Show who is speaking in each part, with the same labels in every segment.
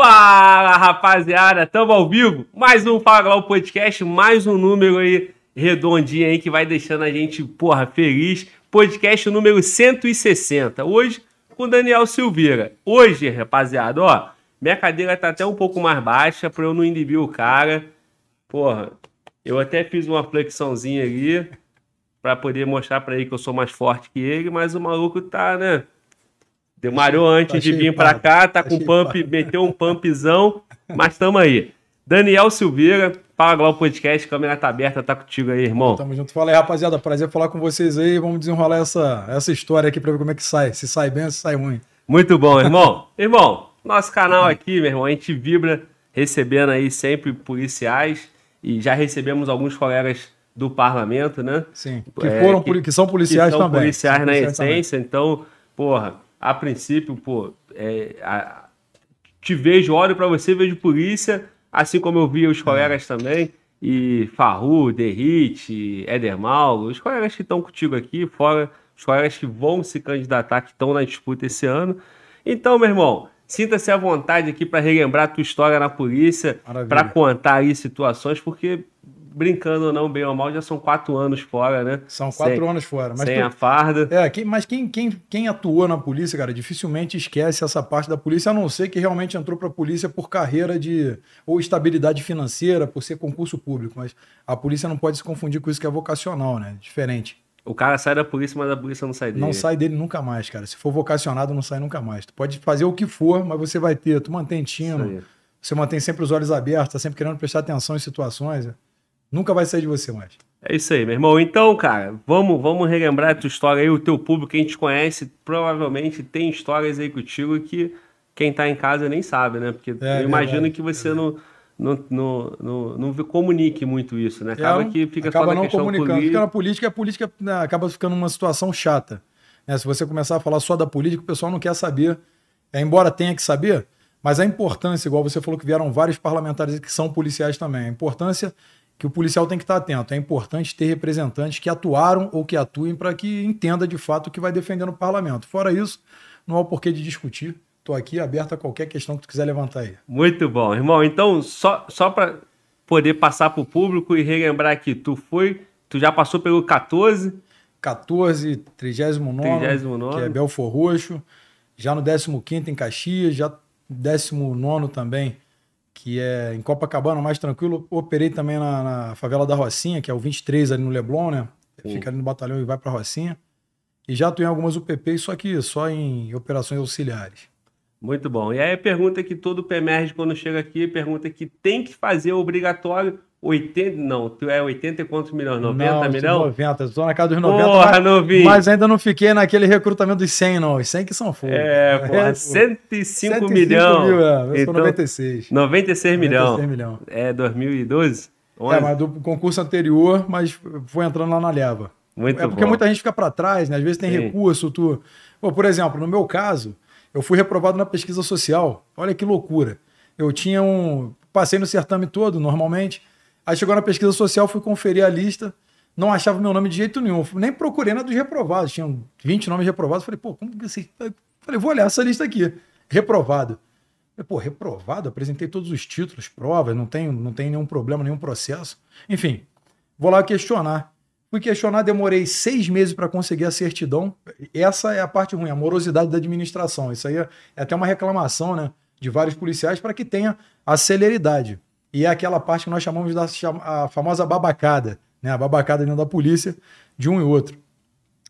Speaker 1: Fala, rapaziada, tamo ao vivo. Mais um Fala Glau Podcast, mais um número aí redondinho aí que vai deixando a gente, porra, feliz. Podcast número 160. Hoje com Daniel Silveira. Hoje, rapaziada, ó, minha cadeira tá até um pouco mais baixa pra eu não inibir o cara. Porra, eu até fiz uma flexãozinha ali pra poder mostrar pra ele que eu sou mais forte que ele, mas o maluco tá, né? Demorou antes
Speaker 2: tá
Speaker 1: de vir
Speaker 2: pá.
Speaker 1: cá, tá
Speaker 2: Tá
Speaker 1: com pump, meteu um pumpzão, mas tamo aí. Daniel Silveira, Fala Glau Podcast, câmera tá aberta, tá contigo aí, irmão.
Speaker 2: Tamo junto. Fala aí, rapaziada. Prazer falar com vocês aí. Vamos desenrolar essa, essa história aqui pra ver como é que sai. Se sai bem ou se sai ruim.
Speaker 1: Muito bom, irmão. irmão, nosso canal aqui, meu irmão, a gente vibra recebendo aí sempre policiais e já recebemos alguns colegas do parlamento, né?
Speaker 2: Sim. Que
Speaker 1: É,
Speaker 2: foram,
Speaker 1: que-
Speaker 2: poli- que são policiais
Speaker 1: que são
Speaker 2: também.
Speaker 1: policiais
Speaker 2: São
Speaker 1: na
Speaker 2: policiais também.
Speaker 1: essência, então, porra, a princípio, pô, é, a- te vejo, olho pra você, vejo polícia, assim como eu via os colegas também, e Farru, Derrite, Éder Mauro, os colegas que estão contigo aqui, fora os colegas que vão se candidatar, que estão na disputa esse ano. Então, meu irmão, sinta-se à vontade aqui para relembrar a tua história na polícia, para contar aí situações, porque, brincando ou não, bem ou mal, já são quatro anos fora, né?
Speaker 2: São quatro
Speaker 1: Sem-
Speaker 2: anos fora. Mas
Speaker 1: sem
Speaker 2: tu-
Speaker 1: a farda.
Speaker 2: É, quem, mas quem, quem, quem atuou na polícia, cara, dificilmente esquece essa parte da polícia, a não ser que realmente entrou pra polícia por carreira de. ou estabilidade financeira, por ser concurso público. Mas a polícia não pode se confundir com isso que é vocacional, né? Diferente.
Speaker 1: O cara sai da polícia, mas a polícia não sai dele.
Speaker 2: Não sai dele nunca mais, cara. Se for vocacionado, não sai nunca mais. Tu pode fazer o que for, mas você vai ter. Tu mantém tino, você mantém sempre os olhos abertos, tá sempre querendo prestar atenção em situações. Nunca vai sair de você mais.
Speaker 1: É isso aí, meu irmão. Então, cara, vamos, vamos relembrar a tua história aí. O teu público, quem te conhece, provavelmente tem histórias aí contigo que quem tá em casa nem sabe, né? Porque
Speaker 2: É,
Speaker 1: eu imagino que você não, não, não, não, não comunique muito isso, né? Acaba
Speaker 2: É,
Speaker 1: que fica
Speaker 2: acaba
Speaker 1: só na
Speaker 2: não comunicando.
Speaker 1: política.
Speaker 2: Fica na política, a política né, acaba ficando numa situação chata. né? Se você começar a falar só da política, o pessoal não quer saber. É, embora tenha que saber, mas a importância, igual você falou que vieram vários parlamentares que são policiais também, a importância que o policial tem que estar atento. É importante ter representantes que atuaram ou que atuem para que entenda de fato o que vai defender no parlamento. Fora isso, não há o porquê de discutir. Estou aqui aberto a qualquer questão que tu quiser levantar aí.
Speaker 1: Muito bom, irmão. Então, só, só para poder passar pro público e relembrar aqui, tu foi, tu já passou pelo 14,
Speaker 2: 14, 39,
Speaker 1: 39.
Speaker 2: que é Belfor Roxo, já no 15 em Caxias, já 19 também, que é em Copacabana, mais tranquilo. Operei também na, na favela da Rocinha, que é o 23 ali no Leblon, né?
Speaker 1: Sim.
Speaker 2: Fica ali no batalhão e vai pra Rocinha. E já atuei em algumas UPPs, só que só em operações auxiliares.
Speaker 1: Muito bom. E aí a pergunta que todo PMERG, quando chega aqui, pergunta que tem que fazer obrigatório 80. Não, tu é 80 e quantos milhões? 90
Speaker 2: não,
Speaker 1: milhões?
Speaker 2: 90, estou na casa dos 90,
Speaker 1: Porra,
Speaker 2: mas,
Speaker 1: novinho.
Speaker 2: mas ainda não fiquei naquele recrutamento dos 100, não. Os 100 que são fogo.
Speaker 1: É, porra,
Speaker 2: pô.
Speaker 1: 105,
Speaker 2: 105
Speaker 1: milhões.
Speaker 2: mil, é. Eu
Speaker 1: Então,
Speaker 2: 96.
Speaker 1: 96 milhões.
Speaker 2: 96 milhão.
Speaker 1: É 2012?
Speaker 2: É,
Speaker 1: 11?
Speaker 2: mas do concurso anterior, mas foi entrando lá na leva.
Speaker 1: Muito
Speaker 2: é porque
Speaker 1: bom.
Speaker 2: muita gente fica para trás, né? Às vezes tem
Speaker 1: Sim.
Speaker 2: recurso, tu. Pô, por exemplo, no meu caso, eu fui reprovado na pesquisa social. Olha que loucura. Eu tinha um. Passei no certame todo, normalmente. Aí chegou na pesquisa social, fui conferir a lista, não achava meu nome de jeito nenhum. Nem procurei na dos reprovados. Tinham 20 nomes reprovados. Falei, pô, como que assim? Falei, vou olhar essa lista aqui. Reprovado. Falei, pô, reprovado? Apresentei todos os títulos, provas, não tem, não tem nenhum problema, nenhum processo. Enfim, vou lá questionar. Fui questionar, demorei seis meses para conseguir a certidão. Essa é a parte ruim, a morosidade da administração. Isso aí é, é até uma reclamação né, de vários policiais para que tenha a celeridade. E é aquela parte que nós chamamos da a famosa babacada, né, a babacada dentro da polícia, de um e outro.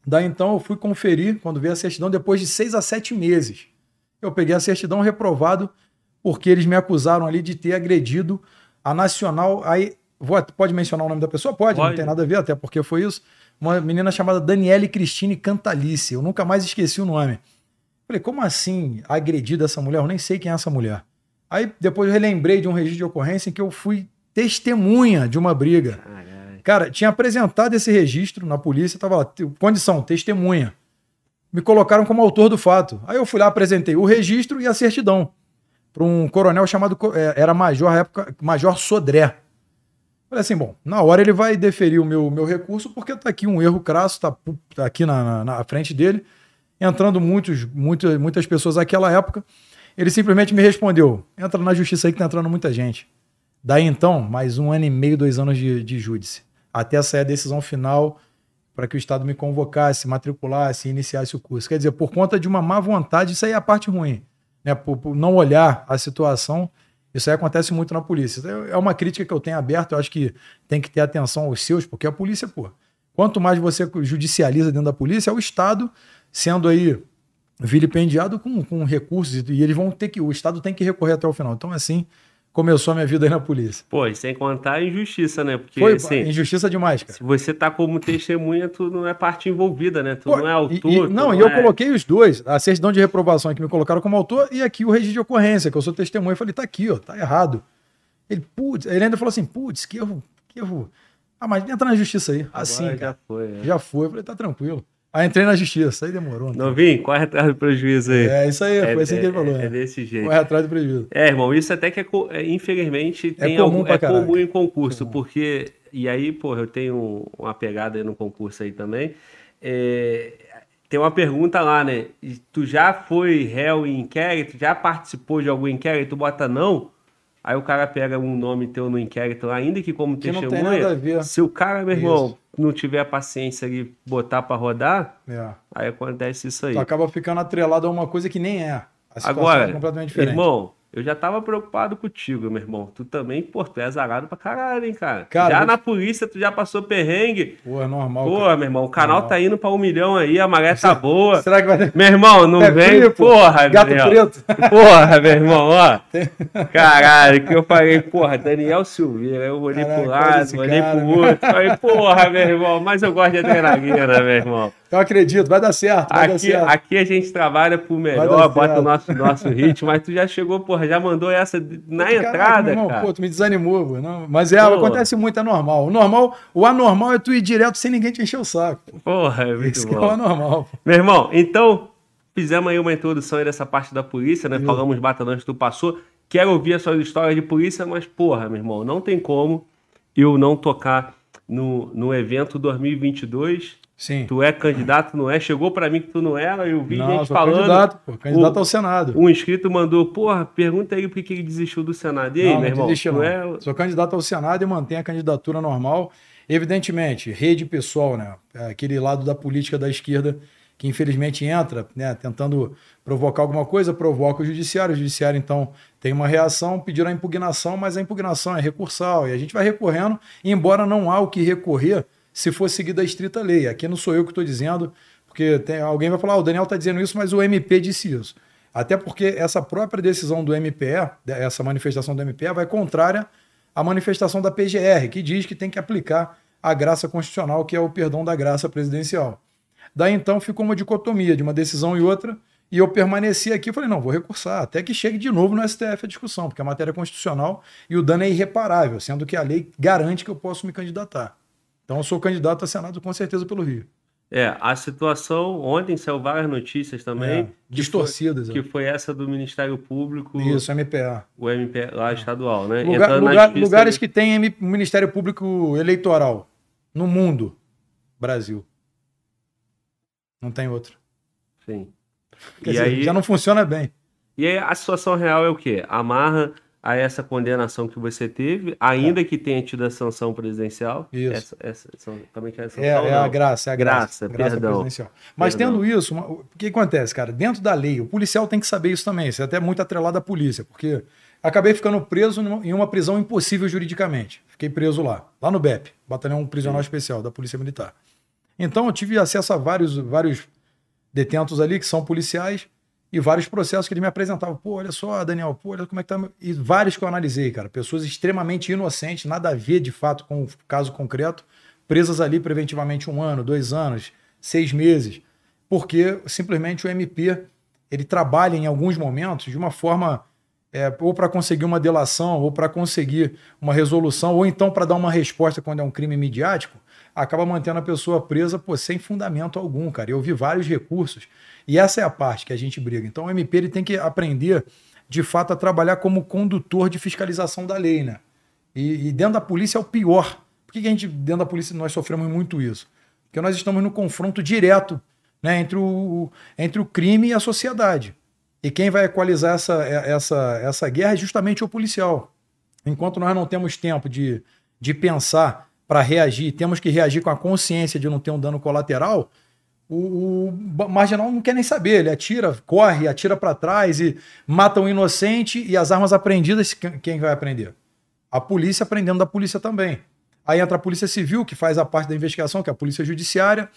Speaker 2: Daí então eu fui conferir, quando veio a certidão, depois de seis a sete meses. Eu peguei a certidão reprovado porque eles me acusaram ali de ter agredido a Nacional. Aí, vou, pode mencionar o nome da pessoa? Pode,
Speaker 1: Pode.
Speaker 2: não tem nada a ver, até porque foi isso. Uma menina chamada Daniele Cristine Cantalice. Eu nunca mais esqueci o nome. Falei, como assim agredido essa mulher? Eu nem sei quem é essa mulher. Aí depois eu relembrei de um registro de ocorrência em que eu fui testemunha de uma briga.
Speaker 1: Caralho.
Speaker 2: Cara, tinha apresentado esse registro na polícia, tava lá, condição, testemunha. Me colocaram como autor do fato. Aí eu fui lá, apresentei o registro e a certidão para um coronel chamado, é, era major, na época, Major Sodré. Falei assim, bom, na hora ele vai deferir o meu, meu recurso, porque tá aqui um erro crasso, tá, tá aqui na, na, na frente dele, entrando muitos, muitas, muitas pessoas naquela época. Ele simplesmente me respondeu: entra na justiça aí que tá entrando muita gente. Daí então, mais um ano e meio, dois anos de, de júdice. Até sair a decisão final para que o Estado me convocasse, matriculasse iniciasse o curso. Quer dizer, por conta de uma má vontade, isso aí é a parte ruim. Né? Por, por não olhar a situação, isso aí acontece muito na polícia. É uma crítica que eu tenho aberta, eu acho que tem que ter atenção aos seus, porque a polícia, pô, quanto mais você judicializa dentro da polícia, é o Estado sendo aí vilipendiado com, com recursos e eles vão ter que, o Estado tem que recorrer até o final. Então, assim, começou a minha vida aí na polícia.
Speaker 1: Pô, e sem contar a injustiça, né?
Speaker 2: Porque, Foi, assim, injustiça demais, cara.
Speaker 1: Se você tá como testemunha, tu não é parte envolvida, né? Tu Pô, não é autor.
Speaker 2: E, e, não, e eu é... coloquei os dois, a certidão de reprovação que me colocaram como autor e aqui o registro de ocorrência, que eu sou testemunha. Eu falei, tá aqui, ó, tá errado. Ele, putz, ele ainda falou assim, putz, que erro, que erro. Ah, mas entra na justiça aí. Agora assim, já foi. É. Já foi. Eu falei, tá tranquilo. Aí entrei na justiça, aí demorou.
Speaker 1: Não vim? Corre atrás do prejuízo aí.
Speaker 2: É, isso aí, é, foi assim que ele falou.
Speaker 1: É, é, desse jeito.
Speaker 2: Corre atrás do prejuízo.
Speaker 1: É, irmão, isso até que é, é infelizmente tem é comum, algum, é comum em concurso, comum. porque. E aí, pô, eu tenho uma pegada aí no concurso aí também. É, tem uma pergunta lá, né? Tu já foi réu em inquérito? Já participou de algum inquérito? Tu bota não? Aí o cara pega um nome teu no inquérito lá, ainda que como que testemunha. Não tem nada a ver. Se o cara, meu irmão, isso. não tiver paciência de botar para rodar, é. aí acontece isso aí. Tu
Speaker 2: acaba ficando atrelado a uma coisa que nem é.
Speaker 1: A Agora, é completamente diferente. irmão, eu já tava preocupado contigo, meu irmão. Tu também, pô, tu é azarado pra caralho, hein, cara. cara já na polícia, tu já passou perrengue.
Speaker 2: Pô, é normal.
Speaker 1: Pô, cara. meu irmão, o canal normal. tá indo pra um milhão aí, a maré tá boa.
Speaker 2: Será que vai.
Speaker 1: Meu irmão, não é vem, frio, porra,
Speaker 2: Gato preto.
Speaker 1: Porra, meu irmão, ó. Caralho, que eu falei, porra, Daniel Silveira. Eu olhei Caraca, pro lado, olhei cara, pro outro. Falei, porra, meu irmão, mas eu gosto de adrenalina, meu irmão.
Speaker 2: Eu acredito, vai dar certo. Vai
Speaker 1: aqui,
Speaker 2: dar certo.
Speaker 1: aqui a gente trabalha por melhor, bota o nosso, nosso ritmo, mas tu já chegou, porra, já mandou essa na Caraca, entrada, irmão, cara.
Speaker 2: Pô, tu me desanimou, não. Mas é, pô. acontece muito, é normal. O normal, o anormal é tu ir direto sem ninguém te encher o saco.
Speaker 1: Porra, é muito Isso
Speaker 2: bom. é o anormal.
Speaker 1: Meu irmão, então, fizemos aí uma introdução aí dessa parte da polícia, né? Eu. Falamos batalhões que tu passou. Quero ouvir a sua história de polícia, mas, porra, meu irmão, não tem como eu não tocar no, no evento 2022
Speaker 2: Sim.
Speaker 1: Tu é candidato, não é? Chegou para mim que tu não era, eu vi não, gente falando.
Speaker 2: Candidato, pô, candidato o, ao Senado.
Speaker 1: Um inscrito mandou, porra, pergunta aí por que ele desistiu do Senado. E aí,
Speaker 2: não,
Speaker 1: meu irmão?
Speaker 2: Desistiu, não. É... Sou candidato ao Senado e mantenho a candidatura normal. Evidentemente, rede pessoal, né? É aquele lado da política da esquerda que infelizmente entra, né, tentando provocar alguma coisa, provoca o judiciário. O judiciário, então, tem uma reação, pediram a impugnação, mas a impugnação é recursal e a gente vai recorrendo, embora não há o que recorrer se for seguida a estrita lei. Aqui não sou eu que estou dizendo, porque tem, alguém vai falar, ah, o Daniel está dizendo isso, mas o MP disse isso. Até porque essa própria decisão do MPE, essa manifestação do MPE, vai contrária à manifestação da PGR, que diz que tem que aplicar a graça constitucional, que é o perdão da graça presidencial. Daí então ficou uma dicotomia de uma decisão e outra, e eu permaneci aqui e falei, não, vou recursar, até que chegue de novo no STF a discussão, porque a matéria é constitucional e o dano é irreparável, sendo que a lei garante que eu posso me candidatar. Então, eu sou candidato a Senado com certeza pelo Rio.
Speaker 1: É, a situação, ontem saiu várias notícias também. É,
Speaker 2: distorcidas.
Speaker 1: Que foi, é. que foi, essa do Ministério Público.
Speaker 2: Isso, MPA.
Speaker 1: O MPA lá é. estadual, né?
Speaker 2: Lugar, lugar, lugares que tem Ministério Público Eleitoral no mundo. Brasil. Não tem outro.
Speaker 1: Sim.
Speaker 2: Quer e dizer, aí... já não funciona bem.
Speaker 1: E aí a situação real é o quê? Amarra a essa condenação que você teve, ainda é. que tenha tido a sanção presidencial.
Speaker 2: Isso.
Speaker 1: Essa, essa, também é, a
Speaker 2: sanção, é, é a graça, é a graça.
Speaker 1: graça, perdão.
Speaker 2: Presidencial. Mas perdão. tendo isso, o que acontece, cara? Dentro da lei, o policial tem que saber isso também. Isso é até muito atrelado à polícia, porque acabei ficando preso em uma prisão impossível juridicamente. Fiquei preso lá, lá no BEP, Batalhão Prisional Sim. Especial da Polícia Militar. Então eu tive acesso a vários, vários detentos ali que são policiais e vários processos que ele me apresentava. Pô, olha só, Daniel, pô, olha como é que tá. E vários que eu analisei, cara. Pessoas extremamente inocentes, nada a ver de fato com o caso concreto, presas ali preventivamente um ano, dois anos, seis meses. Porque simplesmente o MP ele trabalha em alguns momentos de uma forma é, ou para conseguir uma delação, ou para conseguir uma resolução, ou então para dar uma resposta quando é um crime midiático, acaba mantendo a pessoa presa pô, sem fundamento algum, cara. Eu vi vários recursos e essa é a parte que a gente briga. Então o MP ele tem que aprender, de fato, a trabalhar como condutor de fiscalização da lei, né? E, e dentro da polícia é o pior. Por que, que a gente, dentro da polícia, nós sofremos muito isso? Porque nós estamos no confronto direto né, entre, o, entre o crime e a sociedade. E quem vai equalizar essa, essa, essa guerra é justamente o policial. Enquanto nós não temos tempo de, de pensar para reagir, temos que reagir com a consciência de não ter um dano colateral, o, o, marginal não quer nem saber, ele atira, corre, atira para trás e mata um inocente e as armas apreendidas, quem vai aprender? A polícia aprendendo da polícia também. Aí entra a Polícia Civil, que faz a parte da investigação, que é a Polícia Judiciária,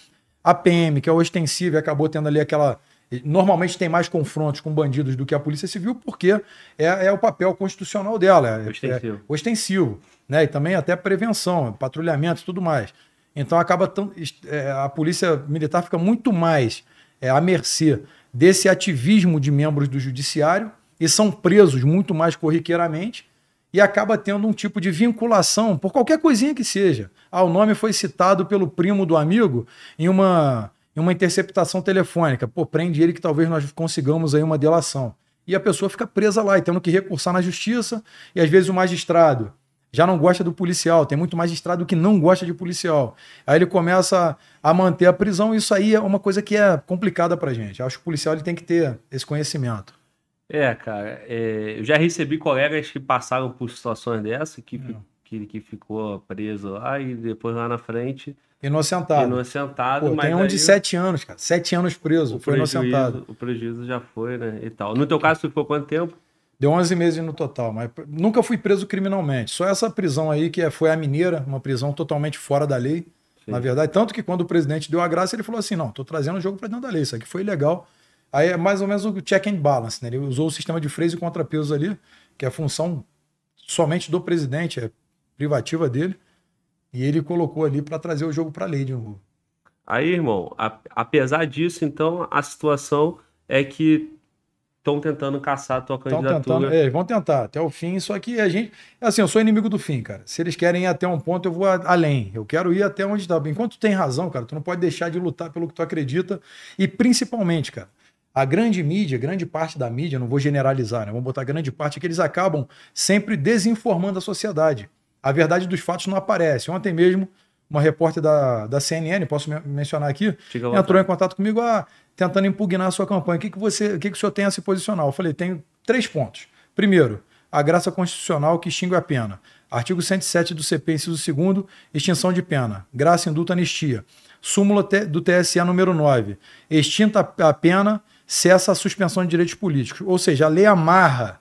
Speaker 2: a PM, que é o ostensivo, e acabou tendo ali aquela. Normalmente tem mais confrontos com bandidos do que a Polícia Civil, porque é, é o papel constitucional dela. É, ostensivo. É, ostensivo. Né? E também até prevenção, patrulhamento e tudo mais. Então acaba tão, é, a polícia militar fica muito mais é, à mercê desse ativismo de membros do judiciário e são presos muito mais corriqueiramente e acaba tendo um tipo de vinculação por qualquer coisinha que seja. Ah, o nome foi citado pelo primo do amigo em uma, em uma interceptação telefônica. Pô, prende ele que talvez nós consigamos aí uma delação. E a pessoa fica presa lá e tendo que recursar na justiça e às vezes o magistrado já não gosta do policial, tem muito magistrado que não gosta de policial. Aí ele começa a manter a prisão, e isso aí é uma coisa que é complicada pra gente. Eu acho que o policial ele tem que ter esse conhecimento.
Speaker 1: É, cara, é, eu já recebi colegas que passaram por situações dessas, que, é. que, que ficou preso lá e depois lá na frente.
Speaker 2: Inocentado.
Speaker 1: Inocentado,
Speaker 2: Pô, mas. Tem um de sete anos, cara. Sete anos preso, foi inocentado.
Speaker 1: O prejuízo já foi, né? E tal. No teu caso, tu ficou quanto tempo?
Speaker 2: Deu 11 meses no total, mas nunca fui preso criminalmente. Só essa prisão aí, que é, foi a mineira, uma prisão totalmente fora da lei. Sim. Na verdade, tanto que quando o presidente deu a graça, ele falou assim: não, tô trazendo o jogo para dentro da lei, isso aqui foi legal. Aí é mais ou menos o check and balance, né? Ele usou o sistema de freios e contrapesos ali, que é a função somente do presidente, é privativa dele, e ele colocou ali para trazer o jogo para a lei de novo.
Speaker 1: Aí, irmão, a, apesar disso, então, a situação é que estão tentando caçar a tua candidatura. Tentando,
Speaker 2: é, vão tentar até o fim, só que a gente. Assim, eu sou inimigo do fim, cara. Se eles querem ir até um ponto, eu vou além. Eu quero ir até onde está. Enquanto tu tem razão, cara, tu não pode deixar de lutar pelo que tu acredita. E principalmente, cara, a grande mídia, grande parte da mídia, não vou generalizar, né? Vamos botar grande parte, é que eles acabam sempre desinformando a sociedade. A verdade dos fatos não aparece. Ontem mesmo, uma repórter da, da CNN, posso mencionar aqui, entrou em contato comigo. Ah, tentando impugnar a sua campanha. O que, que você, o que, que o senhor tem a se posicionar? Eu falei, tenho três pontos. Primeiro, a graça constitucional que extingue a pena. Artigo 107 do CP, inciso 2 extinção de pena. Graça, indulto, anistia. Súmula do TSE número 9. Extinta a pena, cessa a suspensão de direitos políticos. Ou seja, a lei amarra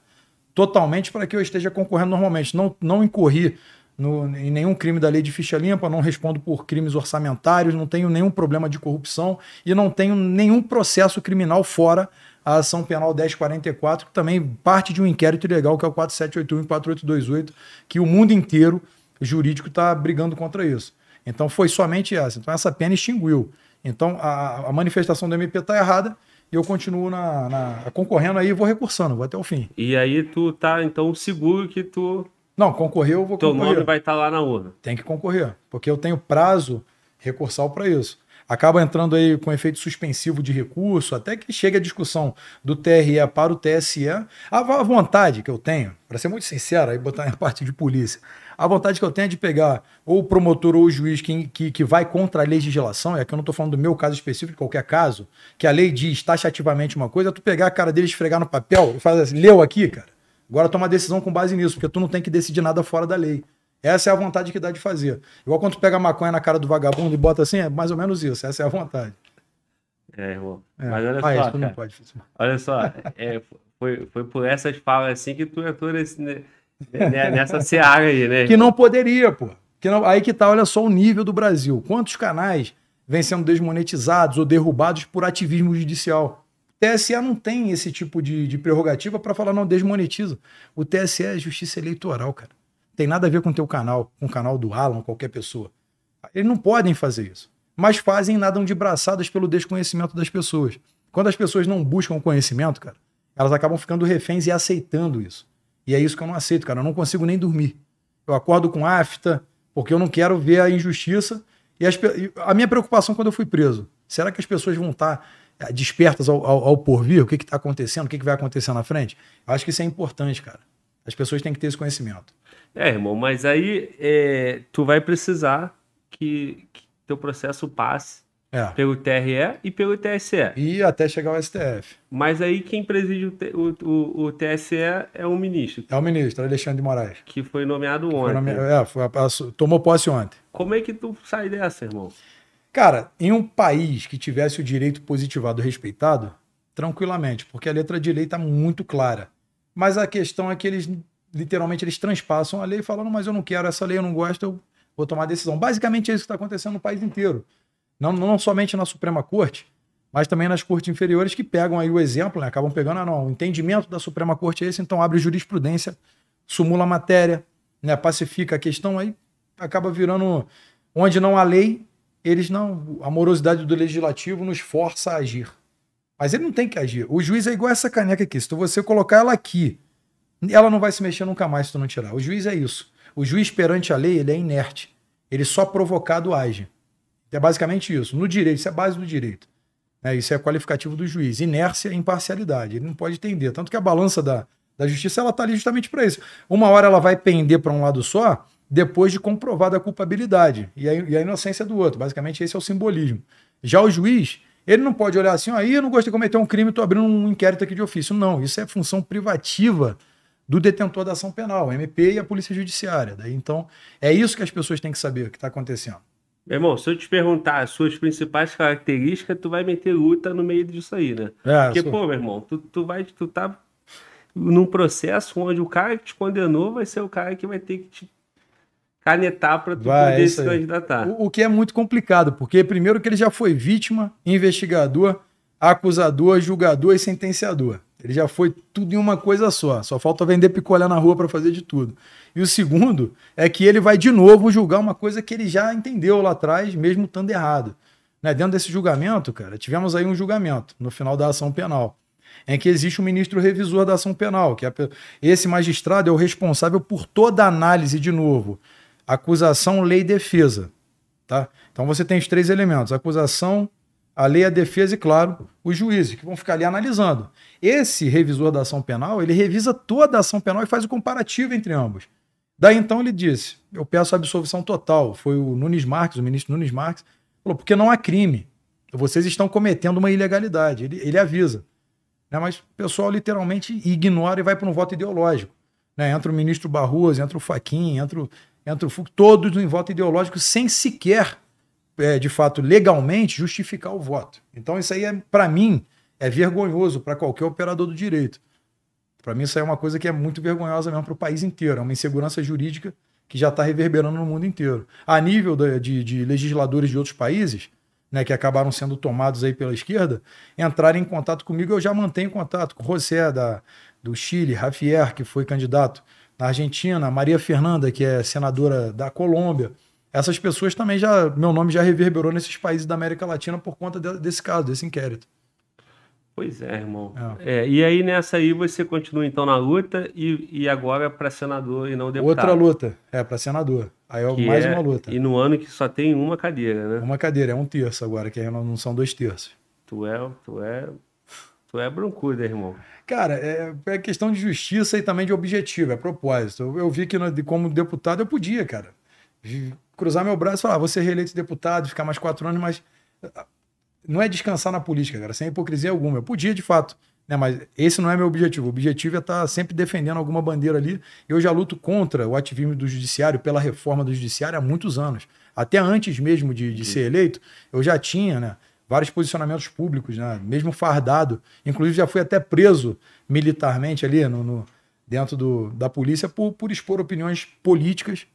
Speaker 2: totalmente para que eu esteja concorrendo normalmente. Não, não incorri no, em nenhum crime da lei de ficha limpa, não respondo por crimes orçamentários, não tenho nenhum problema de corrupção e não tenho nenhum processo criminal fora a ação penal 1044, que também parte de um inquérito ilegal, que é o 4781 e 4828, que o mundo inteiro jurídico está brigando contra isso. Então foi somente essa. Então essa pena extinguiu. Então a, a manifestação do MP está errada e eu continuo na, na, concorrendo aí e vou recursando, vou até o fim.
Speaker 1: E aí tu tá então seguro que tu
Speaker 2: não, concorrer eu vou
Speaker 1: Teu
Speaker 2: concorrer.
Speaker 1: Teu nome vai estar tá lá na urna.
Speaker 2: Tem que concorrer, porque eu tenho prazo recursal para isso. Acaba entrando aí com efeito suspensivo de recurso, até que chegue a discussão do TRE para o TSE. A vontade que eu tenho, para ser muito sincero, aí botar a parte de polícia, a vontade que eu tenho é de pegar ou o promotor ou o juiz que, que, que vai contra a legislação, é que eu não estou falando do meu caso específico, de qualquer caso, que a lei diz taxativamente uma coisa, é tu pegar a cara dele, esfregar no papel e fazer assim, leu aqui, cara. Agora toma decisão com base nisso, porque tu não tem que decidir nada fora da lei. Essa é a vontade que dá de fazer. Igual quando tu pega a maconha na cara do vagabundo e bota assim, é mais ou menos isso. Essa é a vontade.
Speaker 1: É, irmão. É. Mas olha ah, só, cara, pode, olha só, é, foi, foi por essas falas assim que tu entrou nesse, nessa seara aí, né?
Speaker 2: Que não poderia, pô. Que não, aí que tá, olha só o nível do Brasil. Quantos canais vêm sendo desmonetizados ou derrubados por ativismo judicial? TSE não tem esse tipo de, de prerrogativa para falar, não, desmonetiza. O TSE é justiça eleitoral, cara. Tem nada a ver com o teu canal, com o canal do Alan, qualquer pessoa. Eles não podem fazer isso. Mas fazem nadam de braçadas pelo desconhecimento das pessoas. Quando as pessoas não buscam conhecimento, cara, elas acabam ficando reféns e aceitando isso. E é isso que eu não aceito, cara. Eu não consigo nem dormir. Eu acordo com afta, porque eu não quero ver a injustiça. E as, a minha preocupação quando eu fui preso, será que as pessoas vão estar despertas ao, ao, ao porvir, o que está acontecendo, o que, que vai acontecer na frente. Eu acho que isso é importante, cara. As pessoas têm que ter esse conhecimento.
Speaker 1: É, irmão, mas aí é, tu vai precisar que, que teu processo passe
Speaker 2: É.
Speaker 1: Pelo TRE e pelo TSE.
Speaker 2: E até chegar ao STF.
Speaker 1: Mas aí quem preside o, o, o- TSE é o ministro,
Speaker 2: É o ministro, Alexandre de Moraes.
Speaker 1: que foi nomeado
Speaker 2: Foi
Speaker 1: ontem.
Speaker 2: nome- É, foi, tomou posse ontem.
Speaker 1: Como é que tu sai dessa, irmão?
Speaker 2: Cara, em um país que tivesse o direito positivado respeitado, tranquilamente, porque a letra de lei está muito clara. Mas a questão é que eles, literalmente, eles transpassam a lei falando, mas eu não quero essa lei, eu não gosto, eu vou tomar decisão. Basicamente é isso que está acontecendo no país inteiro. Não, não somente na Suprema Corte, mas também nas cortes inferiores que pegam aí o exemplo, né? acabam pegando, ah, não, o entendimento da Suprema Corte é esse, então abre jurisprudência, sumula a matéria, né? pacifica a questão, aí acaba virando onde não há lei, eles não, a morosidade do legislativo nos força a agir. Mas ele não tem que agir. O juiz é igual essa caneca aqui. Se tu- você colocar ela aqui, ela não vai se mexer nunca mais se tu não tirar. O juiz é isso. O juiz perante a lei, ele é inerte. Ele só provocado age. É basicamente isso. No direito, isso é a base do direito. É, isso é qualificativo do juiz. Inércia e imparcialidade. Ele não pode entender. Tanto que a balança da, da justiça ela está ali justamente para isso. Uma hora ela vai pender para um lado só, depois de comprovada a culpabilidade e a, e a inocência do outro. Basicamente, esse é o simbolismo. Já o juiz, ele não pode olhar assim, aí eu não gosto de cometer um crime, estou abrindo um inquérito aqui de ofício. Não, isso é função privativa do detentor da ação penal, o MP e a Polícia Judiciária. Daí, então, é isso que as pessoas têm que saber o que está acontecendo.
Speaker 1: Meu irmão, se eu te perguntar as suas principais características, tu vai meter luta no meio disso aí, né?
Speaker 2: É,
Speaker 1: Porque,
Speaker 2: sou-
Speaker 1: pô, meu irmão, tu, tu vai, tu tá num processo onde o cara que te condenou vai ser o cara que vai ter que te canetar pra tu
Speaker 2: Vai, é
Speaker 1: poder
Speaker 2: isso
Speaker 1: se candidatar.
Speaker 2: O, o que é muito complicado, porque primeiro que ele já foi vítima, investigador, acusador, julgador e sentenciador. Ele já foi tudo em uma coisa só. Só falta vender picolé na rua para fazer de tudo. E o segundo é que ele vai de novo julgar uma coisa que ele já entendeu lá atrás, mesmo estando errado. Né? Dentro desse julgamento, cara, tivemos aí um julgamento no final da ação penal, em que existe um ministro revisor da ação penal, que é esse magistrado é o responsável por toda a análise, de novo, acusação, lei e defesa. Tá? Então você tem os três elementos: acusação, a lei, a defesa e, claro, os juízes, que vão ficar ali analisando. Esse revisor da ação penal, ele revisa toda a ação penal e faz o comparativo entre ambos. Daí então ele disse: Eu peço absolvição total. Foi o Nunes Marques, o ministro Nunes Marques, falou: porque não há crime. Vocês estão cometendo uma ilegalidade. Ele, ele avisa. Né? Mas o pessoal literalmente ignora e vai para um voto ideológico. Né? Entra o ministro Barroso, entra o Faquin, entra o, entra o Fux, todos em voto ideológico sem sequer, é, de fato, legalmente justificar o voto. Então isso aí, é, para mim, é vergonhoso para qualquer operador do direito. Para mim isso aí é uma coisa que é muito vergonhosa mesmo para o país inteiro. É uma insegurança jurídica que já está reverberando no mundo inteiro. A nível de, de legisladores de outros países, né, que acabaram sendo tomados aí pela esquerda, entrarem em contato comigo, eu já mantenho contato com o José da, do Chile, Javier, que foi candidato na Argentina, Maria Fernanda, que é senadora da Colômbia. Essas pessoas também já, meu nome já reverberou nesses países da América Latina por conta de- desse caso, desse inquérito.
Speaker 1: Pois é, irmão. É, e aí nessa aí você continua então na luta e, e agora para senador e não deputado.
Speaker 2: Outra luta, é para senador. Aí é
Speaker 1: que
Speaker 2: mais
Speaker 1: é-
Speaker 2: uma luta.
Speaker 1: E no ano que só tem uma cadeira, né?
Speaker 2: Uma cadeira, é um terço agora, que aí não não são dois terços.
Speaker 1: Tu é, tu é, tu é broncuda, irmão.
Speaker 2: Cara, é, é questão de justiça e também de objetivo, é propósito. Eu, eu vi que no- como deputado eu podia, cara, cruzar meu braço e falar, ah, vou ser reeleito deputado, ficar mais quatro anos, mas ah, não é descansar na política, cara, sem hipocrisia alguma. Eu podia, de fato, né, mas esse não é meu objetivo. O objetivo é estar sempre defendendo alguma bandeira ali. Eu já luto contra o ativismo do judiciário, pela reforma do judiciário há muitos anos. Até antes mesmo de, de ser eleito, eu já tinha, né? Vários posicionamentos públicos, né? mesmo fardado. Inclusive, já fui até preso militarmente ali no, no- dentro do, da polícia por, por expor opiniões políticas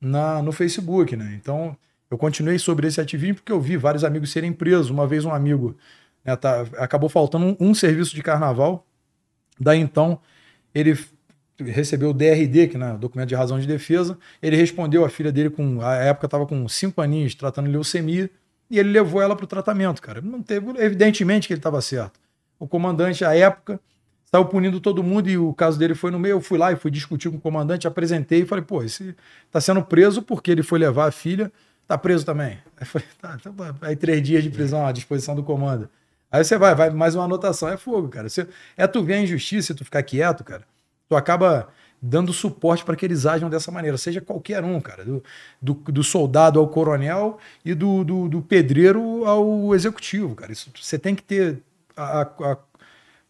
Speaker 2: na, no Facebook. Né? Então, eu continuei sobre esse ativismo porque eu vi vários amigos serem presos. Uma vez, um amigo né, tá- acabou faltando um, um serviço de carnaval. Daí então, ele recebeu o DRD, que é documento de razão de defesa. Ele respondeu a filha dele com, a época estava com cinco aninhos, tratando leucemia, e ele levou ela para o tratamento, cara. Não teve, evidentemente que ele estava certo. O comandante, à época, saiu punindo todo mundo e o caso dele foi no meio. Eu fui lá e fui discutir com o comandante, apresentei e falei, pô, esse tá sendo preso porque ele foi levar a filha, tá preso também. Aí falei, tá, vai. aí três dias de prisão à disposição do comando. Aí você vai, vai mais uma anotação, é fogo, cara. Você, é tu ver a injustiça e tu ficar quieto, cara. Tu acaba dando suporte para que eles ajam dessa maneira, seja qualquer um, cara, do, do, do soldado ao coronel e do, do, do, pedreiro ao executivo, cara. Isso, você tem que ter. A, a,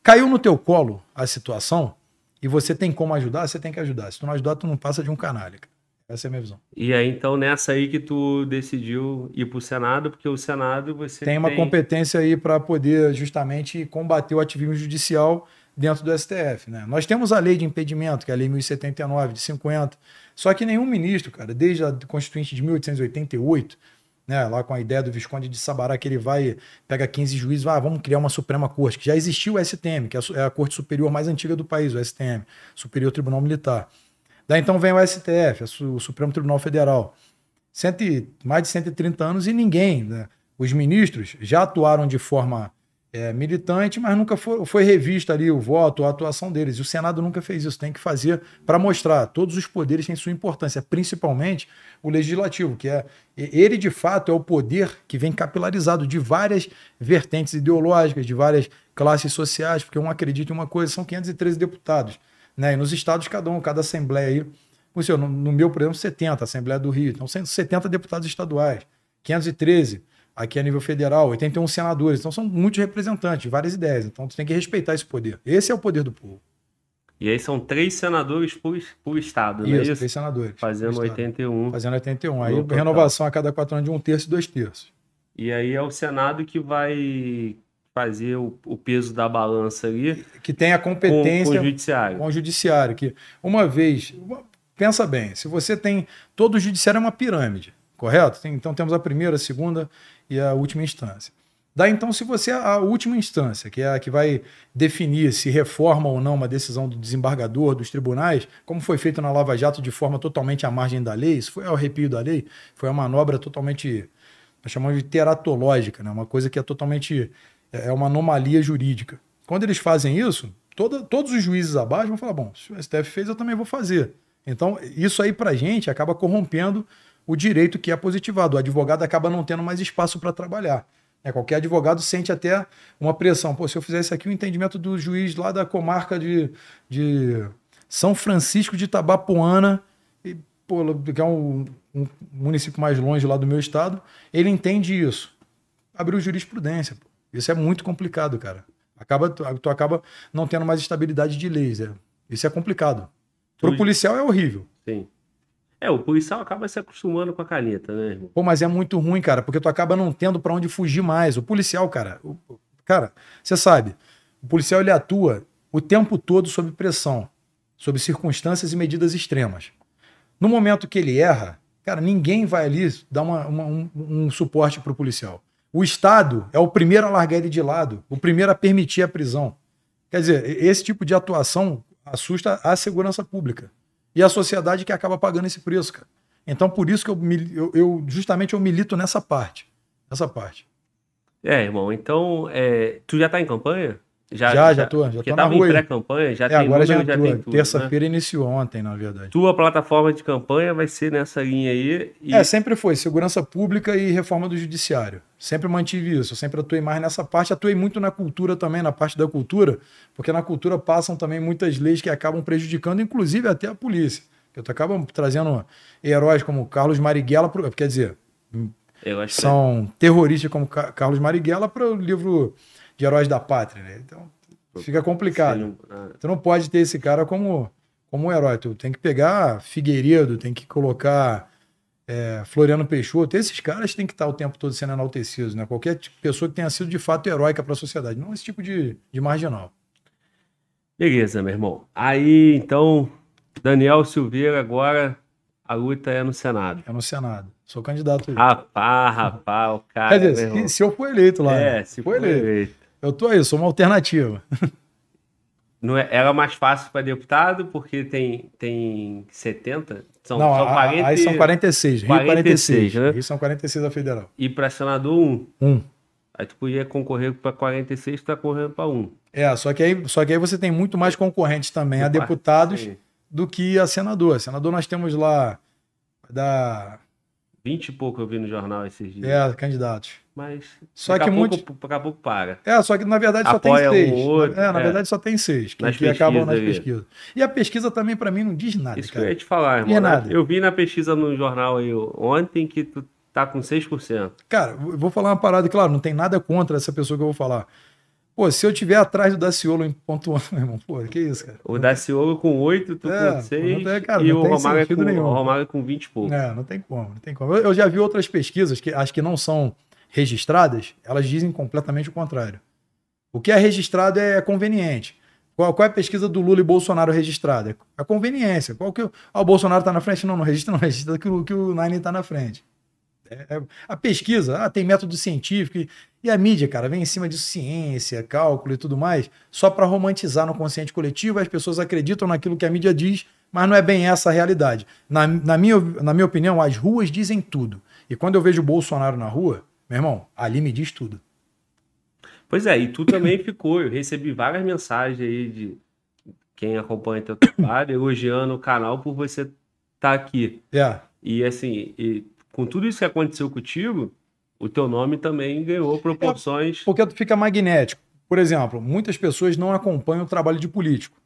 Speaker 2: caiu no teu colo a situação e você tem como ajudar, você tem que ajudar. Se tu não ajudar, tu não passa de um canalha. Cara. Essa é a minha visão.
Speaker 1: E aí, então, nessa aí que tu decidiu ir para o Senado, porque o Senado você.
Speaker 2: Tem uma tem... competência aí para poder justamente combater o ativismo judicial dentro do STF. Né? Nós temos a lei de impedimento, que é a lei 1079 de 50, só que nenhum ministro, cara, desde a Constituinte de 1888, né, lá com a ideia do Visconde de Sabará, que ele vai, pega 15 juízes, ah, vamos criar uma Suprema Corte, que já existiu o STM, que é, é a Corte Superior mais antiga do país, o STM, Superior Tribunal Militar. Daí então vem o STF, o Supremo Tribunal Federal. Cento, mais de 130 anos e ninguém, né? os ministros já atuaram de forma é, militante, mas nunca foi, foi revista ali o voto, a atuação deles. E o Senado nunca fez isso. Tem que fazer para mostrar. Todos os poderes têm sua importância, principalmente o legislativo, que é ele de fato é o poder que vem capilarizado de várias vertentes ideológicas, de várias classes sociais, porque um acredita em uma coisa, são 513 deputados. Né? E nos estados, cada um, cada assembleia aí. No, no meu, por exemplo, 70, Assembleia do Rio. Então, 70 deputados estaduais, 513 aqui a nível federal, 81 senadores. Então são muitos representantes, várias ideias. Então tu tem que respeitar esse poder. Esse é o poder do povo.
Speaker 1: E aí são três senadores por, por estado,
Speaker 2: isso, né? Isso, três senadores.
Speaker 1: Fazendo 81.
Speaker 2: Fazendo 81. Aí renovação a cada quatro anos de um terço e dois terços.
Speaker 1: E aí é o Senado que vai fazer o, o peso da balança ali.
Speaker 2: Que tem a competência
Speaker 1: com, com o judiciário.
Speaker 2: Com o judiciário. Que uma vez, pensa bem, se você tem. Todo o judiciário é uma pirâmide, correto? Então temos a primeira, a segunda e a última instância. Daí então, se você a última instância, que é a que vai definir se reforma ou não uma decisão do desembargador, dos tribunais, como foi feito na Lava Jato de forma totalmente à margem da lei, isso foi ao arrepio da lei, foi uma manobra totalmente, nós chamamos de teratológica, né? uma coisa que é totalmente, é, é uma anomalia jurídica. Quando eles fazem isso, toda, todos os juízes abaixo vão falar, bom, se o STF fez, eu também vou fazer. Então, isso aí pra gente acaba corrompendo o direito que é positivado. O advogado acaba não tendo mais espaço para trabalhar. É, qualquer advogado sente até uma pressão. Pô, se eu fizesse aqui o entendimento do juiz lá da comarca de, de São Francisco de Tabapuana, e, pô, que é um, um, município mais longe lá do meu estado, ele entende isso. Abriu jurisprudência. Pô. Isso é muito complicado, cara. Acaba, tu, tu acaba não tendo mais estabilidade de leis. É. Isso é complicado. Para o policial é horrível.
Speaker 1: Sim. É, o policial acaba se acostumando com a caneta, né, irmão?
Speaker 2: Pô, mas é muito ruim, cara, porque tu acaba não tendo para onde fugir mais. O policial, cara, o, cara, você sabe, o policial ele atua o tempo todo sob pressão, sob circunstâncias e medidas extremas. No momento que ele erra, cara, ninguém vai ali dar uma, uma, um, um suporte para o policial. O Estado é o primeiro a largar ele de lado, o primeiro a permitir a prisão. Quer dizer, esse tipo de atuação assusta a segurança pública. E a sociedade que acaba pagando esse preço, cara. Então, por isso que eu, eu, eu justamente eu milito nessa parte. Nessa parte.
Speaker 1: É, irmão, então, é, tu já tá em campanha?
Speaker 2: Já, já, já tô. Já tô
Speaker 1: tava em pré-campanha, já é, tem
Speaker 2: agora número, já, já tem tudo. Terça-feira né? iniciou ontem, na verdade.
Speaker 1: Tua plataforma de campanha vai ser nessa linha aí.
Speaker 2: E... É, sempre foi. Segurança pública e reforma do judiciário. Sempre mantive isso. Eu sempre atuei mais nessa parte. Atuei muito na cultura também, na parte da cultura, porque na cultura passam também muitas leis que acabam prejudicando, inclusive até a polícia. Eu acabam trazendo heróis como Carlos Marighella, quer dizer, são que... terroristas como Carlos Marighella para o livro de heróis da pátria, né? Então fica complicado. Sim, é. Tu não pode ter esse cara como, como um herói. Tu tem que pegar Figueiredo, tem que colocar é, Floriano Peixoto. Esses caras têm que estar o tempo todo sendo enaltecidos, né? Qualquer pessoa que tenha sido de fato heróica para a sociedade, não esse tipo de, de marginal.
Speaker 1: Beleza, meu irmão. Aí, então, Daniel Silveira agora a luta é no Senado.
Speaker 2: É no Senado. Sou candidato aí.
Speaker 1: Rapaz, rapaz, o cara.
Speaker 2: Quer dizer, se, se, eu for eleito lá.
Speaker 1: É, né? se for eleito. eleito.
Speaker 2: Eu tô aí, sou uma alternativa.
Speaker 1: Não é, era mais fácil para deputado porque tem, tem 70?
Speaker 2: São, Não, são 40, aí são 46. 46 Rio 46, né? Rio são 46 da federal.
Speaker 1: E para senador, 1?
Speaker 2: 1.
Speaker 1: Aí tu podia concorrer para 46, tu tá correndo para 1.
Speaker 2: É, só que, aí, só que aí você tem muito mais concorrentes também a deputados sim. do que a senador. A senador nós temos lá da
Speaker 1: 20 e pouco eu vi no jornal esses dias.
Speaker 2: É, candidatos.
Speaker 1: Mas
Speaker 2: Só que
Speaker 1: pouco, daqui a pouco para.
Speaker 2: É, só que na verdade só
Speaker 1: Apoia
Speaker 2: tem
Speaker 1: um
Speaker 2: seis.
Speaker 1: outro,
Speaker 2: é, na
Speaker 1: é.
Speaker 2: verdade só tem seis, que, que acabam nas
Speaker 1: pesquisas.
Speaker 2: E a pesquisa também, pra mim, não diz nada,
Speaker 1: Isso que eu
Speaker 2: cara.
Speaker 1: ia te falar, irmão.
Speaker 2: É nada.
Speaker 1: Eu vi na pesquisa no jornal aí ontem que tu tá com 6%.
Speaker 2: Cara, eu vou falar uma parada, claro, não tem nada contra essa pessoa que eu vou falar. Pô, se eu tiver atrás do Daciolo em ponto meu irmão, pô, que isso, cara?
Speaker 1: O Daciolo com 8, tu
Speaker 2: É,
Speaker 1: com
Speaker 2: pô,
Speaker 1: 6
Speaker 2: não tem- cara,
Speaker 1: e o
Speaker 2: tem
Speaker 1: Romário,
Speaker 2: sentido
Speaker 1: com,
Speaker 2: nenhum.
Speaker 1: o Romário com 20 e pouco.
Speaker 2: É, não tem como, não tem como. Eu, eu já vi outras pesquisas que acho que não são registradas, elas dizem completamente o contrário. O que é registrado é conveniente. Qual, qual é a pesquisa do Lula e Bolsonaro registrada? É a conveniência. Qual que, o- ah, o Bolsonaro está na frente? Não, não registra, não registra que o, que o Nine está na frente. É- é- a pesquisa, ah, tem método científico. E, e a mídia, cara, vem em cima de ciência, cálculo e tudo mais, só para romantizar no consciente coletivo. As pessoas acreditam naquilo que a mídia diz, mas não é bem essa a realidade. Na, na minha, na minha opinião, as ruas dizem tudo. E quando eu vejo o Bolsonaro na rua, meu irmão, ali me diz tudo.
Speaker 1: Pois é, e tu também ficou. Eu recebi várias mensagens aí de quem acompanha teu trabalho, elogiando o canal por você estar aqui.
Speaker 2: É.
Speaker 1: E assim, e com tudo isso que aconteceu contigo, o teu nome também ganhou proporções.
Speaker 2: Porque tu fica magnético. Por exemplo, muitas pessoas não acompanham o trabalho de político.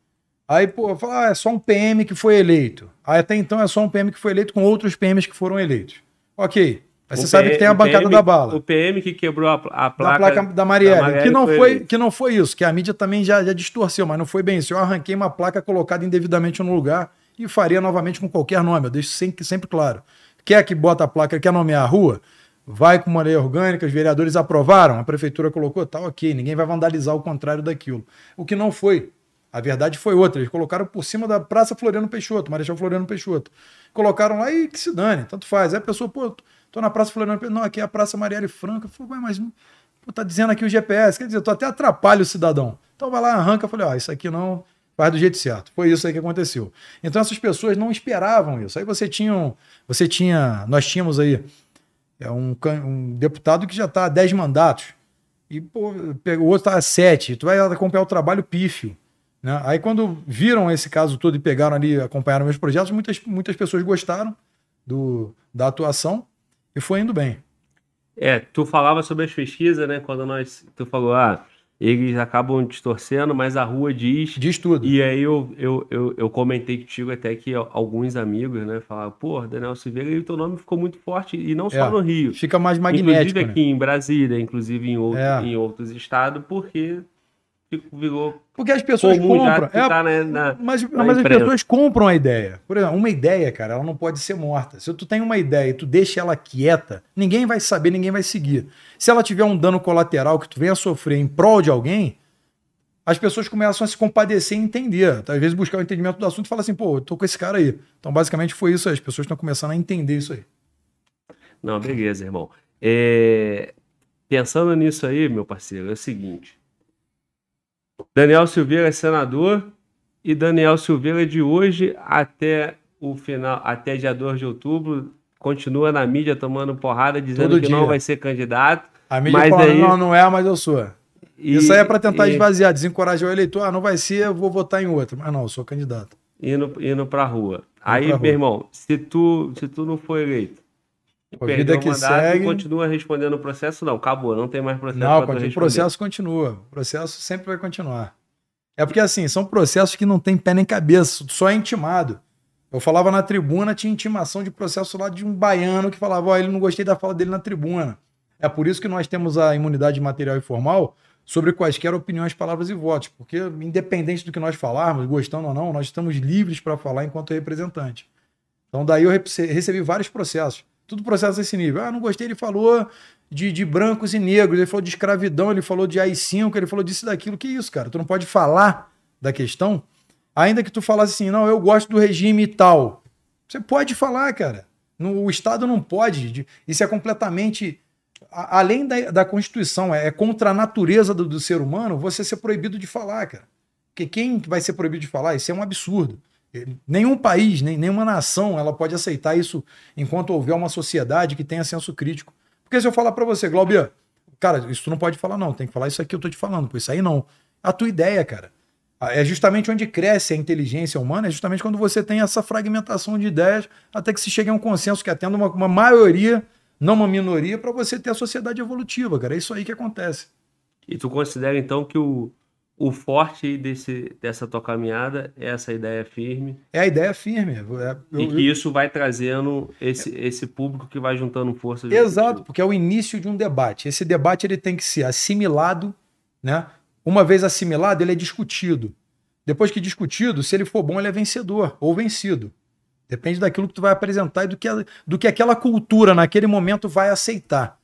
Speaker 2: Aí, pô, fala, ah, é só um PM que foi eleito. Aí até então é só um PM que foi eleito com outros PMs que foram eleitos. Ok. Aí você
Speaker 1: O
Speaker 2: sabe que tem a bancada
Speaker 1: PM
Speaker 2: da bala.
Speaker 1: O PM que quebrou a, a
Speaker 2: da
Speaker 1: placa,
Speaker 2: placa da Marielle,
Speaker 1: Marielle
Speaker 2: que, não
Speaker 1: foi
Speaker 2: foi, que não foi isso, que a mídia também já, já distorceu, mas não foi bem isso. Eu arranquei uma placa colocada indevidamente no lugar e faria novamente com qualquer nome, eu deixo sempre, sempre claro. Quer que bota a placa, quer nomear a rua? Vai com uma lei orgânica, os vereadores aprovaram, a prefeitura colocou, tá ok, ninguém vai vandalizar o contrário daquilo. O que não foi. A verdade foi outra. Eles colocaram por cima da Praça Floriano Peixoto, Marechal Floriano Peixoto. Colocaram lá e que se dane, tanto faz. Aí a pessoa, pô, tô na Praça Floriano. Não, aqui é a Praça Marielle Franca. Eu falei, "Ué, mas pô, tá dizendo aqui o GPS. Quer dizer, tu até atrapalha o cidadão. Então vai lá, arranca. Eu falei, ó, isso aqui não faz do jeito certo. Foi isso aí que aconteceu. Então essas pessoas não esperavam isso. Aí você tinha, você tinha, nós tínhamos aí é um, um deputado que já está há 10 mandatos. E pô, o outro está há 7. Tu vai acompanhar o trabalho pífio. Né? Aí quando viram esse caso todo e pegaram ali, acompanharam meus projetos, muitas, muitas pessoas gostaram do, da atuação e foi indo bem.
Speaker 1: É, tu falava sobre as pesquisas, né? Quando nós. Tu falou, ah, eles acabam distorcendo, mas a rua diz.
Speaker 2: Diz tudo.
Speaker 1: E aí eu, eu, eu, eu comentei contigo até que alguns amigos, né, falavam, pô, Daniel Silveira, e o teu nome ficou muito forte, e não só
Speaker 2: É,
Speaker 1: no Rio.
Speaker 2: Fica mais
Speaker 1: Inclusive
Speaker 2: magnético. né?
Speaker 1: aqui em Brasília, inclusive em, outro,
Speaker 2: É.
Speaker 1: em outros estados, porque virou
Speaker 2: Porque as pessoas compram. É,
Speaker 1: tá na, na-
Speaker 2: Mas,
Speaker 1: na
Speaker 2: mas as pessoas compram a ideia. Por exemplo, uma ideia, cara, ela não pode ser morta. Se tu tem uma ideia e tu deixa ela quieta, ninguém vai saber, ninguém vai seguir. Se ela tiver um dano colateral que tu venha sofrer em prol de alguém, as pessoas começam a se compadecer e entender. Às vezes buscar o entendimento do assunto e falar assim, pô, eu tô com esse cara aí. Então, basicamente, foi isso aí. As pessoas estão começando a entender isso aí.
Speaker 1: Não, beleza, irmão. É, Pensando nisso aí, meu parceiro, é o seguinte. Daniel Silveira é senador e Daniel Silveira de hoje até o final, até dia 2 de outubro, continua na mídia tomando porrada, dizendo
Speaker 2: Todo
Speaker 1: que
Speaker 2: dia.
Speaker 1: não vai ser candidato.
Speaker 2: A mídia
Speaker 1: Mas
Speaker 2: fala,
Speaker 1: aí-
Speaker 2: não, não é, mas eu sou.
Speaker 1: E,
Speaker 2: isso aí é para tentar
Speaker 1: e-
Speaker 2: esvaziar, desencorajar o eleitor. Ah, não vai ser, eu vou votar em outro. Mas não, eu sou candidato.
Speaker 1: indo, indo pra rua. Aí,
Speaker 2: pra
Speaker 1: meu
Speaker 2: rua.
Speaker 1: irmão, se tu, se tu não for eleito,
Speaker 2: A
Speaker 1: perdeu
Speaker 2: vida
Speaker 1: o
Speaker 2: que
Speaker 1: mandato,
Speaker 2: segue.
Speaker 1: continua respondendo o processo, não, acabou, não tem mais processo
Speaker 2: Não, o processo continua. O processo sempre vai continuar. É porque, assim, são processos que não tem pé nem cabeça, só é intimado. Eu falava na tribuna, tinha intimação de processo lá de um baiano que falava, ó, ele não gostei da fala dele na tribuna. É por isso que nós temos a imunidade material e formal sobre quaisquer opiniões, palavras e votos, porque independente do que nós falarmos, gostando ou não, nós estamos livres para falar enquanto representante. Então daí eu rece- recebi vários processos. Tudo processo desse nível. Ah, não gostei, ele falou de, de brancos e negros, ele falou de escravidão, ele falou de AI-5, ele falou disso e daquilo. Que isso, cara? Tu não pode falar da questão, ainda que tu falasse assim, não, eu gosto do regime tal. Você pode falar, cara. No, o Estado não pode. de- Isso é completamente. além da, da Constituição, é, é contra a natureza do, do ser humano você ser proibido de falar, cara. Porque quem vai ser proibido de falar? Isso é um absurdo. Nenhum país, nem, nenhuma nação, ela pode aceitar isso enquanto houver uma sociedade que tenha senso crítico. Porque se eu falar para você, Glaubia, cara, isso tu não pode falar não, tem que falar isso aqui eu tô te falando, pô, isso aí não. A tua ideia, cara. É justamente onde cresce a inteligência humana, é justamente quando você tem essa fragmentação de ideias até que se chegue a um consenso que atenda uma, uma maioria, não uma minoria, para você ter a sociedade evolutiva, cara. É isso aí que acontece.
Speaker 1: E tu considera então que o, o forte desse, dessa tua caminhada é essa ideia firme.
Speaker 2: É a ideia firme. É,
Speaker 1: eu, e que isso vai trazendo esse, esse público que vai juntando forças.
Speaker 2: Exato, porque é o início de um debate. Esse debate ele tem que ser assimilado, né? Uma vez assimilado, ele é discutido. Depois que discutido, se ele for bom, ele é vencedor ou vencido. Depende daquilo que tu vai apresentar e do que, do que aquela cultura naquele momento vai aceitar.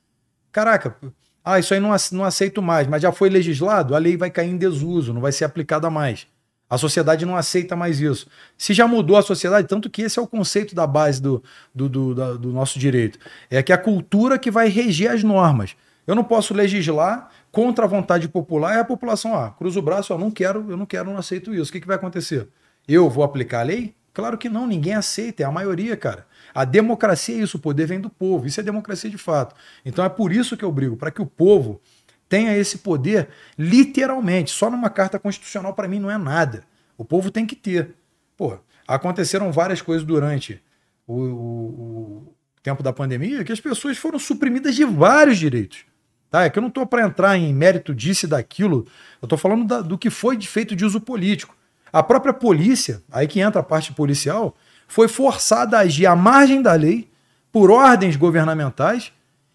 Speaker 2: Caraca, ah, isso aí não, não aceito mais, mas já foi legislado, a lei vai cair em desuso, não vai ser aplicada mais. A sociedade não aceita mais isso. Se já mudou a sociedade, tanto que esse é o conceito da base do, do, do, da, do nosso direito. É que a cultura que vai reger as normas. Eu não posso legislar contra a vontade popular e a população, ah, cruza o braço, eu não quero, eu não quero, não aceito isso. O que, que vai acontecer? Eu vou aplicar a lei? Claro que não, ninguém aceita, é a maioria, cara. A democracia é isso, o poder vem do povo. Isso é democracia de fato. Então é por isso que eu brigo, para que o povo tenha esse poder literalmente. Só numa carta constitucional para mim não é nada. O povo tem que ter. Pô, aconteceram várias coisas durante o, o, o tempo da pandemia que as pessoas foram suprimidas de vários direitos. Tá? É que eu não estou para entrar em mérito disso e daquilo. Eu estou falando da, do que foi feito de uso político. A própria polícia, aí que entra a parte policial, foi forçado a agir à margem da lei, por ordens governamentais,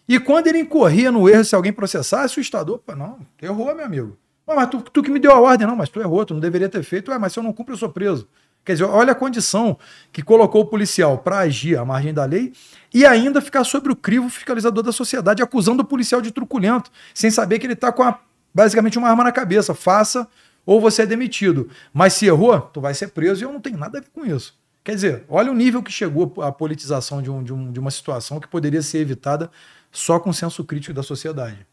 Speaker 2: e quando ele incorria no erro, se alguém processasse, o Estado, opa, não, errou, meu amigo. Mas tu, tu, que me deu a ordem, não, mas tu errou, tu não deveria ter feito, Ué, mas se eu não cumpro, eu sou preso. Quer dizer, olha a condição que colocou o policial para agir à margem da lei e ainda ficar sobre o crivo fiscalizador da sociedade, acusando o policial de truculento, sem saber que ele está com a, basicamente uma arma na cabeça. Faça ou você é demitido. Mas se errou, tu vai ser preso e eu não tenho nada a ver com isso. Quer dizer, olha o nível que chegou a politização de, um, de, um, de uma situação que poderia ser evitada só com o senso crítico da sociedade.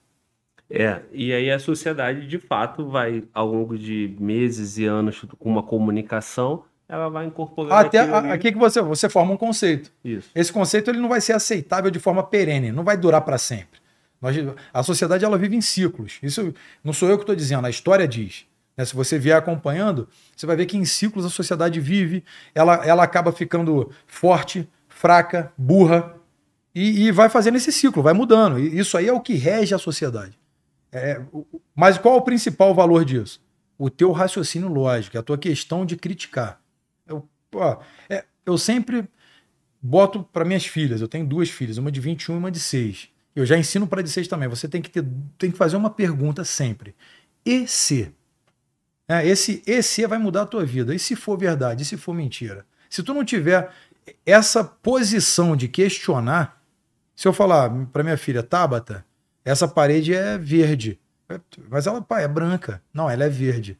Speaker 1: É, e aí a sociedade de fato vai, ao longo de meses e anos, com uma comunicação, ela vai incorporar.
Speaker 2: Até aqui que você, você forma um conceito.
Speaker 1: Isso.
Speaker 2: Esse conceito ele não vai ser aceitável de forma perene, não vai durar para sempre. Nós, a sociedade ela vive em ciclos. Isso não sou eu que estou dizendo, a história diz. Né? Se você vier acompanhando, você vai ver que em ciclos a sociedade vive, ela, ela acaba ficando forte, fraca, burra, e, e vai fazendo esse ciclo, vai mudando. E isso aí é o que rege a sociedade. É, mas qual é o principal valor disso? O teu raciocínio lógico, a tua questão de criticar. Eu, é, eu sempre boto para minhas filhas, eu tenho duas filhas, uma de 21 e uma de 6. Eu já ensino para de 6 também. Você tem que, ter, tem que fazer uma pergunta sempre. E se? É, esse esse vai mudar a tua vida. E se for verdade? E se for mentira? Se tu não tiver essa posição de questionar, se eu falar para minha filha, Tabata, essa parede é verde, mas ela, pai, é branca. Não, ela é verde.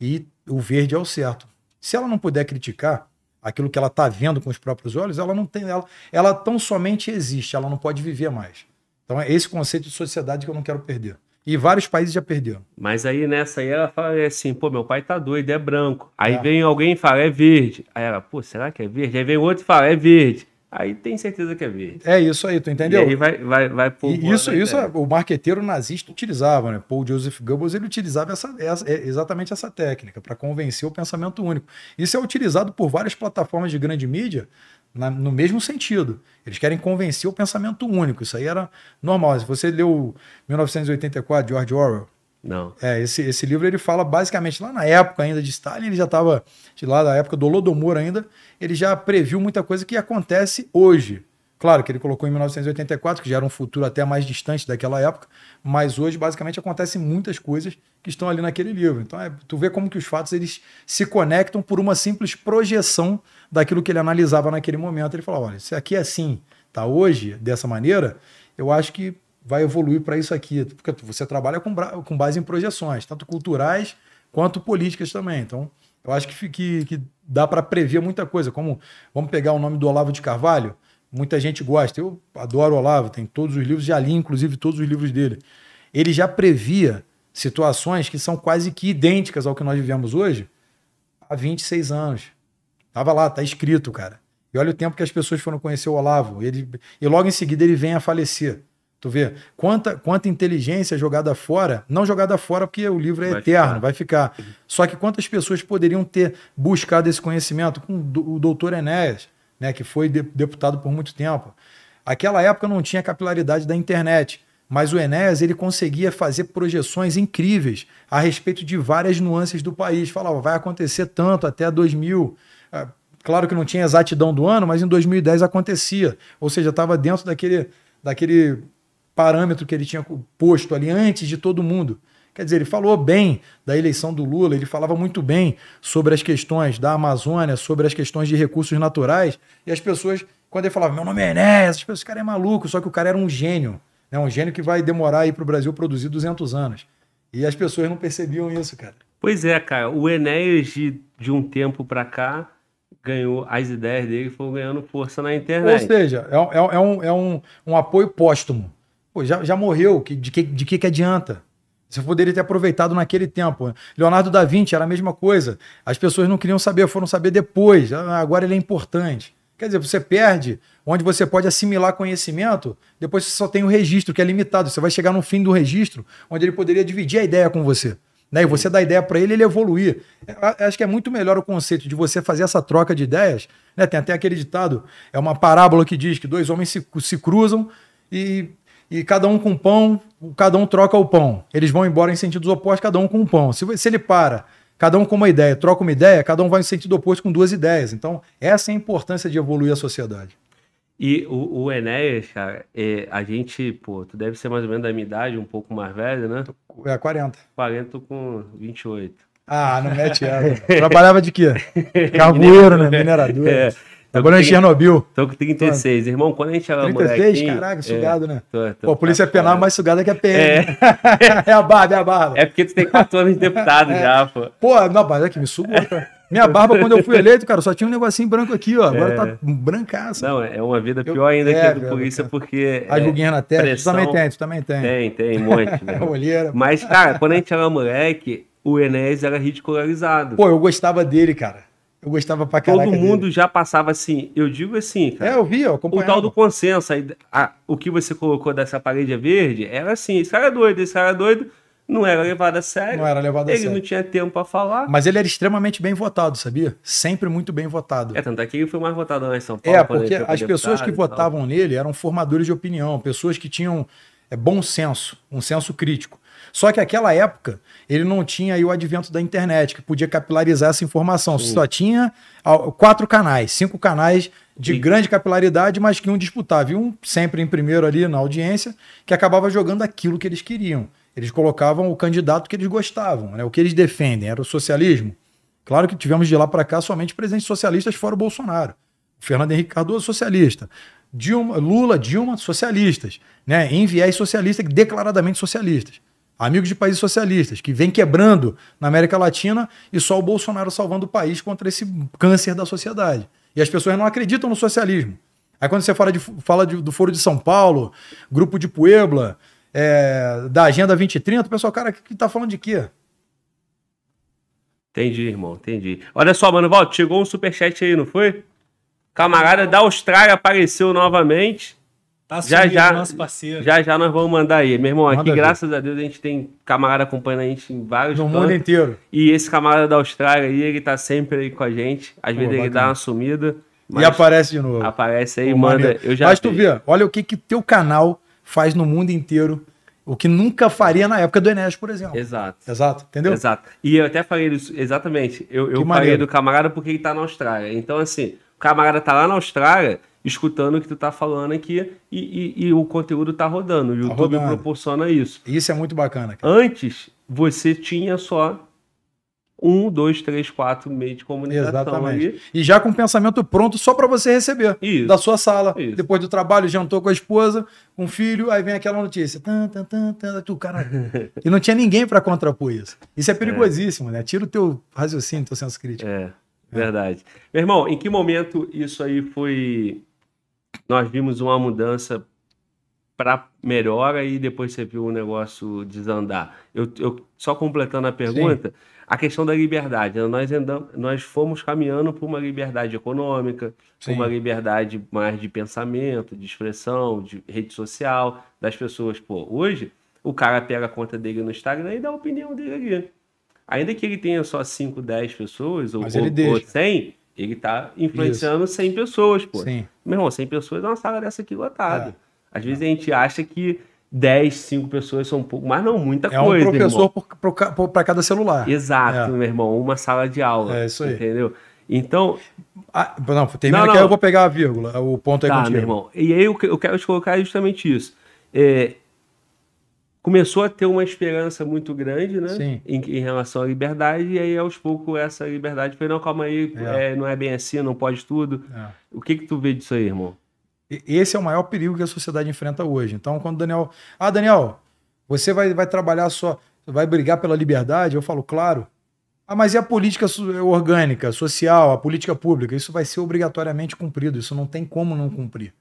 Speaker 2: E o verde é o certo. Se ela não puder criticar aquilo que ela está vendo com os próprios olhos, ela não tem, ela, ela tão somente existe, ela não pode viver mais. Então é esse conceito de sociedade que eu não quero perder. E vários países já perderam.
Speaker 1: Mas aí nessa aí ela fala assim, pô, meu pai tá doido, é branco. Aí é. vem alguém e fala, é verde. Aí ela, pô, será que é verde? Aí vem outro e fala, é verde. Aí tem certeza que é verde.
Speaker 2: É isso aí, tu entendeu?
Speaker 1: E aí vai, vai, vai
Speaker 2: e isso, isso o marqueteiro nazista utilizava, né? Paul Joseph Goebbels ele utilizava essa, essa é exatamente essa técnica para convencer o pensamento único. Isso é utilizado por várias plataformas de grande mídia na, no mesmo sentido. Eles querem convencer o pensamento único. Isso aí era normal. Se você leu 1984, George Orwell.
Speaker 1: Não.
Speaker 2: É, esse, esse livro ele fala basicamente lá na época ainda de Stalin, ele já estava, de lá da época do Holodomor ainda, ele já previu muita coisa que acontece hoje. Claro que ele colocou em 1984, que já era um futuro até mais distante daquela época, mas hoje basicamente acontecem muitas coisas que estão ali naquele livro. Então, é, tu vê como que os fatos eles se conectam por uma simples projeção daquilo que ele analisava naquele momento. Ele falou: olha, se aqui é assim, tá hoje dessa maneira, eu acho que vai evoluir para isso aqui, porque você trabalha com, com base em projeções, tanto culturais quanto políticas também. Então, eu acho que, que, que dá para prever muita coisa. Como vamos pegar o nome do Olavo de Carvalho muita gente gosta. Eu adoro o Olavo, tem todos os livros, já li inclusive todos os livros dele. Ele já previa situações que são quase que idênticas ao que nós vivemos hoje há 26 anos. Tava lá, tá escrito, cara. E olha o tempo que as pessoas foram conhecer o Olavo. Ele, e logo em seguida ele vem a falecer. Tu vê quanta, quanta inteligência jogada fora, não jogada fora porque o livro é vai eterno, ficar. vai ficar. Só que quantas pessoas poderiam ter buscado esse conhecimento com o doutor Enéas, né, que foi deputado por muito tempo. Aquela época não tinha capilaridade da internet, mas o Enéas ele conseguia fazer projeções incríveis a respeito de várias nuances do país. Falava, vai acontecer tanto até 2000. Ah, claro que não tinha exatidão do ano, mas em 2010 acontecia. Ou seja, estava dentro daquele, daquele parâmetro que ele tinha posto ali antes de todo mundo. Quer dizer, ele falou bem da eleição do Lula, ele falava muito bem sobre as questões da Amazônia, sobre as questões de recursos naturais, e as pessoas, quando ele falava, meu nome é Enéas, as pessoas, esse cara é maluco, só que o cara era um gênio. É um gênio que vai demorar aí para o Brasil produzir 200 anos. E as pessoas não percebiam isso, cara.
Speaker 1: Pois é, cara. O Enéas, de, de um tempo para cá, ganhou as ideias dele foram ganhando força na internet.
Speaker 2: Ou seja, é, é, é, um, é um, um apoio póstumo. Pô, já, já morreu, de que, de que, que adianta? Você poderia ter aproveitado naquele tempo. Leonardo da Vinci era a mesma coisa. As pessoas não queriam saber, foram saber depois. Ah, agora ele é importante. Quer dizer, você perde onde você pode assimilar conhecimento, depois você só tem o registro, que é limitado. Você vai chegar no fim do registro, onde ele poderia dividir a ideia com você. Né? E você dá ideia para ele, ele evoluir. Acho que é muito melhor o conceito de você fazer essa troca de ideias. Né? Tem até aquele ditado, é uma parábola que diz que dois homens se, se cruzam e, e cada um com pão, cada um troca o pão. Eles vão embora em sentidos opostos, cada um com um pão. Se, se ele para Cada um com uma ideia, troca uma ideia, cada um vai no sentido oposto com duas ideias. Então, essa é a importância de evoluir a sociedade.
Speaker 1: E o, o Enéas, cara, é, a gente, pô, tu deve ser mais ou menos da minha idade, um pouco mais velho, né?
Speaker 2: É, 40.
Speaker 1: 40 com 28.
Speaker 2: Ah, não mete essa. Trabalhava de quê? Carvoeiro, né? Minerador. É. Agora em Chernobyl.
Speaker 1: Tô com 36. Irmão, quando a gente era
Speaker 2: 36? Caraca, sugado, é, né? Tô, tô, Pô, a polícia tá penal é mais sugada que a PM. É. é a barba, é a barba.
Speaker 1: É porque tu tem 4 anos de deputado é. já, pô.
Speaker 2: Pô, não, mas é que me sugou, cara. Minha barba, quando eu fui eleito, cara, só tinha um negocinho branco aqui, ó. Agora é. tá brancaço.
Speaker 1: Não, é uma vida pior ainda eu, é, que a do polícia, porque.
Speaker 2: As ruguinhas na testa, pressão... tu também tem, tu também tem.
Speaker 1: Tem, tem, um monte. Né? Olheira. Mas, cara, quando a gente era moleque, o Enéas era ridicularizado.
Speaker 2: Pô, eu gostava dele, cara. Eu gostava pra
Speaker 1: caralho. Todo mundo dele. já passava assim. Eu digo assim, cara.
Speaker 2: É, eu vi, eu
Speaker 1: O tal do consenso. A, a, o que você colocou dessa parede verde era assim: esse cara é doido, esse cara é doido. Não era levado a sério.
Speaker 2: Não era levado a
Speaker 1: ele
Speaker 2: sério.
Speaker 1: Ele não tinha tempo para falar.
Speaker 2: Mas ele era extremamente bem votado, sabia? Sempre muito bem votado.
Speaker 1: É, tanto é que ele foi mais votado lá em São Paulo.
Speaker 2: É, porque as pessoas que votavam nele eram formadores de opinião, pessoas que tinham é, bom senso, um senso crítico. Só que naquela época ele não tinha aí o advento da internet, que podia capilarizar essa informação. Sim. Só tinha quatro canais, cinco canais de Sim. grande capilaridade, mas que um disputava. E um sempre em primeiro ali na audiência, que acabava jogando aquilo que eles queriam. Eles colocavam o candidato que eles gostavam, né? o que eles defendem. Era o socialismo. Claro que tivemos de lá para cá somente presidentes socialistas fora o Bolsonaro. O Fernando Henrique Cardoso, socialista. Dilma, Lula, Dilma, socialistas. Né? Em viés socialista, declaradamente socialistas amigos de países socialistas, que vem quebrando na América Latina e só o Bolsonaro salvando o país contra esse câncer da sociedade. E as pessoas não acreditam no socialismo. Aí quando você fala, de, fala de, do Foro de São Paulo, Grupo de Puebla, é, da Agenda 2030, o pessoal, cara, que, que tá falando de quê?
Speaker 1: Entendi, irmão, entendi. Olha só, mano, Valdo, chegou um superchat aí, não foi? Camarada da Austrália apareceu novamente. Tá já já, nosso parceiro. Já já nós vamos mandar aí. Meu irmão, Manda aqui, ver. graças a Deus, a gente tem camarada acompanhando a gente em vários
Speaker 2: No cantos. mundo inteiro.
Speaker 1: E esse camarada da Austrália aí, ele tá sempre aí com a gente. Às Pô, vezes bacana. ele dá uma sumida.
Speaker 2: E aparece de novo.
Speaker 1: Aparece aí, Pô, manda.
Speaker 2: Eu já mas tu vê, olha o que que teu canal faz no mundo inteiro. O que nunca faria na época do Enéas, por exemplo.
Speaker 1: Exato.
Speaker 2: Exato, entendeu?
Speaker 1: Exato. E eu até falei isso, exatamente. Eu, eu falei do camarada porque ele tá na Austrália. Então, assim, o camarada tá lá na Austrália escutando o que tu tá falando aqui e, e, e o conteúdo tá rodando. O tá YouTube rodando. proporciona isso.
Speaker 2: Isso é muito bacana.
Speaker 1: Cara. Antes, você tinha só um, dois, três, quatro meios de comunicação. Exatamente. Ali.
Speaker 2: E já com o pensamento pronto só para você receber. Isso. Da sua sala. Isso. Depois do trabalho, jantou com a esposa, com o filho, aí vem aquela notícia. Tan, tan, tan, tan, tu, cara... e não tinha ninguém para contrapor isso. Isso é, é. perigosíssimo, é. né? Tira o teu raciocínio, teu senso crítico.
Speaker 1: É, verdade. É. Meu irmão, em que momento isso aí foi nós vimos uma mudança para melhora e depois você viu o negócio desandar. Eu, eu só completando a pergunta, Sim. a questão da liberdade. Né? Nós, andamos, nós fomos caminhando por uma liberdade econômica, por uma liberdade mais de pensamento, de expressão, de rede social, das pessoas. Pô, hoje o cara pega a conta dele no Instagram e dá a opinião dele ali. Ainda que ele tenha só 5, 10 pessoas ou, ou, ou 100, ele tá influenciando Isso. 100 pessoas, pô. Sim. Meu irmão, 100 pessoas é uma sala dessa aqui lotada. É. Às vezes a gente acha que 10, 5 pessoas são um pouco, mas não, muita é coisa.
Speaker 2: É um professor para cada celular.
Speaker 1: Exato, é. meu irmão, uma sala de aula. É isso aí. Entendeu? Então.
Speaker 2: Ah, não, termina não, não. que eu vou pegar a vírgula, o ponto aí tá, contigo.
Speaker 1: meu irmão. E aí eu, eu quero te colocar justamente isso. É, começou a ter uma esperança muito grande, né? Em, em, relação à liberdade, e aí aos poucos essa liberdade foi, não, calma aí, é. É, não é bem assim, não pode tudo. É. O que que tu vê disso aí, irmão?
Speaker 2: Esse é o maior perigo que a sociedade enfrenta hoje. Então, quando o Daniel. Ah, Daniel, você vai, vai trabalhar só. Vai brigar pela liberdade? Eu falo, claro. Ah, mas e a política orgânica, social, a política pública? Isso vai ser obrigatoriamente cumprido. Isso não tem como não cumprir.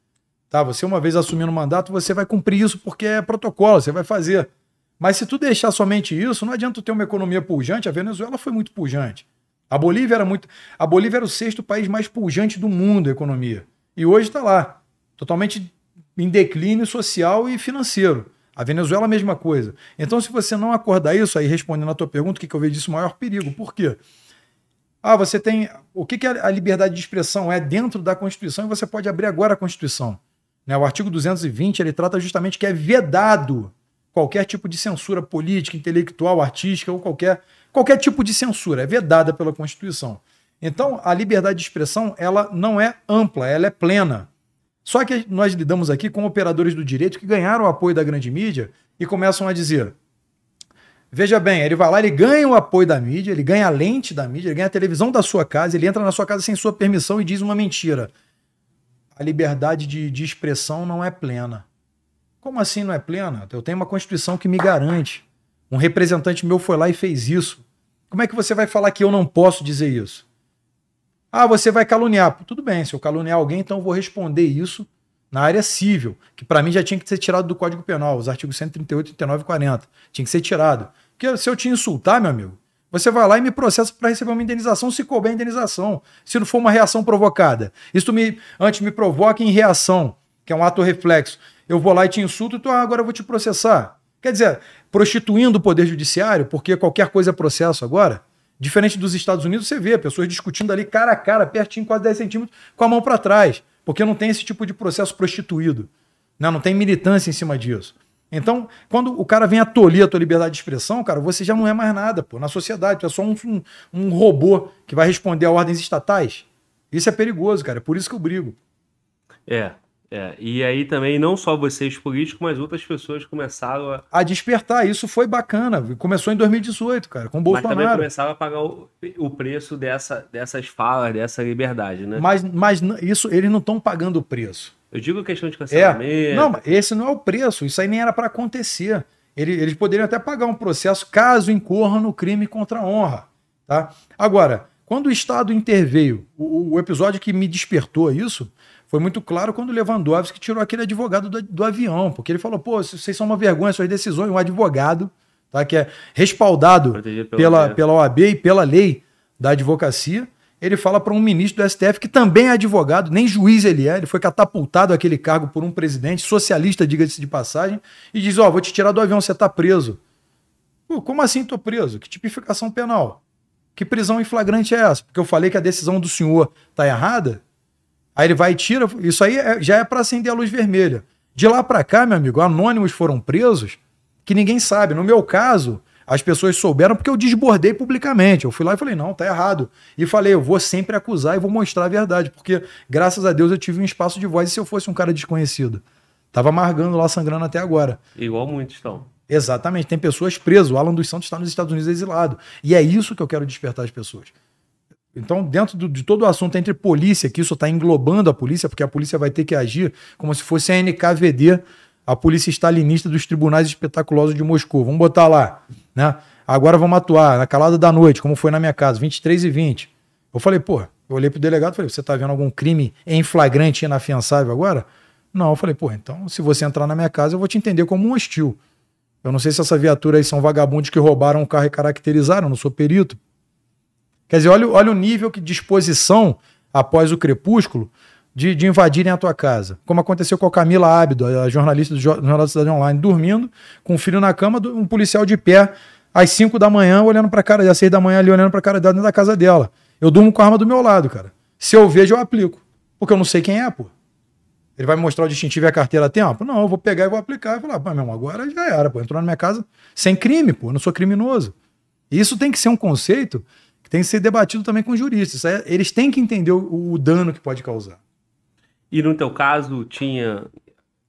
Speaker 2: Tá? Você, uma vez assumindo o mandato, você vai cumprir isso porque é protocolo, você vai fazer. Mas se tu deixar somente isso, não adianta tu ter uma economia pujante. A Venezuela foi muito pujante. A Bolívia era muito. A Bolívia era o sexto país mais pujante do mundo, a economia. E hoje está lá totalmente em declínio social e financeiro. A Venezuela, a mesma coisa. Então, se você não acordar isso, aí respondendo a tua pergunta, o que, que eu vejo disso? O maior perigo. Por quê? Ah, você tem. O que, que a liberdade de expressão é dentro da Constituição e você pode abrir agora a Constituição. Né? O artigo 220 ele trata justamente que é vedado qualquer tipo de censura política, intelectual, artística ou qualquer, qualquer tipo de censura. É vedada pela Constituição. Então, a liberdade de expressão ela não é ampla, ela é plena. Só que nós lidamos aqui com operadores do direito que ganharam o apoio da grande mídia e começam a dizer: veja bem, ele vai lá, ele ganha o apoio da mídia, ele ganha a lente da mídia, ele ganha a televisão da sua casa, ele entra na sua casa sem sua permissão e diz uma mentira. A liberdade de, de expressão não é plena. Como assim não é plena? Eu tenho uma Constituição que me garante. Um representante meu foi lá e fez isso. Como é que você vai falar que eu não posso dizer isso? Ah, você vai caluniar. Tudo bem, se eu caluniar alguém, então eu vou responder isso na área civil, que para mim já tinha que ser tirado do Código Penal, os artigos 138, 39 e 40. Tinha que ser tirado. Porque se eu te insultar, meu amigo, você vai lá e me processa para receber uma indenização, se couber a indenização. Se não for uma reação provocada. Isso me, antes me provoca em reação, que é um ato reflexo. Eu vou lá e te insulto, então agora eu vou te processar. Quer dizer, prostituindo o poder judiciário, porque qualquer coisa é processo agora. Diferente dos Estados Unidos, você vê pessoas discutindo ali cara a cara, pertinho, quase 10 centímetros, com a mão para trás. Porque não tem esse tipo de processo prostituído. Né? não tem militância em cima disso. Então, quando o cara vem a tolir a tua liberdade de expressão, cara, você já não é mais nada, pô. Na sociedade, tu é só um, um, um robô que vai responder a ordens estatais. Isso é perigoso, cara. É por isso que eu brigo.
Speaker 1: É, é, e aí também não só vocês políticos, mas outras pessoas começaram a...
Speaker 2: a despertar. Isso foi bacana. Começou em 2018, cara, com o Bolsonaro. Mas também
Speaker 1: começaram a pagar o, o preço dessa, dessas falas, dessa liberdade, né?
Speaker 2: Mas, mas isso eles não estão pagando o preço.
Speaker 1: Eu digo questão de cancelamento.
Speaker 2: É. Não, esse não é o preço. Isso aí nem era para acontecer. Eles, eles poderiam até pagar um processo caso incorram no crime contra a honra. Tá? Agora, quando o Estado interveio, o, o episódio que me despertou isso foi muito claro quando o Lewandowski tirou aquele advogado do, do avião, porque ele falou: pô, vocês são uma vergonha, suas decisões, um advogado, tá, que é respaldado pela, pela OAB e pela lei da advocacia. Ele fala para um ministro do STF que também é advogado, nem juiz ele é, ele foi catapultado aquele cargo por um presidente socialista, diga-se de passagem, e diz: Ó, oh, vou te tirar do avião, você tá preso. Pô, como assim tô preso? Que tipificação penal? Que prisão em flagrante é essa? Porque eu falei que a decisão do senhor tá errada? Aí ele vai e tira. Isso aí é, já é para acender a luz vermelha. De lá para cá, meu amigo, anônimos foram presos que ninguém sabe. No meu caso, as pessoas souberam porque eu desbordei publicamente. Eu fui lá e falei, não, tá errado. E falei, eu vou sempre acusar e vou mostrar a verdade, porque graças a Deus eu tive um espaço de voz e se eu fosse um cara desconhecido. Tava amargando lá, sangrando até agora.
Speaker 1: Igual muitos estão.
Speaker 2: Exatamente, tem pessoas presas. O Alan dos Santos está nos Estados Unidos exilado. E é isso que eu quero despertar as pessoas. Então, dentro do, de todo o assunto entre polícia, que isso está englobando a polícia, porque a polícia vai ter que agir como se fosse a NKVD, a polícia stalinista dos tribunais espetaculosos de Moscou. Vamos botar lá, né? Agora vamos atuar na calada da noite, como foi na minha casa, 23 e 20. Eu falei, pô, eu olhei pro delegado e falei, você tá vendo algum crime em flagrante inafiançável agora? Não, eu falei, pô, então se você entrar na minha casa, eu vou te entender como um hostil. Eu não sei se essa viatura aí são vagabundos que roubaram o carro e caracterizaram, não sou perito. Quer dizer, olha, olha o nível de disposição após o crepúsculo de, de, invadirem a tua casa. Como aconteceu com a Camila Ábido, a jornalista do Jornal da Cidade Online, dormindo, com o filho na cama, um policial de pé, às 5 da manhã, olhando pra cara, às 6 da manhã ali, olhando pra cara dela dentro da casa dela. Eu durmo com a arma do meu lado, cara. Se eu vejo, eu aplico. Porque eu não sei quem é, pô. Ele vai mostrar o distintivo e a carteira a tempo? Não, eu vou pegar e vou aplicar e falar, pô, meu irmão, agora já era, pô. Entrou na minha casa sem crime, pô. Eu não sou criminoso. Isso tem que ser um conceito que tem que ser debatido também com juristas. Eles têm que entender o, o dano que pode causar.
Speaker 1: E no teu caso, tinha.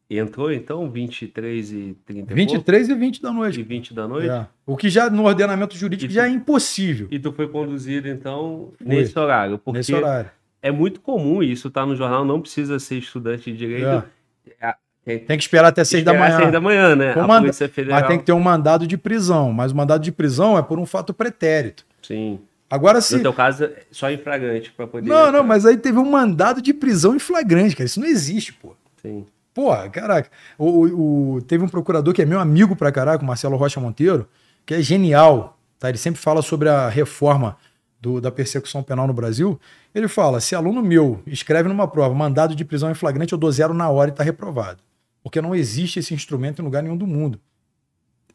Speaker 1: Entrou então 23 e 30
Speaker 2: 23 e, e 20 da noite.
Speaker 1: E 20 da noite?
Speaker 2: É. O que já no ordenamento jurídico tu, já é impossível.
Speaker 1: E tu foi conduzido então foi. nesse horário. Porque
Speaker 2: nesse horário.
Speaker 1: É muito comum isso, tá no jornal, não precisa ser estudante de direito.
Speaker 2: É. Tem, tem, que esperar até 6 da manhã.
Speaker 1: 6 da manhã, né?
Speaker 2: a manda... Mas tem que ter um mandado de prisão. Mas o mandado de prisão é por um fato pretérito.
Speaker 1: Sim.
Speaker 2: Agora sim.
Speaker 1: No teu caso, só em flagrante para poder.
Speaker 2: Não, não, mas aí teve um mandado de prisão em flagrante, cara. Isso não existe, pô.
Speaker 1: Sim.
Speaker 2: Porra, caraca. O, o, teve um procurador que é meu amigo pra caraca, o Marcelo Rocha Monteiro, que é genial. Tá? Ele sempre fala sobre a reforma do, da persecução penal no Brasil. Ele fala: se aluno meu escreve numa prova mandado de prisão em flagrante, eu dou zero na hora e tá reprovado. Porque não existe esse instrumento em lugar nenhum do mundo.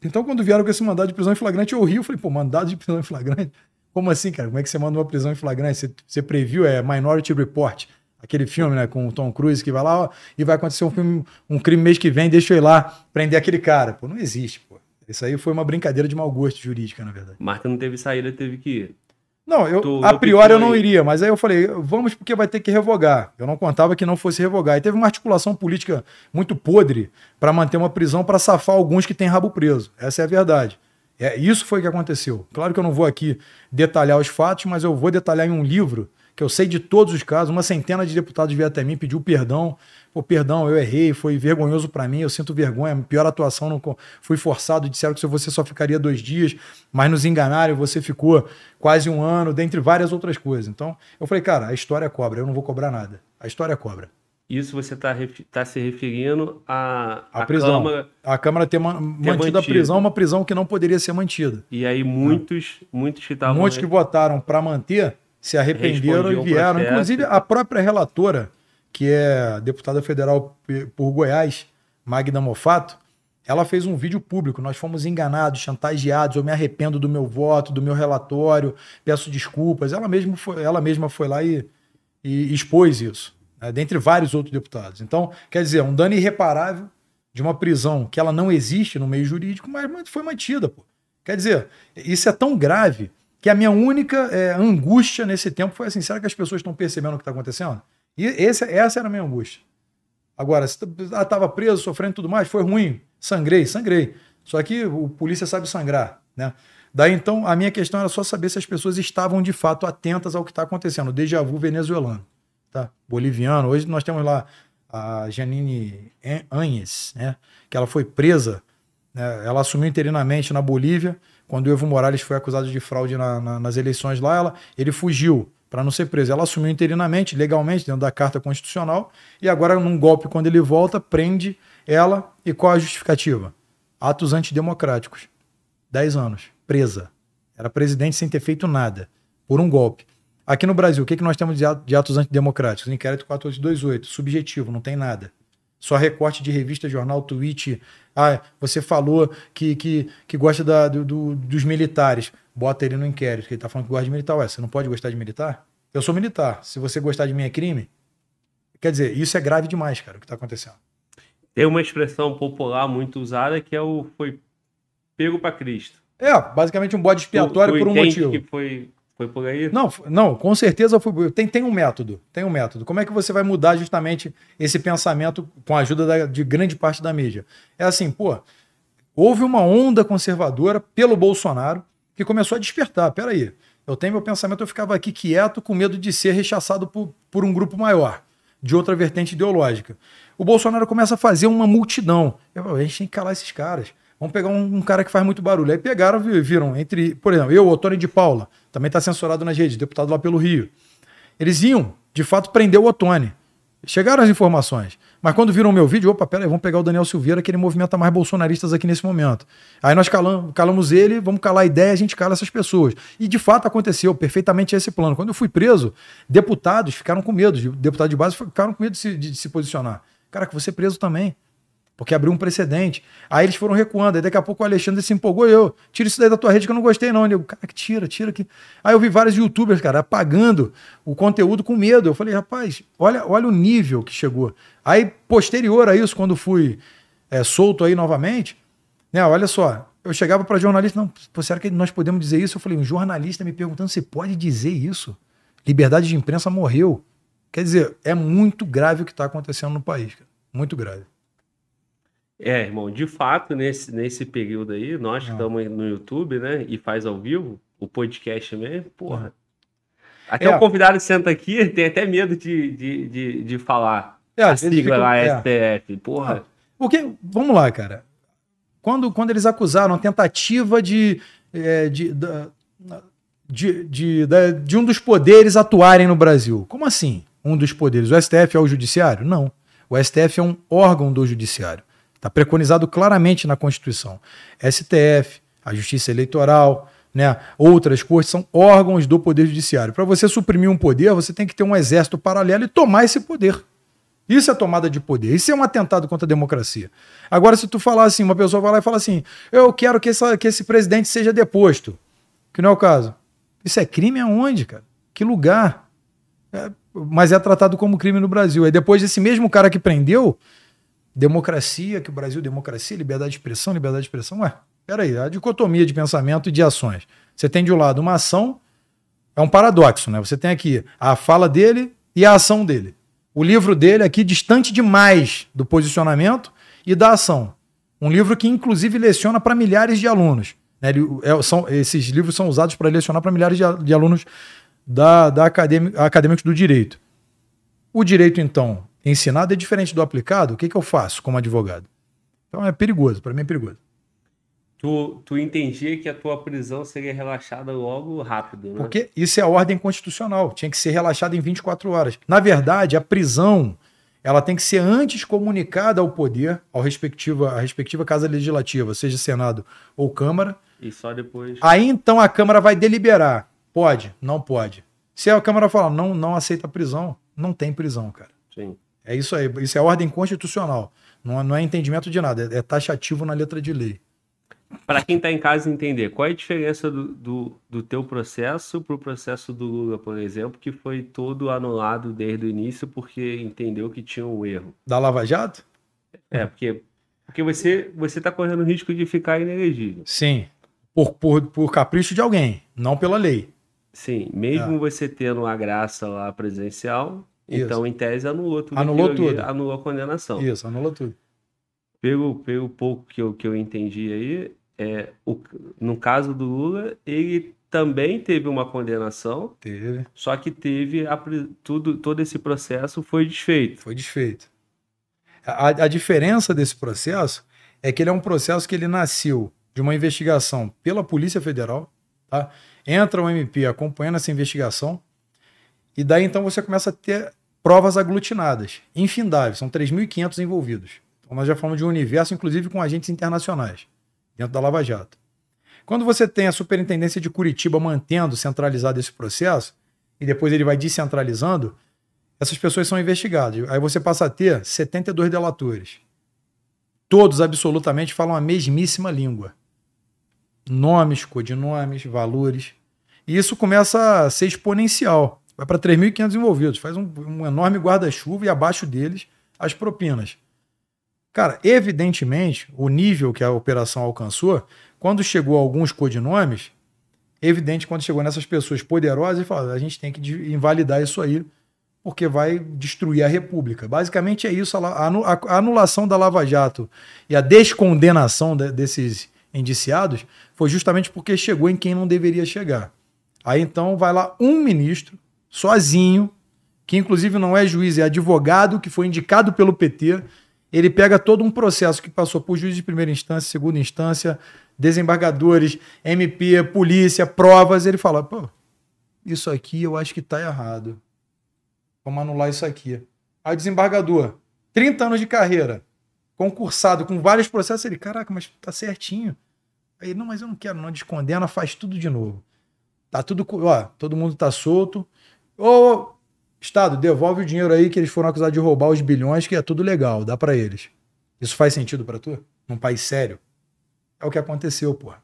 Speaker 2: Então, quando vieram com esse mandado de prisão em flagrante, eu ri, eu falei, pô, mandado de prisão em flagrante? Como assim, cara? Como é que você manda uma prisão em flagrante? Você, você previu, é Minority Report, aquele filme, né, com o Tom Cruise que vai lá ó, e vai acontecer um, filme, um crime mês que vem, deixa eu ir lá prender aquele cara. Pô, não existe, pô. Isso aí foi uma brincadeira de mau gosto jurídica, na verdade.
Speaker 1: Marta não teve saída, teve que ir.
Speaker 2: Não, eu, tu, a priori eu não iria, mas aí eu falei, vamos porque vai ter que revogar. Eu não contava que não fosse revogar. E teve uma articulação política muito podre para manter uma prisão para safar alguns que têm rabo preso. Essa é a verdade. É, isso foi o que aconteceu. Claro que eu não vou aqui detalhar os fatos, mas eu vou detalhar em um livro que eu sei de todos os casos. Uma centena de deputados vieram até mim, pediu perdão. Pô, perdão, eu errei, foi vergonhoso para mim, eu sinto vergonha, pior atuação, não fui forçado, disseram que você só ficaria dois dias, mas nos enganaram, você ficou quase um ano, dentre várias outras coisas. Então, eu falei, cara, a história cobra, eu não vou cobrar nada. A história cobra.
Speaker 1: Isso você está tá se referindo à
Speaker 2: a, a, prisão. Câmara, a Câmara ter, man, ter mantido a prisão, uma prisão que não poderia ser mantida.
Speaker 1: E aí muitos, é. muitos que estavam...
Speaker 2: Muitos que votaram para manter se arrependeram e vieram. Inclusive a própria relatora, que é deputada federal por Goiás, Magda Mofato, ela fez um vídeo público. Nós fomos enganados, chantageados. Eu me arrependo do meu voto, do meu relatório. Peço desculpas. Ela mesma foi, ela mesma foi lá e, e expôs isso né, dentre vários outros deputados. Então, quer dizer, um dano irreparável de uma prisão que ela não existe no meio jurídico, mas foi mantida. Pô. Quer dizer, isso é tão grave que a minha única é, angústia nesse tempo foi assim: será que as pessoas estão percebendo o que está acontecendo? E esse, essa era a minha angústia. Agora, estava preso, sofrendo tudo mais, foi ruim. Sangrei, sangrei. Só que o polícia sabe sangrar, né? Daí então, a minha questão era só saber se as pessoas estavam de fato atentas ao que está acontecendo, o déjà vu venezuelano tá? boliviano. Hoje nós temos lá a Janine Anhes, né? que ela foi presa, né? ela assumiu interinamente na Bolívia, quando o Evo Morales foi acusado de fraude na, na, nas eleições lá, ela, ele fugiu para não ser preso. Ela assumiu interinamente, legalmente, dentro da Carta Constitucional, e agora, num golpe, quando ele volta, prende ela. E qual a justificativa? Atos antidemocráticos. Dez anos, presa. Era presidente sem ter feito nada, por um golpe. Aqui no Brasil, o que, que nós temos de atos antidemocráticos? Inquérito 4828, subjetivo, não tem nada. Só recorte de revista, jornal, tweet. Ah, você falou que, que, que gosta da, do, do, dos militares. Bota ele no inquérito, que ele tá falando que gosta de militar. Ué, você não pode gostar de militar? Eu sou militar. Se você gostar de mim é crime? Quer dizer, isso é grave demais, cara, o que está acontecendo.
Speaker 1: Tem uma expressão popular muito usada que é o foi pego para Cristo.
Speaker 2: É, basicamente um bode expiatório por um motivo.
Speaker 1: que foi foi por aí?
Speaker 2: Não, não, com certeza foi. Tem, tem um método. Tem um método. Como é que você vai mudar justamente esse pensamento com a ajuda da, de grande parte da mídia? É assim, pô, houve uma onda conservadora pelo Bolsonaro que começou a despertar. Peraí, eu tenho meu pensamento, eu ficava aqui quieto com medo de ser rechaçado por, por um grupo maior, de outra vertente ideológica. O Bolsonaro começa a fazer uma multidão. Eu, a gente tem que calar esses caras. Vamos pegar um, um, cara que faz muito barulho. Aí pegaram, viram, entre, por exemplo, eu, o Tony de Paula, também está censurado nas redes, deputado lá pelo Rio. Eles iam, de fato, prender o Otone. Chegaram as informações. Mas quando viram o meu vídeo, opa, peraí, vamos pegar o Daniel Silveira, que ele movimenta mais bolsonaristas aqui nesse momento. Aí nós calamos, calamos ele, vamos calar a ideia, a gente cala essas pessoas. E de fato aconteceu perfeitamente esse plano. Quando eu fui preso, deputados ficaram com medo, deputados de base ficaram com medo de se, de, de se posicionar. Cara, que você preso também. Porque abriu um precedente. Aí eles foram recuando. Aí daqui a pouco o Alexandre se empolgou. Eu, tira isso daí da tua rede que eu não gostei, não. Ele, cara, que tira, tira aqui. Aí eu vi vários youtubers, cara, apagando o conteúdo com medo. Eu falei, rapaz, olha, olha o nível que chegou. Aí, posterior a isso, quando fui é, solto aí novamente, né, olha só, eu chegava para jornalista, não, será que nós podemos dizer isso? Eu falei, um jornalista me perguntando, você pode dizer isso? Liberdade de imprensa morreu. Quer dizer, é muito grave o que está acontecendo no país, cara. Muito grave.
Speaker 1: É, irmão, de fato, nesse, nesse período aí, nós que ah. estamos no YouTube, né, e faz ao vivo, o podcast mesmo, porra. Ah. Até é. o convidado senta aqui tem até medo de, de, de, de falar é, a sigla lá, é. STF, porra. Ah.
Speaker 2: Porque, vamos lá, cara. Quando, quando eles acusaram a tentativa de, é, de, de, de, de, de um dos poderes atuarem no Brasil. Como assim? Um dos poderes. O STF é o judiciário? Não. O STF é um órgão do judiciário. Está preconizado claramente na Constituição. STF, a Justiça Eleitoral, né, outras cortes são órgãos do Poder Judiciário. Para você suprimir um poder, você tem que ter um exército paralelo e tomar esse poder. Isso é tomada de poder. Isso é um atentado contra a democracia. Agora, se tu falar assim, uma pessoa vai lá e fala assim: eu quero que, essa, que esse presidente seja deposto, que não é o caso. Isso é crime aonde, cara? Que lugar? É, mas é tratado como crime no Brasil. Aí depois desse mesmo cara que prendeu, democracia, que o Brasil, democracia, liberdade de expressão, liberdade de expressão. Ué, peraí, a dicotomia de pensamento e de ações. Você tem de um lado uma ação, é um paradoxo, né? Você tem aqui a fala dele e a ação dele. O livro dele aqui distante demais do posicionamento e da ação. Um livro que, inclusive, leciona para milhares de alunos. Né? Ele, é, são, esses livros são usados para lecionar para milhares de, de, alunos da, da acadêmicos do direito. O direito, então, ensinado é diferente do aplicado, o que, que eu faço como advogado? Então é perigoso, para mim é perigoso.
Speaker 1: Tu, tu entendia que a tua prisão seria relaxada logo rápido, né?
Speaker 2: Porque isso é a ordem constitucional, tinha que ser relaxada em 24 horas. Na verdade, a prisão ela tem que ser antes comunicada ao poder, ao respectiva, à respectiva casa legislativa, seja Senado ou Câmara.
Speaker 1: E só depois.
Speaker 2: Aí então a Câmara vai deliberar. Pode, não pode. Se a Câmara falar não, não aceita prisão, não tem prisão, cara.
Speaker 1: Sim.
Speaker 2: É isso aí. Isso é ordem constitucional. Não, não é entendimento de nada. É, é taxativo na letra de lei.
Speaker 1: Para quem está em casa entender, qual é a diferença do, do, do teu processo para o processo do Lula, por exemplo, que foi todo anulado desde o início porque entendeu que tinha um erro?
Speaker 2: Da Lava Jato?
Speaker 1: É, porque, porque você está correndo risco de ficar inelegível.
Speaker 2: Sim, por, por, por capricho de alguém, não pela lei.
Speaker 1: Sim, mesmo é. você tendo a graça lá presencial, isso. Então, em tese, anulou tudo.
Speaker 2: Anulou tudo.
Speaker 1: Anulou a condenação.
Speaker 2: Isso, anulou tudo.
Speaker 1: Pelo, pelo pouco que eu, que eu entendi aí, é, o, no caso do Lula, ele também teve uma condenação.
Speaker 2: Teve.
Speaker 1: Só que teve a, tudo, todo esse processo foi desfeito.
Speaker 2: Foi desfeito. A, a diferença desse processo é que ele é um processo que ele nasceu de uma investigação pela Polícia Federal, tá? Entra o MP acompanhando essa investigação, e daí então você começa a ter provas aglutinadas, infindáveis, são 3.500 envolvidos. Então nós já falamos de um universo, inclusive com agentes internacionais, dentro da Lava Jato. Quando você tem a Superintendência de Curitiba mantendo centralizado esse processo, e depois ele vai descentralizando, essas pessoas são investigadas. Aí você passa a ter 72 delatores. Todos absolutamente falam a mesmíssima língua. Nomes, codinomes, valores. E isso começa a ser exponencial vai para 3.500 envolvidos, faz um, um enorme guarda-chuva e abaixo deles as propinas. Cara, evidentemente, o nível que a operação alcançou, quando chegou a alguns codinomes, evidente quando chegou nessas pessoas poderosas e falou: a gente tem que invalidar isso aí, porque vai destruir a República. Basicamente é isso, a, a anulação da Lava Jato e a descondenação de, desses indiciados foi justamente porque chegou em quem não deveria chegar. Aí então vai lá um ministro sozinho, que inclusive não é juiz, é advogado, que foi indicado pelo PT. Ele pega todo um processo que passou por juiz de primeira instância, segunda instância, desembargadores, MP, polícia, provas. Ele fala: pô, isso aqui eu acho que está errado. Vamos anular isso aqui. Aí o desembargador, 30 anos de carreira, concursado com vários processos, ele, caraca, mas tá certinho. Aí, não, mas eu não quero, não descondena, faz tudo de novo. Tá tudo, ó, todo mundo tá solto. Ô, Estado, devolve o dinheiro aí que eles foram acusados de roubar os bilhões, que é tudo legal, dá para eles. Isso faz sentido para tu? Num país sério? É o que aconteceu, porra.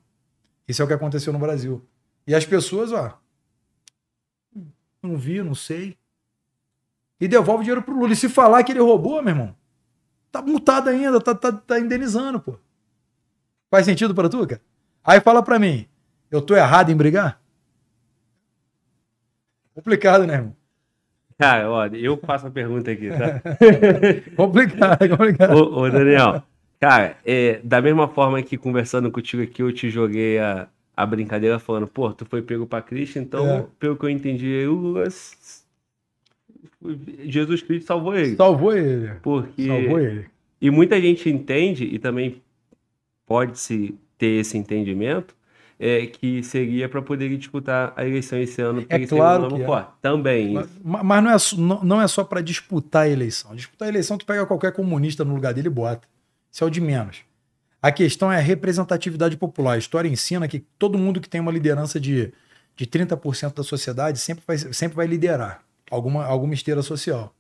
Speaker 2: Isso é o que aconteceu no Brasil. E as pessoas, ó, não vi, não sei. E devolve o dinheiro pro Lula. E se falar que ele roubou, meu irmão, tá multado ainda, tá, tá, tá indenizando, pô. Faz sentido para tu, cara? Aí fala para mim, eu tô errado em brigar? Complicado, né, irmão?
Speaker 1: Cara, olha, eu faço a pergunta aqui, tá?
Speaker 2: complicado, complicado.
Speaker 1: Ô, ô, Daniel, cara, é, da mesma forma que conversando contigo aqui, eu te joguei a, a brincadeira falando, pô, tu foi pego pra Cristo, então, é. pelo que eu entendi, Lula Jesus Cristo salvou ele.
Speaker 2: Salvou ele.
Speaker 1: Porque...
Speaker 2: Salvou ele.
Speaker 1: E muita gente entende, e também pode-se ter esse entendimento, é, que seria para poder disputar a eleição esse ano.
Speaker 2: É claro que
Speaker 1: é. Também.
Speaker 2: Mas, mas, não é, não, não é só para disputar a eleição. Disputar a eleição, tu pega qualquer comunista no lugar dele e bota. Isso é o de menos. A questão é a representatividade popular. A história ensina que todo mundo que tem uma liderança de, de 30% da sociedade sempre vai, sempre vai liderar alguma, alguma esteira social.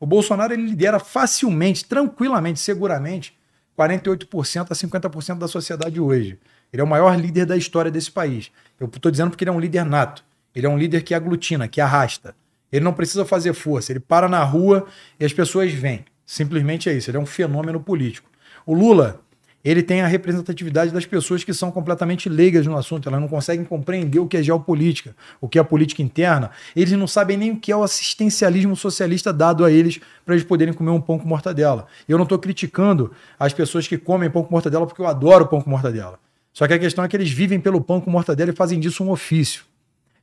Speaker 2: O Bolsonaro ele lidera facilmente, tranquilamente, seguramente, 48% a 50% da sociedade hoje. Ele é o maior líder da história desse país. Eu estou dizendo porque ele é um líder nato. Ele é um líder que aglutina, que arrasta. Ele não precisa fazer força. Ele para na rua e as pessoas vêm. Simplesmente é isso. Ele é um fenômeno político. O Lula, ele tem a representatividade das pessoas que são completamente leigas no assunto, elas não conseguem compreender o que é geopolítica, o que é política interna, eles não sabem nem o que é o assistencialismo socialista dado a eles para eles poderem comer um pão com mortadela. Eu não estou criticando as pessoas que comem pão com mortadela porque eu adoro pão com mortadela. Só que a questão é que eles vivem pelo pão com mortadela e fazem disso um ofício.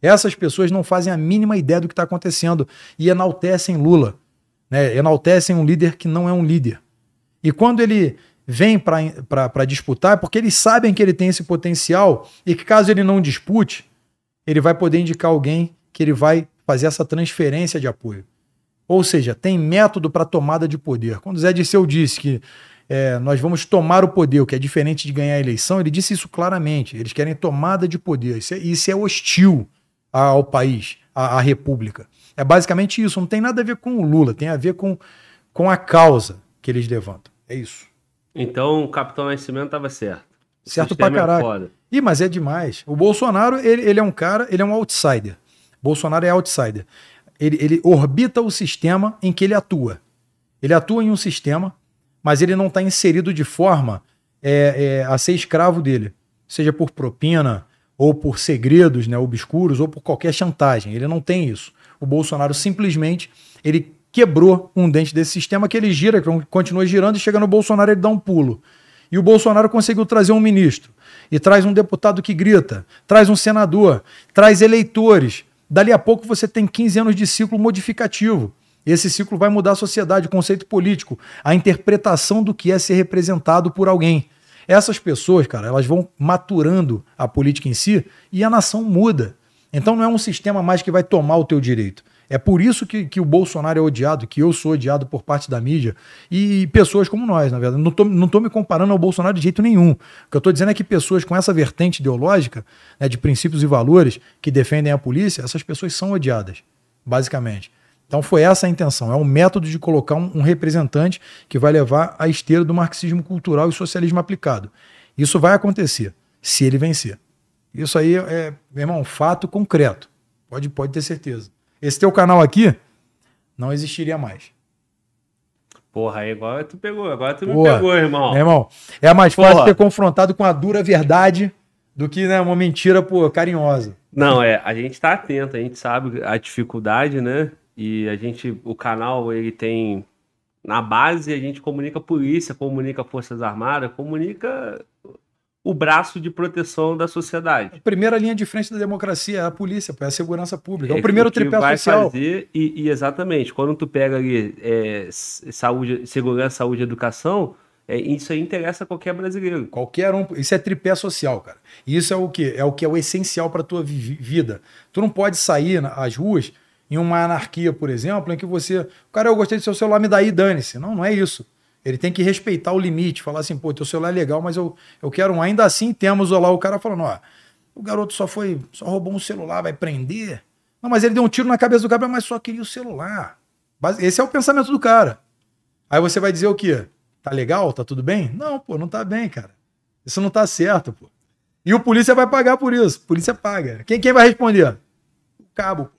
Speaker 2: Essas pessoas não fazem a mínima ideia do que está acontecendo e enaltecem Lula, né? enaltecem um líder que não é um líder. E quando ele vem para disputar, é porque eles sabem que ele tem esse potencial e que caso ele não dispute, ele vai poder indicar alguém que ele vai fazer essa transferência de apoio. Ou seja, tem método para tomada de poder. Quando Zé Disseu disse que é, nós vamos tomar o poder, o que é diferente de ganhar a eleição, ele disse isso claramente. Eles querem tomada de poder. Isso é, isso é hostil ao país, à, à, república. É basicamente isso. Não tem nada a ver com o Lula, tem a ver com, com a causa que eles levantam. É isso.
Speaker 1: Então o Capitão Nascimento estava certo.
Speaker 2: certo pra caralho. É Ih, mas é demais. O Bolsonaro, ele, ele é um cara, ele é um outsider. Bolsonaro é outsider. Ele, ele orbita o sistema em que ele atua. Ele atua em um sistema mas ele não está inserido de forma é, é, a ser escravo dele, seja por propina, ou por segredos né, obscuros, ou por qualquer chantagem. Ele não tem isso. O Bolsonaro simplesmente ele quebrou um dente desse sistema que ele gira, que continua girando, e chega no Bolsonaro ele dá um pulo. E o Bolsonaro conseguiu trazer um ministro, e traz um deputado que grita, traz um senador, traz eleitores. Dali a pouco você tem 15 anos de ciclo modificativo. Esse ciclo vai mudar a sociedade, o conceito político, a interpretação do que é ser representado por alguém. Essas pessoas, cara, elas vão maturando a política em si e a nação muda. Então não é um sistema mais que vai tomar o teu direito. É por isso que, que o Bolsonaro é odiado, que eu sou odiado por parte da mídia e, pessoas como nós, na verdade. Não tô, não tô me comparando ao Bolsonaro de jeito nenhum. O que eu estou dizendo é que pessoas com essa vertente ideológica, né, de princípios e valores que defendem a polícia, essas pessoas são odiadas, basicamente. Então foi essa a intenção. É um método de colocar um, um representante que vai levar à esteira do marxismo cultural e socialismo aplicado. Isso vai acontecer se ele vencer. Isso aí é, meu irmão, fato concreto. Pode, pode ter certeza. Esse teu canal aqui não existiria mais.
Speaker 1: Porra, aí agora tu pegou, agora tu Porra, me pegou, irmão.
Speaker 2: Meu irmão, é mais Porra. fácil ser confrontado com a dura verdade do que né, uma mentira, pô, carinhosa.
Speaker 1: Não, é, a gente tá atento, a gente sabe a dificuldade, né? E a gente, o canal, ele tem na base a gente comunica a polícia, comunica Forças Armadas, comunica o braço de proteção da sociedade.
Speaker 2: A primeira linha de frente da democracia é a polícia, é a segurança pública. É, é o primeiro tripé vai social.
Speaker 1: Fazer, e, e, exatamente, quando tu pega ali é, saúde, segurança, saúde e educação, é, isso aí interessa a qualquer brasileiro.
Speaker 2: Qualquer um. Isso é tripé social, cara. Isso é o que é o que é o essencial para tua vida. Tu não pode sair às ruas em uma anarquia, por exemplo, em que você. Cara, eu gostei do seu celular, me dá aí, dane-se. Não, não é isso. Ele tem que respeitar o limite, falar assim, pô, teu celular é legal, mas eu, eu quero um. Ainda assim, temos lá o cara falando, ó, o garoto só foi, só roubou um celular, vai prender. Não, mas ele deu um tiro na cabeça do cara, mas só queria o celular. Esse é o pensamento do cara. Aí você vai dizer o quê? Tá legal? Tá tudo bem? Não, pô, não tá bem, cara. Isso não tá certo, pô. E o polícia vai pagar por isso. polícia paga. Quem, quem vai responder? O cabo.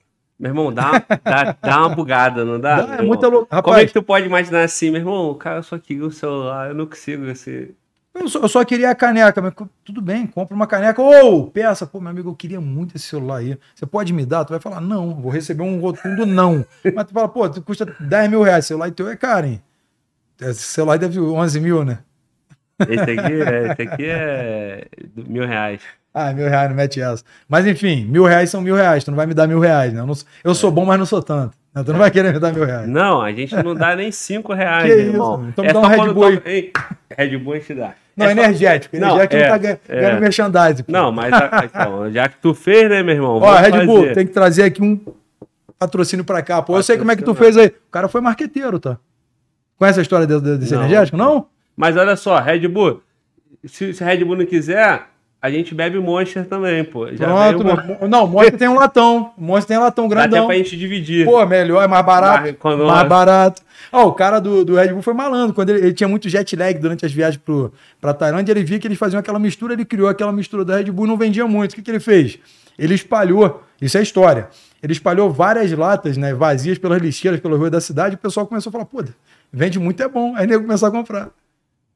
Speaker 1: Meu irmão, dá, dá, dá uma bugada, não dá?
Speaker 2: dá é muita loucura.
Speaker 1: Como é que tu pode imaginar assim, meu irmão? Cara só queria o celular, eu não consigo assim.
Speaker 2: Eu só, eu só, queria a caneca, mas tudo bem, compra uma caneca. Ou, peça, pô, meu amigo, eu queria muito esse celular aí. Você pode me dar? Tu vai falar, não, vou receber um rotundo não. mas tu fala, pô, tu custa 10 mil reais, celular teu é caro, hein? Esse celular deve 11 mil, né?
Speaker 1: Esse aqui, é, esse aqui é mil reais.
Speaker 2: Ah, mil reais, não mete essa. Mas enfim, mil reais são mil reais. Tu não vai me dar mil reais, né? Eu, não, eu sou bom, mas não sou tanto. Não, tu não vai querer me dar mil reais.
Speaker 1: Não, a gente não dá nem cinco reais, que irmão. Isso?
Speaker 2: Então me é dá um Red Bull.
Speaker 1: Ei, Red Bull a gente dá.
Speaker 2: Não, é energético. Não, energético é, não tá ganhando, é. ganhando merchandising.
Speaker 1: Pô. Não, mas então, já que tu fez, né, meu irmão?
Speaker 2: Ó, Red fazer. Bull, tem que trazer aqui um patrocínio pra cá. Pô, eu sei como é que tu fez aí. O cara foi marqueteiro, tá? Conhece a história desse, desse não. energético? Não?
Speaker 1: Mas olha só, Red Bull, se, se Red Bull não quiser, a gente bebe Monster também, pô.
Speaker 2: Já Pronto, uma... Não, Monster tem um latão. Monster tem um latão grandão. Dá até
Speaker 1: pra gente dividir.
Speaker 2: Pô, melhor, é mais barato. Mais, quando mais barato. Ó, oh, o cara do, do Red Bull foi malandro. Quando ele, ele, tinha muito jet lag durante as viagens pro, pra Tailândia, ele via que eles faziam aquela mistura, ele criou aquela mistura da Red Bull e não vendia muito. O que, que ele fez? Ele espalhou, isso é história. Ele espalhou várias latas, né, vazias pelas lixeiras, pela rua da cidade, e o pessoal começou a falar, pô, vende muito, é bom. Aí ele começou a comprar.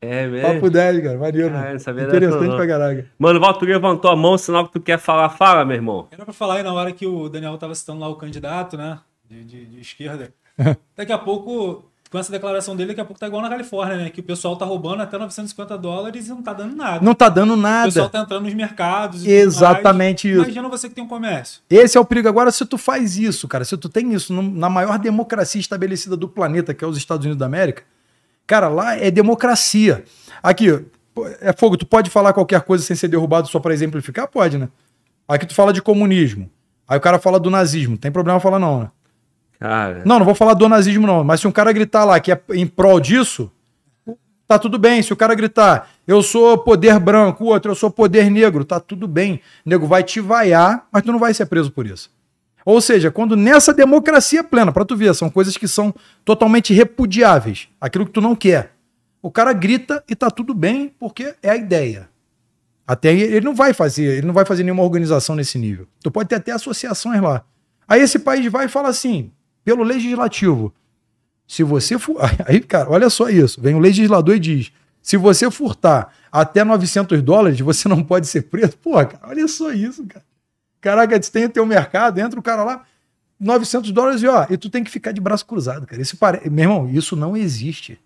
Speaker 1: É mesmo?
Speaker 2: Papo 10, cara. Maneiro. Ah, Interessante pra caralho.
Speaker 1: Mano, Valdo, tu levantou a mão, sinal que tu quer falar. Fala, meu irmão.
Speaker 3: Era pra falar aí na hora que o Daniel tava citando lá o candidato, né? De, de, de esquerda. Daqui a pouco, com essa declaração dele, daqui a pouco tá igual na Califórnia, né? Que o pessoal tá roubando até 950 dólares e não tá dando nada.
Speaker 2: Não tá dando nada. O
Speaker 3: pessoal tá entrando nos mercados.
Speaker 2: Exatamente isso.
Speaker 3: Imagina você que tem um comércio.
Speaker 2: Esse é o perigo. Agora, se tu faz isso, cara, se tu tem isso na maior democracia estabelecida do planeta, que é os Estados Unidos da América, cara, lá é democracia. Aqui, é fogo, tu pode falar qualquer coisa sem ser derrubado só para exemplificar? Pode, né? Aqui tu fala de comunismo. Aí o cara fala do nazismo. Tem problema falar não, né? Cara. Não, não vou falar do nazismo não. Mas se um cara gritar lá que é em prol disso, tá tudo bem. Se o cara gritar, eu sou poder branco, o outro, eu sou poder negro, tá tudo bem. O nego vai te vaiar, mas tu não vai ser preso por isso. Ou seja, quando nessa democracia plena, para tu ver, são coisas que são totalmente repudiáveis, aquilo que tu não quer. O cara grita e tá tudo bem, porque é a ideia. Até ele não vai fazer, ele não vai fazer nenhuma organização nesse nível. Tu pode ter até associações lá. Aí esse país vai e fala assim, pelo legislativo, se você for, aí cara, olha só isso, vem o legislador e diz, se você furtar até 900 dólares, você não pode ser preso. Pô, cara, olha só isso, cara. Caraca, tem o teu mercado, entra o cara lá, 900 dólares e ó, e tu tem que ficar de braço cruzado, cara. Esse pare... Meu irmão, isso não existe.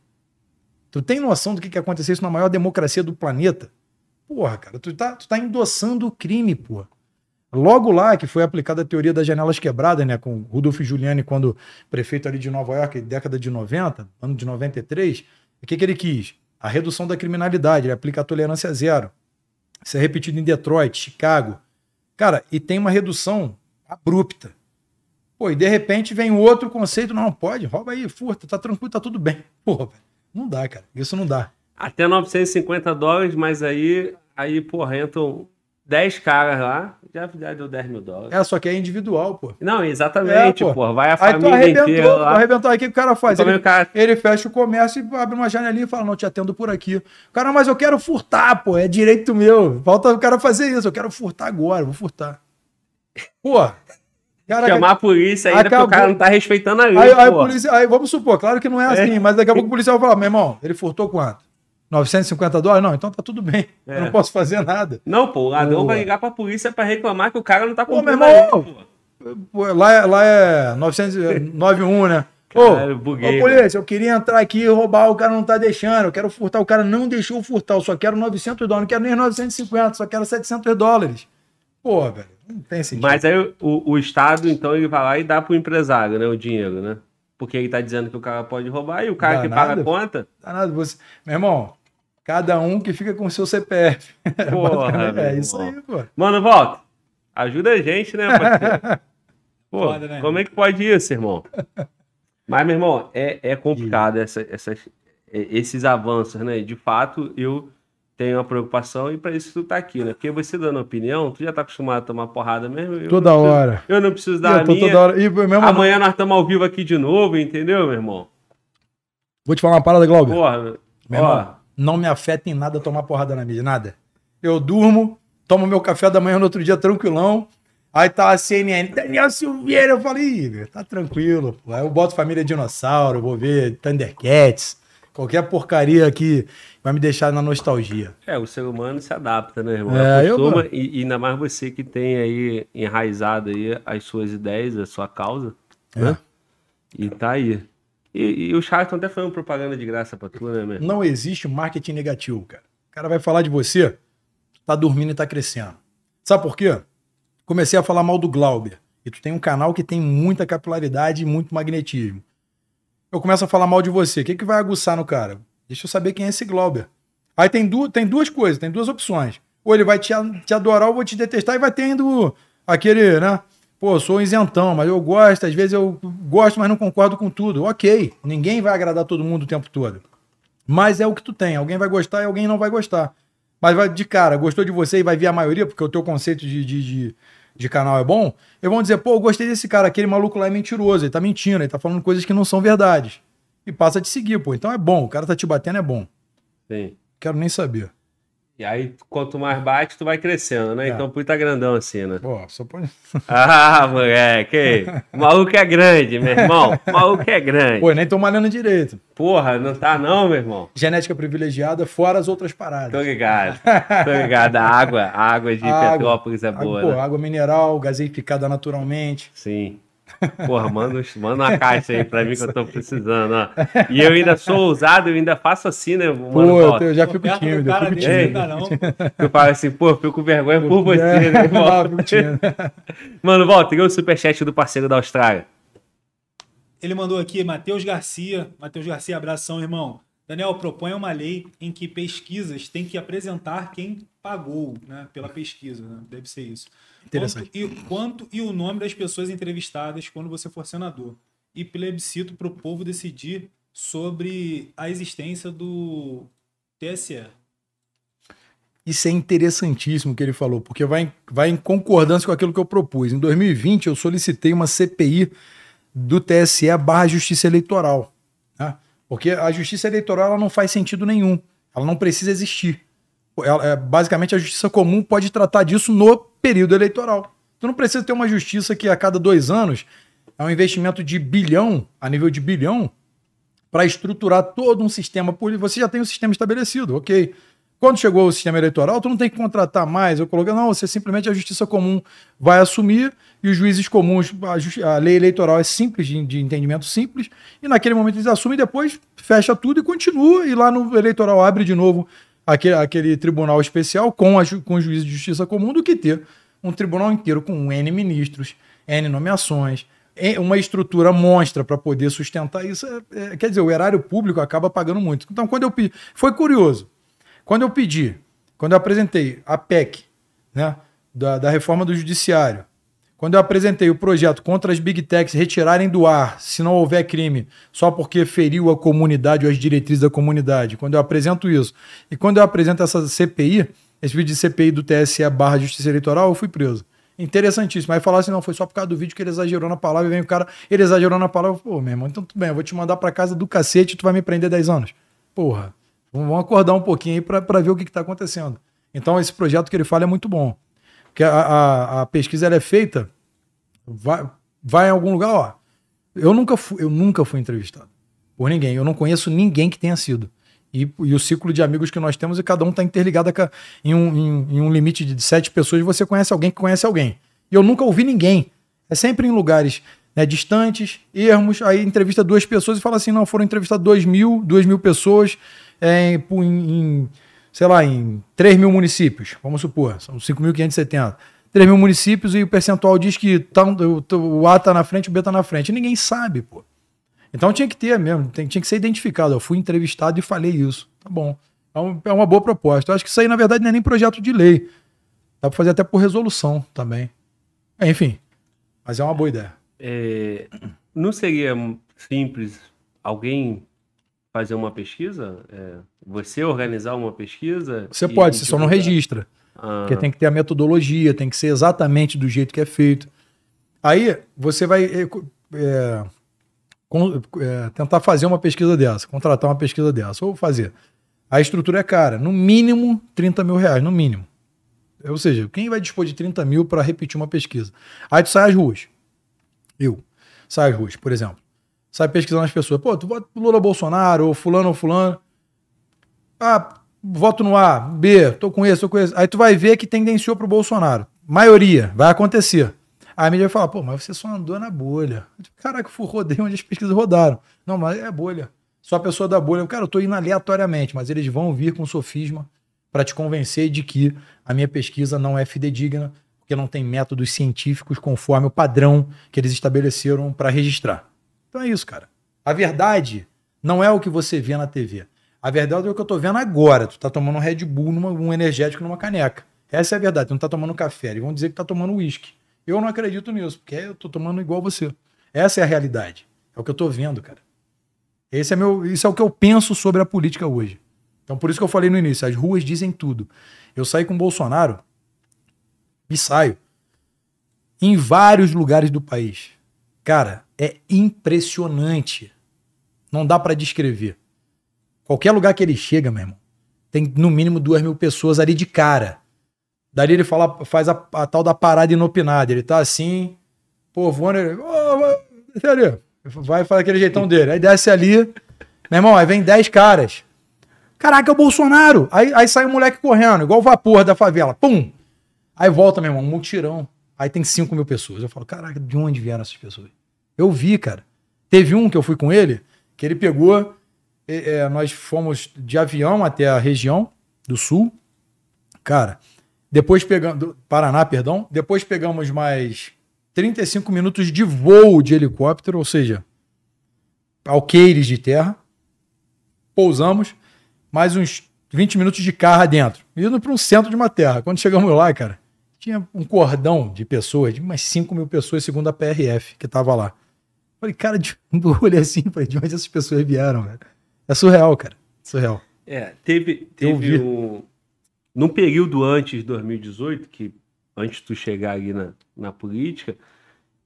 Speaker 2: Tu tem noção do que, que aconteceu isso na maior democracia do planeta? Porra, cara, tu tá, tu tá endossando o crime, porra. Logo lá que foi aplicada a teoria das janelas quebradas, né, com Rudolf Giuliani quando prefeito ali de Nova York, década de 90, ano de 93, o que, que ele quis? A redução da criminalidade, ele aplica a tolerância zero. Isso é repetido em Detroit, Chicago. Cara, e tem uma redução abrupta. Pô, e de repente vem outro conceito, não, pode, rouba aí, furta, tá tranquilo, tá tudo bem. Porra. Não dá, cara. Isso não dá.
Speaker 1: Até 950 dólares, mas aí, aí porra, entram 10 caras lá, já, já deu 10 mil dólares.
Speaker 2: É, só que é individual, pô.
Speaker 1: Não, exatamente, é, pô. Vai a
Speaker 2: aí família inteira lá. arrebentou. Aí o que o cara faz? Ele, o cara... ele fecha o comércio e abre uma janelinha e fala, não, te atendo por aqui. O cara, mas eu quero furtar, pô. É direito meu. Falta o cara fazer isso. Eu quero furtar agora, vou furtar. Pô,
Speaker 1: Caraca, Chamar a polícia ainda acabou. porque o cara não tá respeitando a lei.
Speaker 2: Aí, aí, polícia, aí vamos supor, claro que não é assim, é. mas daqui a pouco o policial vai falar: meu irmão, ele furtou quanto? 950 dólares? Não, então tá tudo bem. É. Eu não posso fazer nada.
Speaker 1: Não, pô, o ladrão vai ligar pra polícia pra reclamar que o cara não tá
Speaker 2: cumprindo. Pô, meu irmão, pô. Lá, é, lá é 991, né? Ô, buguei, ô, polícia, eu queria entrar aqui e roubar, o cara não tá deixando. Eu quero furtar, o cara não deixou furtar. Eu só quero 900 dólares, não quero nem 950, só quero 700 dólares. Pô, velho. Não tem sentido.
Speaker 1: Mas aí o, o Estado, então, ele vai lá e dá pro empresário, né? O dinheiro, né? Porque ele tá dizendo que o cara pode roubar e o cara dá que nada, paga a conta.
Speaker 2: Dá nada. Você... Meu irmão, cada um que fica com o seu CPF.
Speaker 1: Porra, é isso aí, pô. Mano, volta. Ajuda a gente, né? Pô,
Speaker 3: Foda, né?
Speaker 1: como é que pode isso, irmão? Mas, meu irmão, é, é complicado essa, essas, é, esses avanços, né? De fato, eu tenho uma preocupação e para isso tu tá aqui, né? Porque você dando opinião, tu já tá acostumado a tomar porrada mesmo. eu
Speaker 2: Toda
Speaker 1: não preciso-
Speaker 2: hora.
Speaker 1: Eu não preciso dar
Speaker 2: eu
Speaker 1: a
Speaker 2: tô
Speaker 1: minha.
Speaker 2: toda hora. E mesmo
Speaker 1: Amanhã nós estamos ao vivo aqui de novo, entendeu, meu irmão?
Speaker 2: Vou te falar uma parada, Glauber.
Speaker 1: Porra,
Speaker 2: Meu
Speaker 1: ó,
Speaker 2: irmão, não me afeta em nada tomar porrada na mídia, nada. Eu durmo, tomo meu café da manhã no outro dia tranquilão. Aí tá a CNN, Daniel Silveira. Eu falei, Igor, tá tranquilo. Pô. Aí eu boto Família Dinossauro, vou ver Thundercats, qualquer porcaria que vai me deixar na nostalgia.
Speaker 1: é, o ser humano se adapta, né, irmão?
Speaker 2: É, eu-
Speaker 1: e, e ainda mais você que tem aí enraizado aí as suas ideias, a sua causa, né? E tá aí. E, e os caras estão até fazendo propaganda de graça pra tu, né, meu? irmão?
Speaker 2: Não existe marketing negativo, cara. O cara vai falar de você, tá dormindo e tá crescendo. Sabe por quê? Comecei a falar mal do Glauber. E tu tem um canal que tem muita capilaridade e muito magnetismo. Eu começo a falar mal de você. O que, que vai aguçar no cara? Deixa eu saber quem é esse Glauber. Aí tem, du tem duas coisas, tem duas opções. Ou ele vai te, te adorar ou vou te detestar e vai tendo aquele, né? Pô, eu sou um isentão, mas eu gosto, às vezes eu gosto, mas não concordo com tudo. Ok, ninguém vai agradar todo mundo o tempo todo. Mas é o que tu tem. Alguém vai gostar e alguém não vai gostar. Mas vai de cara, gostou de você e vai vir a maioria, porque o teu conceito de, de, de, de canal é bom. Eles vão dizer, pô, eu gostei desse cara, aquele maluco lá é mentiroso, ele tá mentindo, ele tá falando coisas que não são verdades. E passa a te seguir, pô. Então é bom, o cara tá te batendo, é bom.
Speaker 1: Sim.
Speaker 2: Quero nem saber.
Speaker 1: E aí, quanto mais bate, tu vai crescendo, né?
Speaker 2: É.
Speaker 1: Então, por isso tá grandão assim, né?
Speaker 2: Pô, só pode.
Speaker 1: Ah, moleque. O maluco é grande, meu irmão. O maluco é grande.
Speaker 2: Pô, nem tô malhando direito.
Speaker 1: Porra, não tá não, meu irmão.
Speaker 2: Genética privilegiada, fora as outras paradas.
Speaker 1: Tô ligado. Tô ligado. A água, a água de
Speaker 2: Água.
Speaker 1: Petrópolis é
Speaker 2: Água,
Speaker 1: boa,
Speaker 2: pô,
Speaker 1: né?
Speaker 2: água mineral, gaseificada naturalmente.
Speaker 1: Sim. Porra, manda, manda uma caixa aí pra mim que eu tô precisando, ó. E eu ainda sou ousado, eu ainda faço assim, né, mano?
Speaker 2: Pô, eu, eu já fico
Speaker 3: do
Speaker 2: tímido, eu fico tímido.
Speaker 3: ainda não.
Speaker 1: Eu falo assim, pô, eu fico com vergonha por você,
Speaker 2: É,
Speaker 1: né,
Speaker 2: eu tímido.
Speaker 1: Mano, Walter, e o superchat do parceiro da Austrália?
Speaker 3: Ele mandou aqui, Matheus Garcia. Matheus Garcia, abração, irmão. Daniel, propõe uma lei em que pesquisas têm que apresentar quem pagou né, pela pesquisa. né? Deve ser isso.
Speaker 2: Interessante.
Speaker 3: Quanto e, quanto e o nome das pessoas entrevistadas quando você for senador. E plebiscito para o povo decidir sobre a existência do TSE.
Speaker 2: Isso é interessantíssimo que ele falou, porque vai, em- vai em concordância com aquilo que eu propus. Em 2020, eu solicitei uma CPI do TSE barra Justiça Eleitoral. Porque a Justiça Eleitoral ela não faz sentido nenhum. Ela não precisa existir. Ela- é, basicamente, a Justiça Comum pode tratar disso no período eleitoral. Tu não precisa ter uma justiça que a cada dois anos é um investimento de bilhão, a nível de bilhão, para estruturar todo um sistema político. Você já tem um sistema estabelecido, ok. Quando chegou o sistema eleitoral, tu não tem que contratar mais. Eu coloquei, não, você simplesmente a justiça comum vai assumir e os juízes comuns, a, a lei eleitoral é simples, de, de entendimento simples, e naquele momento eles assumem depois fecha tudo e continua, e lá no eleitoral abre de novo aquele, aquele tribunal especial com, a, com os juízes de justiça comum do que ter um tribunal inteiro com N ministros, N nomeações, uma estrutura monstra para poder sustentar isso. é- é- quer dizer, o erário público acaba pagando muito. Então, quando eu pedi. Foi curioso. Quando eu pedi, quando eu apresentei a PEC, né, da, da reforma do judiciário, quando eu apresentei o projeto contra as big techs retirarem do ar, se não houver crime, só porque feriu a comunidade ou as diretrizes da comunidade, quando eu apresento isso, e quando eu apresento essa CPI, esse vídeo de CPI do TSE barra Justiça Eleitoral, eu fui preso. Interessantíssimo. Aí falar assim, não, foi só por causa do vídeo que ele exagerou na palavra, e vem o cara, ele exagerou na palavra, pô, meu irmão, então tudo bem, eu vou te mandar pra casa do cacete e tu vai me prender 10 anos. Porra, vamos acordar um pouquinho aí pra ver o que, que tá acontecendo. Então esse projeto que ele fala é muito bom. Porque a, a, a pesquisa ela é feita, vai, vai em algum lugar, ó. Eu nunca fui, eu nunca fui entrevistado por ninguém. Eu não conheço ninguém que tenha sido. E, e o ciclo de amigos que nós temos, e cada um está interligado a em, um, em- em um limite de sete pessoas, você conhece alguém que conhece alguém. E eu nunca ouvi ninguém. É sempre em lugares né, distantes, ermos, aí entrevista duas pessoas e fala assim, não, foram entrevistadas dois mil, duas mil pessoas em, em, sei lá, em 3 mil municípios, vamos supor, são 5.570. 3 mil municípios e o percentual diz que tá, o, A tá na frente, o B tá na frente. Ninguém sabe, pô. Então tinha que ter mesmo, tinha que ser identificado. Eu fui entrevistado e falei isso. Tá bom. É, é uma boa proposta. Eu acho que isso aí, na verdade, não é nem projeto de lei. Dá pra fazer até por resolução também. Enfim. Mas é uma boa ideia.
Speaker 1: é, não seria simples alguém fazer uma pesquisa? É, você organizar uma pesquisa?
Speaker 2: Você pode, você só não registra.
Speaker 1: Ah,
Speaker 2: Porque tem que ter a metodologia, tem que ser exatamente do jeito que é feito. Aí você vai é, é, tentar fazer uma pesquisa dessa, contratar uma pesquisa dessa, ou fazer. A estrutura é cara, no mínimo 30 mil reais, no mínimo. Ou seja, quem vai dispor de 30 mil para repetir uma pesquisa? Aí tu sai às ruas. Eu. Sai às ruas, por exemplo. Sai pesquisando as pessoas. Pô, tu vota Lula Bolsonaro, ou fulano ou fulano. Ah, voto no A, B, tô com esse, tô com esse. Aí tu vai ver que tendenciou pro Bolsonaro. Maioria, vai acontecer. Aí a mídia vai falar, pô, mas você só andou na bolha. Caraca, eu rodei onde as pesquisas rodaram. Não, mas é bolha. Só a pessoa da bolha. Cara, eu tô indo aleatoriamente, mas eles vão vir com sofisma para te convencer de que a minha pesquisa não é fidedigna, porque não tem métodos científicos conforme o padrão que eles estabeleceram para registrar. Então é isso, cara. A verdade não é o que você vê na TV. A verdade é o que eu tô vendo agora. Tu tá tomando um Red Bull, numa, um energético numa caneca. Essa é a verdade. Tu não tá tomando café. Eles vão dizer que tá tomando uísque. Eu não acredito nisso, porque eu tô tomando igual você. Essa é a realidade. É o que eu tô vendo, cara. Esse é meu, isso é o que eu penso sobre a política hoje. Então por isso que eu falei no início, as ruas dizem tudo. Eu saí com o Bolsonaro e saio em vários lugares do país. Cara, é impressionante. Não dá pra descrever. Qualquer lugar que ele chega, meu irmão, tem no mínimo duas mil pessoas ali de cara. Dali ele fala, faz a, a tal da parada inopinada. Ele tá assim, pô, voando, ele, "Ô, vai, desce ali. vai fazer aquele jeitão dele. Aí desce ali, meu irmão, aí vem dez caras. Caraca, é o Bolsonaro! Aí, aí sai um moleque correndo, igual o vapor da favela. Pum! Aí volta, meu irmão, um mutirão. Aí tem 5 mil pessoas. Eu falo, caraca, de onde vieram essas pessoas? Eu vi, cara. Teve um que eu fui com ele, que ele pegou. é, nós fomos de avião até a região do sul. Cara, depois pegamos. do Paraná, perdão. Depois pegamos mais 35 minutos de voo de helicóptero, ou seja, alqueires de terra. Pousamos, mais uns 20 minutos de carro dentro, indo para um centro de uma terra. Quando chegamos lá, cara, tinha um cordão de pessoas, de umas 5 mil pessoas, segundo a PRF, que tava lá. Falei, cara, de, eu olhei assim, falei, de onde essas pessoas vieram, velho? É surreal, cara. Surreal.
Speaker 1: É, teve, teve um. Num período antes de 2018, que antes de tu chegar ali na, na política,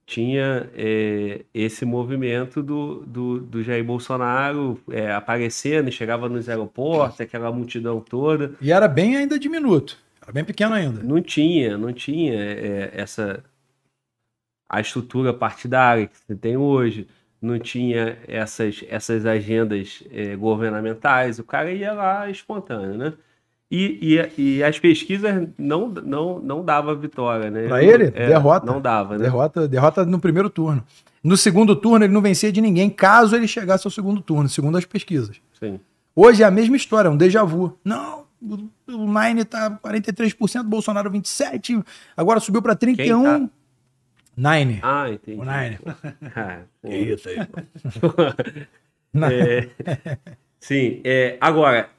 Speaker 1: tinha é, esse movimento do, do, do Jair Bolsonaro é, aparecendo, chegava nos aeroportos, aquela multidão toda.
Speaker 2: E era bem ainda diminuto. Era bem pequeno ainda.
Speaker 1: Não tinha, não tinha é, essa a estrutura partidária que você tem hoje, não tinha essas, essas agendas é, governamentais, o cara ia lá espontâneo, né? E, e, e as pesquisas não, não, não dava vitória, né?
Speaker 2: Pra ele,
Speaker 1: É,
Speaker 2: derrota.
Speaker 1: Não dava, né?
Speaker 2: Derrota, derrota no primeiro turno. No segundo turno, ele não vencia de ninguém, caso ele chegasse ao segundo turno, segundo as pesquisas.
Speaker 1: Sim.
Speaker 2: Hoje é a mesma história, é um déjà vu. Não, o o Nine tá 43%, Bolsonaro 27%, agora subiu para 31%. Nine.
Speaker 1: Ah, entendi.
Speaker 2: O Nine.
Speaker 1: Ah, pô.
Speaker 2: isso aí.
Speaker 1: É, sim, é, agora,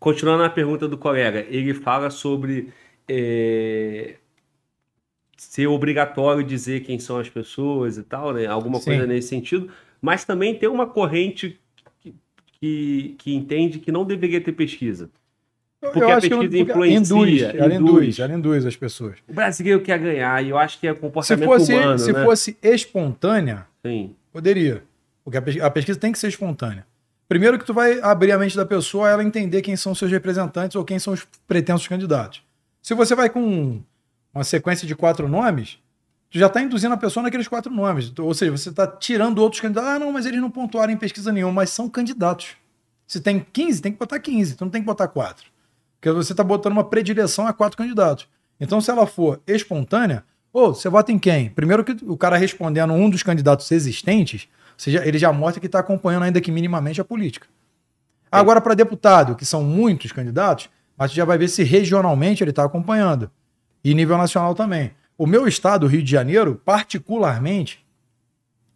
Speaker 1: continuando a pergunta do colega, ele fala sobre é, ser obrigatório dizer quem são as pessoas e tal, né? Alguma
Speaker 2: Sim.
Speaker 1: coisa nesse sentido, mas também tem uma corrente que, que, que entende que não deveria ter pesquisa. Porque a
Speaker 2: acho que
Speaker 1: pesquisa
Speaker 2: porque
Speaker 1: influencia,
Speaker 2: Induz, ela
Speaker 1: induz.
Speaker 2: induz, ela induz as pessoas.
Speaker 1: O brasileiro quer ganhar e eu acho que é
Speaker 2: Se
Speaker 1: comportamento
Speaker 2: fosse,
Speaker 1: humano,
Speaker 2: se
Speaker 1: né?
Speaker 2: fosse espontânea,
Speaker 1: Sim,
Speaker 2: Poderia. Porque a pes- a pesquisa tem que ser espontânea. Primeiro que tu vai abrir a mente da pessoa a ela entender quem são seus representantes ou quem são os pretensos candidatos. Se você vai com uma sequência de quatro nomes, tu já está induzindo a pessoa naqueles quatro nomes. Ou seja, você está tirando outros candidatos. Ah, não, mas eles não pontuaram em pesquisa nenhuma, mas são candidatos. Se tem 15, tem que botar 15, tu não tem que botar quatro. Porque você está botando uma predileção a quatro candidatos. Então, se ela for espontânea, ô, você vota em quem? Primeiro que o cara respondendo um dos candidatos existentes, já- ele já mostra que está acompanhando ainda que minimamente a política. Agora, para deputado, que são muitos candidatos, mas já vai ver se regionalmente ele está acompanhando. E nível nacional também. O meu estado, o Rio de Janeiro, particularmente,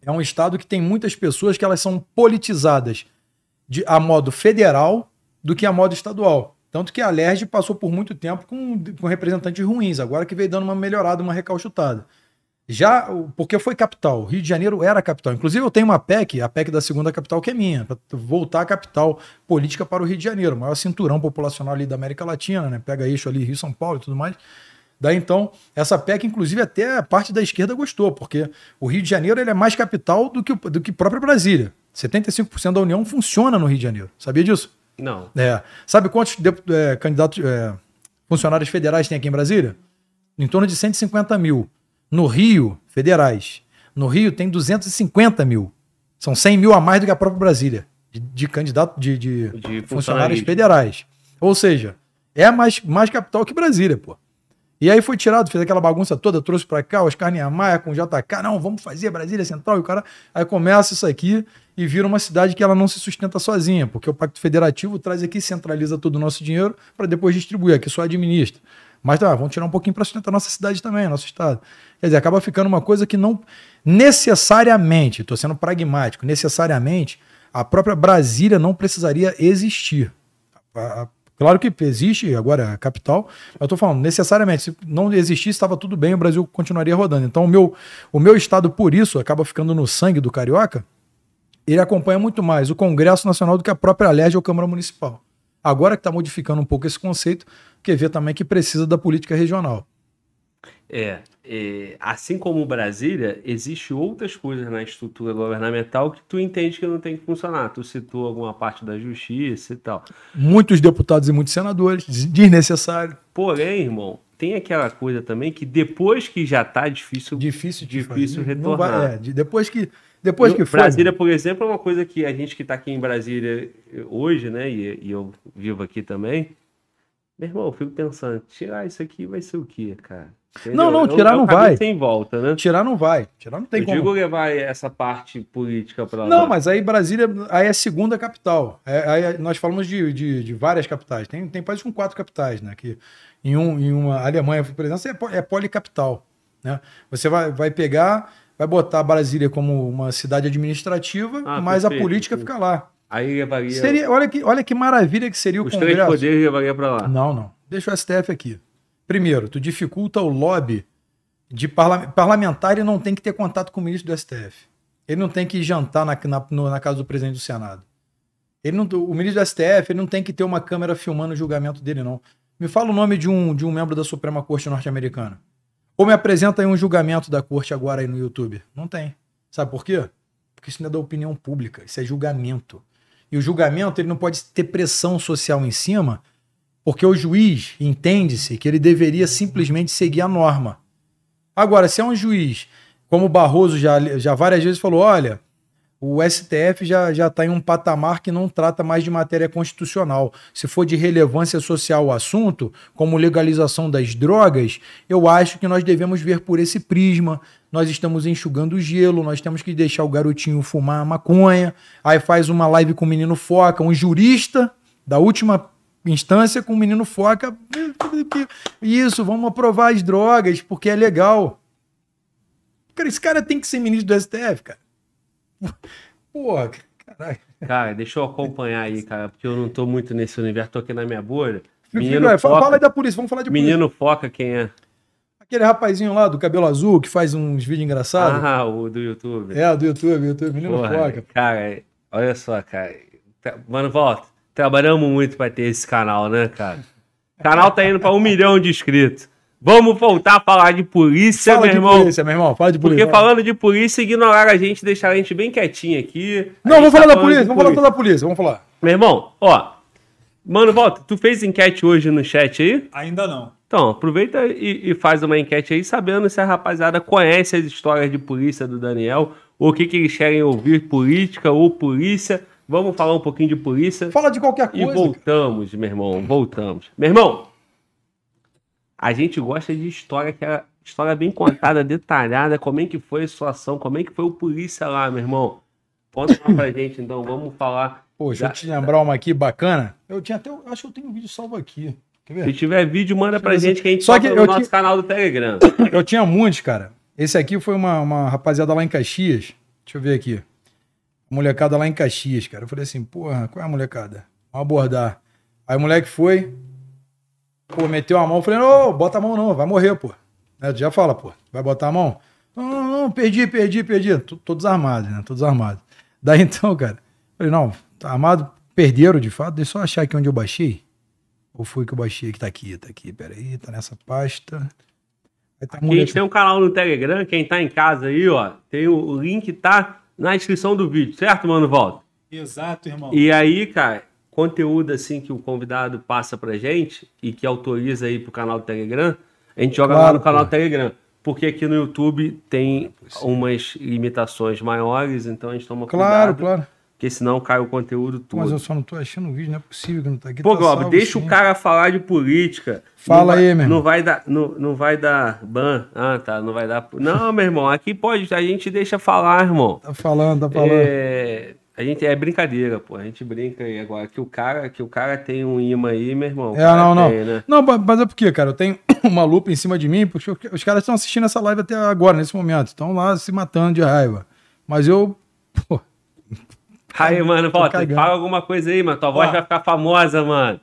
Speaker 2: é um estado que tem muitas pessoas que elas são politizadas de, a modo federal do que a modo estadual. Tanto que a LERJ passou por muito tempo com, com representantes ruins, agora que veio dando uma melhorada, uma recalchutada. Já, porque foi capital. Rio de Janeiro era capital. Inclusive, eu tenho uma PEC, a PEC da segunda capital, que é minha, para voltar a capital política para o Rio de Janeiro, maior cinturão populacional ali da América Latina, né? Pega eixo ali, Rio, São Paulo e tudo mais. Daí então, essa PEC, inclusive, até a parte da esquerda gostou, porque o Rio de Janeiro ele é mais capital do que, do que própria Brasília. 75% da União funciona no Rio de Janeiro. Sabia disso?
Speaker 1: Não.
Speaker 2: É. Sabe quantos é, candidatos, é, funcionários federais tem aqui em Brasília? Em torno de 150 mil. No Rio, federais. No Rio tem 250 mil. São 100 mil a mais do que a própria Brasília, de, de candidato de, de
Speaker 1: De
Speaker 2: funcionários
Speaker 1: funcionários.
Speaker 2: federais. Ou seja, é mais, mais capital que Brasília, pô. E aí foi tirado, fez aquela bagunça toda, trouxe pra cá, Oscar Niemeyer com JK, não, vamos fazer Brasília Central, e o cara, aí começa isso aqui e vira uma cidade que ela não se sustenta sozinha, porque o Pacto Federativo traz aqui, centraliza todo o nosso dinheiro para depois distribuir, aqui só administra. Mas tá, vamos tirar um pouquinho para sustentar nossa cidade também, nosso estado. Quer dizer, acaba ficando uma coisa que não necessariamente, estou sendo pragmático, necessariamente a própria Brasília não precisaria existir. A- a- Claro que existe agora a capital, eu estou falando, necessariamente, se não existisse, estava tudo bem, o Brasil continuaria rodando. Então, o meu, o meu estado, por isso, acaba ficando no sangue do carioca, ele acompanha muito mais o Congresso Nacional do que a própria LERJ ou Câmara Municipal. Agora que está modificando um pouco esse conceito, porque vê também que precisa da política regional.
Speaker 1: É, é, assim como Brasília, existe outras coisas na estrutura governamental que tu entende que não tem que funcionar. Tu citou alguma parte da justiça e tal.
Speaker 2: Muitos deputados e muitos senadores, des- desnecessário,
Speaker 1: Porém, irmão, tem aquela coisa também que depois que já tá difícil,
Speaker 2: difícil
Speaker 1: Difícil retornar.
Speaker 2: vai- é, de- depois que, depois
Speaker 1: Eu-
Speaker 2: que foi,
Speaker 1: Brasília, por exemplo, é uma coisa que a gente que tá aqui em Brasília eh, hoje, né, e, e eu vivo aqui também, meu irmão, eu fico pensando, tirar isso aqui vai ser o quê, cara?
Speaker 2: Não, não,
Speaker 1: É
Speaker 2: tirar
Speaker 1: é um
Speaker 2: não vai.
Speaker 1: sem volta, né?
Speaker 2: tirar não vai. Tirar não tem
Speaker 1: eu
Speaker 2: como.
Speaker 1: digo levar essa parte política para
Speaker 2: Não, mas aí Brasília aí é a segunda capital. É- aí nós falamos de, de, de várias capitais. Tem, tem países com quatro capitais, né? Que em, um, em uma Alemanha, por exemplo, é, é policapital. Né? Você vai, vai pegar, vai botar Brasília como uma cidade administrativa,
Speaker 1: Ah,
Speaker 2: mas a
Speaker 1: perfeito,
Speaker 2: política
Speaker 1: sim.
Speaker 2: fica lá.
Speaker 1: Aí levaria
Speaker 2: Seria, olha, que, olha que maravilha que seria o
Speaker 1: os três
Speaker 2: Congresso.
Speaker 1: poderes levaria para lá.
Speaker 2: Não, não. Deixa o STF aqui. Primeiro, tu dificulta o lobby de parla parlamentar e não tem que ter contato com o ministro do STF. Ele não tem que jantar na, na, no- na casa do presidente do Senado. Ele não, o ministro do STF ele não tem que ter uma câmera filmando o julgamento dele, não. Me fala o nome de um, de um membro da Suprema Corte norte-americana. Ou me apresenta aí um julgamento da corte agora aí no YouTube. Não tem. Sabe por quê? Porque isso não é da opinião pública, isso é julgamento. E o julgamento ele não pode ter pressão social em cima, porque o juiz entende-se que ele deveria simplesmente seguir a norma. Agora, se é um juiz, como o Barroso já, já várias vezes falou, olha, o STF já já está em um patamar que não trata mais de matéria constitucional. Se for de relevância social o assunto, como legalização das drogas, eu acho que nós devemos ver por esse prisma. Nós estamos enxugando o gelo, nós temos que deixar o garotinho fumar maconha. Aí faz uma live com o menino Foca, um jurista da última instância com o menino Foca. Isso, vamos aprovar as drogas, porque é legal. Cara, esse cara tem que ser ministro do STF, cara. Porra, caralho.
Speaker 1: Cara, deixa eu acompanhar aí, cara, porque eu não tô muito nesse universo, tô aqui na minha bolha. Menino
Speaker 2: fala, fala
Speaker 1: Foca,
Speaker 2: aí da polícia, vamos falar de polícia.
Speaker 1: menino Foca, quem é?
Speaker 2: Aquele rapazinho lá do cabelo azul que faz uns vídeos engraçados.
Speaker 1: Ah, o do YouTube.
Speaker 2: É, do YouTube, YouTube, menino
Speaker 1: Porra,
Speaker 2: Foca.
Speaker 1: cara, olha só, cara. Mano, volta. Trabalhamos muito pra ter esse canal, né, cara? O canal tá indo pra um milhão de inscritos. Vamos voltar a falar de polícia,
Speaker 2: Fala
Speaker 1: meu
Speaker 2: de
Speaker 1: irmão.
Speaker 2: polícia, meu irmão, fala de polícia.
Speaker 1: Porque falando de polícia, ignoraram a gente, deixaram a gente bem quietinho aqui. A
Speaker 2: Não, vamos
Speaker 1: tá
Speaker 2: falar da polícia, vamos falar toda da polícia, vamos falar.
Speaker 1: Meu irmão, ó. Mano, volta. Tu fez enquete hoje no chat aí?
Speaker 3: Ainda não.
Speaker 1: Então, aproveita e, e faz uma enquete aí, sabendo se a rapaziada conhece as histórias de polícia do Daniel, ou o que, que eles querem ouvir, política ou polícia. Vamos falar um pouquinho de polícia.
Speaker 2: Fala de qualquer
Speaker 1: E
Speaker 2: coisa.
Speaker 1: voltamos, meu irmão, voltamos. Meu irmão, a gente gosta de história que é história bem contada, detalhada, como é que foi a situação, como é que foi o polícia lá, meu irmão. Conta lá pra gente, então, vamos falar.
Speaker 2: Poxa,
Speaker 1: Já-
Speaker 2: eu te lembrar uma aqui bacana. Eu tinha até. eu Acho que eu tenho um vídeo salvo aqui.
Speaker 1: Se tiver vídeo, manda pra
Speaker 2: Deixa
Speaker 1: gente que a gente
Speaker 2: Só que
Speaker 1: no nosso
Speaker 2: ti-
Speaker 1: canal do Telegram.
Speaker 2: Eu tinha muitos, cara. Esse aqui foi uma, uma rapaziada lá em Caxias. Deixa eu ver aqui. Molecada lá em Caxias, cara. Eu falei assim, porra, qual é a molecada? Vamos abordar. Aí o moleque foi, pô, meteu a mão. Eu falei, ô, bota a mão não, vai morrer, pô. Né, já fala, pô, vai botar a mão. Não, não, não, perdi, perdi, perdi. Tô, tô desarmado, né? Tô desarmado. Daí então, cara, falei, não, tá armado, perderam de fato, deixa eu só achar aqui onde eu baixei. Ou foi que eu baixei? Que tá aqui, tá aqui, peraí, tá nessa pasta.
Speaker 1: Aí tá a, a gente tem um canal no Telegram, quem tá em casa aí, ó, tem o, o link, tá na descrição do vídeo, certo, mano, Volta?
Speaker 3: Exato, irmão.
Speaker 1: E aí, cara, conteúdo assim que o convidado passa pra gente e que autoriza aí pro canal do Telegram, a gente joga claro, lá no canal do Telegram. Porque aqui no YouTube tem umas limitações maiores, então a gente toma
Speaker 2: cuidado. Claro, claro.
Speaker 1: Porque senão cai o conteúdo todo.
Speaker 2: Mas eu só não tô achando o vídeo, não é possível que não tá aqui.
Speaker 1: Pô, tá Globo, deixa sim. o cara falar de política.
Speaker 2: Fala
Speaker 1: aí,
Speaker 2: meu irmão.
Speaker 1: Não vai dar, não, não vai dar ban. Ah, tá, não vai dar. Não, meu irmão, aqui pode, a gente deixa falar, irmão.
Speaker 2: Tá falando, tá falando.
Speaker 1: É... A gente é brincadeira, pô. A gente brinca aí agora. Que o cara, que o cara tem um imã aí, meu irmão.
Speaker 2: É, não, não. Tem, né? Não, mas é porque, cara, eu tenho uma lupa em cima de mim, porque os caras estão assistindo essa live até agora, nesse momento. Estão lá se matando de raiva. Mas eu. Pô.
Speaker 1: Aí, mano, volta. Fala alguma coisa aí, mano. Tua voz vai ficar famosa, mano.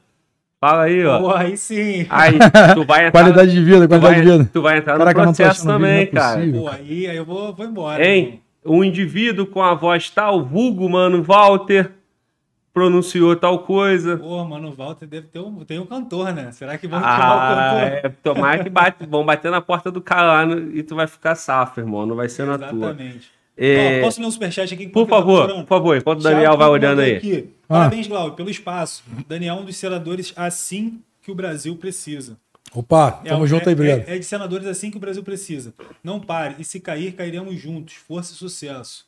Speaker 1: Fala aí, ó.
Speaker 3: Pô, aí sim.
Speaker 1: Aí, tu vai
Speaker 2: entrar. qualidade de vida, qualidade
Speaker 1: vai,
Speaker 2: de vida.
Speaker 1: Tu vai entrar Caraca, no processo também, vídeo, é cara.
Speaker 3: Pô, aí, aí eu vou, vou embora.
Speaker 1: Hein? Mano um indivíduo com a voz tal, vulgo, mano, Walter, pronunciou tal coisa.
Speaker 3: Pô, mano, Walter deve ter um, tem um cantor, né? Será que vão
Speaker 1: ah, chamar o cantor? É, tomara que bate, vão bater na porta do cara lá e tu vai ficar safo, irmão, não vai ser na tua.
Speaker 3: Exatamente. É... posso ler um superchat aqui?
Speaker 1: Por favor, por favor, enquanto o Daniel vai olhando aí. Aqui.
Speaker 3: Ah. Parabéns, Glauco, pelo espaço. Daniel é um dos senadores assim que o Brasil precisa.
Speaker 2: Opa, tamo é, junto aí, obrigado.
Speaker 3: É, é, de senadores assim que o Brasil precisa. Não pare. E se cair, cairemos juntos. Força e sucesso.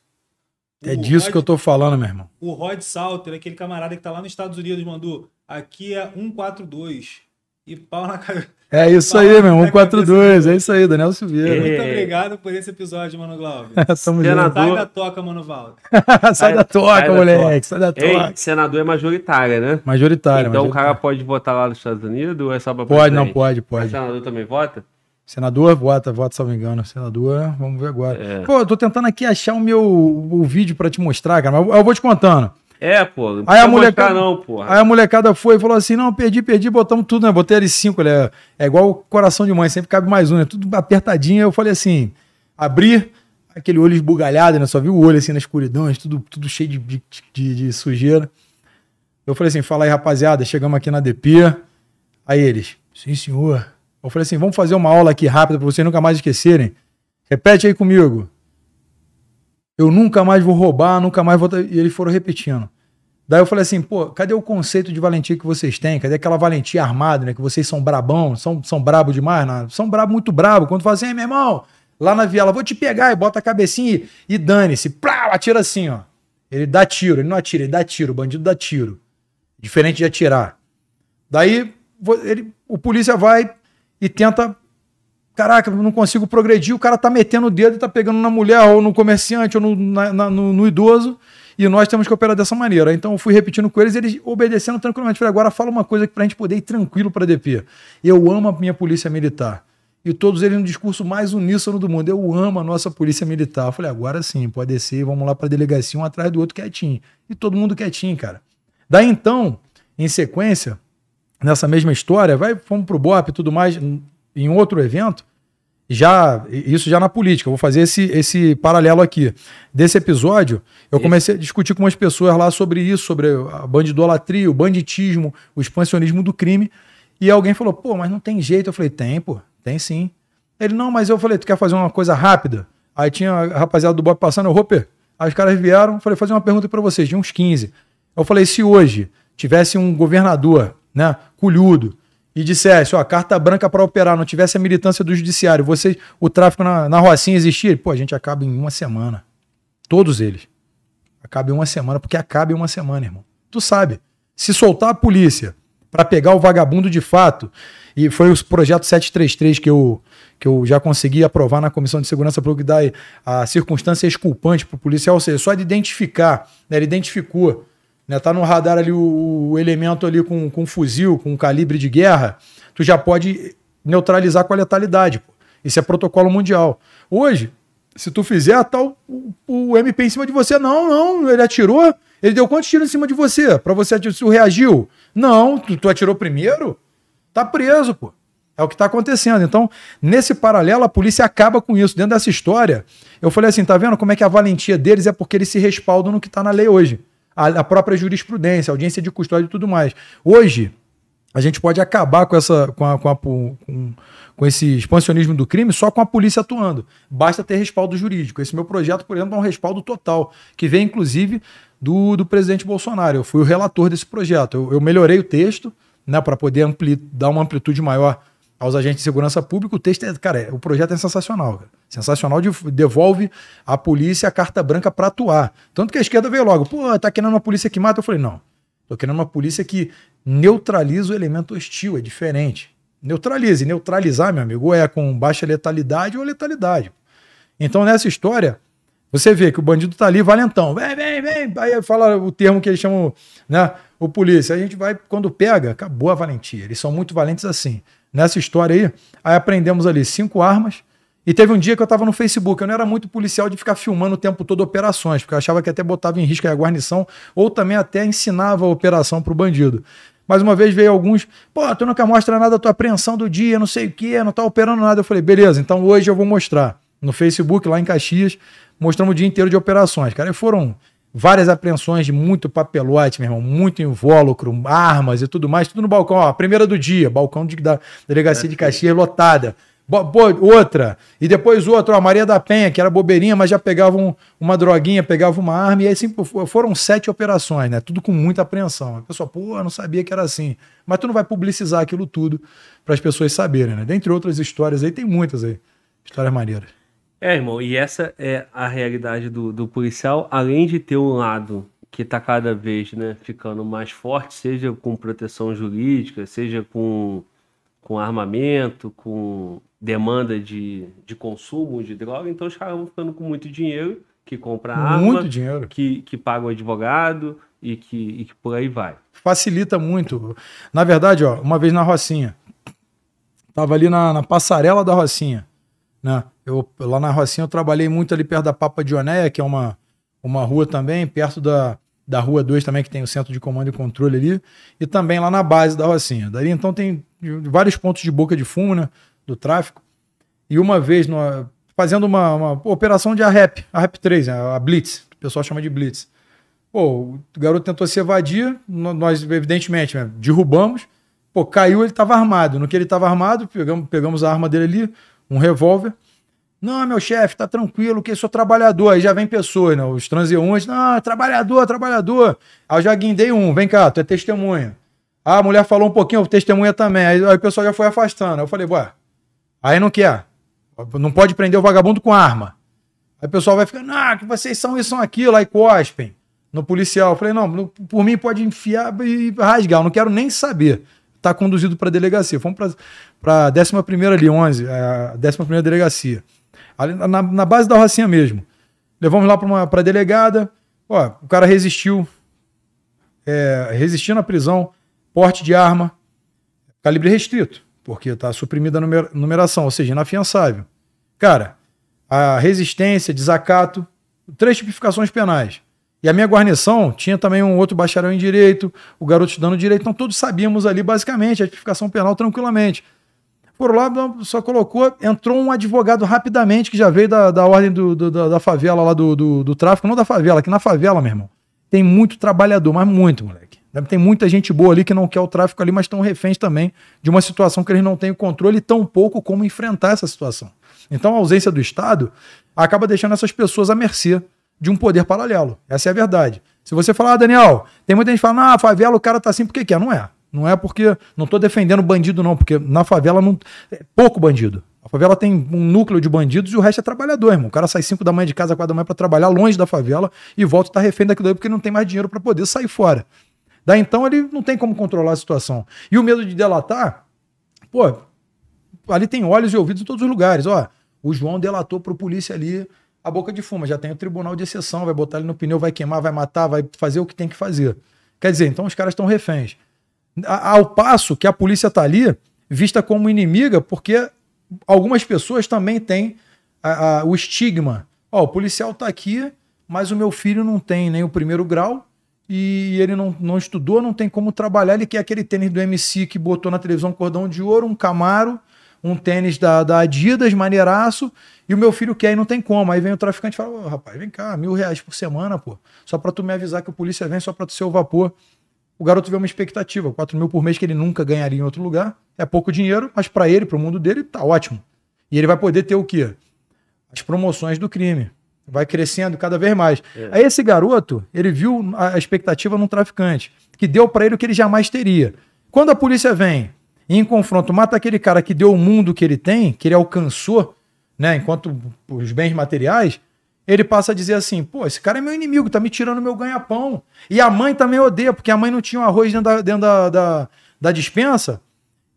Speaker 2: É disso Rod, que eu tô falando, meu irmão.
Speaker 3: O Rod Salter, aquele camarada que tá lá nos Estados Unidos, mandou. Aqui é 142. E pau na cabeça.
Speaker 2: É isso aí, meu irmão. 142. É isso aí, Daniel Silveira.
Speaker 3: É. Muito obrigado por esse episódio, Mano Glauber.
Speaker 2: Tamo
Speaker 3: senador... Sai da toca, Mano Valdo.
Speaker 2: sai, sai, da toca, sai moleque. sai da toca. Ei,
Speaker 1: senador é majoritária, né?
Speaker 2: Majoritária.
Speaker 1: Então
Speaker 2: majoritária.
Speaker 1: o cara pode votar lá nos Estados Unidos ou é só pra
Speaker 2: Pode, não pode, pode. O
Speaker 1: senador também vota?
Speaker 2: Senador, vota, vota, se não me engano. Senador, vamos ver agora. É. Pô, eu tô tentando aqui achar o meu o vídeo pra te mostrar, cara, mas eu vou te contando.
Speaker 1: É, pô. Não
Speaker 2: aí a molecada, não, porra. Aí a molecada foi e falou assim: não, perdi, perdi, botamos tudo, né? Botei L5, ele é, é igual o coração de mãe, sempre cabe mais um, né? Tudo apertadinho. Eu falei assim: abri, aquele olho esbugalhado, né? Só vi o olho assim na escuridão, tudo, tudo cheio de, de, de, de sujeira. Eu falei assim: fala aí, rapaziada, chegamos aqui na DP. Aí eles, sim, senhor. Eu falei assim: vamos fazer uma aula aqui rápida para vocês nunca mais esquecerem. Repete aí comigo. Eu nunca mais vou roubar, nunca mais vou. E eles foram repetindo. Daí eu falei assim, pô, cadê o conceito de valentia que vocês têm? Cadê aquela valentia armada, né? Que vocês são brabão, são, são brabo demais, né? São brabo, muito brabo. Quando fala assim, meu irmão, lá na viela, vou te pegar, e bota a cabecinha e, e dane-se. Atira assim, ó. Ele dá tiro, ele não atira, ele dá tiro, o bandido dá tiro. Diferente de atirar. Daí ele, o polícia vai, e tenta. Caraca, não consigo progredir. O cara tá metendo o dedo e tá pegando na mulher, ou no comerciante, ou no, na, na, no, no idoso. E nós temos que operar dessa maneira. Então eu fui repetindo com eles, eles obedecendo tranquilamente. Falei, agora fala uma coisa pra gente poder ir tranquilo pra DP. Eu amo a minha polícia militar. E todos eles no discurso mais uníssono do mundo. Eu amo a nossa polícia militar. Eu falei, agora sim, pode descer, vamos lá pra delegacia, um atrás do outro quietinho. E todo mundo quietinho, cara. Daí então, em sequência, nessa mesma história, vai, fomos pro BOP e tudo mais, em outro evento, já isso já na política, eu vou fazer esse, esse paralelo aqui. Desse episódio, eu comecei a discutir com umas pessoas lá sobre isso, sobre a bandidolatria, o banditismo, o expansionismo do crime, e alguém falou, pô, mas não tem jeito. Eu falei, tem, pô, tem sim. Ele, não, mas eu falei, tu quer fazer uma coisa rápida? Aí tinha a rapaziada do BOP passando, eu, Roper, aí os caras vieram, falei, fazer uma pergunta para vocês, de uns 15. Eu falei, se hoje tivesse um governador né, culhudo, e dissesse, ó, carta branca para operar, não tivesse a militância do judiciário, vocês, o tráfico na, na Rocinha existir, pô, a gente acaba em uma semana. Todos eles. Acaba em uma semana, porque acaba em uma semana, irmão. Tu sabe, se soltar a polícia para pegar o vagabundo de fato, e foi o projeto 733 que eu, que eu já consegui aprovar na Comissão de Segurança Pública, que dá a circunstância exculpante para o policial, ou seja, só de identificar, né, ele identificou né, tá no radar ali o, o elemento ali com, com fuzil, com calibre de guerra, tu já pode neutralizar com a letalidade. Pô. Isso é protocolo mundial. Hoje, se tu fizer, tá o, o, MP em cima de você. Não, não, ele atirou. Ele deu quantos tiros em cima de você? Para você tu reagiu? Não, tu, tu, atirou primeiro? Tá preso, pô. É o que está acontecendo. Então, nesse paralelo, a polícia acaba com isso. Dentro dessa história, eu falei assim: tá vendo como é que a valentia deles é porque eles se respaldam no que está na lei hoje. A, a própria jurisprudência, audiência de custódia e tudo mais. Hoje, a gente pode acabar com essa com, a, com, a, com, com, esse expansionismo do crime só com a polícia atuando. Basta ter respaldo jurídico. Esse meu projeto, por exemplo, é um respaldo total, que vem inclusive do, do presidente Bolsonaro. Eu fui o relator desse projeto. Eu, eu melhorei o texto né, para poder ampli, dar uma amplitude maior aos agentes de segurança pública. O texto é, cara, é, o projeto é sensacional. Cara. Sensacional, de, devolve à polícia a carta branca para atuar. Tanto que a esquerda veio logo, pô, tá querendo uma polícia que mata? Eu falei, não. Tô querendo uma polícia que neutraliza o elemento hostil, é diferente. Neutralize. Neutralizar, meu amigo, é com baixa letalidade ou letalidade. Então, nessa história, você vê que o bandido tá ali, valentão. Vem, vem, vem. Aí fala o termo que eles chamam, né? O polícia. A gente vai, quando pega, acabou a valentia. Eles são muito valentes assim. Nessa história aí, aí aprendemos ali cinco armas. E teve um dia que eu tava no Facebook. Eu não era muito policial de ficar filmando o tempo todo operações, porque eu achava que até botava em risco a guarnição, ou também até ensinava a operação pro bandido. Mais uma vez veio alguns, pô, tu nunca mostra nada da tua apreensão do dia, não sei o quê, não tá operando nada. Eu falei, beleza, então hoje eu vou mostrar. No Facebook, lá em Caxias, mostramos o dia inteiro de operações. Cara, e foram várias apreensões de muito papelote, meu irmão, muito invólucro, armas e tudo mais, tudo no balcão. Ó, a primeira do dia, balcão de, da delegacia de Caxias lotada. Outra, e depois outra, a Maria da Penha, que era bobeirinha, mas já pegava um, uma droguinha, pegava uma arma, e aí foram sete operações, né? Tudo com muita apreensão. A pessoa, pô, não sabia que era assim. Mas tu não vai publicizar aquilo tudo para as pessoas saberem, né? Dentre outras histórias aí, tem muitas aí. Histórias maneiras.
Speaker 1: É, irmão, e essa é a realidade do, do policial, além de ter um lado que está cada vez né, ficando mais forte, seja com proteção jurídica, seja com, com armamento, com demanda de, de consumo de droga, então os caras vão ficando com muito dinheiro, que compra arma,
Speaker 2: muito dinheiro.
Speaker 1: Que, que paga o advogado e que, e que por aí vai.
Speaker 2: Facilita muito. Na verdade, ó, uma vez na Rocinha, tava ali na, na passarela da Rocinha, né? Eu, lá na Rocinha eu trabalhei muito ali perto da Papa de Onéia, que é uma, uma rua também, perto da, da Rua 2 também, que tem o centro de comando e controle ali, e também lá na base da Rocinha. Daí então tem vários pontos de boca de fumo, né, do tráfico. E uma vez, no, fazendo uma, uma operação de AREP, AREP 3, né, a Blitz, o pessoal chama de Blitz. Pô, o garoto tentou se evadir, nós evidentemente né, derrubamos, pô, caiu, ele estava armado. No que ele estava armado, pegamos, pegamos a arma dele ali, um revólver. Não, meu chefe, tá tranquilo, que sou trabalhador. Aí já vem pessoas, né? Os transeuntes, não, trabalhador, trabalhador. Aí eu já guindei um, vem cá, tu é testemunha. Ah, a mulher falou um pouquinho, testemunha também. Aí, aí o pessoal já foi afastando. Aí eu falei, ué, aí não quer. Não pode prender o vagabundo com arma. Aí o pessoal vai ficar, não, que vocês são isso, são aquilo, aí cospem no policial. Eu falei, não, por mim pode enfiar e rasgar, eu não quero nem saber está conduzido para delegacia. Fomos para a 11 ali, 11, a 11 delegacia. Ali na, na, base da Rocinha mesmo. Levamos lá para a delegada. Ó, o cara resistiu. É, resistiu na prisão. Porte de arma. Calibre restrito. Porque está suprimida a numer, numeração, ou seja, inafiançável. Cara, a resistência, desacato, três tipificações penais. E a minha guarnição tinha também um outro bacharel em direito, o garoto estudando direito, então todos sabíamos ali basicamente a tipificação penal tranquilamente. Por lá, só colocou, entrou um advogado rapidamente, que já veio da, da ordem do, do, da, favela lá do, do, do, tráfico, não da favela, aqui na favela, meu irmão. Tem muito trabalhador, mas muito, moleque. Tem muita gente boa ali que não quer o tráfico ali, mas estão reféns também de uma situação que eles não têm o controle tão pouco como enfrentar essa situação. Então a ausência do Estado acaba deixando essas pessoas à mercê de um poder paralelo. Essa é a verdade. Se você falar, ah, Daniel, tem muita gente falando, ah, favela o cara tá assim porque quer. Não é. Não é porque. Não tô defendendo bandido, não, porque na favela não. É pouco bandido. A favela tem um núcleo de bandidos e o resto é trabalhador, irmão. O cara sai 5 da manhã de casa, 4 da manhã para trabalhar longe da favela e volta e tá refém daquilo aí porque não tem mais dinheiro para poder sair fora. Daí então ele não tem como controlar a situação. E o medo de delatar, pô, ali tem olhos e ouvidos em todos os lugares. Ó, o João delatou pro polícia ali a boca de fuma, já tem o tribunal de exceção, vai botar ele no pneu, vai queimar, vai matar, vai fazer o que tem que fazer. Quer dizer, então os caras estão reféns. Ao passo que a polícia está ali, vista como inimiga, porque algumas pessoas também têm a, a, o estigma. Ó, o policial está aqui, mas o meu filho não tem nem o primeiro grau e ele não, não estudou, não tem como trabalhar. Ele quer aquele tênis do MC que botou na televisão cordão de ouro, um Camaro um tênis da, da Adidas, maneiraço, e o meu filho quer e não tem como. Aí vem o traficante e fala, ô, rapaz, vem cá, mil reais por semana, pô. Só pra tu me avisar que a polícia vem, só pra tu ser o vapor. O garoto vê uma expectativa, 4 mil por mês que ele nunca ganharia em outro lugar. É pouco dinheiro, mas para ele, pro mundo dele, tá ótimo. E ele vai poder ter o quê? As promoções do crime. Vai crescendo cada vez mais.
Speaker 1: É.
Speaker 2: Aí esse garoto, ele viu a expectativa num traficante, que deu para ele o que ele jamais teria. Quando a polícia vem e em confronto mata aquele cara que deu o mundo que ele tem, que ele alcançou, né, enquanto os bens materiais, ele passa a dizer assim: pô, esse cara é meu inimigo, tá me tirando meu ganha-pão. E a mãe também odeia, porque a mãe não tinha um arroz dentro da, dentro da, da, da dispensa.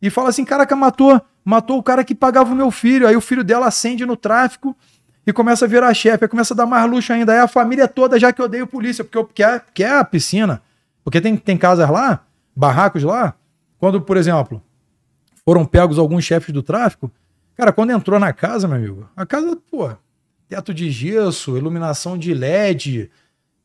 Speaker 2: E fala assim: caraca, matou, matou o cara que pagava o meu filho. Aí o filho dela acende no tráfico e começa a virar chefe, aí começa a dar mais luxo ainda. Aí a família toda já que odeia polícia, porque quer, quer a piscina. Porque tem, tem casas lá, barracos lá, quando, por exemplo, foram pegos alguns chefes do tráfico, cara, quando entrou na casa, meu amigo, a casa, pô, teto de gesso, iluminação de LED,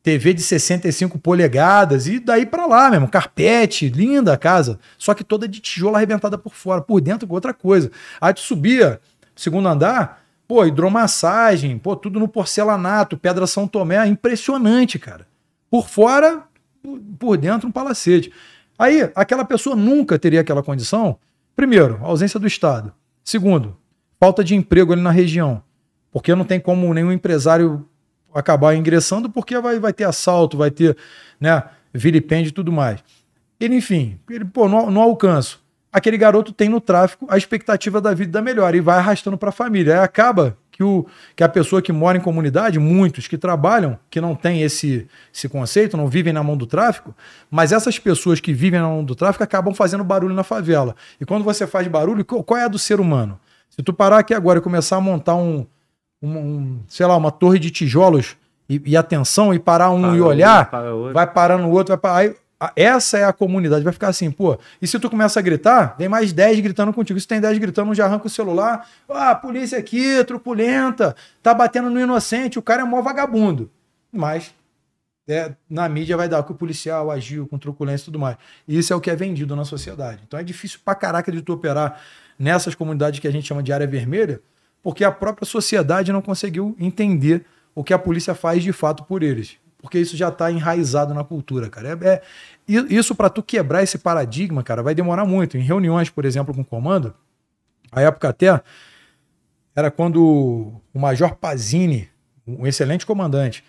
Speaker 2: TV de 65 polegadas e daí pra lá mesmo, carpete, linda a casa, só que toda de tijolo arrebentada por fora, por dentro outra coisa. Aí tu subia, segundo andar, pô, hidromassagem, pô, tudo no porcelanato, pedra São Tomé, impressionante, cara. Por fora, por- por dentro um palacete. Aí, aquela pessoa nunca teria aquela condição. Primeiro, ausência do Estado. Segundo, falta de emprego ali na região. Porque não tem como nenhum empresário acabar ingressando, porque vai, vai ter assalto, vai ter né, vilipêndio e tudo mais. Ele, enfim, ele, pô, não, não alcanço. Aquele garoto tem no tráfico a expectativa da vida da melhor e vai arrastando para a família. Aí acaba que, o, que a pessoa que mora em comunidade, muitos que trabalham, que não tem esse, esse conceito, não vivem na mão do tráfico, mas essas pessoas que vivem na mão do tráfico acabam fazendo barulho na favela. E quando você faz barulho, qual é a do ser humano? Se tu parar aqui agora e começar a montar um, um, um, sei lá, uma torre de tijolos e, e atenção e parar um
Speaker 1: Para
Speaker 2: e olhar,
Speaker 1: para
Speaker 2: vai parando o outro, vai parar. Aí, essa é a comunidade, vai ficar assim, pô. E se tu começa a gritar, vem mais 10 gritando contigo. Se tem 10 gritando, já arranca o celular. Ah, polícia aqui, truculenta, tá batendo no inocente, o cara é mó vagabundo. Mas é, na mídia vai dar que o policial agiu com truculência e tudo mais. Isso é o que é vendido na sociedade. Então é difícil pra caraca de tu operar nessas comunidades que a gente chama de área vermelha, porque a própria sociedade não conseguiu entender o que a polícia faz de fato por eles. Porque isso já está enraizado na cultura, cara. É, é- isso para tu quebrar esse paradigma, cara, vai demorar muito. Em reuniões, por exemplo, com o comando, a época até era quando o Major Pazini, um excelente comandante,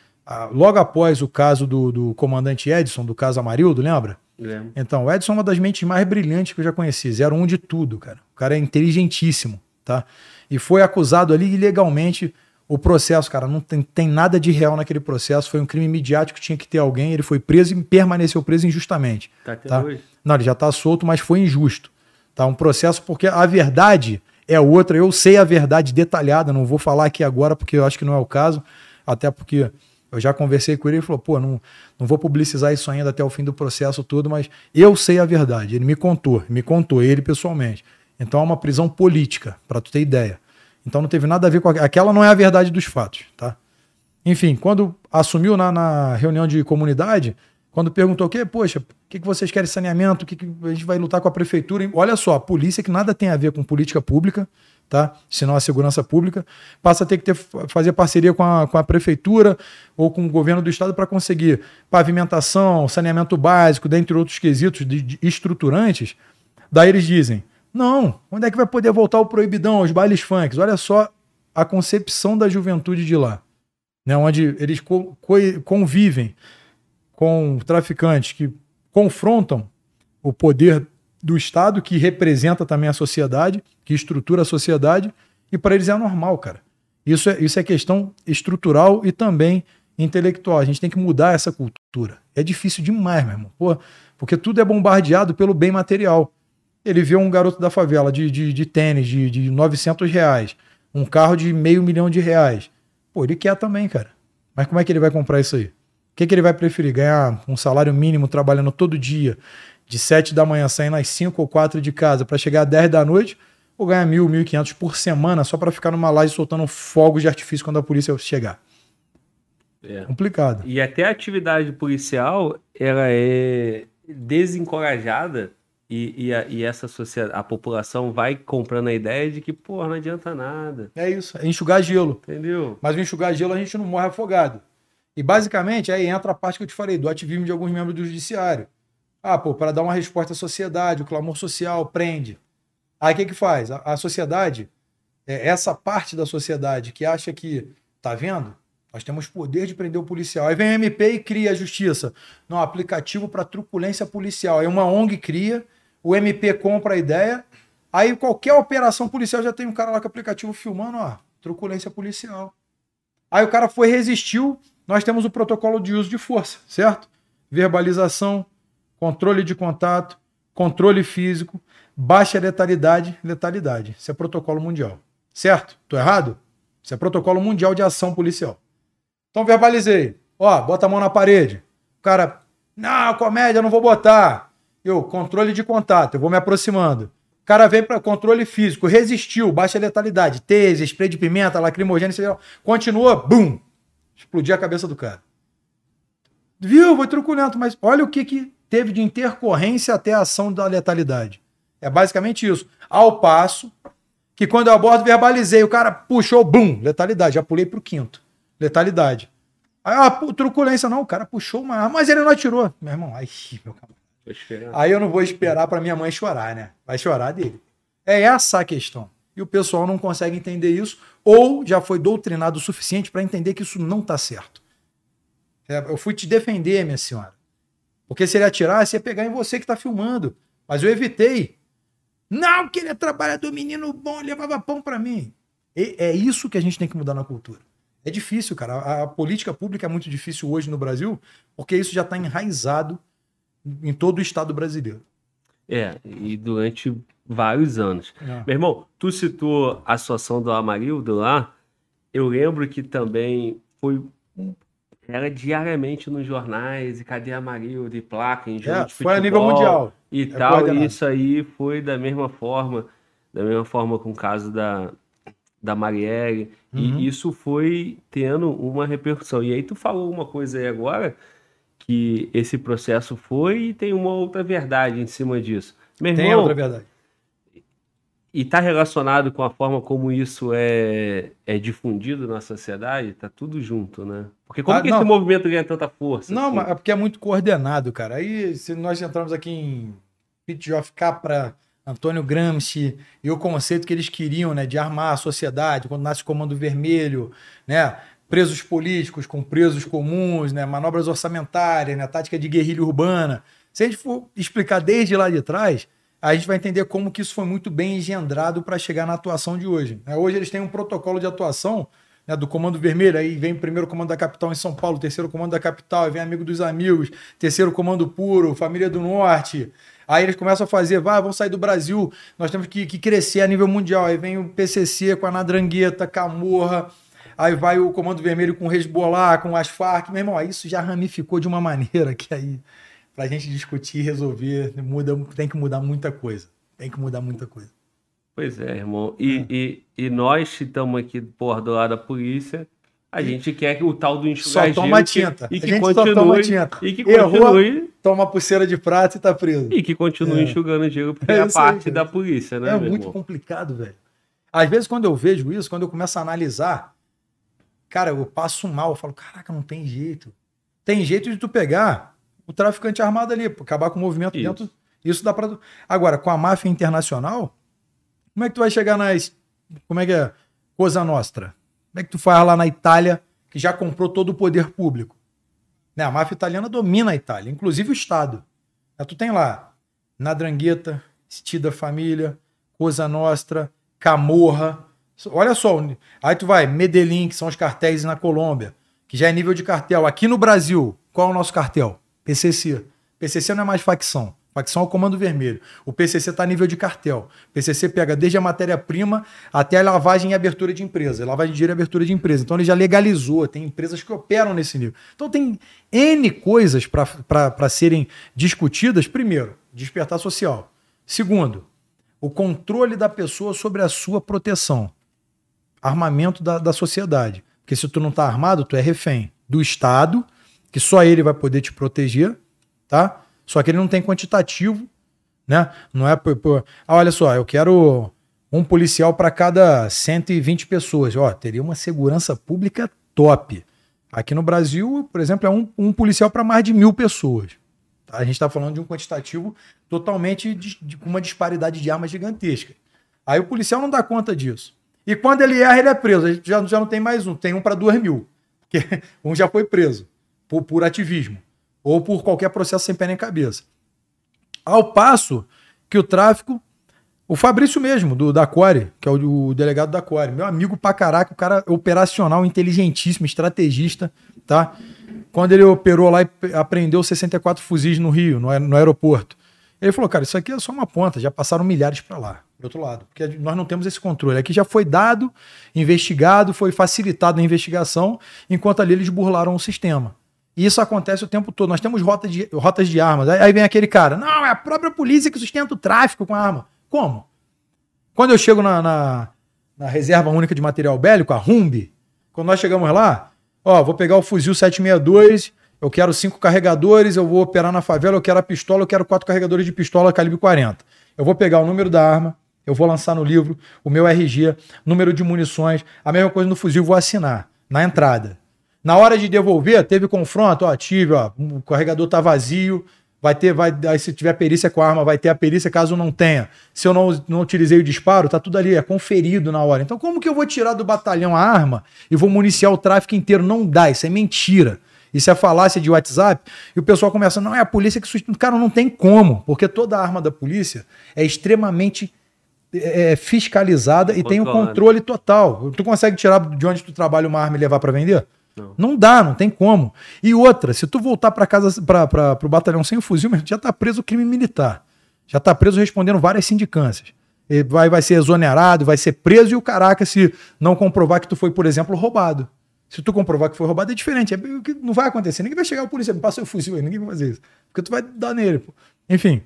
Speaker 2: logo após o caso do, do comandante Edson, do caso Amarildo, lembra?
Speaker 1: Lembro.
Speaker 2: Então, o Edson é uma das mentes mais brilhantes que eu já conheci. Zero um de tudo, cara. O cara é inteligentíssimo, tá? E foi acusado ali ilegalmente o processo, cara. Não tem, tem nada de real naquele processo. Foi um crime midiático, tinha que ter alguém. Ele foi preso e permaneceu preso injustamente.
Speaker 1: Tá até
Speaker 2: Tá.
Speaker 1: hoje.
Speaker 2: Não, ele já tá solto, mas foi injusto. Tá? Um processo porque a verdade é outra. Eu sei a verdade detalhada, não vou falar aqui agora porque eu acho que não é o caso, até porque eu já conversei com ele e falou: pô, não, não vou publicizar isso ainda até o fim do processo todo, mas eu sei a verdade. Ele me contou, me contou, ele pessoalmente. Então é uma prisão política, para tu ter ideia. Então não teve nada a ver com aqu- aquela, não é a verdade dos fatos, tá? Enfim, quando assumiu na, na reunião de comunidade, quando perguntou o quê, poxa, o que, que vocês querem saneamento, o que, que a gente vai lutar com a prefeitura? Olha só, a polícia que nada tem a ver com política pública, tá? Senão a segurança pública, passa a ter que ter, fazer parceria com a, com a prefeitura ou com o governo do estado para conseguir pavimentação, saneamento básico, dentre outros quesitos de, de estruturantes. Daí eles dizem: não, onde é que vai poder voltar o proibidão, os bailes funks? Olha só a concepção da juventude de lá, né? onde eles co- co- convivem com traficantes que confrontam o poder do Estado, que representa também a sociedade, que estrutura a sociedade, e para eles é normal, cara. Isso é, isso é questão estrutural e também intelectual. A gente tem que mudar essa cultura. É difícil demais, meu irmão. Porque tudo é bombardeado pelo bem material. Ele vê um garoto da favela de, de, de tênis de, de 900 reais, um carro de meio milhão de reais. Pô, ele quer também, cara. Mas como é que ele vai comprar isso aí? O que, que ele vai preferir? Ganhar um salário mínimo trabalhando todo dia, de 7 da manhã, saindo às 5 ou 4 de casa para chegar às 10 da noite, ou ganhar mil, mil e quinhentos por semana só para ficar numa laje soltando fogos de artifício quando a polícia chegar?
Speaker 1: É.
Speaker 2: Complicado.
Speaker 1: E até a atividade policial, ela é desencorajada E, e, a, e essa sociedade, a população vai comprando a ideia de que, pô, não adianta nada.
Speaker 2: É isso, é enxugar gelo.
Speaker 1: Entendeu?
Speaker 2: Mas o enxugar gelo a gente não morre afogado. E basicamente aí entra a parte que eu te falei, do ativismo de alguns membros do judiciário. Ah, pô, para dar uma resposta à sociedade, o clamor social, prende. Aí o que que faz? A, a sociedade, é, essa parte da sociedade que acha que, tá vendo? Nós temos poder de prender o policial. Aí vem o MP e cria a justiça. Não, aplicativo para truculência policial. Aí uma ONG cria, o MP compra a ideia, aí qualquer operação policial já tem um cara lá com o aplicativo filmando, ó, truculência policial. Aí o cara foi, resistiu, nós temos o protocolo de uso de força, certo? Verbalização, controle de contato, controle físico, baixa letalidade, letalidade. Isso é protocolo mundial. Certo? Tô errado? Isso é protocolo mundial de ação policial. Então verbalizei. Ó, bota a mão na parede. O cara, não, comédia, não vou botar. Eu, controle de contato, eu vou me aproximando. O cara vem para controle físico, resistiu, baixa letalidade, tese, spray de pimenta, lacrimogênio, continua, bum, explodir a cabeça do cara. Viu? Foi truculento, mas olha o que, que teve de intercorrência até a ação da letalidade. É basicamente isso. Ao passo que quando eu abordo, verbalizei, o cara puxou, bum, letalidade, já pulei pro quinto. Letalidade. Aí, ah, truculência, não, o cara puxou uma arma, mas ele não atirou. Meu irmão, ai, meu camarada. Aí eu não vou esperar para minha mãe chorar, né? Vai chorar dele. É essa a questão. E o pessoal não consegue entender isso, ou já foi doutrinado o suficiente para entender que isso não está certo. É, eu fui te defender, minha senhora. Porque se ele atirasse, ia pegar em você que está filmando. Mas eu evitei. Não, que ele é trabalhador, menino bom, levava pão para mim. E é isso que a gente tem que mudar na cultura. É difícil, cara. A, a política pública é muito difícil hoje no Brasil, porque isso já está enraizado em todo o Estado brasileiro.
Speaker 1: É, e durante vários anos. É. Meu irmão, tu citou a situação do Amarildo lá. Eu lembro que também foi. Era diariamente nos jornais, e cadê Amarildo, e placa, em jogo é, de futebol.
Speaker 2: Foi a nível mundial.
Speaker 1: E é tal, e isso aí foi da mesma forma, da mesma forma com o caso da, da Marielle, uhum. e isso foi tendo uma repercussão. E aí tu falou uma coisa aí agora, que esse processo foi e tem uma outra verdade em cima disso.
Speaker 2: Meu tem outra verdade.
Speaker 1: E está relacionado com a forma como isso é, é difundido na sociedade? Tá tudo junto, né? Porque como ah, que não. esse movimento ganha tanta força?
Speaker 2: Não, assim? mas é porque é muito coordenado, cara. Aí, se nós entramos aqui em Pit of Capra Antônio Gramsci e o conceito que eles queriam, né, de armar a sociedade, quando nasce o Comando Vermelho, né, presos políticos com presos comuns, né, manobras orçamentárias, né, tática de guerrilha urbana. Se a gente for explicar desde lá de trás, a gente vai entender como que isso foi muito bem engendrado para chegar na atuação de hoje. Né. Hoje eles têm um protocolo de atuação né, do Comando Vermelho, aí vem o primeiro Comando da Capital em São Paulo, terceiro Comando da Capital, aí vem Amigo dos Amigos, terceiro Comando Puro, Família do Norte, Aí eles começam a fazer, vai, vamos sair do Brasil, nós temos que, que crescer a nível mundial. Aí vem o PCC com a Nadrangueta, Camorra, aí vai o Comando Vermelho com o Hezbollah, com as Farc. Meu irmão, isso já ramificou de uma maneira que aí, pra gente discutir e resolver, muda, tem que mudar muita coisa. Tem que mudar muita coisa.
Speaker 1: Pois é, irmão. E, é. e, e nós estamos aqui, porra, do lado da polícia, a gente quer que o tal do enxugar
Speaker 2: Só toma tinta.
Speaker 1: Que, e que continue, toma tinta. E que continue. Errou,
Speaker 2: toma pulseira de prata e tá preso.
Speaker 1: E que continue é. enxugando gelo, porque é, é parte aí, da polícia, né?
Speaker 2: É muito irmão? complicado, velho. Às vezes, quando eu vejo isso, quando eu começo a analisar, cara, eu passo mal. Eu falo, caraca, não tem jeito. Tem jeito de tu pegar o traficante armado ali, acabar com o movimento isso. dentro. Isso dá pra. Agora, com a máfia internacional, como é que tu vai chegar nas. Como é que é? Cosa Nostra como é que tu faz lá na Itália, que já comprou todo o poder público? Né? A máfia italiana domina a Itália, inclusive o Estado. Aí tu tem lá Nadrangheta, Stida Família, Cosa Nostra, Camorra. Olha só, aí tu vai, Medellín, que são os cartéis na Colômbia, que já é nível de cartel. Aqui no Brasil, qual é o nosso cartel? PCC. PCC não é mais facção. Facção ao Comando Vermelho. O PCC está a nível de cartel. O PCC pega desde a matéria-prima até a lavagem e abertura de empresa. Lavagem de dinheiro e abertura de empresa. Então ele já legalizou. Tem empresas que operam nesse nível. Então tem N coisas para serem discutidas. Primeiro, despertar social. Segundo, o controle da pessoa sobre a sua proteção. Armamento da, da sociedade. Porque se tu não está armado, tu é refém do Estado, que só ele vai poder te proteger, tá? Só que ele não tem quantitativo né? Não é por, por... Ah, olha só, eu quero um policial para cada 120 pessoas. Ó, teria uma segurança pública top. Aqui no Brasil, por exemplo, é um, um policial para mais de mil pessoas. Tá? A gente está falando de um quantitativo totalmente com uma disparidade de armas gigantesca. Aí o policial não dá conta disso. E quando ele erra, ele é preso. A gente já, já não tem mais um, tem um para duas mil. Porque um já foi preso por, por ativismo ou por qualquer processo sem pé nem cabeça. Ao passo que o tráfico, o Fabrício mesmo, do, da Core, que é o, o delegado da Core, meu amigo pra caraca, o cara operacional, inteligentíssimo, estrategista, tá? Quando ele operou lá e apreendeu 64 fuzis no Rio, no, no aeroporto, ele falou, cara, isso aqui é só uma ponta, já passaram milhares para lá, do outro lado, porque nós não temos esse controle. Aqui já foi dado, investigado, foi facilitado a investigação, enquanto ali eles burlaram o sistema. E isso acontece o tempo todo. Nós temos rotas de, rotas de armas. Aí vem aquele cara, não, é a própria polícia que sustenta o tráfico com arma. Como? Quando eu chego na, na, na Reserva Única de Material Bélico, a RUMB, quando nós chegamos lá, ó, vou pegar o fuzil 762, eu quero cinco carregadores, eu vou operar na favela, eu quero a pistola, eu quero quatro carregadores de pistola calibre 40. Eu vou pegar o número da arma, eu vou lançar no livro o meu RG, número de munições, a mesma coisa no fuzil, vou assinar na entrada. Na hora de devolver, teve confronto, ó, tive, ó, o carregador tá vazio, vai ter, vai, aí se tiver perícia com a arma, vai ter a perícia caso não tenha. Se eu não, não utilizei o disparo, tá tudo ali, é conferido na hora. Então como que eu vou tirar do batalhão a arma e vou municiar o tráfico inteiro? Não dá, isso é mentira. Isso é falácia de WhatsApp. E o pessoal começa, não, é a polícia que sustenta. Cara, não tem como, porque toda a arma da polícia é extremamente é, é fiscalizada e tem o controle total. Tu consegue tirar de onde tu trabalha uma arma e levar para vender? Não. não. dá, não tem como. E outra, se tu voltar para casa, para o batalhão sem o fuzil, já tá preso crime militar. Já tá preso respondendo várias sindicâncias. Ele vai, vai ser exonerado, vai ser preso e o caraca se não comprovar que tu foi, por exemplo, roubado. Se tu comprovar que foi roubado, é diferente. É, não vai acontecer. Ninguém vai chegar a polícia, me passa o fuzil aí, ninguém vai fazer isso. Porque tu vai dar nele. Pô. Enfim,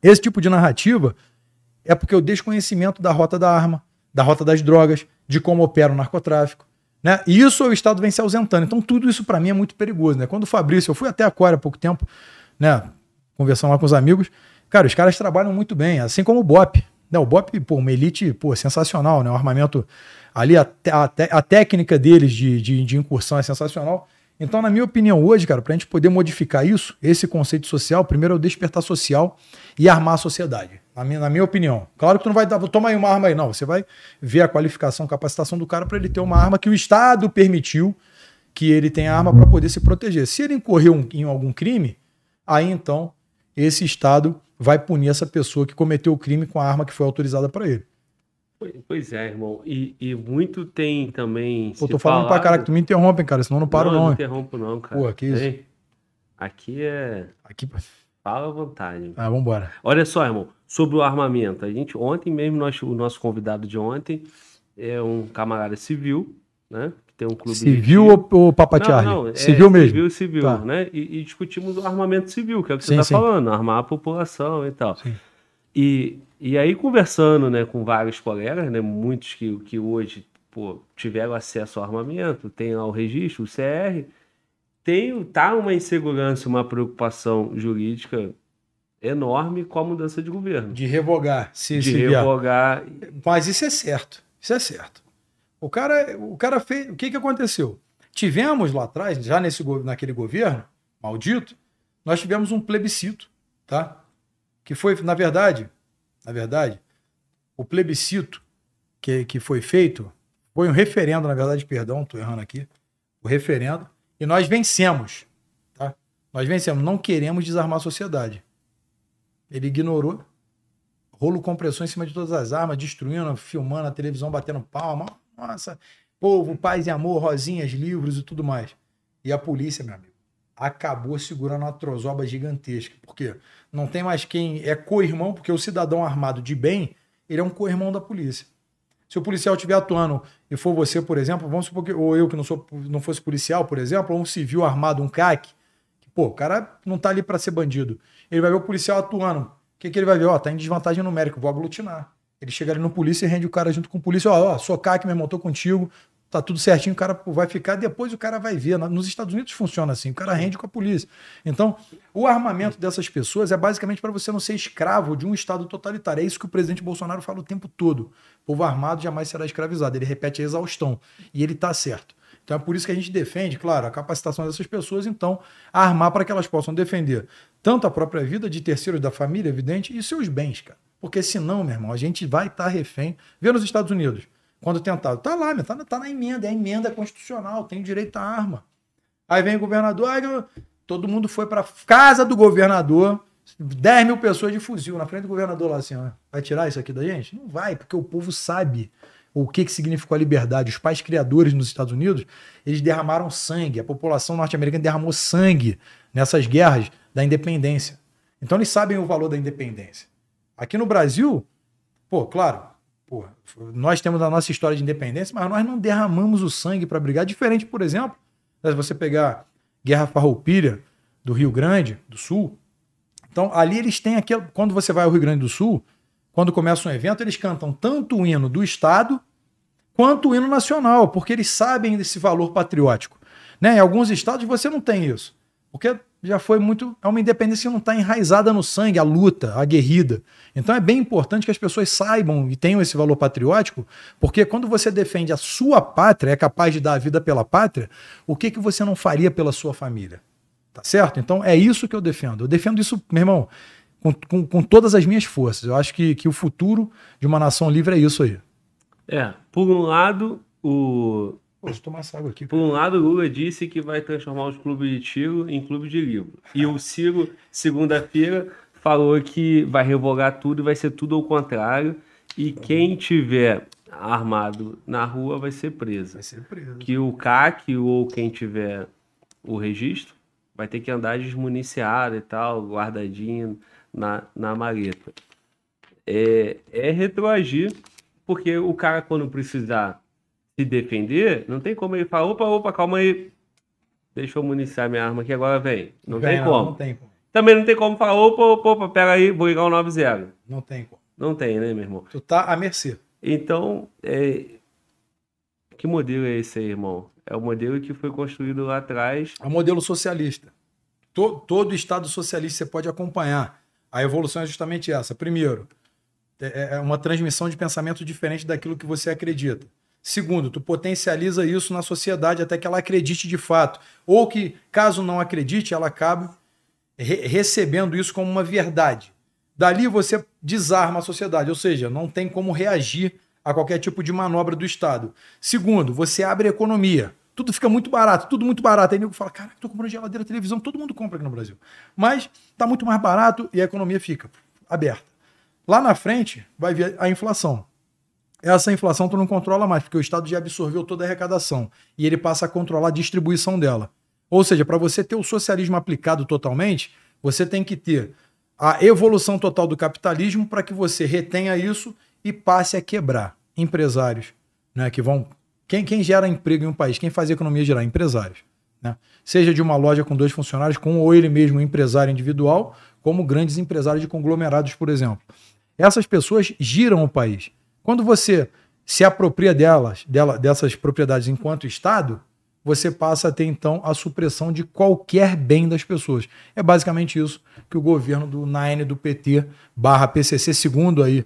Speaker 2: esse tipo de narrativa é porque o desconhecimento da rota da arma, da rota das drogas, de como opera o narcotráfico, né? E isso o Estado vem se ausentando. Então, tudo isso para mim é muito perigoso. Né? Quando o Fabrício, eu fui até a Core há pouco tempo, né? conversando lá com os amigos, cara, os caras trabalham muito bem, assim como o BOP. Né? O BOP, pô, uma elite pô, sensacional, né? o armamento ali, a, a, a técnica deles de, de, de incursão é sensacional. Então, na minha opinião, hoje, cara, para a gente poder modificar isso, esse conceito social, primeiro é o despertar social e armar a sociedade. Na minha, na minha opinião. Claro que tu não vai dar, toma aí uma arma aí, não. Você vai ver a qualificação, capacitação do cara para ele ter uma arma que o Estado permitiu que ele tenha arma para poder se proteger. Se ele incorreu um, em algum crime, aí então esse Estado vai punir essa pessoa que cometeu o crime com a arma que foi autorizada para ele.
Speaker 1: Pois é, irmão. E, e muito tem também.
Speaker 2: Pô, tô falando falado... pra caralho, tu me interrompe, cara, senão não paro, não.
Speaker 1: Não,
Speaker 2: não
Speaker 1: interrompo, não, cara.
Speaker 2: Pô, aqui isso.
Speaker 1: Aqui é.
Speaker 2: Aqui.
Speaker 1: Fala à vontade.
Speaker 2: Ah, vambora.
Speaker 1: Olha só, irmão, sobre o armamento. A gente, ontem mesmo, nós, o nosso convidado de ontem é um camarada civil, né? Que tem um clube.
Speaker 2: Civil
Speaker 1: de...
Speaker 2: ou, ou Papa Não, não, civil é, mesmo.
Speaker 1: Civil, civil, tá. né? E, e, discutimos o armamento civil, que é o que sim, você está falando, armar a população e tal. Sim. E e aí, conversando né, com vários colegas, né, muitos que, que hoje pô, tiveram acesso ao armamento, tem lá o registro, o CR, tem, tá uma insegurança, uma preocupação jurídica enorme com a mudança de governo.
Speaker 2: De revogar,
Speaker 1: se De se revogar.
Speaker 2: Mas isso é certo, isso é certo. O cara, o cara fez. O que, que aconteceu? Tivemos lá atrás, já nesse, naquele governo maldito, nós tivemos um plebiscito, tá? Que foi, na verdade, na verdade, o plebiscito que, que foi feito foi um referendo, na verdade, perdão, estou errando aqui, o referendo, e nós vencemos. Tá? Nós vencemos, não queremos desarmar a sociedade. Ele ignorou, rolo compressor em cima de todas as armas, destruindo, filmando a televisão, batendo palma. Nossa, povo, paz e amor, rosinhas, livros e tudo mais. E a polícia, meu amigo, acabou segurando uma trozoba gigantesca. Por quê? Não tem mais quem é co-irmão, porque o cidadão armado de bem, ele é um co-irmão da polícia. Se o policial estiver atuando e for você, por exemplo, vamos supor que, ou eu que não, sou, não fosse policial, por exemplo, ou um civil armado, um CAC, que, pô, o cara não tá ali para ser bandido. Ele vai ver o policial atuando. O que, que ele vai ver? Ó, tá em desvantagem numérica, vou aglutinar. Ele chega ali no polícia e rende o cara junto com o polícia, ó, ó, sou CAC, meu tô contigo, tá tudo certinho, o cara vai ficar, depois o cara vai ver. Nos Estados Unidos funciona assim, o cara rende com a polícia. Então, o armamento dessas pessoas é basicamente para você não ser escravo de um Estado totalitário. É isso que o presidente Bolsonaro fala o tempo todo. O povo armado jamais será escravizado. Ele repete a exaustão. E ele tá certo. Então é por isso que a gente defende, claro, a capacitação dessas pessoas, então, armar para que elas possam defender tanto a própria vida de terceiros da família, evidente, e seus bens, cara. Porque senão, meu irmão, a gente vai estar refém. Vê nos Estados Unidos, quando tentado, tá lá, tá, na- tá na emenda, é a emenda constitucional, tem direito à arma. Aí vem o governador, aí todo mundo foi para casa do governador, 10 mil pessoas de fuzil na frente do governador lá assim, ó, vai tirar isso aqui da gente? Não vai, porque o povo sabe o que, que significou a liberdade. Os pais criadores nos Estados Unidos, eles derramaram sangue, a população norte-americana derramou sangue nessas guerras da independência. Então eles sabem o valor da independência. Aqui no Brasil, pô, claro, pô, nós temos a nossa história de independência, mas nós não derramamos o sangue para brigar. Diferente, por exemplo, se você pegar Guerra Farroupilha do Rio Grande do Sul, então ali eles têm aquele. Quando você vai ao Rio Grande do Sul, quando começa um evento, eles cantam tanto o hino do Estado quanto o hino nacional, porque eles sabem desse valor patriótico. Né? Em alguns estados você não tem isso, porque já foi muito. É uma independência que não está enraizada no sangue, a luta, a guerrida. Então é bem importante que as pessoas saibam e tenham esse valor patriótico, porque quando você defende a sua pátria, é capaz de dar a vida pela pátria, o que, que você não faria pela sua família? Tá certo? Então é isso que eu defendo. Eu defendo isso, meu irmão, com, com, com todas as minhas forças. Eu acho que, que o futuro de uma nação livre é isso aí.
Speaker 1: É, por um lado, o.
Speaker 2: Posso tomar essa água aqui.
Speaker 1: Por um lado, o Lula disse que vai transformar os clubes de tiro em clube de livro. E o Ciro, segunda-feira, falou que vai revogar tudo e vai ser tudo ao contrário. E quem tiver armado na rua vai ser preso.
Speaker 2: Vai ser preso.
Speaker 1: Que o CAC ou quem tiver o registro vai ter que andar desmuniciado e tal, guardadinho na, na maleta. É, é retroagir, porque o cara, quando precisar se defender, não tem como ele falar, opa, opa, calma aí, deixa eu municiar minha arma aqui, agora vem. Não tem como.
Speaker 2: Não tem como.
Speaker 1: Também não tem como falar, opa, opa, opa, pega aí, vou ligar o 90.
Speaker 2: Não tem como.
Speaker 1: Não tem, né, meu irmão?
Speaker 2: Tu tá à mercê.
Speaker 1: Então, é... que modelo é esse aí, irmão? É o modelo que foi construído lá atrás.
Speaker 2: É o modelo socialista. To- todo Estado socialista você pode acompanhar. A evolução é justamente essa. Primeiro, é é uma transmissão de pensamento diferente daquilo que você acredita. Segundo, tu potencializa isso na sociedade até que ela acredite de fato. Ou que, caso não acredite, ela acabe re- recebendo isso como uma verdade. Dali você desarma a sociedade, ou seja, não tem como reagir a qualquer tipo de manobra do Estado. Segundo, você abre a economia. Tudo fica muito barato, tudo muito barato. Aí nego fala, cara, tô comprando geladeira, televisão, todo mundo compra aqui no Brasil. Mas tá muito mais barato e a economia fica aberta. Lá na frente vai vir a inflação. Essa inflação tu não controla mais, porque o Estado já absorveu toda a arrecadação e ele passa a controlar a distribuição dela. Ou seja, para você ter o socialismo aplicado totalmente, você tem que ter a evolução total do capitalismo para que você retenha isso e passe a quebrar empresários, né, que vão quem, quem gera emprego em um país, quem faz a economia gerar empresários, né? Seja de uma loja com dois funcionários, com ou ele mesmo um empresário individual, como grandes empresários de conglomerados, por exemplo. Essas pessoas giram o país. Quando você se apropria delas, dela, dessas propriedades enquanto Estado, você passa a ter então a supressão de qualquer bem das pessoas. É basicamente isso que o governo do Nine do PT barra PCC, segundo aí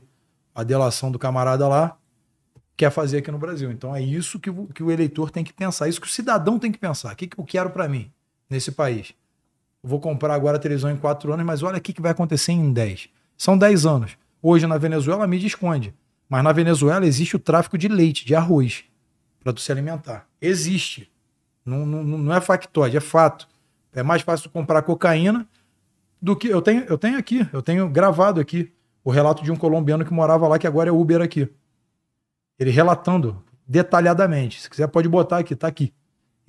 Speaker 2: a delação do camarada lá, quer fazer aqui no Brasil. Então é isso que o, que o eleitor tem que pensar, isso que o cidadão tem que pensar. O que, que eu quero para mim nesse país? Eu vou comprar agora a televisão em quatro anos, mas olha o que, que vai acontecer em 10. São 10 anos. Hoje na Venezuela a mídia esconde. Mas na Venezuela existe o tráfico de leite, de arroz, para se alimentar. Existe. Não, não, não é factóide, é fato. É mais fácil comprar cocaína do que. Eu tenho, eu tenho aqui, eu tenho gravado aqui o relato de um colombiano que morava lá, que agora é Uber aqui. Ele relatando detalhadamente. Se quiser, pode botar aqui, tá aqui.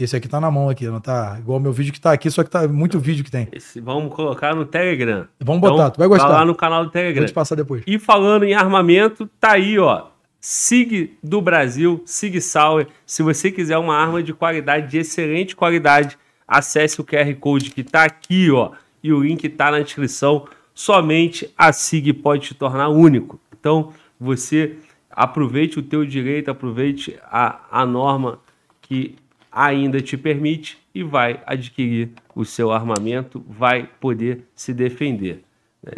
Speaker 2: Esse aqui tá na mão aqui, não tá igual o meu vídeo que tá aqui, só que tá muito vídeo que tem.
Speaker 1: Esse, vamos colocar no Telegram.
Speaker 2: Vamos botar, tu vai
Speaker 1: Tá
Speaker 2: gostar.
Speaker 1: lá no canal do
Speaker 2: Vou
Speaker 1: Telegram.
Speaker 2: te passar depois.
Speaker 1: E falando em armamento, tá aí, ó. SIG do Brasil, SIG Sauer. Se você quiser uma arma de qualidade, de excelente qualidade, acesse o QR Code que tá aqui, ó. E o link tá na descrição. Somente a SIG pode te tornar único. Então, você aproveite o teu direito, aproveite a, a norma que ainda te permite e vai adquirir o seu armamento, vai poder se defender.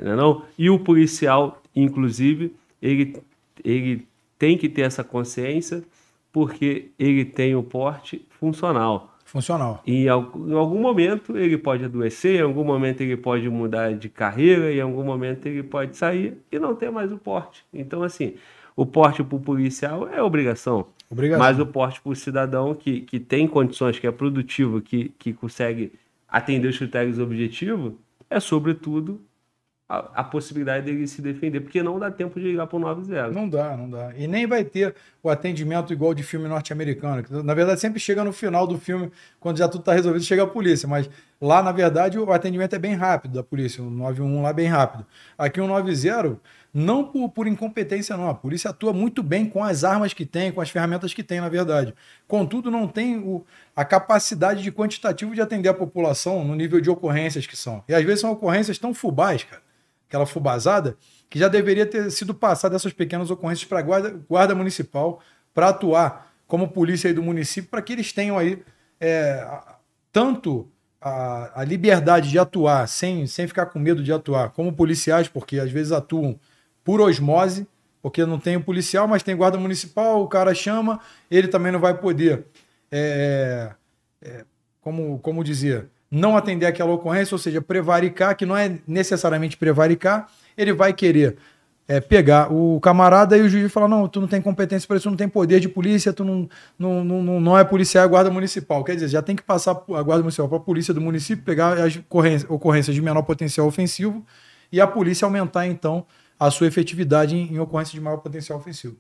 Speaker 1: Não é não? E o policial, inclusive, ele, ele tem que ter essa consciência porque ele tem o porte funcional.
Speaker 2: Funcional.
Speaker 1: E em algum momento ele pode adoecer, em algum momento ele pode mudar de carreira, em algum momento ele pode sair e não ter mais o porte. Então, assim, o porte para o policial é obrigação.
Speaker 2: Obrigação.
Speaker 1: Mas o porte para o cidadão que, que tem condições, que é produtivo, que, que consegue atender os critérios objetivos, é sobretudo a, a, possibilidade dele se defender, porque não dá tempo de ligar para o 90.
Speaker 2: Não dá, não dá. E nem vai ter o atendimento igual de filme norte-americano. Na verdade, sempre chega no final do filme, quando já tudo está resolvido, chega a polícia. Mas lá, na verdade, o atendimento é bem rápido da polícia. O 91 lá é bem rápido. Aqui o 90, não por, por incompetência, não. A polícia atua muito bem com as armas que tem, com as ferramentas que tem, na verdade. Contudo, não tem o, a capacidade de quantitativo de atender a população no nível de ocorrências que são. E às vezes são ocorrências tão fubais, cara aquela fubazada, que já deveria ter sido passada essas pequenas ocorrências para a guarda, guarda municipal para atuar como polícia do município, para que eles tenham aí é, tanto a, a, liberdade de atuar sem, sem ficar com medo de atuar, como policiais, porque às vezes atuam por osmose, porque não tem o policial, mas tem guarda municipal, o cara chama, ele também não vai poder, é, é, como, como dizer, não atender aquela ocorrência, ou seja, prevaricar, que não é necessariamente prevaricar, ele vai querer é, pegar o camarada e o juiz falar: não, tu não tem competência para isso, tu não tem poder de polícia, tu não, não, não, não é policial, é guarda municipal. Quer dizer, já tem que passar a guarda municipal para a polícia do município, pegar as ocorrências de menor potencial ofensivo e a polícia aumentar, então, a sua efetividade em, em ocorrências de maior potencial ofensivo.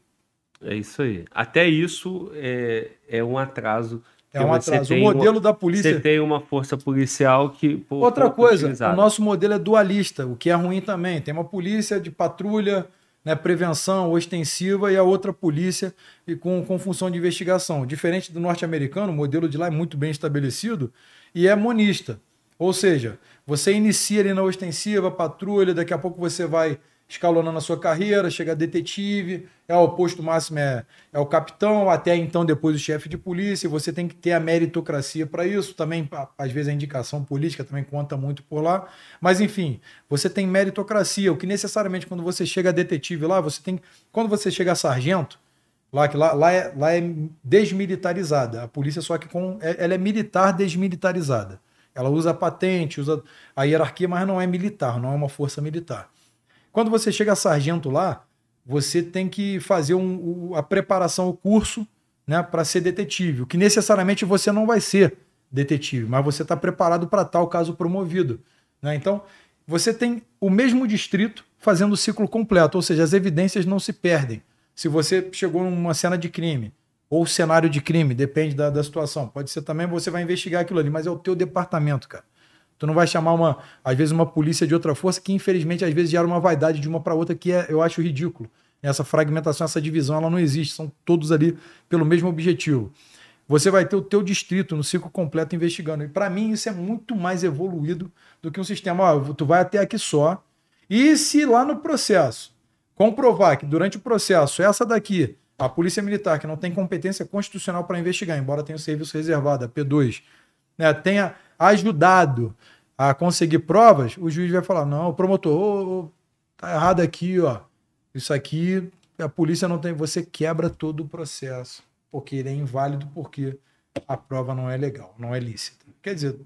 Speaker 1: É isso aí. Até isso é, é um atraso
Speaker 2: é um atraso. O modelo
Speaker 1: uma,
Speaker 2: da polícia.
Speaker 1: Você tem uma força policial que.
Speaker 2: Pô, Outra coisa, utilizada. o nosso modelo é dualista, o que é ruim também. Tem uma polícia de patrulha, né, prevenção ostensiva e a outra polícia e com, com função de investigação. Diferente do norte-americano, o modelo de lá é muito bem estabelecido e é monista. Ou seja, você inicia ali na ostensiva, patrulha, daqui a pouco você vai escalonando a sua carreira, chega a detetive, é o posto máximo é, é o capitão, até então depois o chefe de polícia, você tem que ter a meritocracia para isso, também às vezes a indicação política também conta muito por lá, mas enfim, você tem meritocracia, o que necessariamente quando você chega a detetive lá, você tem, quando você chega a sargento, lá que lá, lá, é, lá é desmilitarizada, a polícia só que com, é, ela é militar desmilitarizada, ela usa a patente, usa a hierarquia, mas não é militar, não é uma força militar. Quando você chega a sargento lá, você tem que fazer um, a preparação, o curso, né, para ser detetive. O que necessariamente você não vai ser detetive, mas você está preparado para tal caso promovido. Né? Então, você tem o mesmo distrito fazendo o ciclo completo, ou seja, as evidências não se perdem. Se você chegou numa cena de crime ou cenário de crime, depende da, da situação. Pode ser também você vai investigar aquilo ali, mas é o teu departamento, cara. Tu não vai chamar uma, às vezes, uma polícia de outra força que, infelizmente, às vezes gera uma vaidade de uma para outra que é, eu acho ridículo. Essa fragmentação, essa divisão, ela não existe. São todos ali pelo mesmo objetivo. Você vai ter o teu distrito no ciclo completo investigando. E para mim isso é muito mais evoluído do que um sistema. Ó, tu vai até aqui só. E se lá no processo comprovar que durante o processo essa daqui, a Polícia Militar, que não tem competência constitucional para investigar, embora tenha o serviço reservado, a P2, né, tenha ajudado a conseguir provas, o juiz vai falar: não, o promotor, oh, oh, tá errado aqui, ó. Isso aqui, a polícia não tem. Você quebra todo o processo, porque ele é inválido, porque a prova não é legal, não é lícita. Quer dizer,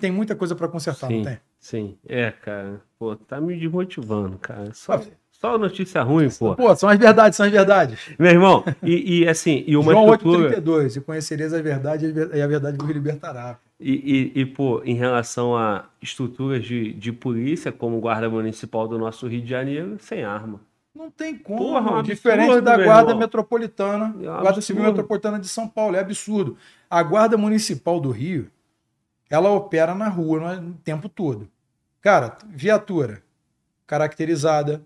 Speaker 2: tem muita coisa para consertar,
Speaker 1: sim,
Speaker 2: não tem?
Speaker 1: Sim, é, cara. Pô, tá me desmotivando, cara. Só. Ah, só notícia ruim, pô.
Speaker 2: Pô, são as verdades, são as verdades.
Speaker 1: Meu irmão, e, e assim, e uma
Speaker 2: João estrutura... 832, e conhecereis a verdade e a verdade vos libertará.
Speaker 1: E, e, e, pô, em relação a estruturas de, de polícia, como Guarda Municipal do nosso Rio de Janeiro, sem arma.
Speaker 2: Não tem como. Porra, é Diferente absurdo, da Guarda. Metropolitana, é um Guarda Civil Metropolitana de São Paulo. É absurdo. A Guarda Municipal do Rio, ela opera na rua o tempo todo. Cara, viatura caracterizada,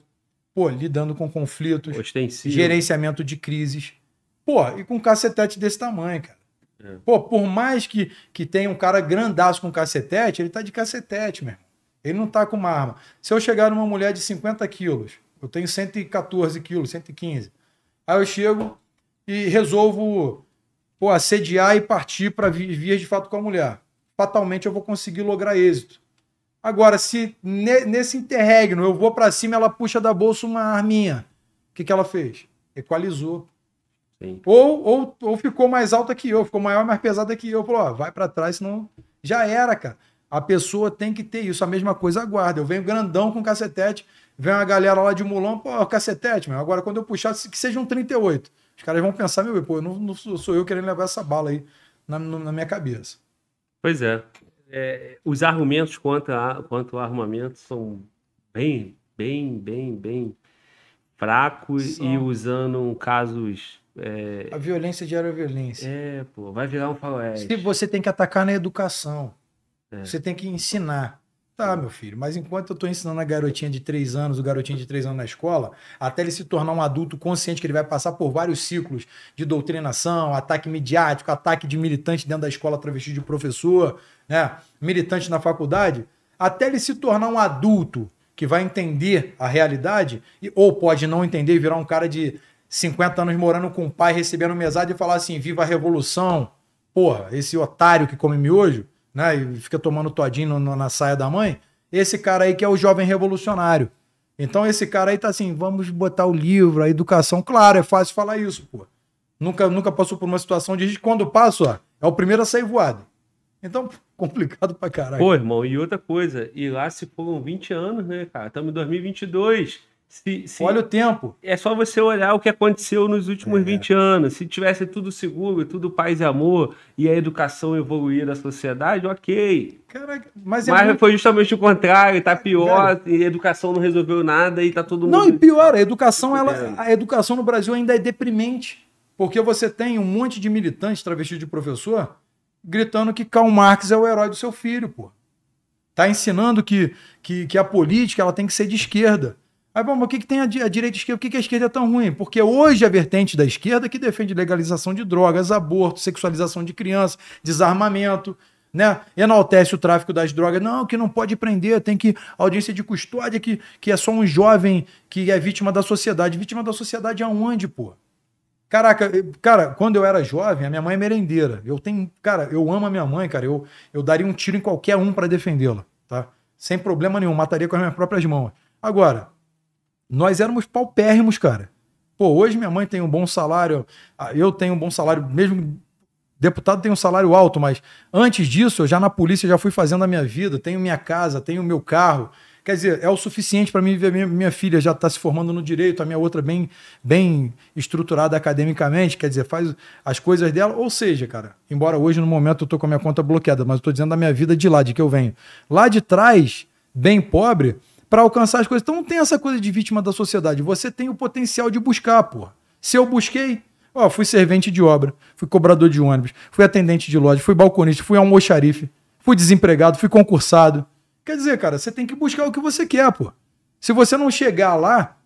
Speaker 2: pô, lidando com conflitos,
Speaker 1: Ostensivo.
Speaker 2: gerenciamento de crises. Pô, e com um cacetete desse tamanho, cara. É. Pô, por mais que, que tenha um cara grandaço com cacetete, ele tá de cacetete, meu irmão. Ele não tá com uma arma. Se eu chegar numa mulher de 50 quilos, Eu tenho 114 quilos, 115. Aí eu chego e resolvo pô, assediar e partir para vias de fato com a mulher. Fatalmente eu vou conseguir lograr êxito. Agora, se ne, nesse interregno eu vou para cima ela puxa da bolsa uma arminha, o que, que ela fez? Equalizou. Ou, ou, ou ficou mais alta que eu, ficou maior, mais pesada que eu. Falou, ó, vai para trás, senão já era, cara. A pessoa tem que ter isso. A mesma coisa aguarda. Eu venho grandão com cacetete, vem uma galera lá de mulão, pô, cacetete, meu. Agora, quando eu puxar, que seja um 38. Os caras vão pensar, meu, pô, não, não sou eu querendo levar essa bala aí na, na minha cabeça.
Speaker 1: Pois é. É. Os argumentos quanto, a, quanto ao armamento são bem, bem, bem, bem fracos são. e usando casos é...
Speaker 2: A violência gera violência.
Speaker 1: É, pô, vai virar um faroeste.
Speaker 2: Se você tem que atacar na educação, é. você tem que ensinar. Tá, meu filho, mas enquanto eu estou ensinando a garotinha de 3 anos, o garotinho de 3 anos na escola, até ele se tornar um adulto consciente que ele vai passar por vários ciclos de doutrinação, ataque midiático, ataque de militante dentro da escola travesti de professor, né? militante na faculdade, até ele se tornar um adulto que vai entender a realidade, ou pode não entender e virar um cara de 50 anos morando com o pai, recebendo mesada e falar assim: viva a revolução. Porra, esse otário que come miojo, né? E fica tomando todinho no, na saia da mãe. Esse cara aí que é o jovem revolucionário. Então esse cara aí tá assim: vamos botar o livro, a educação. Claro, é fácil falar isso, pô. Nunca, nunca passou por uma situação de quando passa, é o primeiro a sair voado. Então, complicado pra caralho.
Speaker 1: Pô, irmão, e outra coisa, e lá se foram 20 anos, né, cara? Estamos em 2022.
Speaker 2: Se, se, Olha o tempo.
Speaker 1: É só você olhar o que aconteceu nos últimos é. 20 anos. Se tivesse tudo seguro, tudo paz e amor, e a educação evoluir da sociedade, ok. Caraca, mas, é mas muito... foi justamente o contrário, tá pior, e a educação não resolveu nada e tá todo mundo.
Speaker 2: Não, e pior, a educação, ela, a educação no Brasil ainda é deprimente. Porque você tem um monte de militantes travestidos de professor gritando que Karl Marx é o herói do seu filho, pô. Tá ensinando que, que, que a política ela tem que ser de esquerda. Aí, bom, mas o que, que tem a, a direita e a esquerda? Por que, que a esquerda é tão ruim? Porque hoje a vertente da esquerda que defende legalização de drogas, aborto, sexualização de crianças, desarmamento, né? Enaltece o tráfico das drogas. Não, que não pode prender, tem que. Audiência de custódia, que, que é só um jovem que é vítima da sociedade. Vítima da sociedade aonde, pô? Caraca, cara, quando eu era jovem, a minha mãe é merendeira. Eu tenho. Cara, eu amo a minha mãe, cara. Eu, eu daria um tiro em qualquer um para defendê-la, tá? Sem problema nenhum, mataria com as minhas próprias mãos. Agora, nós éramos paupérrimos, cara. Pô, hoje minha mãe tem um bom salário, ah, eu tenho um bom salário, mesmo deputado tem um salário alto, mas antes disso, eu já na polícia já fui fazendo a minha vida, tenho minha casa, tenho meu carro. Quer dizer, é o suficiente para mim ver minha, minha filha já está se formando no direito, a minha outra bem, bem estruturada academicamente, quer dizer, faz as coisas dela. Ou seja, cara, embora hoje no momento eu tô com a minha conta bloqueada, mas eu tô dizendo da minha vida de lá, de que eu venho. Lá de trás, bem pobre, para alcançar as coisas. Então não tem essa coisa de vítima da sociedade. Você tem o potencial de buscar, pô. Se eu busquei, ó, fui servente de obra, fui cobrador de ônibus, fui atendente de loja, fui balconista, fui almoxarife, fui desempregado, fui concursado. Quer dizer, cara, você tem que buscar o que você quer, pô. Se você não chegar lá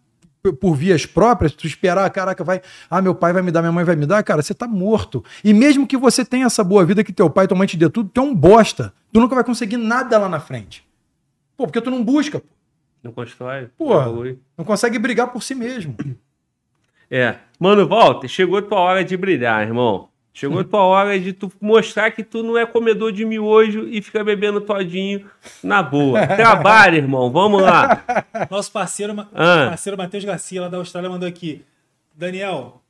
Speaker 2: por vias próprias, tu esperar, caraca, vai, ah, meu pai vai me dar, minha mãe vai me dar, cara, você tá morto. E mesmo que você tenha essa boa vida que teu pai e tua mãe te dê tudo, tu é um bosta. Tu nunca vai conseguir nada lá na frente. Pô, porque tu não busca, pô.
Speaker 1: Não constrói.
Speaker 2: Pô, não consegue brigar por si mesmo.
Speaker 1: É. Mano, Walter, chegou a tua hora de brilhar, irmão. Chegou a tua hora de tu mostrar que tu não é comedor de miojo e fica bebendo todinho na boa. Trabalha, irmão. Vamos lá.
Speaker 3: Nosso parceiro, ah. parceiro Matheus Garcia, lá da Austrália, mandou aqui. Daniel,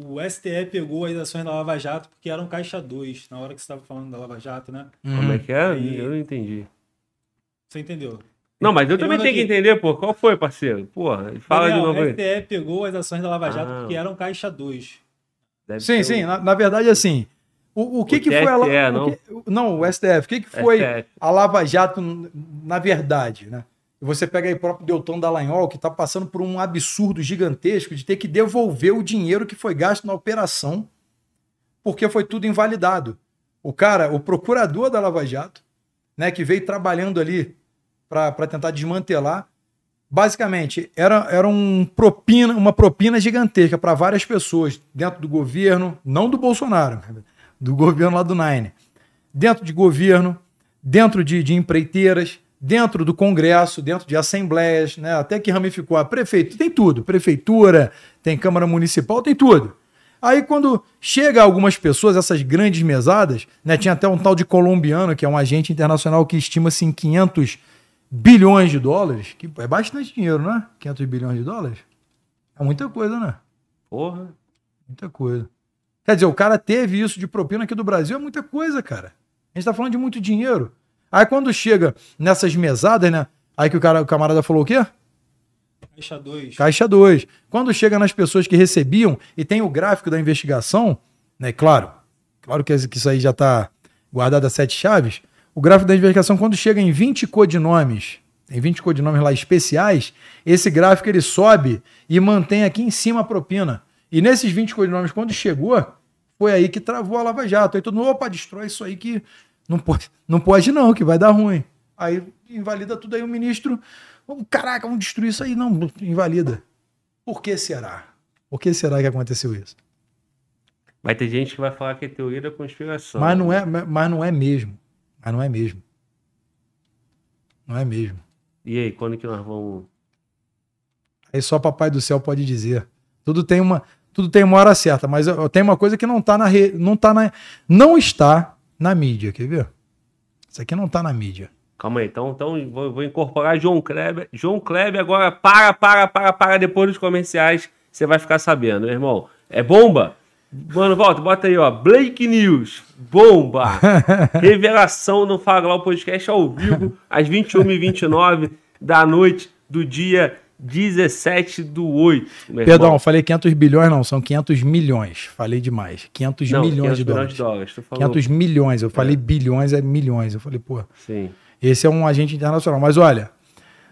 Speaker 3: o STE pegou as ações da Lava Jato porque eram caixa 2, na hora que você estava falando da Lava Jato, né?
Speaker 1: Como é que é? Aí... Eu não entendi.
Speaker 3: Você entendeu?
Speaker 1: Não, mas eu também tenho que entender, pô. Qual foi, parceiro? Porra, fala Daniel, de novo aí.
Speaker 3: O STE pegou as ações da Lava Jato ah. porque eram caixa 2.
Speaker 2: sim, sim. Na, na, verdade, assim. O, o que, o que foi a Lava não? Que, não, o STF. O que, que foi STF. a Lava Jato, na verdade, né? Você pega aí o próprio Deltão Dallagnol, que está passando por um absurdo gigantesco de ter que devolver o dinheiro que foi gasto na operação, porque foi tudo invalidado. O cara, o procurador da Lava Jato, né, que veio trabalhando ali para tentar desmantelar. Basicamente, era, era um propina, uma propina gigantesca para várias pessoas dentro do governo, não do Bolsonaro, do governo lá do Nine. Dentro de governo, dentro de, de empreiteiras, dentro do Congresso, dentro de assembleias, né? Até que ramificou a prefeito, tem tudo, prefeitura, tem Câmara Municipal, tem tudo. Aí quando chega algumas pessoas, essas grandes mesadas, né? Tinha até um tal de colombiano, que é um agente internacional que estima-se em 500 bilhões de dólares, que é bastante dinheiro, né? 500 bilhões de dólares. É muita coisa, né?
Speaker 1: Porra.
Speaker 2: Muita coisa. Quer dizer, o cara teve isso de propina aqui do Brasil, é muita coisa, cara. A gente tá falando de muito dinheiro. Aí quando chega nessas mesadas, né? Aí que o, cara, o camarada falou o quê?
Speaker 3: Caixa 2.
Speaker 2: Caixa 2. Quando chega nas pessoas que recebiam e tem o gráfico da investigação, né? Claro, claro que isso aí já está guardado a sete chaves. O gráfico da investigação, quando chega em 20 codinomes, em 20 codinomes lá especiais, esse gráfico ele sobe e mantém aqui em cima a propina. E nesses 20 codinomes, quando chegou, foi aí que travou a Lava Jato. Aí todo mundo, opa, destrói isso aí que não pode, não pode não, que vai dar ruim. Aí invalida tudo aí o ministro, caraca, vamos destruir isso aí. Não, invalida. Por que será? Por que será que aconteceu isso?
Speaker 1: Vai ter gente que vai falar que é teoria da conspiração.
Speaker 2: Mas não é, mas não é mesmo. Mas não é mesmo. Não é mesmo.
Speaker 1: E aí, quando que nós vamos.
Speaker 2: Aí só Papai do Céu pode dizer. Tudo tem uma, tudo tem uma hora certa, mas eu, tem uma coisa que não tá na re, não tá na não está na mídia, quer ver? Isso aqui não tá na mídia.
Speaker 1: Calma aí, então, então vou, vou incorporar João Kleber. João Kleber agora para, para, para, para depois dos comerciais, você vai ficar sabendo, meu irmão. É bomba? Mano, volta, bota aí, ó. Blake News, bomba! Revelação no Fala o podcast ao vivo, às 21h29 da noite do dia 17 do 8.
Speaker 2: Perdão, falei 500 bilhões, não, são 500 milhões. Falei demais. 500 não, milhões 500 de dólares. De dólares 500 milhões, eu falei é. bilhões, é milhões. Eu falei, pô.
Speaker 1: Sim.
Speaker 2: Esse é um agente internacional. Mas olha,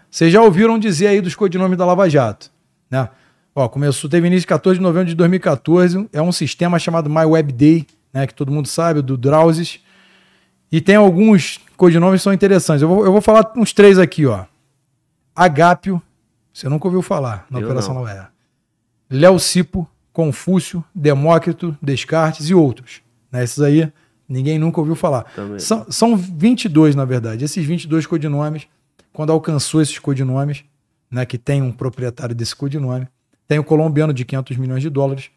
Speaker 2: vocês já ouviram dizer aí dos codinomes da Lava Jato, né? Ó, começou, teve início 14 de novembro de 2014, é um sistema chamado MyWebDay, né, que todo mundo sabe, do Drowsys. E tem alguns codinomes que são interessantes. Eu vou, eu vou falar uns três aqui, ó. Agápio, você nunca ouviu falar na eu Operação não. Léo Cipo, Confúcio, Demócrito, Descartes e outros. Né, esses aí ninguém nunca ouviu falar. São, são 22, na verdade. Esses 22 codinomes, quando alcançou esses codinomes, né, que tem um proprietário desse codinome, tem o colombiano de 500 milhões de dólares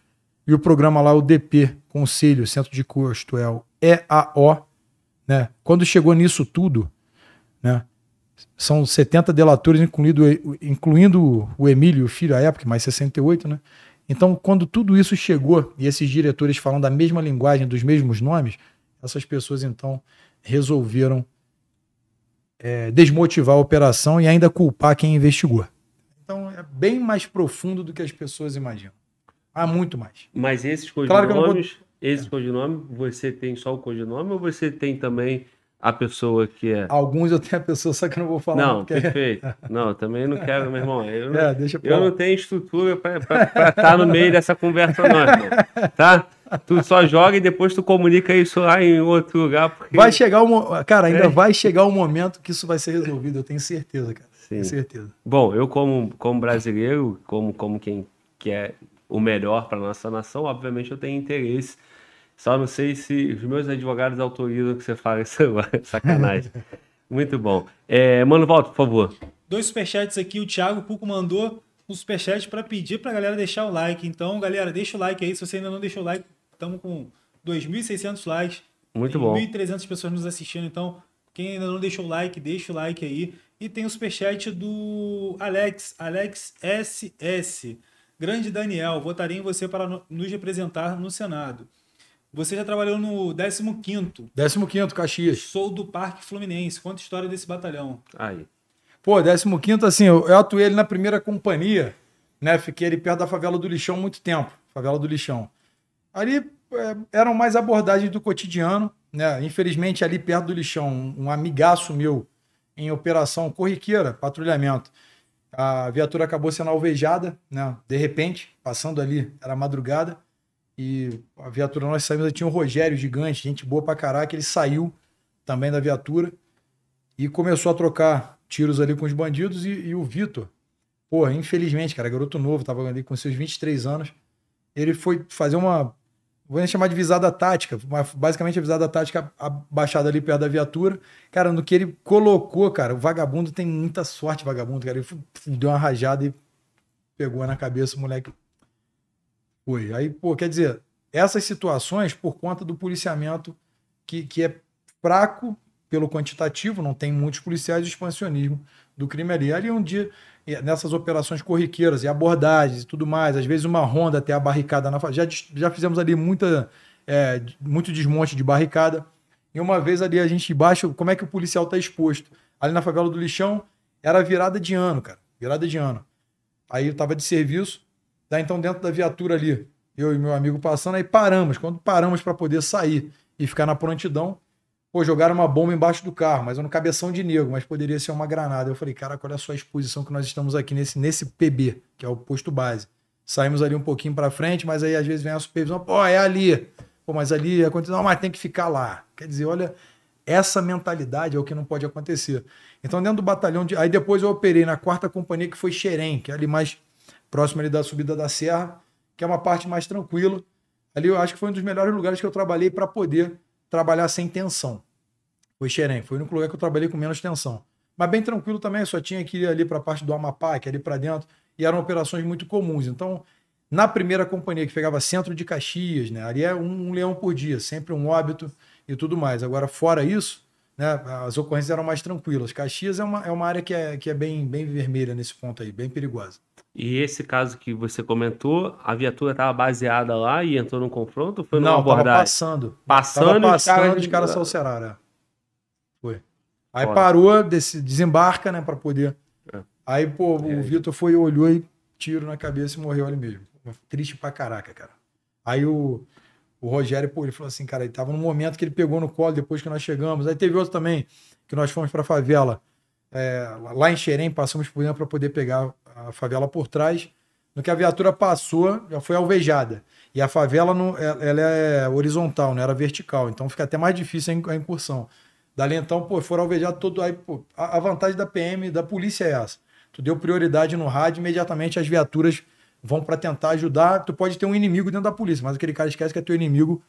Speaker 2: e o programa lá, o DP, Conselho, Centro de Custo, é o EAO. Né? Quando chegou nisso tudo, né? são 70 delatores, incluindo, incluindo o Emílio, o filho à época, mais 68, né? Então, quando tudo isso chegou e esses diretores falam da mesma linguagem, dos mesmos nomes, essas pessoas então resolveram é, desmotivar a operação e ainda culpar quem investigou. Então é bem mais profundo do que as pessoas imaginam. Há muito mais.
Speaker 1: Mas esses codinomes, claro vou... esses é. codinomes, você tem só o codinome ou você tem também a pessoa que é.
Speaker 2: Alguns eu tenho a pessoa, só que eu não vou falar.
Speaker 1: Não, porque... perfeito. Não, também não quero, meu irmão. Eu, é, deixa eu não tenho estrutura para estar tá no meio dessa conversa, não, irmão. Tá? Tu só joga e depois tu comunica isso lá em outro lugar. Porque...
Speaker 2: Vai chegar o Cara, ainda é. vai chegar o momento que isso vai ser resolvido, eu tenho certeza, cara. Sim. Com certeza.
Speaker 1: Bom, eu como, como brasileiro, como, como quem quer o melhor para nossa nação, obviamente eu tenho interesse. Só não sei se os meus advogados autorizam que você fale isso Sacanagem. Muito bom. É, mano, volta, por favor.
Speaker 3: Dois superchats aqui. O Thiago Cuco mandou um superchat para pedir para a galera deixar o like. Então, galera, deixa o like aí. Se você ainda não deixou o like, estamos com 2.600 likes.
Speaker 1: Muito bom.
Speaker 3: 1.300 pessoas nos assistindo. Então, quem ainda não deixou o like, deixa o like aí. E tem o superchat do Alex, Alex SS. Grande Daniel, votarei em você para nos representar no Senado. Você já trabalhou no 15º.
Speaker 2: 15º, Caxias.
Speaker 3: Sou do Parque Fluminense. Conta a história desse batalhão.
Speaker 1: Aí.
Speaker 2: Pô, 15º, assim, eu, eu atuei ali na primeira companhia, né? Fiquei ali perto da favela do Lixão muito tempo. Favela do Lixão. Ali é, eram mais abordagens do cotidiano, né? Infelizmente, ali perto do Lixão, um, um amigaço meu em operação corriqueira, patrulhamento. A viatura acabou sendo alvejada, né? De repente, passando ali, era madrugada, e a viatura nós saímos, tinha o Rogério gigante, gente boa pra caraca, ele saiu também da viatura e começou a trocar tiros ali com os bandidos e, e o Vitor, porra, infelizmente, cara, garoto novo, tava ali com seus 23 anos, ele foi fazer uma vou chamar de visada tática, basicamente a visada tática abaixada ali perto da viatura. Cara, no que ele colocou, cara, o vagabundo tem muita sorte, vagabundo, cara. Ele deu uma rajada e pegou na cabeça o moleque. Foi. Aí, pô, quer dizer, essas situações, por conta do policiamento que, que é fraco pelo quantitativo, não tem muitos policiais, expansionismo do crime ali. Ali um dia, nessas operações corriqueiras e abordagens e tudo mais, às vezes uma ronda até a barricada na já já fizemos ali muita é, muito desmonte de barricada. E uma vez ali a gente embaixo, como é que o policial está exposto? Ali na favela do Lixão, era virada de ano, cara. Virada de ano. Aí eu tava de serviço, tá então dentro da viatura ali, eu e meu amigo passando, aí paramos. Quando paramos para poder sair e ficar na prontidão, Pô, jogaram uma bomba embaixo do carro, mas é no cabeção de negro, mas poderia ser uma granada. Eu falei, cara, olha só a exposição que nós estamos aqui nesse, nesse PB, que é o posto base. Saímos ali um pouquinho para frente, mas aí às vezes vem a supervisão, pô, é ali. Pô, mas ali aconteceu, não, mas tem que ficar lá. Quer dizer, olha, essa mentalidade é o que não pode acontecer. Então, dentro do batalhão de. Aí depois eu operei na quarta companhia, que foi Xerém, que é ali mais próximo ali da subida da serra, que é uma parte mais tranquila. Ali eu acho que foi um dos melhores lugares que eu trabalhei para poder trabalhar sem tensão. Foi Xerém, foi o único lugar que eu trabalhei com menos tensão. Mas bem tranquilo também, só tinha que ir ali para a parte do Amapá, que é ali para dentro, e eram operações muito comuns. Então, na primeira companhia que pegava centro de Caxias, né, ali é um, um leão por dia, sempre um óbito e tudo mais. Agora, fora isso, né, as ocorrências eram mais tranquilas. Caxias é uma, é uma área que é, que é bem, bem vermelha nesse ponto aí, bem perigosa.
Speaker 1: E esse caso que você comentou, a viatura estava baseada lá e entrou no confronto? Foi
Speaker 2: Não, estava passando.
Speaker 1: Passando,
Speaker 2: tava passando e os caras salseraram. É. Foi. Aí parou, desse, desembarca, né, para poder. É. Aí, pô, o é. Vitor foi, olhou e tiro na cabeça e morreu ali mesmo. Triste pra caraca, cara. Aí o, o Rogério, pô, ele falou assim, cara, ele tava no momento que ele pegou no colo depois que nós chegamos. Aí teve outro também, que nós fomos pra favela. É, lá em Xerém, passamos por dentro para poder pegar a favela por trás. No que a viatura passou, já foi alvejada. E a favela não, é, ela é horizontal, não era vertical. Então fica até mais difícil a incursão. Dali então, pô, foram alvejados todo. Aí, pô, a, vantagem da PM, da polícia é essa. Tu deu prioridade no rádio, imediatamente as viaturas vão para tentar ajudar. Tu pode ter um inimigo dentro da polícia, mas aquele cara esquece que é teu inimigo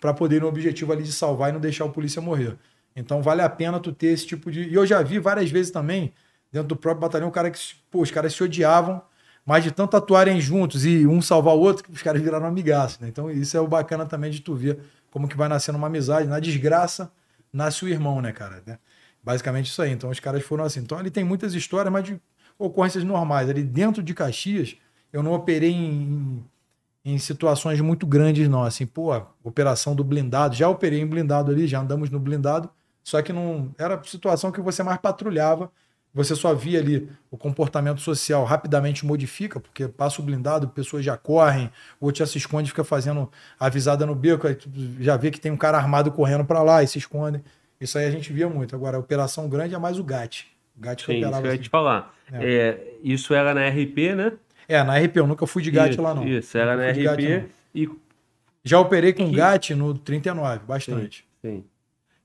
Speaker 2: para poder ir no objetivo ali de salvar e não deixar o polícia morrer. Então vale a pena tu ter esse tipo de. E eu já vi várias vezes também, dentro do próprio batalhão, um cara que, pô, os caras se odiavam, mas de tanto atuarem juntos e um salvar o outro, que os caras viraram amigaço, né? Então isso é o bacana também de tu ver como que vai nascendo uma amizade. Na desgraça, nasce o irmão, né, cara? Né? Basicamente isso aí. Então os caras foram assim. Então ali tem muitas histórias, mas de ocorrências normais. Ali dentro de Caxias, eu não operei em, em situações muito grandes, não. Assim, pô, operação do blindado. Já operei em blindado ali, já andamos no blindado. Só que não era situação que você mais patrulhava. Você só via ali o comportamento social rapidamente modifica, porque passa o blindado, pessoas já correm, o outro já se esconde, fica fazendo avisada no beco, aí já vê que tem um cara armado correndo para lá e se esconde. Isso aí a gente via muito. Agora, a operação grande é mais o GAT. O GAT
Speaker 1: que Sim, operava. Isso que eu ia assim. te falar. É. É, isso era na RP, né?
Speaker 2: É, na RP, eu nunca fui de GAT
Speaker 1: isso,
Speaker 2: lá, não.
Speaker 1: Isso, era na RP. GAT, e...
Speaker 2: Já operei com que... GAT no 39, bastante.
Speaker 1: Sim, sim.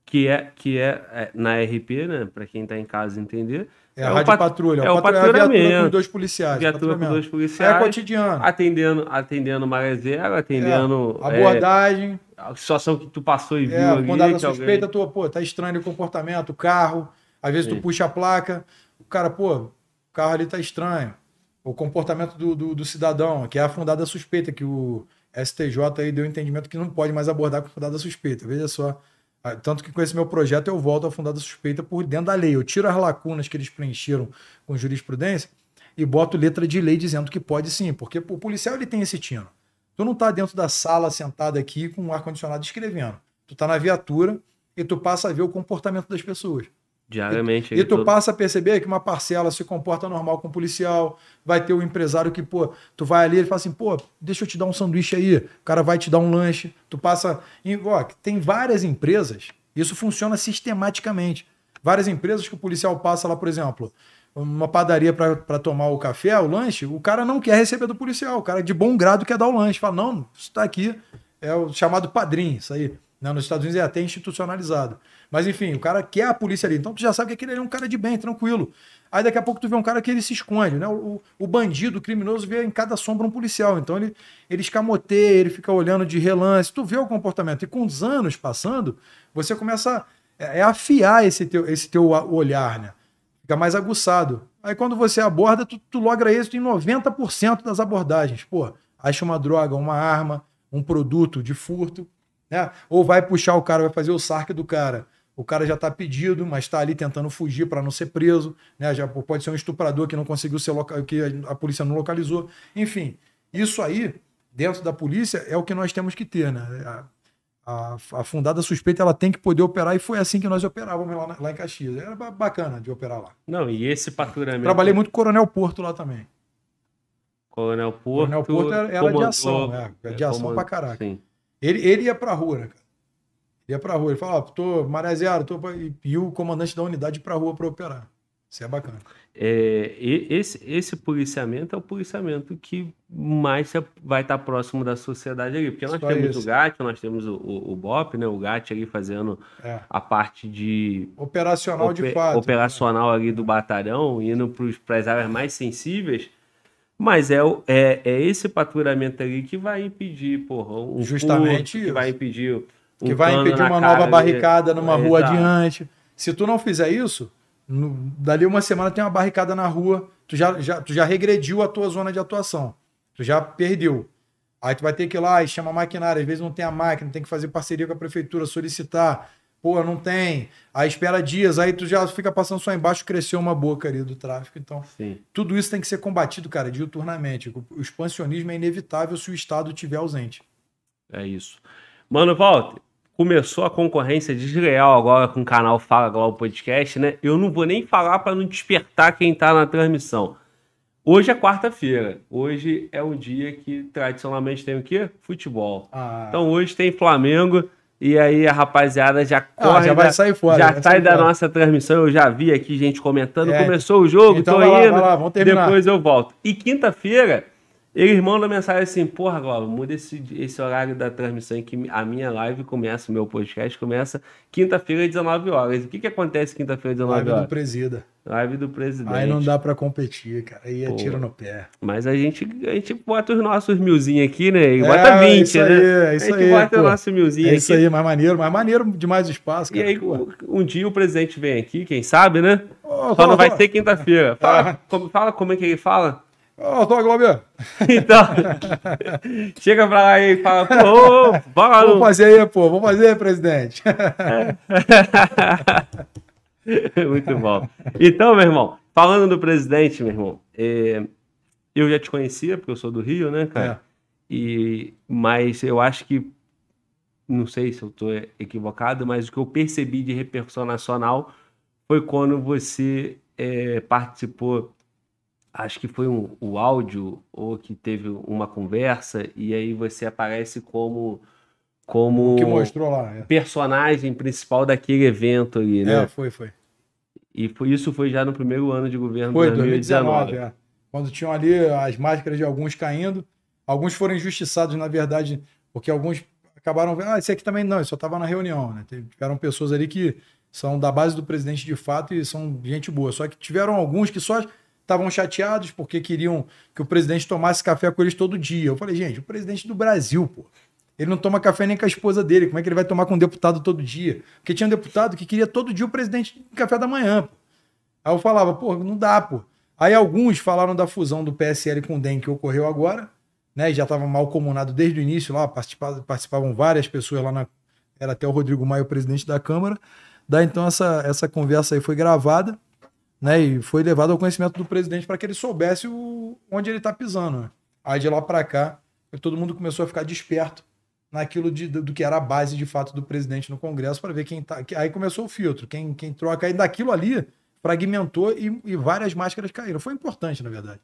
Speaker 1: Que é, que é, é na RP, né? Para quem está em casa entender.
Speaker 2: É, é a rádio pat... patrulha.
Speaker 1: É o patrulhamento. É
Speaker 2: com dois policiais.
Speaker 1: Viatura com dois policiais.
Speaker 2: É cotidiano.
Speaker 1: Atendendo, atendendo maré zero, atendendo...
Speaker 2: É, abordagem.
Speaker 1: É, a situação que tu passou e viu
Speaker 2: é, ali. Quando a suspeita, alguém... tu, pô, tá estranho o comportamento, o carro. Às vezes Sim. tu puxa a placa, o cara, pô, o carro ali tá estranho. O comportamento do, do, do cidadão, que é a fundada suspeita, que o STJ aí deu entendimento que não pode mais abordar com fundada suspeita. Veja só tanto que com esse meu projeto eu volto a fundada suspeita por dentro da lei. Eu tiro as lacunas que eles preencheram com jurisprudência e boto letra de lei dizendo que pode sim, porque o policial ele tem esse tino. Tu não está dentro da sala sentado aqui com o ar-condicionado escrevendo. Tu está na viatura e tu passa a ver o comportamento das pessoas.
Speaker 1: Diariamente.
Speaker 2: E, e tu todo... passa a perceber que uma parcela se comporta normal com o policial, vai ter o um empresário que, pô, tu vai ali, ele fala assim, pô, deixa eu te dar um sanduíche aí, o cara vai te dar um lanche, tu passa. Em, ó, tem várias empresas, isso funciona sistematicamente. Várias empresas que o policial passa lá, por exemplo, uma padaria para tomar o café, o lanche, o cara não quer receber do policial, o cara de bom grado quer dar o lanche. Fala, não, isso tá aqui, é o chamado padrinho, isso aí. Né? Nos Estados Unidos é até institucionalizado. Mas enfim, o cara quer a polícia ali. Então tu já sabe que aquele ali é um cara de bem, tranquilo. Aí daqui a pouco tu vê um cara que ele se esconde, né? O, o bandido, o criminoso, vê em cada sombra um policial. Então ele, ele escamoteia, ele fica olhando de relance. Tu vê o comportamento. E com os anos passando, você começa a é, é afiar esse teu, esse teu olhar, né? Fica mais aguçado. Aí quando você aborda, tu, tu logra êxito em 90% das abordagens. Pô, acha uma droga, uma arma, um produto de furto, né? Ou vai puxar o cara, vai fazer o sarque do cara o cara já está pedido, mas está ali tentando fugir para não ser preso, né? Já pode ser um estuprador que não conseguiu ser local, que a polícia não localizou. Enfim, isso aí dentro da polícia é o que nós temos que ter, né? A, a, a fundada suspeita ela tem que poder operar e foi assim que nós operávamos lá, lá em Caxias. Era bacana de operar lá.
Speaker 1: Não, e esse patrulhamento.
Speaker 2: Trabalhei muito com Coronel Porto lá também.
Speaker 1: Coronel Porto.
Speaker 2: Coronel Porto era, era de ação, né? De ação comandou, pra caraca. Sim. Ele, ele ia pra rua, né, cara? Ia pra rua. Ele falava, tô Maré Zero, tô e o comandante da unidade pra rua para operar. Isso é bacana.
Speaker 1: É, esse, esse policiamento é o policiamento que mais vai estar próximo da sociedade ali. Porque nós Só temos isso. o GAT, nós temos o, o, o, BOP, né? O GAT ali fazendo é. a parte de.
Speaker 2: Operacional de fato.
Speaker 1: Operacional né? ali do batalhão, indo para as áreas mais sensíveis. Mas é, é, é esse patrulhamento ali que vai impedir, porra, um
Speaker 2: Justamente
Speaker 1: que vai impedir
Speaker 2: que vai impedir uma nova barricada ali. numa é, rua exato. adiante. Se tu não fizer isso, no, dali uma semana tem uma barricada na rua, tu já, já, tu já regrediu a tua zona de atuação. Tu já perdeu. Aí tu vai ter que ir lá e chama a maquinária. Às vezes não tem a máquina, tem que fazer parceria com a prefeitura, solicitar. Pô, não tem. Aí espera dias, aí tu já fica passando só embaixo, cresceu uma boca ali do tráfico. Então, Sim. tudo isso tem que ser combatido, cara, diuturnamente. O expansionismo é inevitável se o Estado estiver ausente.
Speaker 1: É isso. Mano, Walter, começou a concorrência desleal agora com o canal Fala Global Podcast, né? Eu não vou nem falar para não despertar quem tá na transmissão. Hoje é quarta-feira. Hoje é um dia que tradicionalmente tem o quê? Futebol. Ah. Então hoje tem Flamengo. E aí a rapaziada já corre. Ah,
Speaker 2: já vai sair fora.
Speaker 1: Já sai da fora. nossa transmissão. Eu já vi aqui gente comentando. É. Começou o jogo, então tô vai indo. Lá, lá, vamos terminar. Depois eu volto. E quinta-feira eles mandam mensagem assim, porra, Globo, muda esse, esse horário da transmissão que a minha live começa, o meu podcast começa quinta-feira às 19 horas. O que que acontece quinta-feira às 19
Speaker 2: live
Speaker 1: horas?
Speaker 2: Live do presida.
Speaker 1: Live do presidente.
Speaker 2: Aí não dá para competir, cara. Aí é Pô, tiro no pé.
Speaker 1: Mas a gente, a gente bota os nossos milzinhos aqui, né? E é, bota 20, isso né?
Speaker 2: É isso
Speaker 1: a
Speaker 2: gente
Speaker 1: aí, bota pô. o nosso milzinho é aqui.
Speaker 2: isso aí, mais maneiro, mais maneiro demais o espaço, cara.
Speaker 1: E aí, pô. um dia o presidente vem aqui, quem sabe, né? Oh, Só não vai ser quinta-feira. Fala, ah. como, fala como é que ele fala.
Speaker 2: Ó, oh, tô.
Speaker 1: Então, chega pra lá e fala, pô,
Speaker 2: bora. Vamos fazer aí, pô, vamos fazer, presidente.
Speaker 1: Muito bom. Então, meu irmão, falando do presidente, meu irmão, é, eu já te conhecia, porque eu sou do Rio, né, cara? É. E, mas eu acho que, não sei se eu tô equivocado, mas o que eu percebi de repercussão nacional foi quando você é, participou acho que foi um, o áudio ou que teve uma conversa e aí você aparece como como
Speaker 2: que mostrou lá,
Speaker 1: é. personagem principal daquele evento ali, né?
Speaker 2: É, foi, foi.
Speaker 1: E foi, isso foi já no primeiro ano de governo
Speaker 2: foi, 2019. 2019 é. Quando tinham ali as máscaras de alguns caindo, alguns foram injustiçados, na verdade, porque alguns acabaram vendo, ah, esse aqui também não, ele só estava na reunião, né? Tiveram pessoas ali que são da base do presidente de fato e são gente boa, só que tiveram alguns que só estavam chateados porque queriam que o presidente tomasse café com eles todo dia. Eu falei, gente, o presidente do Brasil, pô. Ele não toma café nem com a esposa dele. Como é que ele vai tomar com um deputado todo dia? Porque tinha um deputado que queria todo dia o presidente no café da manhã. Pô. Aí eu falava, pô, não dá, pô. Aí alguns falaram da fusão do PSL com o DEM que ocorreu agora, né? E já estava mal comunado desde o início lá, participavam, participavam várias pessoas lá na. Era até o Rodrigo Maia, o presidente da Câmara. Daí então essa, essa conversa aí foi gravada né? E foi levado ao conhecimento do presidente para que ele soubesse o, onde ele está pisando. Né? Aí de lá para cá, todo mundo começou a ficar desperto naquilo de, do, do, que era a base de fato do presidente no Congresso para ver quem tá. Aí começou o filtro, quem, quem troca. Aí daquilo ali fragmentou e, e várias máscaras caíram. Foi importante, na verdade.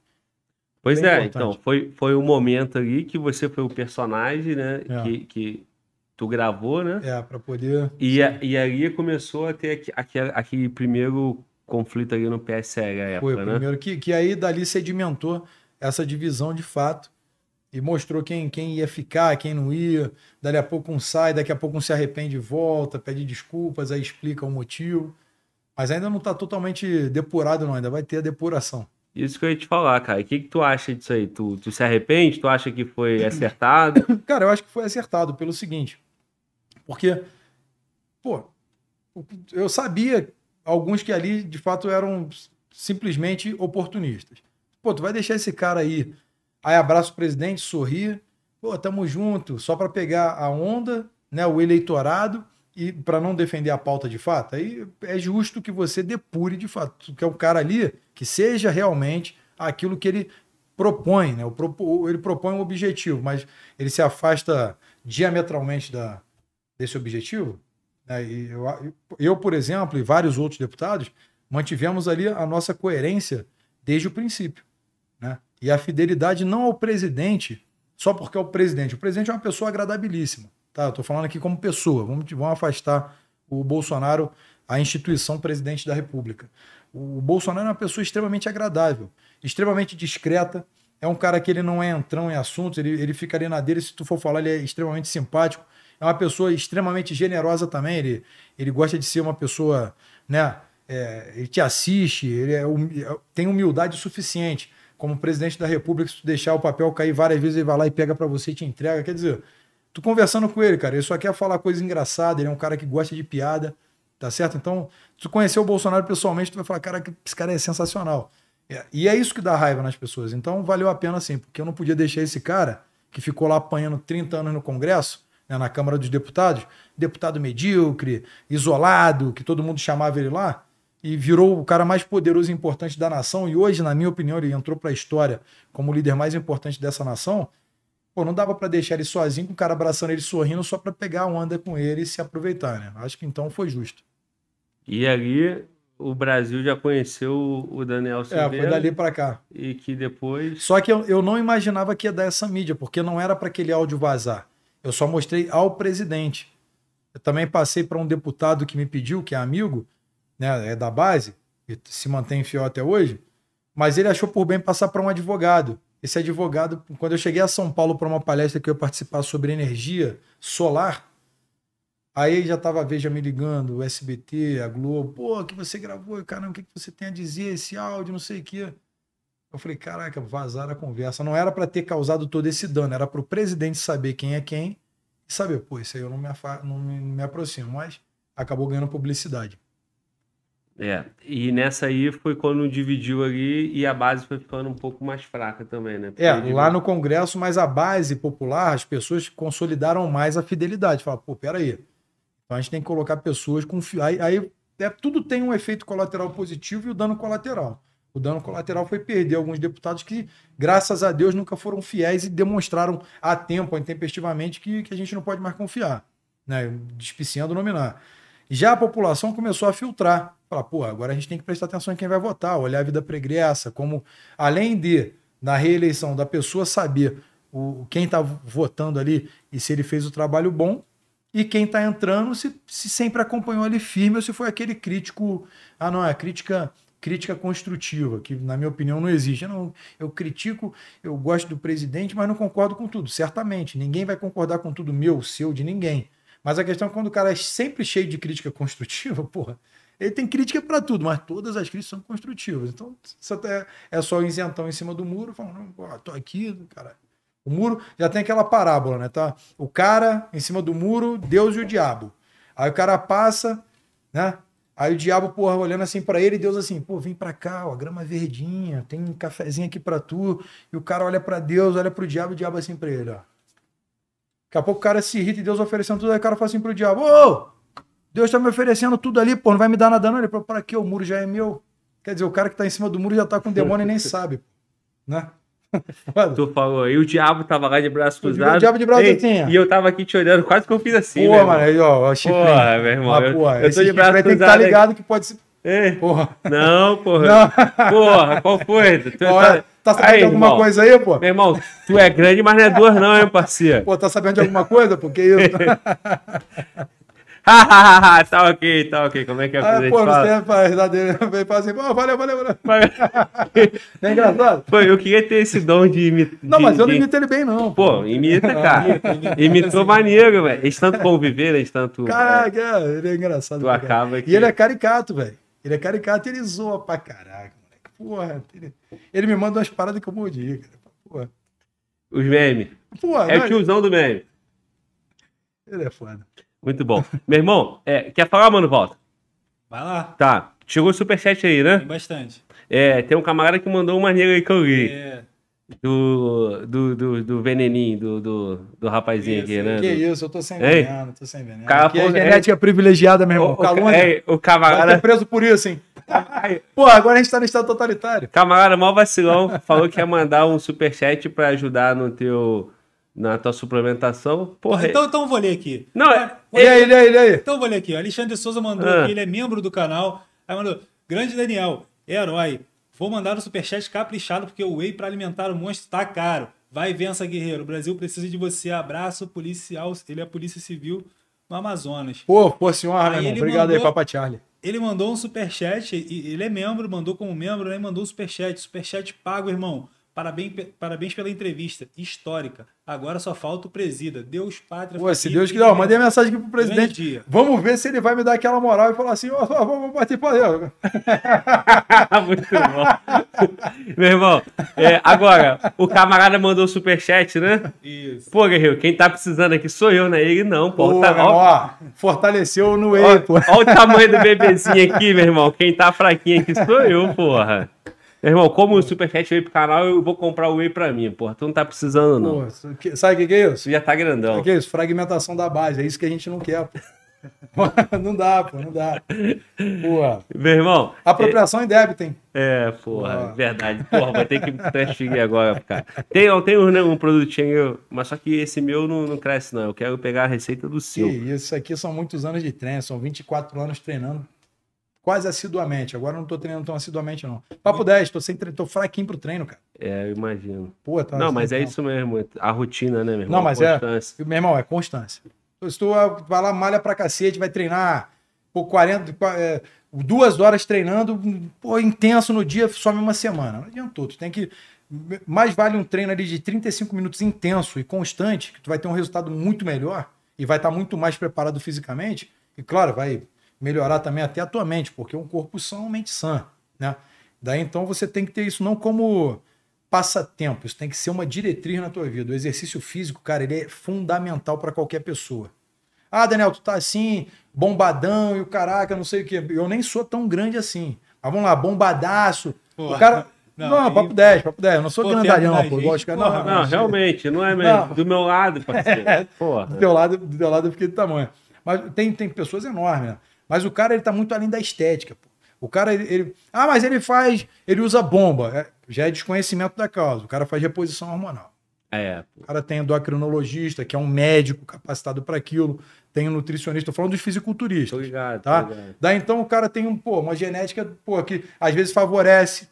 Speaker 1: Pois Bem é, importante. então, foi, foi o momento ali que você foi o personagem, né? É. Que, que tu gravou, né?
Speaker 2: É, para poder.
Speaker 1: E, a, e aí começou a ter aquele, aquele primeiro conflito ali no PSL à época,
Speaker 2: Foi o
Speaker 1: né?
Speaker 2: primeiro que, que aí dali sedimentou essa divisão de fato. e mostrou quem, quem ia ficar, quem não ia. Dali a pouco um sai, daqui a pouco um se arrepende e volta, pede desculpas, aí explica o motivo. Mas ainda não está totalmente depurado, não. Ainda vai ter a depuração.
Speaker 1: Isso que eu ia te falar, cara. O que, que tu acha disso aí? Tu, tu se arrepende? Tu acha que foi acertado?
Speaker 2: cara, eu acho que foi acertado pelo seguinte. Porque, pô, eu sabia alguns que ali, de fato, eram simplesmente oportunistas. Pô, tu vai deixar esse cara aí Aí abraça o presidente, sorri, pô, tamo junto, só para pegar a onda, né, o eleitorado e para não defender a pauta de fato. Aí é justo que você depure de fato, que é um cara ali que seja realmente aquilo que ele propõe, né? Ele propõe um objetivo, mas ele se afasta diametralmente da, desse objetivo. Né? Eu, eu, por exemplo, e vários outros deputados, mantivemos ali a nossa coerência desde o princípio. Né? E a fidelidade não ao presidente, só porque é o presidente. O presidente é uma pessoa agradabilíssima. Tá? Tô falando aqui como pessoa. Vamos, vamos afastar o Bolsonaro, a instituição presidente da República. O Bolsonaro é uma pessoa extremamente agradável, extremamente discreta. É um cara que ele não é entrão em assuntos, ele, ele fica ali na dele. Se tu for falar, ele é extremamente simpático. É uma pessoa extremamente generosa também. Ele, ele gosta de ser uma pessoa, né? É, ele te assiste, ele é, é tem humildade suficiente como presidente da República, se tu deixar o papel cair várias vezes, ele vai lá e pega para você e te entrega. Quer dizer, tu conversando com ele, cara, ele só quer falar coisa engraçada, ele é um cara que gosta de piada, tá certo? Então, se tu conhecer o Bolsonaro pessoalmente, tu vai falar, cara, esse cara é sensacional. É, e é isso que dá raiva nas pessoas. Então, valeu a pena sim, porque eu não podia deixar esse cara, que ficou lá apanhando 30 anos no Congresso, né, na Câmara dos Deputados, deputado medíocre, isolado, que todo mundo chamava ele lá, e virou o cara mais poderoso e importante da nação. E hoje, na minha opinião, ele entrou para a história como o líder mais importante dessa nação. Pô, não dava para deixar ele sozinho, com o cara abraçando ele sorrindo só para pegar a onda com ele e se aproveitar, né? Acho que então foi justo.
Speaker 1: E ali o Brasil já conheceu o Daniel
Speaker 2: Silveira. É, foi dali para cá.
Speaker 1: E que depois.
Speaker 2: Só que eu, eu não imaginava que ia dar essa mídia, porque não era para aquele áudio vazar. Eu só mostrei ao presidente. Eu também passei para um deputado que me pediu, que é amigo, né, é da base, e se mantém fiel até hoje, mas ele achou por bem passar para um advogado. Esse advogado, quando eu cheguei a São Paulo para uma palestra que eu ia participar sobre energia solar, aí já estava a Veja me ligando, o SBT, a Globo, pô, que você gravou, caramba, o que você tem a dizer, esse áudio, não sei o quê. Eu falei, caraca, vazar a conversa. Não era para ter causado todo esse dano, era para o presidente saber quem é quem e saber, pô, isso aí eu não me, não me, não me aproximo, mas acabou ganhando publicidade.
Speaker 1: É, e nessa aí foi quando dividiu ali e a base foi ficando um pouco mais fraca também, né?
Speaker 2: Porque é, lá no Congresso, mas a base popular, as pessoas consolidaram mais a fidelidade. Fala, pô, peraí. Então a gente tem que colocar pessoas com. Aí, aí é, tudo tem um efeito colateral positivo e o dano colateral. O dano colateral foi perder alguns deputados que, graças a Deus, nunca foram fiéis e demonstraram a tempo, intempestivamente, que, que a gente não pode mais confiar, né? Despiciando nominar. Já a população começou a filtrar. Falar, pô, agora a gente tem que prestar atenção em quem vai votar, olhar a vida pregressa, como, além de, na reeleição, da pessoa saber o, quem está votando ali e se ele fez o trabalho bom, e quem está entrando se, se sempre acompanhou ali firme ou se foi aquele crítico. Ah, não, é crítica crítica construtiva, que na minha opinião não existe. Eu, não, eu critico, eu gosto do presidente, mas não concordo com tudo. Certamente, ninguém vai concordar com tudo meu, seu, de ninguém. Mas a questão é quando o cara é sempre cheio de crítica construtiva, porra, ele tem crítica para tudo, mas todas as críticas são construtivas. Então, isso até é só o isentão em cima do muro, falando, pô, tô aqui, cara. O muro já tem aquela parábola, né? Tá? O cara em cima do muro, Deus e o diabo. Aí o cara passa, né? Aí o diabo, porra, olhando assim para ele, Deus assim, pô, vem para cá, ó, grama verdinha, tem um cafezinho aqui para tu. E o cara olha para Deus, olha pro diabo, o diabo assim para ele, ó. Daqui a pouco o cara se irrita e Deus oferecendo tudo, aí o cara fala assim pro diabo: Ô, Deus está me oferecendo tudo ali, pô, não vai me dar nada não. Ele falou: para quê? O muro já é meu. Quer dizer, o cara que tá em cima do muro já tá com demônio e nem sabe, né?
Speaker 1: Tu falou, e o diabo tava lá de braço cruzado.
Speaker 2: O diabo de braço assim,
Speaker 1: E eu tava aqui te olhando, quase que eu fiz assim.
Speaker 2: Pô, mano, aí, ó, chifre. Porra, meu irmão. Ah, porra, eu tô de braço cruzado. Tem que estar tá ligado que pode ser.
Speaker 1: Ei. Porra. Não, porra. Não. Porra, qual foi? Tu,
Speaker 2: tá, tá sabendo aí, de alguma irmão. coisa aí, pô?
Speaker 1: Meu irmão, tu é grande, mas não é duas, não, hein, parceiro?
Speaker 2: Pô, tá sabendo de alguma coisa? Porque isso.
Speaker 1: tá ok, tá ok. Como é que é
Speaker 2: Ah,
Speaker 1: que a
Speaker 2: pô,
Speaker 1: fala?
Speaker 2: serve pra risar dele. Falar assim, pô, valeu, valeu, valeu. É engraçado?
Speaker 1: Pô, eu queria ter esse dom de imitar.
Speaker 2: Não, mas eu não imito ele bem, não.
Speaker 1: Pô, imita, cara. Imitou maneiro, velho. Eles tanto conviver, eles tanto.
Speaker 2: Caraca, ele é engraçado.
Speaker 1: Tu
Speaker 2: caralho.
Speaker 1: acaba que-
Speaker 2: E ele é caricato, velho. Ele é caricato e ele zoa pra caraca, moleque. Porra, ele, ele me manda umas paradas que eu mordi, cara. Porra.
Speaker 1: Os memes.
Speaker 2: Porra,
Speaker 1: É o tiozão do meme.
Speaker 2: ele é foda.
Speaker 1: Muito bom. Meu irmão, é, quer falar, mano, volta?
Speaker 3: Vai lá,
Speaker 1: Tá. Chegou o superchat aí, né?
Speaker 3: tem bastante.
Speaker 1: É, tem um camarada que mandou uma maneira aí que eu li.
Speaker 3: É,
Speaker 1: Do, do, do, do veneninho, do, do, do rapazinho
Speaker 3: Isso,
Speaker 1: aqui, né?
Speaker 2: Que
Speaker 1: Do-
Speaker 2: isso, eu tô sem
Speaker 1: Ei.
Speaker 2: veneno, tô sem veneno.
Speaker 1: Cara,
Speaker 2: Aqui é
Speaker 1: pô,
Speaker 2: genética privilegiada, meu irmão.
Speaker 1: o,
Speaker 2: Calúnia.
Speaker 1: é, o
Speaker 2: Vai
Speaker 1: camarada,
Speaker 2: ser preso por isso, hein? Pô, agora a gente tá no estado totalitário.
Speaker 1: camarada mó vacilão, falou que ia mandar um superchat pra ajudar no teu, na tua suplementação. Porra,
Speaker 3: Então, então eu vou ler aqui.
Speaker 1: não, é,
Speaker 2: E aí, e aí, e aí?
Speaker 3: Então eu vou ler aqui. O Alexandre Souza mandou
Speaker 1: Ah.
Speaker 3: aqui, ele é membro do canal. Aí mandou, grande Daniel, herói. Vou mandar um superchat caprichado porque o whey pra alimentar o monstro tá caro. Vai, vença, guerreiro. O Brasil precisa de você. Abraço, policial. Ele é polícia civil no Amazonas.
Speaker 2: Pô, pô, senhora,
Speaker 3: Aí
Speaker 2: meu irmão. Obrigado aí,
Speaker 3: mandou-
Speaker 2: Papa Charlie.
Speaker 3: Ele mandou um superchat, ele é membro, mandou como membro, né? Mandou um superchat. Superchat pago, irmão. Parabéns, parabéns pela entrevista. Histórica. Agora só falta o presida. Deus, pátria.
Speaker 2: Pô, se Deus
Speaker 3: e
Speaker 2: quiser, mandei mensagem aqui pro presidente.
Speaker 3: dia.
Speaker 2: Vamos ver se ele vai me dar aquela moral e falar assim, ó, ó, vamos ó.
Speaker 1: Muito bom. Meu irmão, é, agora, o camarada mandou superchat, né?
Speaker 3: Isso.
Speaker 1: Pô, guerreiro, quem tá precisando aqui sou eu, né? Ele não, pô.
Speaker 2: Pô,
Speaker 1: tá, ó,
Speaker 2: ó, fortaleceu no Whey, pô.
Speaker 1: ó o tamanho do bebezinho aqui, meu irmão. Quem tá fraquinho aqui sou eu, porra. Meu irmão, como o superchat veio pro canal, eu vou comprar o whey pra mim, porra. Tu não tá precisando, não.
Speaker 2: Isso que- sabe o que, que é isso?
Speaker 1: Tu já tá grandão.
Speaker 2: Sabe o que é isso? Fragmentação da base. É isso que a gente não quer, pô. não dá, pô, não dá. Pô,
Speaker 1: Meu irmão.
Speaker 2: apropriação em débito, hein?
Speaker 1: É, porra,
Speaker 2: Porra.
Speaker 1: verdade. Porra, vou ter que transferir agora, cara. Tem, eu tenho né, um produtinho, mas só que esse meu não, não cresce, não. Eu quero pegar a receita do seu.
Speaker 2: isso aqui são muitos anos de treino, são 24 anos treinando quase assiduamente. Agora não tô treinando tão assiduamente, não. Papo 10, tô, sem tre... tô fraquinho pro treino, cara.
Speaker 1: É, eu imagino.
Speaker 2: Pô, tá
Speaker 1: não, mas é isso mesmo. A rotina, né, meu irmão?
Speaker 2: Não, mas é.
Speaker 1: Constância.
Speaker 2: Meu irmão, é constância. Se tu vai lá, malha pra cacete, vai treinar por 40, qua- é, duas horas treinando, pô, intenso no dia, some uma semana. Não adiantou. Tu tem que. Mais vale um treino ali de 35 minutos intenso e constante, que tu vai ter um resultado muito melhor e vai estar muito mais preparado fisicamente. E claro, vai melhorar também até a tua mente, porque um corpo são, mente sã, né? Daí então você tem que ter isso não como passatempo, isso tem que ser uma diretriz na tua vida. O exercício físico, cara, ele é fundamental para qualquer pessoa. Ah, Daniel, tu tá assim, bombadão e o caraca, não sei o quê. Eu nem sou tão grande assim. Mas vamos lá, bombadaço.
Speaker 3: Porra,
Speaker 2: o cara.
Speaker 3: não,
Speaker 2: Não,
Speaker 3: aí-
Speaker 2: papo 10, papo 10. Eu não sou
Speaker 3: Pô,
Speaker 2: grandalhão, pô.
Speaker 3: gente,
Speaker 2: caras.
Speaker 3: porra,
Speaker 2: Não,
Speaker 1: Não,
Speaker 2: não,
Speaker 1: realmente, não é mesmo.
Speaker 2: Não.
Speaker 1: Do meu lado, parceiro.
Speaker 2: do
Speaker 1: Porra.
Speaker 2: teu lado, do teu lado eu fiquei do tamanho. Mas tem, tem pessoas enormes, né? Mas o cara, ele tá muito além da estética, pô. O cara, ele, ele- Ah, mas ele faz. Ele usa bomba. É, já é desconhecimento da causa. O cara faz reposição hormonal.
Speaker 1: É,
Speaker 2: O cara tem endocrinologista, que é um médico capacitado para aquilo. Tem um nutricionista. Tô falando dos
Speaker 1: tô
Speaker 2: fisiculturistas.
Speaker 1: ligado,
Speaker 2: Tá?
Speaker 1: tô ligado.
Speaker 2: Daí então o cara tem um, pô, uma genética pô, que às vezes favorece.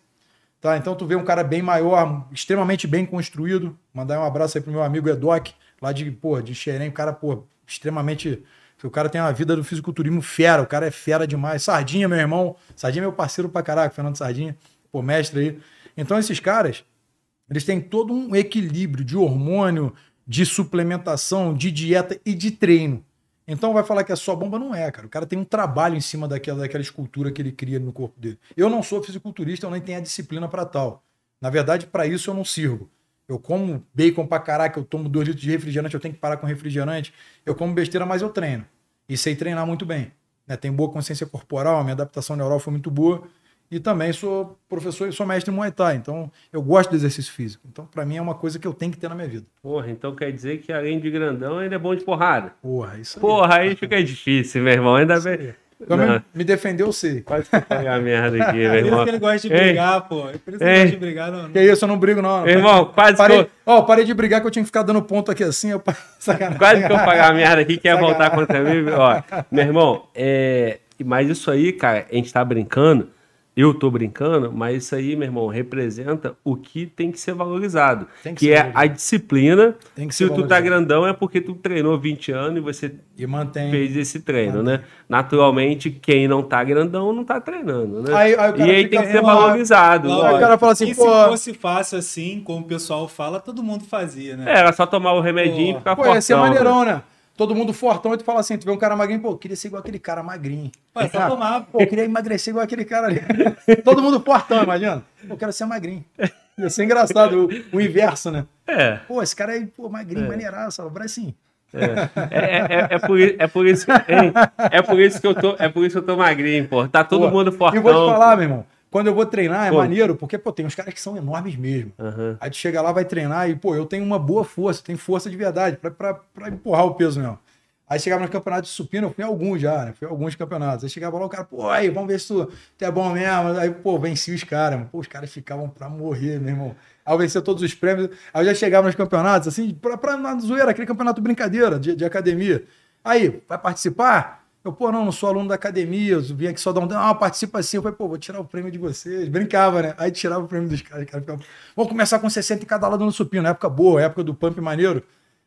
Speaker 2: Tá? Então tu vê um cara bem maior, extremamente bem construído. Mandar um abraço aí pro meu amigo Edoc, lá de, pô, de Xerém, o cara, pô, extremamente. O cara tem uma vida do fisiculturismo fera, o cara é fera demais. Sardinha, meu irmão. Sardinha é meu parceiro pra caraca, Fernando Sardinha, pô, mestre aí. Então esses caras, eles têm todo um equilíbrio de hormônio, de suplementação, de dieta e de treino. Então vai falar que é só bomba? Não é, cara. O cara tem um trabalho em cima daquela, daquela escultura que ele cria no corpo dele. Eu não sou fisiculturista, eu nem tenho a disciplina para tal. Na verdade, para isso eu não sirvo. Eu como bacon pra caraca, eu tomo dois litros de refrigerante, eu tenho que parar com refrigerante. Eu como besteira, mas eu treino. E sei treinar muito bem. Né? Tenho boa consciência corporal, minha adaptação neural foi muito boa. E também sou professor e sou mestre em Muay Thai. Então, eu gosto do exercício físico. Então, para mim, é uma coisa que eu tenho que ter na minha vida.
Speaker 1: Porra, então quer dizer que além de grandão, ele é bom de porrada.
Speaker 2: Porra, isso aí.
Speaker 1: Porra, aí fica difícil, meu irmão. Ainda bem.
Speaker 2: Então,
Speaker 1: Não.
Speaker 2: me, me defender, eu sei.
Speaker 1: Quase que eu pagar a merda aqui, meu
Speaker 3: Por isso
Speaker 1: irmão.
Speaker 3: que ele gosta de
Speaker 1: Ei.
Speaker 3: brigar, pô. É Por isso que ele
Speaker 1: Ei.
Speaker 3: gosta de brigar. Não,
Speaker 2: Que isso, eu não brigo, não.
Speaker 1: Meu irmão, quase que
Speaker 2: Parei,
Speaker 1: eu,
Speaker 2: ó, parei de brigar que eu tinha que ficar dando ponto aqui assim. Eu... Sacanagem.
Speaker 1: quase que eu pagar a merda aqui, quer
Speaker 2: Sacanagem.
Speaker 1: voltar contra mim. Ó, meu irmão, é... mas isso aí, cara, a gente tá brincando. Eu tô brincando, mas isso aí, meu irmão, representa o que tem que ser valorizado.
Speaker 2: Tem que
Speaker 1: que
Speaker 2: ser
Speaker 1: é
Speaker 2: valorizado.
Speaker 1: a disciplina.
Speaker 2: Tem que
Speaker 1: Se
Speaker 2: ser
Speaker 1: tu tá
Speaker 2: valorizado.
Speaker 1: grandão é porque tu treinou 20 anos e você
Speaker 2: E mantém.
Speaker 1: fez esse treino, né? Naturalmente, quem não tá grandão não tá treinando, né?
Speaker 2: Aí- aí
Speaker 1: e aí tem que ser
Speaker 2: enrolado.
Speaker 1: valorizado.
Speaker 2: O cara fala assim,
Speaker 3: e
Speaker 2: pô.
Speaker 3: se fosse fácil assim, como o pessoal fala, todo mundo fazia, né?
Speaker 1: É, era só tomar o remedinho e
Speaker 3: Pô.
Speaker 1: ficar
Speaker 2: Pô, ia ser
Speaker 1: fortão,
Speaker 2: maneirão, né? Todo mundo fortão, e tu fala assim, tu vê um cara magrinho, pô, eu queria ser igual aquele cara magrinho.
Speaker 3: Pô, é só tomar.
Speaker 2: Pô, eu queria emagrecer igual aquele cara ali. Todo mundo fortão, imagina. Pô, eu quero ser magrinho. Ia ser engraçado, o, o inverso, né?
Speaker 1: É.
Speaker 2: Pô, esse cara aí, pô, magrinho, maneiraço, o bracinho.
Speaker 1: É, é, é, por, é, por isso, é por isso que eu tô, é por isso que eu tô magrinho, pô. Tá todo
Speaker 2: Pô,
Speaker 1: mundo fortão.
Speaker 2: E vou te falar,
Speaker 1: pô.
Speaker 2: meu irmão, quando eu vou treinar é
Speaker 1: Pô.
Speaker 2: maneiro, porque, pô, tem uns caras que são enormes mesmo.
Speaker 1: Aham.
Speaker 2: Aí tu chega lá, vai treinar e, pô, eu tenho uma boa força, tenho força de verdade pra, pra, pra empurrar o peso mesmo. Aí chegava no campeonato de supino, eu fui em alguns já, né? Fui em alguns campeonatos. Aí chegava lá, o cara, pô, aí, vamos ver se tu, tu é bom mesmo. Aí, pô, venci os caras. Pô, os caras ficavam pra morrer, meu irmão. Aí eu vencia todos os prêmios. Aí eu já chegava nos campeonatos, assim, pra, pra na zoeira, aquele campeonato brincadeira de, de academia. Aí, vai participar? Eu, pô, não, não sou aluno da academia, eu vim aqui só dar um. Ah, participa assim. Eu falei, pô, vou tirar o prêmio de vocês. Brincava, né? Aí tirava o prêmio dos caras. cara ficava, Vamos começar com 60 em cada lado no supino, na época boa, época do pump maneiro.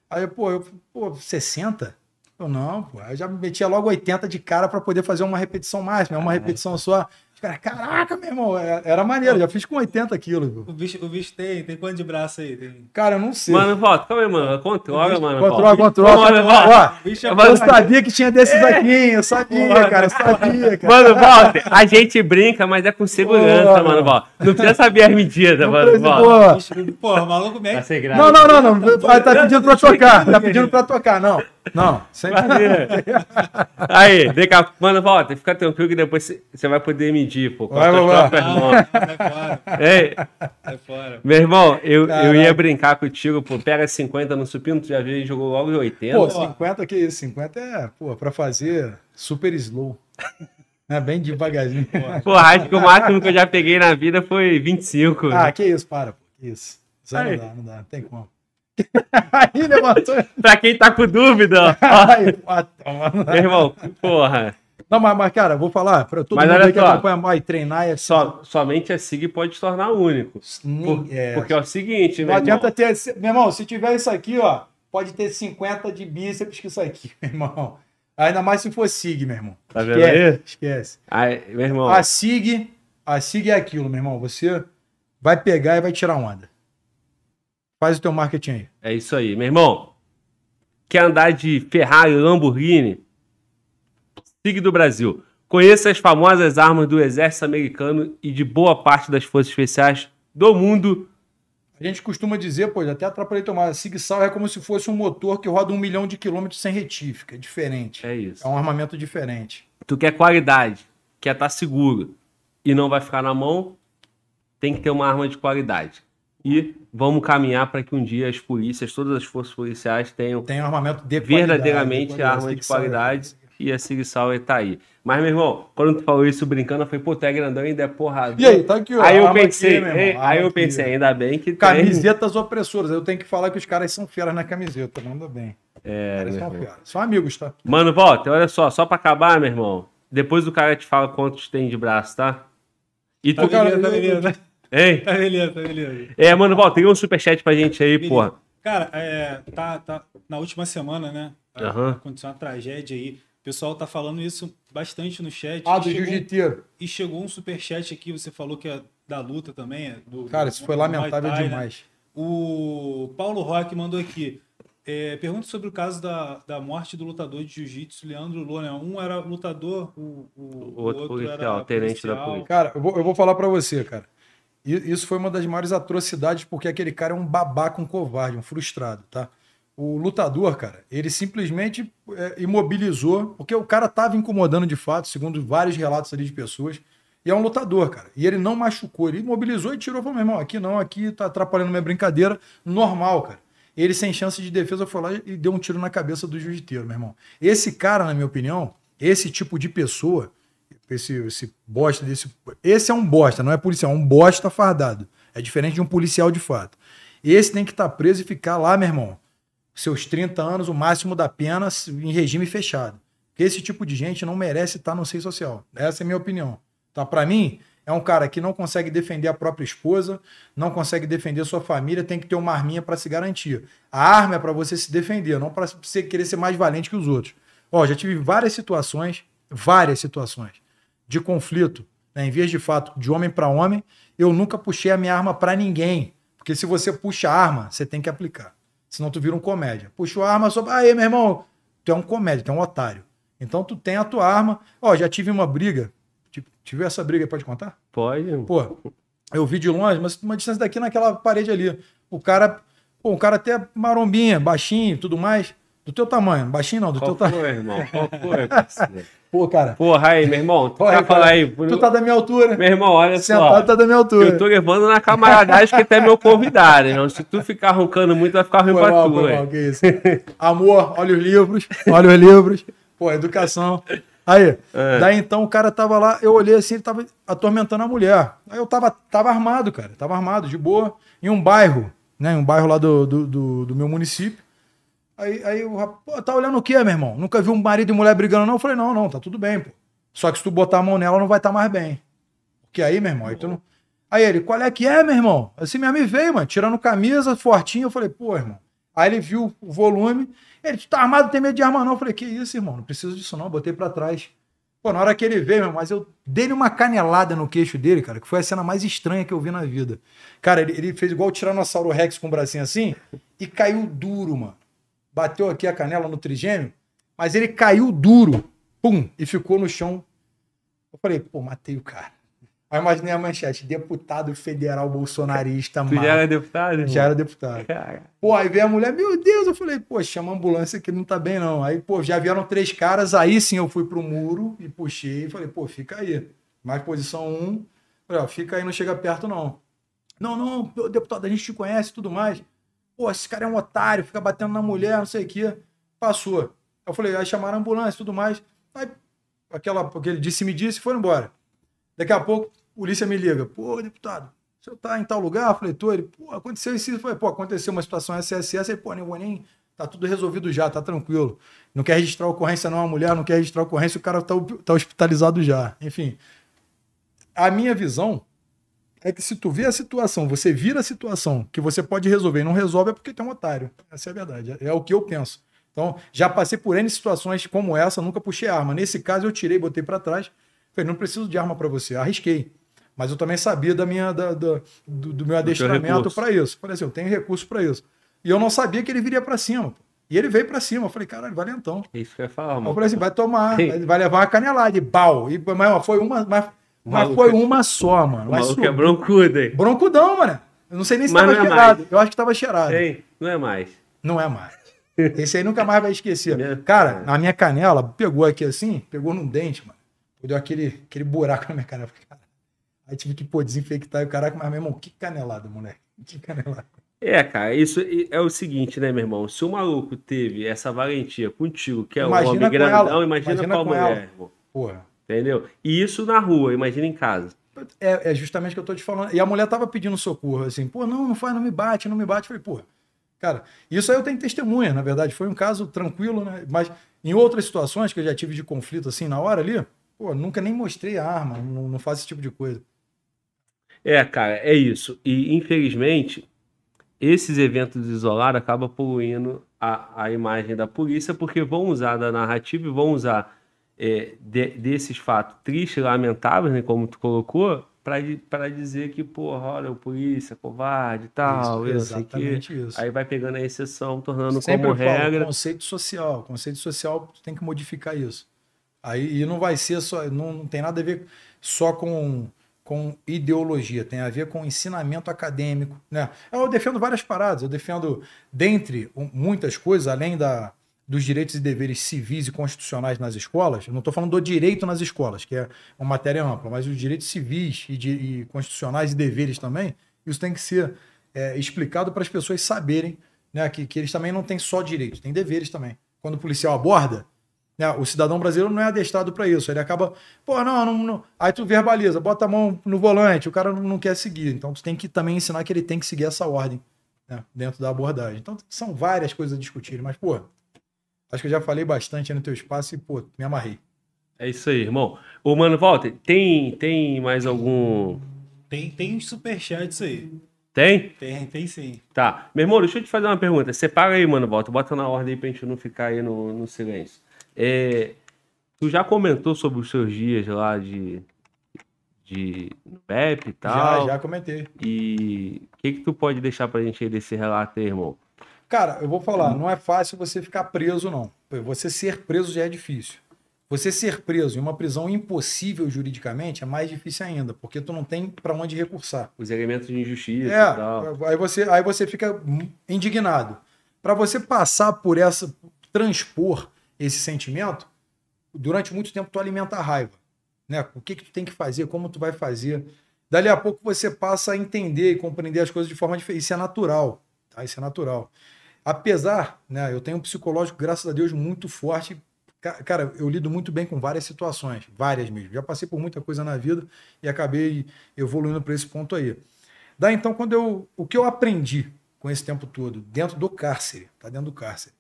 Speaker 2: Aí, pô, eu, pô, 60? Eu não, pô. Aí já metia logo 80 de cara pra poder fazer uma repetição máxima, uma repetição só. Caras, caraca, meu irmão, é- era maneiro, já fiz com 80 quilos.
Speaker 3: O bicho, o bicho tem, tem quanto de braço aí? Tem...
Speaker 2: Cara, eu não sei.
Speaker 1: Mano, volta, calma aí, mano. Controla, mano.
Speaker 2: Controla, controla.
Speaker 1: Mano, volta.
Speaker 2: Ó,
Speaker 3: Bicho é
Speaker 2: eu
Speaker 3: bom.
Speaker 2: sabia que tinha desses aqui, hein? Eu sabia, cara, eu sabia, cara.
Speaker 1: Mano, volta. A gente brinca, mas é com segurança,
Speaker 2: Porra.
Speaker 1: mano. Volta. Não precisa saber as medidas,
Speaker 2: Não
Speaker 1: mano. Volta.
Speaker 2: pô.
Speaker 3: Bicho, Porra, o maluco
Speaker 1: ser grave.
Speaker 2: Não, não, não, não. Vai, Tá pedindo pra tocar. Tá pedindo pra tocar, não. Não, sem
Speaker 1: Aí, daqui a... Mano, volta. Fica tranquilo que depois você- vai poder medir, pô.
Speaker 2: Vai, vai, vai.
Speaker 3: sai fora,
Speaker 1: Ei,
Speaker 3: sai fora.
Speaker 1: meu irmão, eu, eu ia brincar contigo, pô. Pega 50 no supino, tu já viu e jogou logo em 80.
Speaker 2: Pô, 50 que isso? 50 é, pô, pra fazer super slow. É bem devagarzinho.
Speaker 1: Pô, acho que o máximo que eu já peguei na vida foi 25.
Speaker 2: Ah, que isso, para, pô. Que isso. Isso aí
Speaker 1: Aí.
Speaker 2: não dá, não dá, não tem como. Aí levantou.
Speaker 1: Pra quem tá com dúvida, ó. Meu irmão, porra.
Speaker 2: Não, mas, mas, cara, vou falar pra todo
Speaker 1: Mas
Speaker 2: mundo
Speaker 1: olha
Speaker 2: que
Speaker 1: só.
Speaker 2: acompanha mais treinar é
Speaker 1: Só, somente a SIG pode se tornar único. Por-
Speaker 2: é,
Speaker 1: Porque é o seguinte,
Speaker 2: Não
Speaker 1: meu
Speaker 2: adianta
Speaker 1: irmão.
Speaker 2: ter. Meu irmão, se tiver isso aqui, ó, pode ter 50 de bíceps que isso aqui, meu irmão. Ainda mais se for SIG, meu irmão.
Speaker 1: Tá vendo
Speaker 2: Esquece,
Speaker 1: aí?
Speaker 2: esquece.
Speaker 1: Aí, meu irmão,
Speaker 2: A SIG, a SIG é aquilo, meu irmão. Você vai pegar e vai tirar onda. Faz o teu marketing aí.
Speaker 1: é isso aí. Meu irmão, quer andar de Ferrari, Lamborghini? SIG do Brasil. Conheça as famosas armas do exército americano e de boa parte das forças especiais do mundo.
Speaker 2: A gente costuma dizer, pô, até atrapalhei tomar. A SIG Sauer é como se fosse um motor que roda um milhão de quilômetros sem retífica. É diferente.
Speaker 1: É isso.
Speaker 2: É um armamento diferente.
Speaker 1: Tu quer qualidade, quer estar seguro e não vai ficar na mão, tem que ter uma arma de qualidade. E vamos caminhar para que um dia as polícias, todas as forças policiais tenham
Speaker 2: Tem armamento de
Speaker 1: verdadeiramente
Speaker 2: qualidade.
Speaker 1: arma de
Speaker 2: Sauer.
Speaker 1: qualidade e a Sig Sauer tá aí. Mas, meu irmão, quando tu falou isso brincando, eu falei, pô, tu é grandão e ainda é porrada.
Speaker 2: E aí, tá aqui, ó.
Speaker 1: Aí eu pensei,
Speaker 2: aqui, meu irmão,
Speaker 1: hein,
Speaker 2: arma
Speaker 1: aí eu pensei, ainda bem que tem.
Speaker 2: Camisetas opressoras. Eu tenho que falar que os caras são feras na camiseta, manda bem.
Speaker 1: É,
Speaker 2: são. São amigos, tá?
Speaker 1: Mano, volta, olha só, só pra acabar, meu irmão. Depois o cara te fala quantos tem de braço, tá? E tu,
Speaker 3: Tá
Speaker 2: cara,
Speaker 3: tá
Speaker 2: eu-
Speaker 3: beleza.
Speaker 1: hein?
Speaker 3: Tá beleza, tá beleza.
Speaker 1: É, mano, volta, tem um superchat pra gente aí, porra.
Speaker 3: Cara, é, tá, tá, na última semana, né?
Speaker 1: Aham.
Speaker 3: Aconteceu uma tragédia aí. O pessoal tá falando isso bastante no chat.
Speaker 2: Ah, do jiu-jiteiro.
Speaker 3: E chegou um superchat aqui, você falou que é da luta também. É do,
Speaker 2: Cara, isso foi
Speaker 3: do
Speaker 2: lamentável
Speaker 3: Thai, né?
Speaker 2: demais.
Speaker 3: O Paulo Roque mandou aqui. É, pergunta sobre o caso da, da morte do lutador de jiu-jitsu, Leandro Lona. Um era lutador, o, o,
Speaker 1: O outro policial, tenente da polícia.
Speaker 2: Cara, eu vou, eu vou falar pra você, cara. Isso foi uma das maiores atrocidades, porque aquele cara é um babaca, um covarde, um frustrado, tá? O lutador, cara, ele simplesmente é, imobilizou, porque o cara tava incomodando de fato, segundo vários relatos ali de pessoas, e é um lutador, cara. E ele não machucou, ele imobilizou e tirou, falou, meu irmão, aqui não, aqui tá atrapalhando minha brincadeira, normal, cara. Ele, sem chance de defesa, foi lá e deu um tiro na cabeça do jiu-jiteiro, meu irmão. Esse cara, na minha opinião, esse tipo de pessoa, esse, esse bosta desse. Esse é um bosta, não é policial, é um bosta fardado. É diferente de um policial de fato. Esse tem que estar preso e ficar lá, meu irmão. Seus 30 anos, o máximo da pena, em regime fechado. Porque esse tipo de gente não merece estar no seio social. Essa é a minha opinião. Tá? Para mim, é um cara que não consegue defender a própria esposa, não consegue defender sua família, tem que ter uma arminha para se garantir. A arma é para você se defender, não para você querer ser mais valente que os outros. Ó, já tive várias situações, várias situações de conflito, né, em vez de fato de homem para homem, eu nunca puxei a minha arma para ninguém, porque se você puxa a arma, você tem que aplicar. Senão tu vira um comédia. Puxou a arma só, aí, meu irmão, tu é um comédia, tu é um otário. Então tu tem a tua arma. Ó, já tive uma briga. Tive essa briga, pode contar?
Speaker 1: Pode.
Speaker 2: Pô, eu vi de longe, mas uma distância daqui naquela parede ali. O cara, pô, um cara até marombinha, baixinho, tudo mais. Do teu tamanho, baixinho não, do
Speaker 1: Qual
Speaker 2: teu
Speaker 1: foi,
Speaker 2: tamanho.
Speaker 1: irmão? Qual foi, parceiro?
Speaker 2: Pô, cara.
Speaker 1: Porra, aí, meu irmão, tu
Speaker 2: Porra, cara,
Speaker 1: falar aí.
Speaker 2: Tu tá da minha altura.
Speaker 1: Meu irmão, olha
Speaker 2: Sentado
Speaker 1: só.
Speaker 2: tá da minha altura.
Speaker 1: Eu tô levando na camaradagem que até meu convidado, irmão. Se tu ficar roncando muito, vai ficar ruim
Speaker 2: Foi
Speaker 1: pra
Speaker 2: mal,
Speaker 1: tu,
Speaker 2: foi mal, que isso. Amor, olha os livros, olha os livros. Pô, educação. Aí,
Speaker 1: É.
Speaker 2: daí então o cara tava lá, eu olhei assim, ele tava atormentando a mulher. Aí eu tava, tava armado, cara, tava armado, de boa, em um bairro, né, em um bairro lá do, do, do, do meu município. Aí, aí o rapaz, pô, tá olhando o quê, meu irmão? Nunca vi um marido e mulher brigando, não? Eu falei, não, não, tá tudo bem, pô. Só que se tu botar a mão nela, não vai estar mais bem. Porque aí, meu irmão, aí tu não... Aí ele, qual é que é, meu irmão? Assim mesmo me veio, mano, tirando camisa, fortinho. Eu falei, pô, irmão. Aí ele viu o volume. Ele, tu tá armado, tem medo de arma não? Eu falei, que isso, irmão? Não preciso disso não. Botei pra trás. Pô, na hora que ele veio, meu, mas eu dei uma canelada no queixo dele, cara, que foi a cena mais estranha que eu vi na vida. Cara, ele, ele fez igual o Tiranossauro Rex com o bracinho assim e caiu duro, mano. Bateu aqui a canela no trigêmeo, mas ele caiu duro. Pum! E ficou no chão. Eu falei, pô, matei o cara. Aí imaginei a manchete, deputado federal bolsonarista, mano.
Speaker 1: já era deputado? irmão?
Speaker 2: Já era deputado.
Speaker 1: Cara,
Speaker 2: Pô, aí veio a mulher, meu Deus, eu falei, pô, chama a ambulância que não tá bem, não. Aí, pô, já vieram três caras, aí sim eu fui pro muro e puxei e falei, pô, fica aí. Mais posição um. Falei, ó, fica aí, não chega perto, não. Não, não, deputado, a gente te conhece e tudo mais. Pô, esse cara é um otário, fica batendo na mulher, não sei o quê. Passou. Eu falei, aí chamaram a ambulância e tudo mais. Aí, aquela, aquele disse-me disse, foram embora. Daqui a pouco, a polícia me liga. Pô, deputado, o senhor tá em tal lugar? Eu falei, tô. Ele, pô, aconteceu isso. Eu falei, pô, aconteceu uma situação SSS. Aí, pô, nem vou nem. Tá tudo resolvido já, tá tranquilo. Não quer registrar ocorrência, não. A mulher não quer registrar ocorrência, o cara tá, tá hospitalizado já. Enfim. A minha visão é que se tu vê a situação, você vira a situação que você pode resolver e não resolve é porque tem um otário. Essa é a verdade. É o que eu penso. Então, já passei por N situações como essa, nunca puxei arma. Nesse caso, eu tirei, botei para trás. Falei, não preciso de arma para você. Arrisquei. Mas eu também sabia da minha, da, da- do, do meu adestramento para isso. Falei assim, eu tenho recurso para isso. E eu não sabia que ele viria para cima. E ele veio para cima. Eu falei, caralho, valentão.
Speaker 1: é isso que eu ia falar,
Speaker 2: Eu
Speaker 1: irmão.
Speaker 2: falei assim, vai tomar, vai levar uma canelada e bal. E, mas foi uma, mas, mas
Speaker 1: maluco
Speaker 2: foi
Speaker 1: é-
Speaker 2: uma só, mano.
Speaker 1: O maluco é broncudo, hein?
Speaker 2: Broncudão, mano. Eu não sei nem se
Speaker 1: Mas
Speaker 2: tava
Speaker 1: é
Speaker 2: cheirado.
Speaker 1: mais.
Speaker 2: Eu acho que tava cheirado.
Speaker 1: Hein? Não é mais.
Speaker 2: Não é mais. Esse aí nunca mais vai esquecer.
Speaker 1: Meu-
Speaker 2: Cara, na minha canela, pegou aqui assim, pegou num dente, mano. Deu aquele, aquele buraco na minha canela. "Cara." Aí tive que, pô, desinfectar. E o caraca, mas, meu irmão, que canelada, moleque. Que canelada.
Speaker 1: É, cara, isso é o seguinte, né, meu irmão? Se o maluco teve essa valentia contigo, que é
Speaker 2: Imagina
Speaker 1: o homem grandão,
Speaker 2: ela.
Speaker 1: imagina,
Speaker 2: Imagina
Speaker 1: com a mulher,
Speaker 2: ela.
Speaker 1: irmão.
Speaker 2: Porra.
Speaker 1: Entendeu? E isso na rua, imagina em casa.
Speaker 2: É, é justamente o que eu tô te falando. E a mulher tava pedindo socorro, assim, pô, não, não faz, não me bate, não me bate. Eu falei, pô, cara, isso aí eu tenho testemunha, na verdade. Foi um caso tranquilo, né? Mas em outras situações que eu já tive de conflito, assim, na hora ali, pô, nunca nem mostrei a arma, não, não faço esse tipo de coisa.
Speaker 1: É, cara, é isso. E infelizmente, esses eventos isolados acabam poluindo a, a imagem da polícia, porque vão usar da narrativa e vão usar é, de- desses fatos tristes, lamentáveis, né, como tu colocou, para dizer que, porra, olha, o polícia, covarde e tal, eu não sei o quê.
Speaker 2: exatamente isso.
Speaker 1: Aí vai pegando a exceção, tornando
Speaker 2: Sempre
Speaker 1: como
Speaker 2: eu falo,
Speaker 1: regra.
Speaker 2: conceito social. Conceito social, tu tem que modificar isso. Aí, e não vai ser só, não, não tem nada a ver só com, com ideologia, tem a ver com ensinamento acadêmico. Né? Eu defendo várias paradas, eu defendo, dentre muitas coisas, além da, dos direitos e deveres civis e constitucionais nas escolas, eu não estou falando do direito nas escolas, que é uma matéria ampla, mas os direitos civis e, de- e constitucionais e deveres também, isso tem que ser é, explicado para as pessoas saberem né, que, que eles também não têm só direitos, têm deveres também. Quando o policial aborda, né, o cidadão brasileiro não é adestrado para isso. Ele acaba, pô, não, não, não. Aí tu verbaliza, bota a mão no volante, o cara não, não quer seguir. Então tu tem que também ensinar que ele tem que seguir essa ordem né, dentro da abordagem. Então são várias coisas a discutir, mas, pô, acho que eu já falei bastante aí no teu espaço e, pô, me amarrei.
Speaker 1: É isso aí, irmão. Ô, mano, Walter, tem, tem mais algum.
Speaker 3: Tem, tem uns superchats aí.
Speaker 1: Tem?
Speaker 3: Tem, tem sim.
Speaker 1: Tá. Meu irmão, deixa eu te fazer uma pergunta. Separa aí, mano, Walter. Bota na ordem aí pra gente não ficar aí no, no silêncio. É, tu já comentou sobre os seus dias lá de. de no PEP e tal?
Speaker 2: Já, já comentei.
Speaker 1: E o que, que tu pode deixar pra gente aí desse relato aí, irmão?
Speaker 2: Cara, eu vou falar, não é fácil você ficar preso, não. Você ser preso já é difícil. Você ser preso em uma prisão impossível juridicamente é mais difícil ainda, porque tu não tem para onde recursar.
Speaker 1: Os elementos de injustiça
Speaker 2: É,
Speaker 1: e tal.
Speaker 2: aí você, aí você fica indignado. Para você passar por essa, transpor esse sentimento, durante muito tempo tu alimenta a raiva, né? O que que tu tem que fazer, como tu vai fazer. Dali a pouco você passa a entender e compreender as coisas de forma diferente. Isso é natural, tá? Isso é natural. Apesar, né, eu tenho um psicológico, graças a Deus, muito forte. Ca- Cara, eu lido muito bem com várias situações, várias mesmo. Já passei por muita coisa na vida e acabei evoluindo para esse ponto aí. Daí então, quando eu, o que eu aprendi com esse tempo todo, dentro do cárcere, tá dentro do cárcere,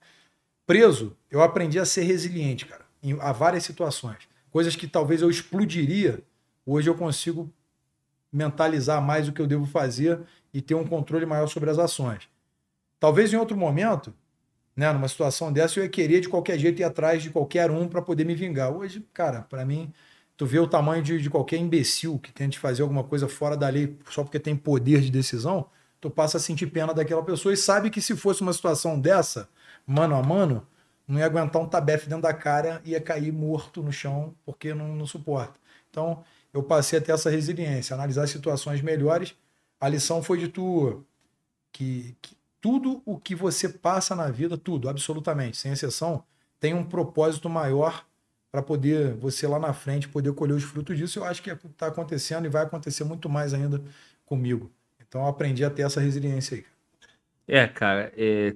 Speaker 2: preso, eu aprendi a ser resiliente, cara, em a várias situações. Coisas que talvez eu explodiria, hoje eu consigo mentalizar mais o que eu devo fazer e ter um controle maior sobre as ações. Talvez em outro momento, né, numa situação dessa, eu ia querer de qualquer jeito ir atrás de qualquer um para poder me vingar. Hoje, cara, para mim, tu vê o tamanho de, de qualquer imbecil que tente fazer alguma coisa fora da lei só porque tem poder de decisão, tu passa a sentir pena daquela pessoa e sabe que se fosse uma situação dessa, mano a mano, não ia aguentar um tabefe dentro da cara ia cair morto no chão porque não, não suporta. Então, eu passei a ter essa resiliência, analisar situações melhores. A lição foi de tu que, que tudo o que você passa na vida, tudo, absolutamente, sem exceção, tem um propósito maior para poder você lá na frente poder colher os frutos disso. Eu acho que está acontecendo e vai acontecer muito mais ainda comigo. Então eu aprendi a ter essa resiliência aí.
Speaker 1: É, cara, é,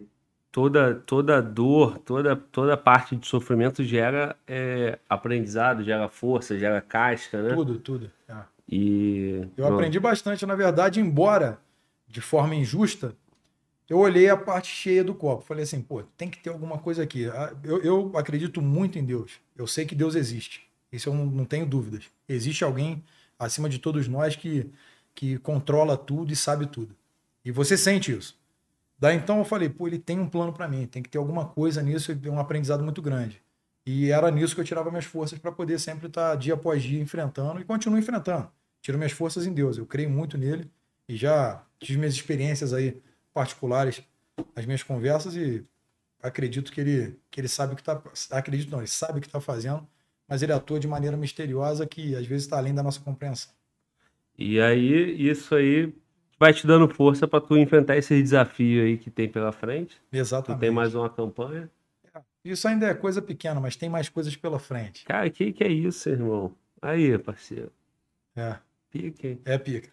Speaker 1: toda, toda dor, toda, toda parte de sofrimento gera é, aprendizado, gera força, gera casca, né?
Speaker 2: Tudo, tudo. É.
Speaker 1: E.
Speaker 2: Eu aprendi bastante, na verdade, embora de forma injusta, eu olhei a parte cheia do copo. Falei assim, pô, tem que ter alguma coisa aqui. Ah, Eu, eu acredito muito em Deus. Eu sei que Deus existe. Isso eu não, não tenho dúvidas. Existe alguém acima de todos nós que, que controla tudo e sabe tudo. E você sente isso. Daí então eu falei, pô, ele tem um plano para mim, tem que ter alguma coisa nisso e um aprendizado muito grande. E era nisso que eu tirava minhas forças para poder sempre estar dia após dia enfrentando e continuo enfrentando. Tiro minhas forças em Deus, eu creio muito nele e já tive minhas experiências aí particulares, as minhas conversas e acredito que ele, que ele sabe o que está. Acredito não, ele sabe o que está fazendo, mas ele atua de maneira misteriosa que às vezes está além da nossa compreensão.
Speaker 1: E aí, isso aí vai te dando força para tu enfrentar esse desafio aí que tem pela frente. Tu
Speaker 2: Exatamente.
Speaker 1: tem mais uma campanha.
Speaker 2: Isso ainda é coisa pequena, mas tem mais coisas pela frente.
Speaker 1: Cara, que que é isso, irmão? Aí, parceiro.
Speaker 2: É,
Speaker 1: Pique, hein?
Speaker 2: é pica.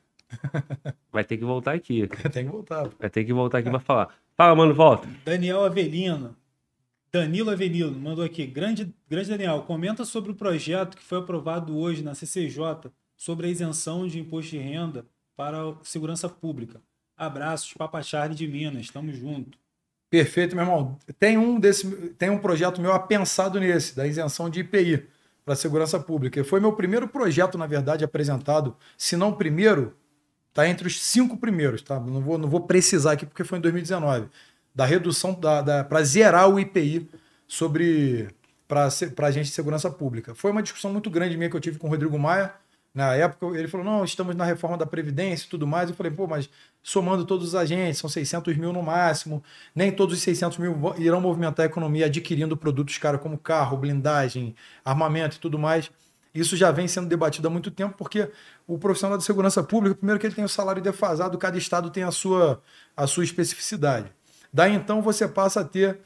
Speaker 1: Vai ter que voltar aqui.
Speaker 2: tem que voltar.
Speaker 1: Vai ter que voltar aqui pra falar. Fala, mano, volta.
Speaker 3: Daniel Avelino. Danilo Avelino mandou aqui. Grande, grande Daniel, comenta sobre o projeto que foi aprovado hoje na CCJ sobre a isenção de imposto de renda para a segurança pública. Abraços, Papa Charlie de Minas. Tamo junto.
Speaker 2: Perfeito, meu irmão. Tem um desse, tem um projeto meu apensado nesse, da isenção de IPI para a segurança pública. Foi meu primeiro projeto, na verdade, apresentado, se não o primeiro, tá entre os cinco primeiros, tá? Não vou, não vou precisar aqui porque foi em 2019, da redução da, da para zerar o IPI sobre para a agente de segurança pública. Foi uma discussão muito grande minha que eu tive com o Rodrigo Maia. Na época, ele falou: não, estamos na reforma da Previdência e tudo mais. Eu falei: pô, mas somando todos os agentes, são 600 mil no máximo. Nem todos os 600 mil irão movimentar a economia adquirindo produtos caros como carro, blindagem, armamento e tudo mais. Isso já vem sendo debatido há muito tempo, porque o profissional de segurança pública, primeiro que ele tem o salário defasado, cada estado tem a sua, a sua especificidade. Daí então você passa a ter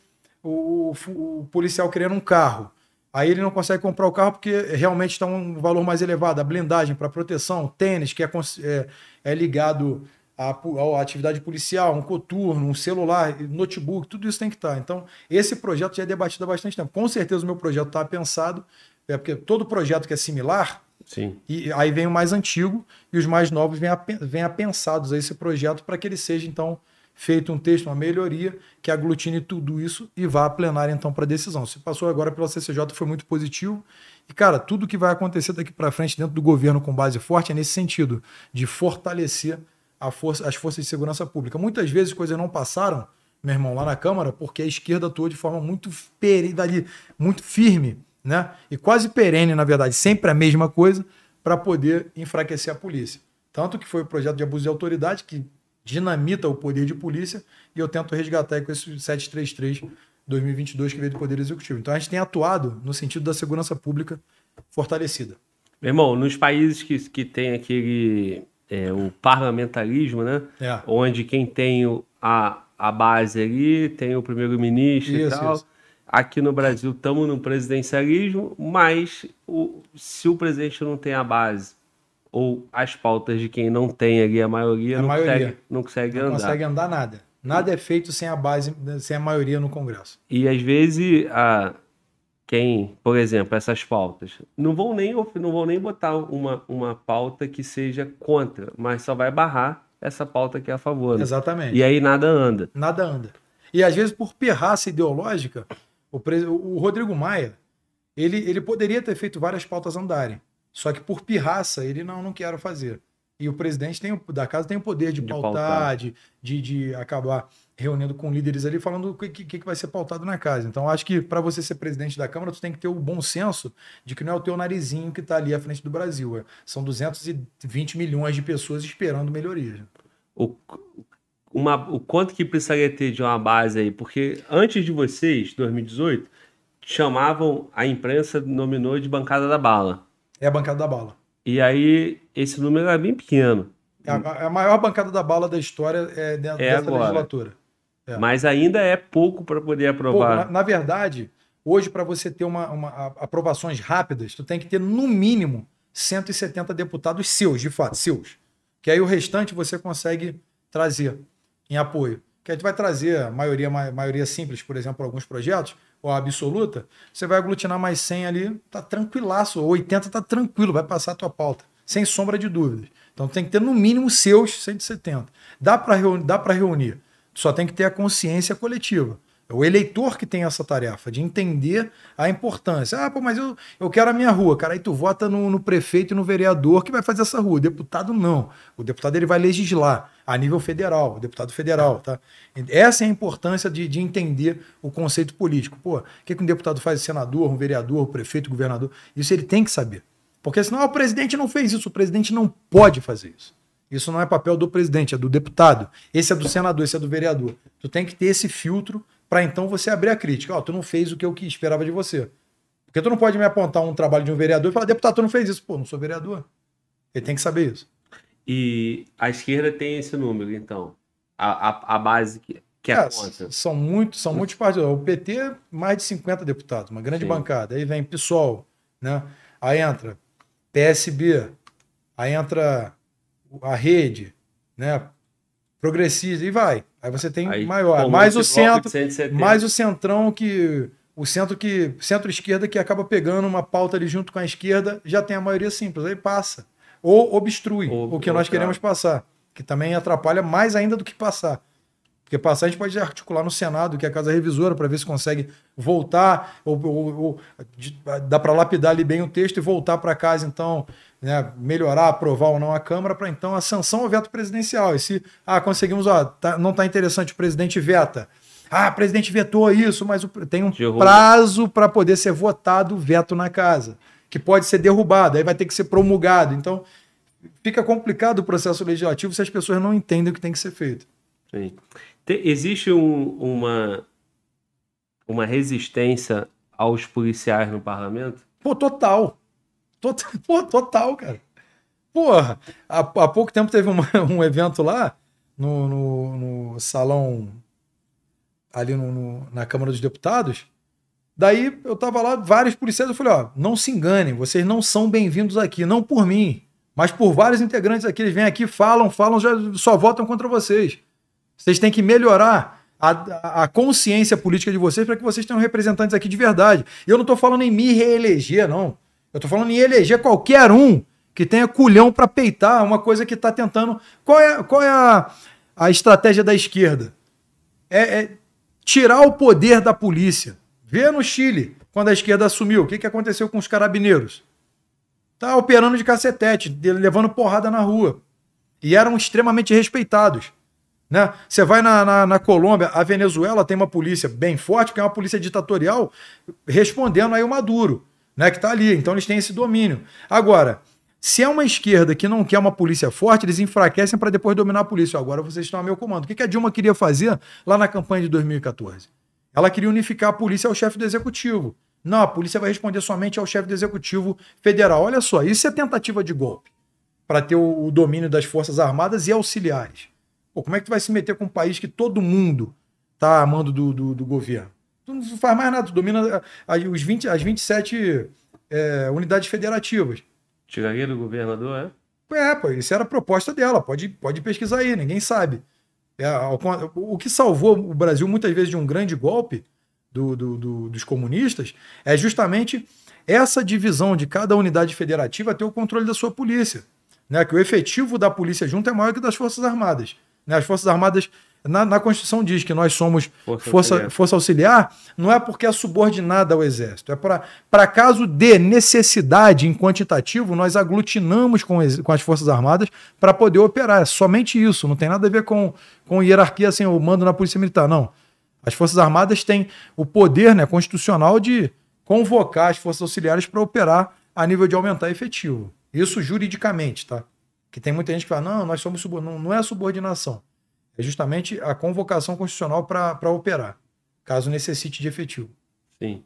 Speaker 2: o, o policial querendo um carro. Aí ele não consegue comprar o carro porque realmente está um valor mais elevado. A blindagem para proteção, tênis, que é, é, é ligado à, atividade policial, um coturno, um celular, notebook, tudo isso tem que estar. Então, esse projeto já é debatido há bastante tempo. Com certeza o meu projeto está pensado, é porque todo projeto que é similar,
Speaker 1: Sim.
Speaker 2: e aí vem o mais antigo e os mais novos vêm, apen- vêm apensados a esse projeto para que ele seja, então, feito um texto, uma melhoria, que aglutine tudo isso e vá a plenária então para decisão. Se passou agora pela CCJ foi muito positivo. E, cara, tudo que vai acontecer daqui para frente dentro do governo com base forte é nesse sentido, de fortalecer força, as forças de segurança pública. Muitas vezes coisas não passaram, meu irmão, lá na Câmara, porque a esquerda atuou de forma muito, peri, muito firme, né? E quase perene, na verdade, sempre a mesma coisa, para poder enfraquecer a polícia. Tanto que foi o projeto de abuso de autoridade que dinamita o poder de polícia e eu tento resgatar com esse 733 2022 que veio do Poder Executivo. Então a gente tem atuado no sentido da segurança pública fortalecida.
Speaker 1: Meu irmão, nos países que, que tem aquele é, o parlamentarismo, né? É. Onde quem tem a, a base ali tem o primeiro-ministro e tal. Isso. Aqui no Brasil estamos no presidencialismo, mas o, se o presidente não tem a base ou as pautas de quem não tem ali a maioria, a não, maioria. Consegue, não consegue não andar.
Speaker 2: Não consegue andar nada. Nada é feito sem a base, sem a maioria no Congresso.
Speaker 1: E às vezes a quem, por exemplo, essas pautas, não vão nem, não vão nem botar uma, uma pauta que seja contra, mas só vai barrar essa pauta que é a favor.
Speaker 2: Né? Exatamente.
Speaker 1: E aí nada anda.
Speaker 2: Nada anda. E às vezes, por perraça ideológica, o, o Rodrigo Maia, ele, ele poderia ter feito várias pautas andarem. Só que por pirraça, ele não, não quero fazer. E o presidente tem, da casa tem o poder de, de pautar, pautar. De, de, de, acabar reunindo com líderes ali, falando o que, que, que vai ser pautado na casa. Então, acho que para você ser presidente da Câmara, tu tem que ter o bom senso de que não é o teu narizinho que está ali à frente do Brasil. É, são 220 milhões de pessoas esperando melhorias.
Speaker 1: O, uma, o quanto que precisaria ter de uma base aí? Porque antes de vocês, 2018, chamavam, a imprensa nominou de bancada da bala.
Speaker 2: É a bancada da bala.
Speaker 1: E aí, esse número era bem pequeno.
Speaker 2: É a, a maior bancada da bala da história é dentro é dessa agora. legislatura.
Speaker 1: É. Mas ainda é pouco para poder aprovar.
Speaker 2: Pouco. Na, na, verdade, hoje, para você ter uma, uma, aprovações rápidas, tu tem que ter, no mínimo, 170 deputados seus, de fato, seus. Que aí o restante você consegue trazer em apoio. Que a gente vai trazer a maioria, maioria simples, por exemplo, alguns projetos, ou a absoluta, você vai aglutinar mais 100 ali, tá tranquilaço, 80 tá tranquilo, vai passar a tua pauta, sem sombra de dúvidas. Então tem que ter no mínimo seus 170. Dá para reunir, reunir, só tem que ter a consciência coletiva. É o eleitor que tem essa tarefa de entender a importância. Ah, pô, mas eu, eu quero a minha rua. Cara, aí tu vota no, no prefeito e no vereador que vai fazer essa rua. O deputado não. O deputado ele vai legislar a nível federal, o deputado federal, tá? Essa é a importância de, de entender o conceito político. Pô, o que, que um deputado faz? Senador, um vereador, o prefeito, o governador? Isso ele tem que saber. Porque senão ah, o presidente não fez isso. O presidente não pode fazer isso. Isso não é papel do presidente, é do deputado. Esse é do senador, esse é do vereador. Tu tem que ter esse filtro para então você abrir a crítica. Ó, oh, tu não fez o que eu esperava de você. Porque tu não pode me apontar um trabalho de um vereador e falar, deputado, tu não fez isso. Pô, não sou vereador. Ele tem que saber isso.
Speaker 1: E a esquerda tem esse número, então. A, a, a base que, que é, contra.
Speaker 2: São, muito, são muitos partidos. O PT, mais de 50 deputados, uma grande Sim. bancada. Aí vem PSOL, né? Aí entra PSB, aí entra a rede, né? Progressista, e vai. Aí você tem Aí, maior. Mais o centro, mais o centrão que. O centro que. Centro-esquerda que acaba pegando uma pauta ali junto com a esquerda, já tem a maioria simples. Aí passa. Ou obstrui ou, o que nós queremos passar. Que também atrapalha mais ainda do que passar. Porque passar a gente pode articular no Senado, que é a casa revisora, para ver se consegue voltar, ou, ou, ou dá para lapidar ali bem o texto e voltar para casa, então, né, melhorar, aprovar ou não a Câmara, para então a sanção ao veto presidencial. E se ah, conseguimos, ó, tá, não está interessante, o presidente veta. Ah, o presidente vetou isso, mas o, tem um prazo para poder ser votado o veto na casa, que pode ser derrubado, aí vai ter que ser promulgado. Então, fica complicado o processo legislativo se as pessoas não entendem o que tem que ser feito.
Speaker 1: Sim. Existe um, uma, uma resistência aos policiais no parlamento?
Speaker 2: Pô, total. Total, total, cara. Porra, há, há pouco tempo teve uma, um evento lá no, no, no salão ali no, no, na Câmara dos Deputados. Daí eu tava lá, vários policiais, eu falei, ó, não se enganem, vocês não são bem-vindos aqui, não por mim, mas por vários integrantes aqui, eles vêm aqui, falam, falam, já só votam contra vocês. Vocês têm que melhorar a, a consciência política de vocês para que vocês tenham representantes aqui de verdade. Eu não estou falando em me reeleger, não. Eu estou falando em eleger qualquer um que tenha culhão para peitar uma coisa que está tentando. Qual é, qual é a, a estratégia da esquerda? É, é tirar o poder da polícia. Vê no Chile, quando a esquerda assumiu, o que, que aconteceu com os carabineiros? Tá operando de cacetete, levando porrada na rua. E eram extremamente respeitados. Né? Você vai na, na, na Colômbia, a Venezuela tem uma polícia bem forte, que é uma polícia ditatorial, respondendo aí o Maduro, né? que está ali. Então eles têm esse domínio. Agora, se é uma esquerda que não quer uma polícia forte, eles enfraquecem para depois dominar a polícia. Agora vocês estão a meu comando. O que a Dilma queria fazer lá na campanha de 2014? Ela queria unificar a polícia ao chefe do executivo. Não, a polícia vai responder somente ao chefe do executivo federal. Olha só, isso é tentativa de golpe para ter o, o domínio das forças armadas e auxiliares. Pô, como é que tu vai se meter com um país que todo mundo tá a mando do, do, do governo? Tu não faz mais nada, tu domina a- os 20, as 27 é, unidades federativas.
Speaker 1: Tiraria do governador, é?
Speaker 2: É, pô, isso era a proposta dela, pode, pode pesquisar aí, ninguém sabe. É, ao o que salvou o Brasil muitas vezes de um grande golpe do- do- do- dos comunistas é justamente essa divisão de cada unidade federativa ter o controle da sua polícia. Né? Que o efetivo da polícia junto é maior que o das Forças Armadas. Né? As Forças Armadas, na, na Constituição diz que nós somos
Speaker 1: Força
Speaker 2: força,
Speaker 1: auxiliar.
Speaker 2: força auxiliar, não é porque é subordinada ao Exército. É para caso de necessidade em quantitativo, nós aglutinamos com, com as Forças Armadas para poder operar. É somente isso. Não tem nada a ver com, com hierarquia, assim, o mando na Polícia Militar. Não. As Forças Armadas têm o poder né, constitucional de convocar as Forças Auxiliares para operar a nível de aumentar efetivo. Isso juridicamente, tá? Que tem muita gente que fala, não, nós somos subor... não, não é subordinação. É justamente a convocação constitucional para operar, caso necessite de efetivo.
Speaker 1: Sim.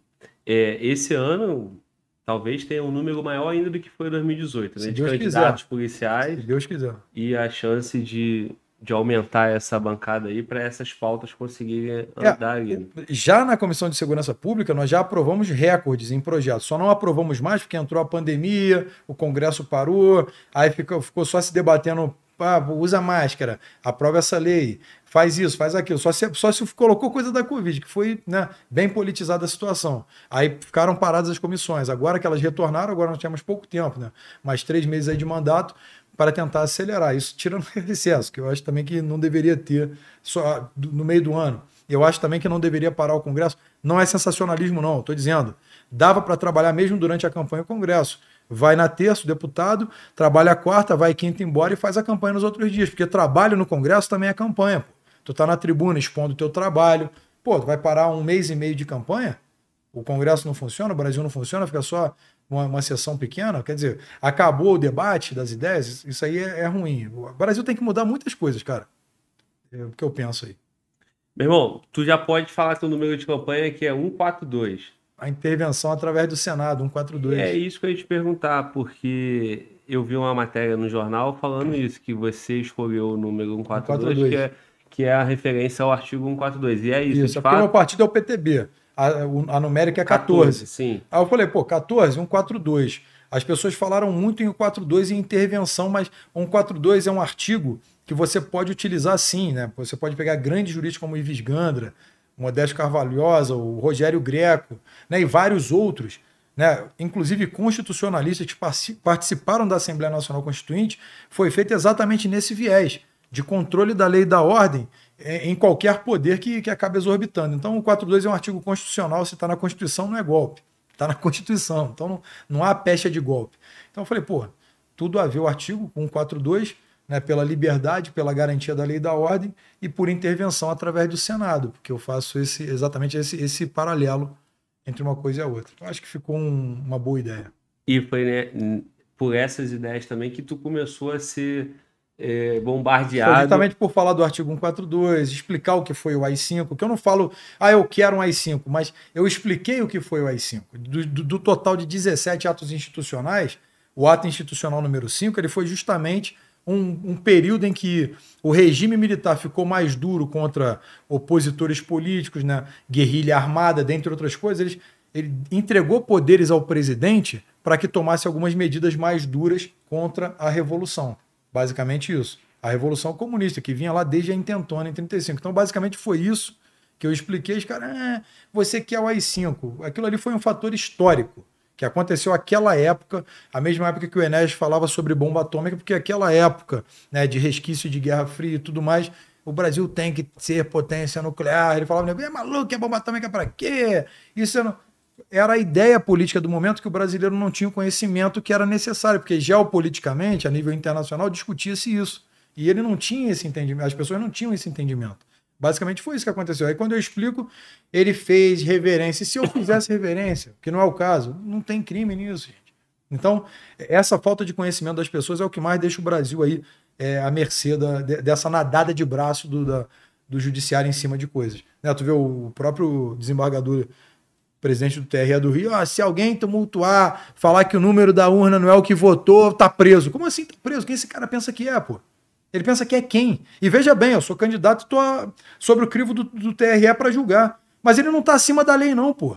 Speaker 1: É, esse ano talvez tenha um número maior ainda do que foi em 2018, né?
Speaker 2: Se
Speaker 1: De
Speaker 2: Deus
Speaker 1: candidatos
Speaker 2: Se
Speaker 1: policiais
Speaker 2: Deus quiser.
Speaker 1: e a chance de, de aumentar essa bancada aí para essas pautas conseguirem
Speaker 2: É,
Speaker 1: andar ali. né?
Speaker 2: Já na Comissão de Segurança Pública, nós já aprovamos recordes em projetos. Só não aprovamos mais porque entrou a pandemia, o Congresso parou, aí ficou, ficou só se debatendo. Ah, usa máscara, aprova essa lei, faz isso, faz aquilo. Só se, só se colocou coisa da Covid, que foi né, bem politizada a situação. Aí ficaram paradas as comissões. Agora que elas retornaram, agora nós temos pouco tempo, né? Mais três meses aí de mandato para tentar acelerar. Isso tirando o recesso, que eu acho também que não deveria ter só no meio do ano. Eu acho também que não deveria parar o Congresso. Não é sensacionalismo, não. Estou dizendo. Dava para trabalhar mesmo durante a campanha do Congresso. Vai na terça, o deputado, trabalha a quarta, vai quinta embora e faz a campanha nos outros dias. Porque trabalho no Congresso também é campanha. Pô. Tu tá na tribuna expondo o teu trabalho. Pô, tu vai parar um mês e meio de campanha? O Congresso não funciona, o Brasil não funciona, fica só uma, uma sessão pequena. Quer dizer, acabou o debate das ideias, isso- aí é, é ruim. O Brasil tem que mudar muitas coisas, cara. É o que eu penso aí.
Speaker 1: Meu irmão, tu já pode falar teu número de campanha que é 142.
Speaker 2: A intervenção através do Senado, 142.
Speaker 1: É isso que eu ia te perguntar, porque eu vi uma matéria no jornal falando isso, que você escolheu o número 142,
Speaker 2: 142.
Speaker 1: que é, que é a referência ao artigo 142. E é isso,
Speaker 2: Isso, é porque o meu partido é o PTB. A, a numérica é 14.
Speaker 1: Sim.
Speaker 2: Aí eu falei, pô, 14, 142. As pessoas falaram muito em 142 e intervenção, mas 142 é um artigo que você pode utilizar sim, né? Você pode pegar grandes juristas como Ives Gandra, Modesto Carvalhosa, o Rogério Greco, né? E vários outros, né? Inclusive constitucionalistas que participaram da Assembleia Nacional Constituinte, foi feito exatamente nesse viés de controle da lei e da ordem eh, em qualquer poder que, que acabe exorbitando. Então, o 42 é um artigo constitucional, se está na Constituição, não é golpe. Está na Constituição. Então, não, não há pecha de golpe. Então, eu falei, pô, tudo a ver o artigo com o 42, né, pela liberdade, pela garantia da lei e da ordem e por intervenção através do Senado, porque eu faço esse, exatamente esse, esse paralelo entre uma coisa e a outra. Eu acho que ficou um- uma boa ideia.
Speaker 1: E foi né, por essas ideias também que tu começou a ser é,
Speaker 2: Foi
Speaker 1: bombardeado.
Speaker 2: justamente por falar do artigo 142, explicar o que foi o AI-5, que eu não falo, ah, eu quero um AI-5, mas eu expliquei o que foi o AI-5. Do, do- do total de 17 atos institucionais, o ato institucional número 5, ele foi justamente um, um período em que o regime militar ficou mais duro contra opositores políticos, né, guerrilha armada, dentre outras coisas, eles, ele entregou poderes ao presidente para que tomasse algumas medidas mais duras contra a revolução. Basicamente isso. A Revolução Comunista, que vinha lá desde a intentona em 35. Então, basicamente foi isso que eu expliquei. Os caras, ah, você quer o AI-5. Aquilo ali foi um fator histórico, que aconteceu aquela época, a mesma época que o Enéas falava sobre bomba atômica, porque aquela época né, de resquício de Guerra Fria e tudo mais, o Brasil tem que ser potência nuclear. Ele falava, é maluco, é bomba atômica pra quê? Isso não... era a ideia política do momento que o brasileiro não tinha o conhecimento que era necessário, porque geopoliticamente, a nível internacional, discutia-se isso. E ele não tinha esse entendimento, as pessoas não tinham esse entendimento. Basicamente foi isso que aconteceu. Aí quando eu explico, ele fez reverência. E se eu fizesse reverência, que não é o caso, não tem crime nisso, gente. Então, essa falta de conhecimento das pessoas é o que mais deixa o Brasil aí é, à mercê da, dessa nadada de braço do, da, do judiciário em cima de coisas. Né, tu vê o próprio desembargador, presidente do TRE do Rio, ah, se alguém tumultuar, falar que o número da urna não é o que votou, tá preso. Como assim tá preso? Quem esse cara pensa que é, pô? Ele pensa que é quem? E veja bem, eu sou candidato e tô sobre o crivo do, do TRE para julgar. Mas ele não tá acima da lei, não, pô.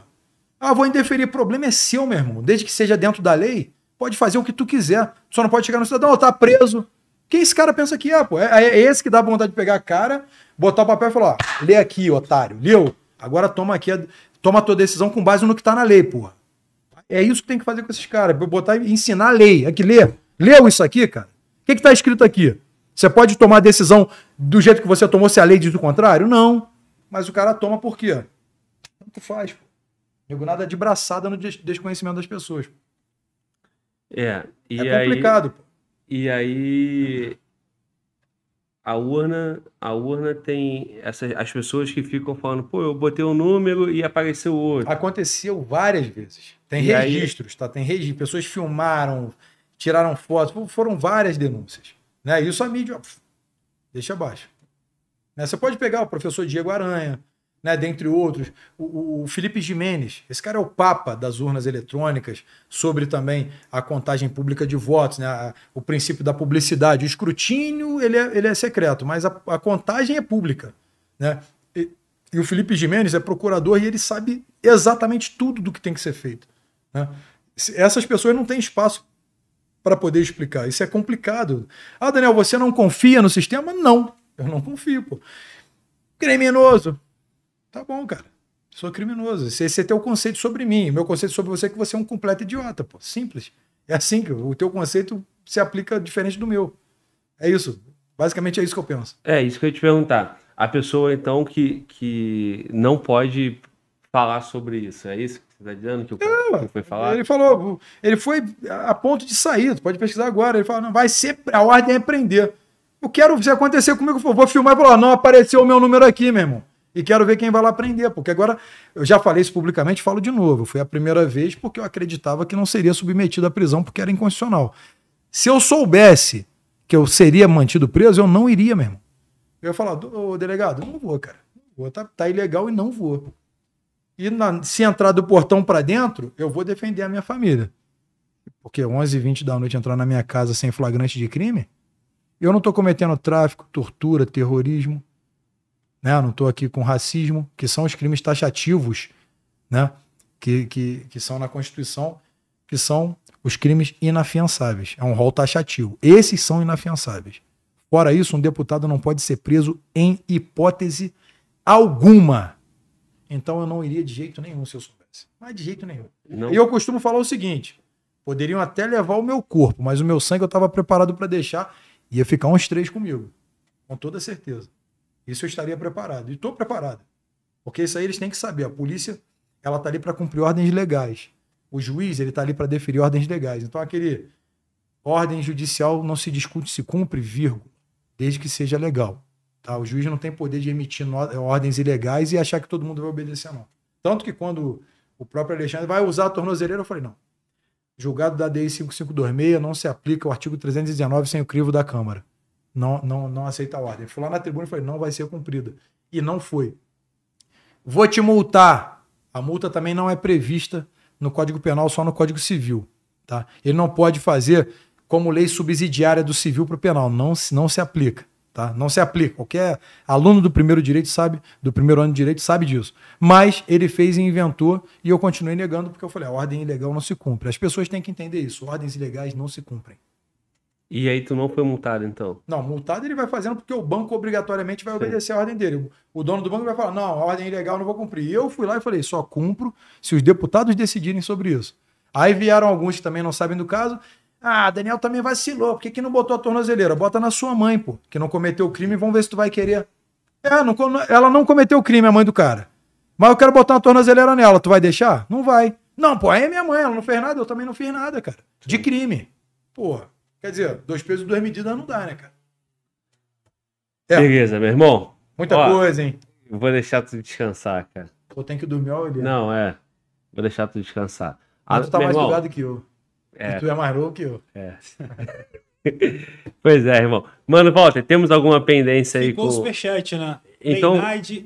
Speaker 2: Ah, vou indeferir. Problema é seu, meu irmão. Desde que seja dentro da lei, pode fazer o que tu quiser. Só não pode chegar no cidadão, oh, tá preso. Quem esse cara pensa que é, pô? É, é esse que dá vontade de pegar a cara, botar o papel e falar: ó, lê aqui, otário. Leu? Agora toma aqui, a, toma a tua decisão com base no que tá na lei, pô. É isso que tem que fazer com esses caras. Botar ensinar a lei. Aqui, lê. Leu isso aqui, cara? O que, que tá escrito aqui? Você pode tomar a decisão do jeito que você tomou se a lei diz o contrário? Não. Mas o cara toma por quê? Tanto faz, pô. Digo nada de braçada no desconhecimento das pessoas.
Speaker 1: É,
Speaker 2: e é complicado. Aí,
Speaker 1: e aí a urna, a urna tem essas as pessoas que ficam falando, pô, eu botei um número e apareceu outro.
Speaker 2: Aconteceu várias vezes. Tem e registros, aí... tá? Tem registros. Pessoas filmaram, tiraram fotos, foram várias denúncias. Né? Isso a mídia deixa abaixo. Né? Você pode pegar o professor Diego Aranha, né, dentre outros, o, o, Felipe Jimenez, esse cara é o papa das urnas eletrônicas, sobre também a contagem pública de votos, né, o princípio da publicidade. O escrutínio ele é, ele é secreto, mas a, a contagem é pública. Né? E, e, o Felipe Jimenez é procurador e ele sabe exatamente tudo do que tem que ser feito. Né? Essas pessoas não têm espaço para poder explicar. Isso é complicado. Ah, Daniel, você não confia no sistema? Não, eu não confio. Pô. Criminoso. Tá bom, cara. Sou criminoso. Esse, esse é teu conceito sobre mim. Meu conceito sobre você é que você é um completo idiota. Pô. Simples. É assim que o teu conceito se aplica diferente do meu. É isso. Basicamente é isso que eu penso.
Speaker 1: É, isso que eu ia te perguntar. A pessoa, então, que, que não pode falar sobre isso. É isso está dizendo que o
Speaker 2: é, foi falar? Ele falou, ele foi a ponto de sair, pode pesquisar agora. Ele falou, não, vai ser, a ordem é prender. Eu quero, se acontecer comigo, vou filmar e falar, não apareceu o meu número aqui, meu irmão. E quero ver quem vai lá prender, porque agora eu já falei isso publicamente, falo de novo. Foi a primeira vez porque eu acreditava que não seria submetido à prisão porque era inconstitucional. Se eu soubesse que eu seria mantido preso, eu não iria mesmo. Eu ia falar, ô delegado, não vou, cara. Vou, tá, tá ilegal e não vou. E na, se entrar do portão para dentro, eu vou defender a minha família. Porque 11h20 da noite entrar na minha casa sem flagrante de crime, eu não estou cometendo tráfico, tortura, terrorismo. Né? Não estou aqui com racismo, que são os crimes taxativos né? que, que, que são na Constituição, que são os crimes inafiançáveis. É um rol taxativo. Esses são inafiançáveis. Fora isso, um deputado não pode ser preso em hipótese alguma. Então eu não iria de jeito nenhum se eu soubesse. Mas de jeito nenhum. Não. E eu costumo falar o seguinte: poderiam até levar o meu corpo, mas o meu sangue eu estava preparado para deixar. Ia ficar uns três comigo. Com toda certeza. Isso eu estaria preparado. E estou preparado. Porque isso aí eles têm que saber. A polícia ela está ali para cumprir ordens legais. O juiz ele está ali para deferir ordens legais. Então aquele ordem judicial não se discute se cumpre, vírgula, desde que seja legal. Tá? O juiz não tem poder de emitir ordens ilegais e achar que todo mundo vai obedecer, não. Tanto que quando o próprio Alexandre vai usar a tornozeleira, eu falei, não. Julgado da DI 5526 não se aplica o artigo 319 sem o crivo da Câmara. Não, não, não aceita a ordem. Fui lá na tribuna e falei, não vai ser cumprida. E não foi. Vou te multar. A multa também não é prevista no Código Penal, só no Código Civil. Tá? Ele não pode fazer como lei subsidiária do civil para o penal. Não, não se aplica. Tá? Não se aplica. Qualquer aluno do primeiro direito sabe, do primeiro ano de direito sabe disso. Mas ele fez e inventou e eu continuei negando porque eu falei, a ordem ilegal não se cumpre. As pessoas têm que entender isso. Ordens ilegais não se cumprem.
Speaker 1: E aí tu não foi multado, então?
Speaker 2: Não, multado ele vai fazendo porque o banco obrigatoriamente vai Sim. obedecer a ordem dele. O dono do banco vai falar, não, a ordem ilegal não vou cumprir. E eu fui lá e falei, só cumpro se os deputados decidirem sobre isso. Aí vieram alguns que também não sabem do caso, ah, Daniel também vacilou. Por que, que não botou a tornozeleira? Bota na sua mãe, pô, que não cometeu o crime. Vamos ver se tu vai querer. É, não, ela não cometeu o crime, a mãe do cara. Mas eu quero botar uma tornozeleira nela. Tu vai deixar? Não vai. Não, pô, aí é minha mãe, ela não fez nada, eu também não fiz nada, cara. De crime. Porra. Quer dizer, dois pesos, duas medidas não dá, né, cara?
Speaker 1: É. Beleza, meu irmão.
Speaker 2: Muita Ó, coisa, hein?
Speaker 1: Vou deixar tu descansar, cara.
Speaker 2: Ou tem que dormir ou
Speaker 1: Não, é. Vou deixar tu descansar.
Speaker 2: Mas tu tá mais ligado que eu. É. E tu é mais novo que eu.
Speaker 1: É. pois é, irmão. Mano, Walter, temos alguma pendência aí
Speaker 3: Ficou com... o superchat, né?
Speaker 1: Então...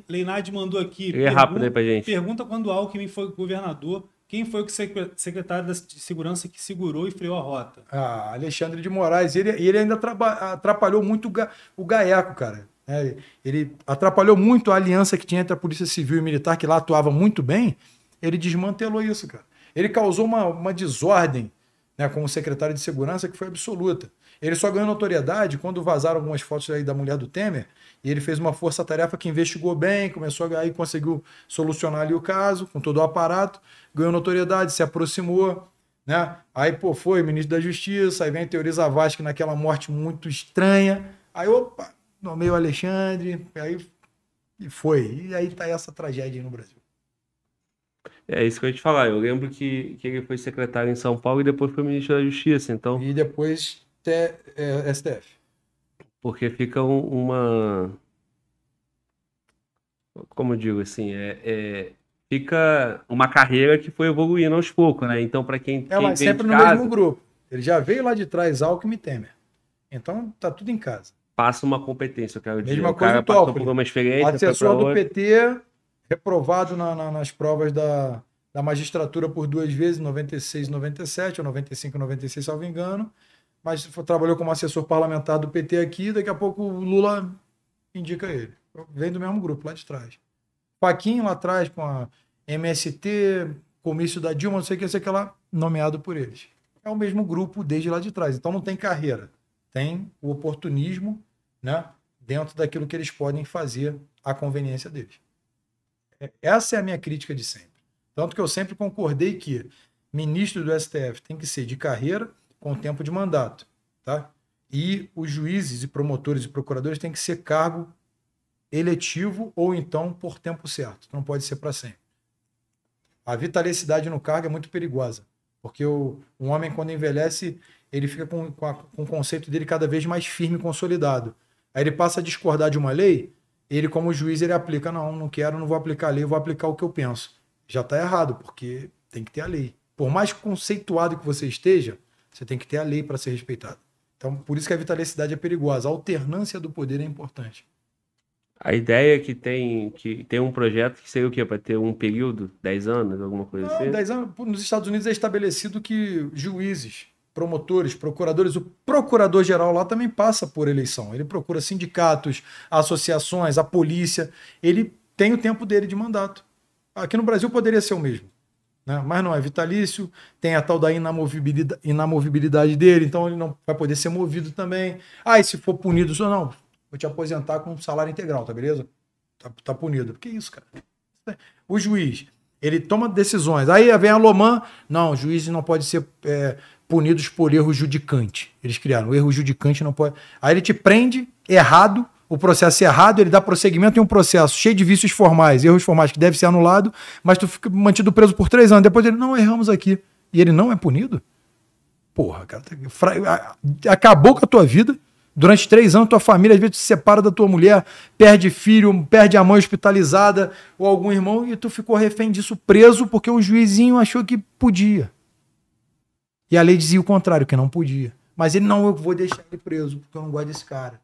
Speaker 3: Leinade, mandou aqui.
Speaker 1: É rápido aí pra gente.
Speaker 3: Pergunta quando Alckmin foi governador, quem foi o secretário de segurança que segurou e freou a rota?
Speaker 2: Ah, Alexandre de Moraes. Ele, ele ainda atrapalhou muito o Gaeco, cara. É, ele atrapalhou muito a aliança que tinha entre a Polícia Civil e Militar, que lá atuava muito bem. Ele desmantelou isso, cara. Ele causou uma, uma desordem né, como secretário de segurança que foi absoluta. Ele só ganhou notoriedade quando vazaram algumas fotos aí da mulher do Temer e ele fez uma força-tarefa que investigou bem, começou a aí conseguiu solucionar ali o caso com todo o aparato, ganhou notoriedade, se aproximou, né? Aí, pô, foi ministro da Justiça, aí vem a Teoria Zavascki naquela morte muito estranha. Aí, opa, nomeio Alexandre, aí e foi. E aí tá essa tragédia aí no Brasil.
Speaker 1: É isso que eu ia te falar. Eu lembro que, que ele foi secretário em São Paulo e depois foi ministro da Justiça, então...
Speaker 2: E depois até é, STF.
Speaker 1: Porque fica um, uma. Como eu digo assim, é, é, fica uma carreira que foi evoluindo aos poucos, né? Então, para quem.
Speaker 2: É, mas sempre no casa, mesmo grupo. Ele já veio lá de trás, Alckmin Temer. Então, tá tudo em casa.
Speaker 1: Passa uma competência, eu quero
Speaker 2: dizer. Mesma o coisa cara passou por
Speaker 1: uma experiência.
Speaker 2: Assessor do PT, reprovado na, na, nas provas da, da magistratura por duas vezes, 96 e 97, ou 95 e 96, salvo engano mas trabalhou como assessor parlamentar do PT aqui, daqui a pouco o Lula indica ele. Vem do mesmo grupo, lá de trás. Paquinho lá atrás com a MST, comício da Dilma, não sei o que, sei que lá, nomeado por eles. É o mesmo grupo desde lá de trás. Então não tem carreira. Tem o oportunismo, né? Dentro daquilo que eles podem fazer à conveniência deles. Essa é a minha crítica de sempre. Tanto que eu sempre concordei que ministro do STF tem que ser de carreira com tempo de mandato. Tá? E os juízes e promotores e procuradores têm que ser cargo eletivo ou então por tempo certo. Não pode ser para sempre. A vitalicidade no cargo é muito perigosa, porque o, um homem, quando envelhece, ele fica com, com, a, com o conceito dele cada vez mais firme e consolidado. Aí ele passa a discordar de uma lei, ele, como juiz, ele aplica: não, não quero, não vou aplicar a lei, vou aplicar o que eu penso. Já está errado, porque tem que ter a lei. Por mais conceituado que você esteja, você tem que ter a lei para ser respeitado. Então, por isso que a vitalicidade é perigosa. A alternância do poder é importante.
Speaker 1: A ideia é que tem que tem um projeto que seria o quê? Para ter um período, 10 anos, alguma coisa Não, assim?
Speaker 2: 10 anos. Nos Estados Unidos é estabelecido que juízes, promotores, procuradores, o procurador-geral lá também passa por eleição. Ele procura sindicatos, associações, a polícia. Ele tem o tempo dele de mandato. Aqui no Brasil poderia ser o mesmo né? mas não é vitalício, tem a tal da inamovibilidade, inamovibilidade dele, então ele não vai poder ser movido também. Ah, e se for punido, ou não, vou te aposentar com salário integral, tá beleza? Tá, tá punido. Que isso, cara? O juiz, ele toma decisões. Aí vem a Loman, não, juízes não podem ser é, punidos por erro judicante. Eles criaram, o erro judicante não pode. Aí ele te prende errado, o processo é errado, ele dá prosseguimento em um processo cheio de vícios formais, erros formais que deve ser anulado, mas tu fica mantido preso por três anos. Depois ele, não, erramos aqui. E ele não é punido? Porra, cara, tá acabou com a tua vida. Durante três anos, tua família às vezes se separa da tua mulher, perde filho, perde a mãe hospitalizada ou algum irmão, e tu ficou refém disso preso porque o juizinho achou que podia. E a lei dizia o contrário, que não podia. Mas ele, não, eu vou deixar ele preso, porque eu não gosto desse cara.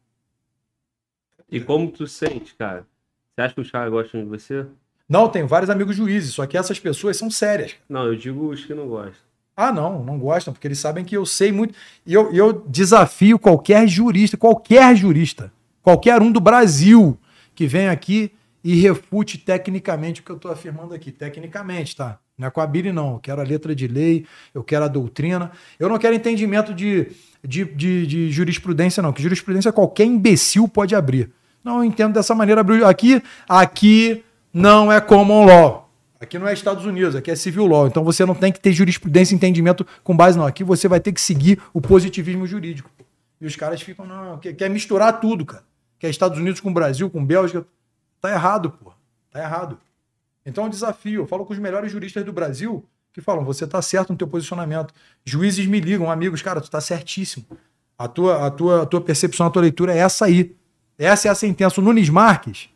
Speaker 1: E como tu sente, cara? Você acha que os caras gostam de você?
Speaker 2: Não, tenho vários amigos juízes, só que essas pessoas são sérias.
Speaker 1: Não, eu digo os que não gostam.
Speaker 2: Ah, não, não gostam, porque eles sabem que eu sei muito. E eu, eu desafio qualquer jurista, qualquer jurista, qualquer um do Brasil que venha aqui e refute tecnicamente o que eu estou afirmando aqui. Tecnicamente, tá? Não é com a Bíblia, não. Eu quero a letra de lei, eu quero a doutrina. Eu não quero entendimento de, de, de, de jurisprudência, não. Que jurisprudência qualquer imbecil pode abrir. Não, eu entendo dessa maneira. Aqui, aqui não é common law. Aqui não é Estados Unidos, aqui é civil law. Então você não tem que ter jurisprudência e entendimento com base, não. Aqui você vai ter que seguir o positivismo jurídico. E os caras ficam, não, quer, quer misturar tudo, cara. Quer Estados Unidos com Brasil, com Bélgica. Tá errado, pô. Tá errado. Então é um desafio. Eu falo com os melhores juristas do Brasil que falam: você tá certo no teu posicionamento. Juízes me ligam, amigos, cara, tu tá certíssimo. A tua, a tua, a tua percepção, a tua leitura é essa aí. Essa é a sentença. O Nunes Marques,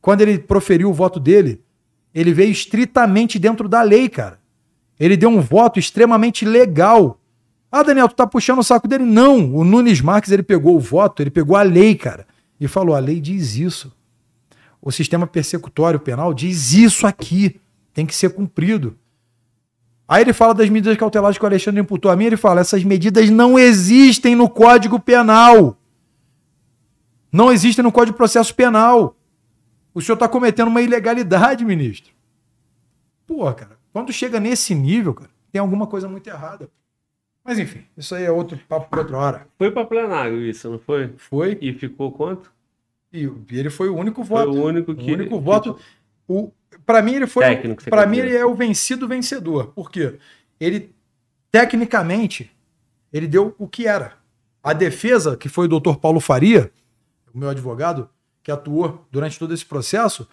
Speaker 2: quando ele proferiu o voto dele, ele veio estritamente dentro da lei, cara. Ele deu um voto extremamente legal. Ah, Daniel, tu tá puxando o saco dele? Não. O Nunes Marques, ele pegou o voto, ele pegou a lei, cara. E falou: a lei diz isso. O sistema persecutório penal diz isso aqui. Tem que ser cumprido. Aí ele fala das medidas cautelares que o Alexandre imputou a mim. Ele fala: essas medidas não existem no Código Penal. Não existem no Código de Processo Penal. O senhor está cometendo uma ilegalidade, ministro. Pô, cara, quando chega nesse nível, cara, tem alguma coisa muito errada. Mas enfim, isso aí é outro papo para outra hora.
Speaker 1: Foi para plenário isso, não foi?
Speaker 2: Foi.
Speaker 1: E ficou quanto?
Speaker 2: E ele foi o único voto.
Speaker 1: Foi o único que.
Speaker 2: O único voto. O, para mim, ele foi. Para mim, ele é o vencido vencedor. Por quê? Ele, tecnicamente, ele deu o que era. A defesa, que foi o doutor Paulo Faria, o meu advogado, que atuou durante todo esse processo,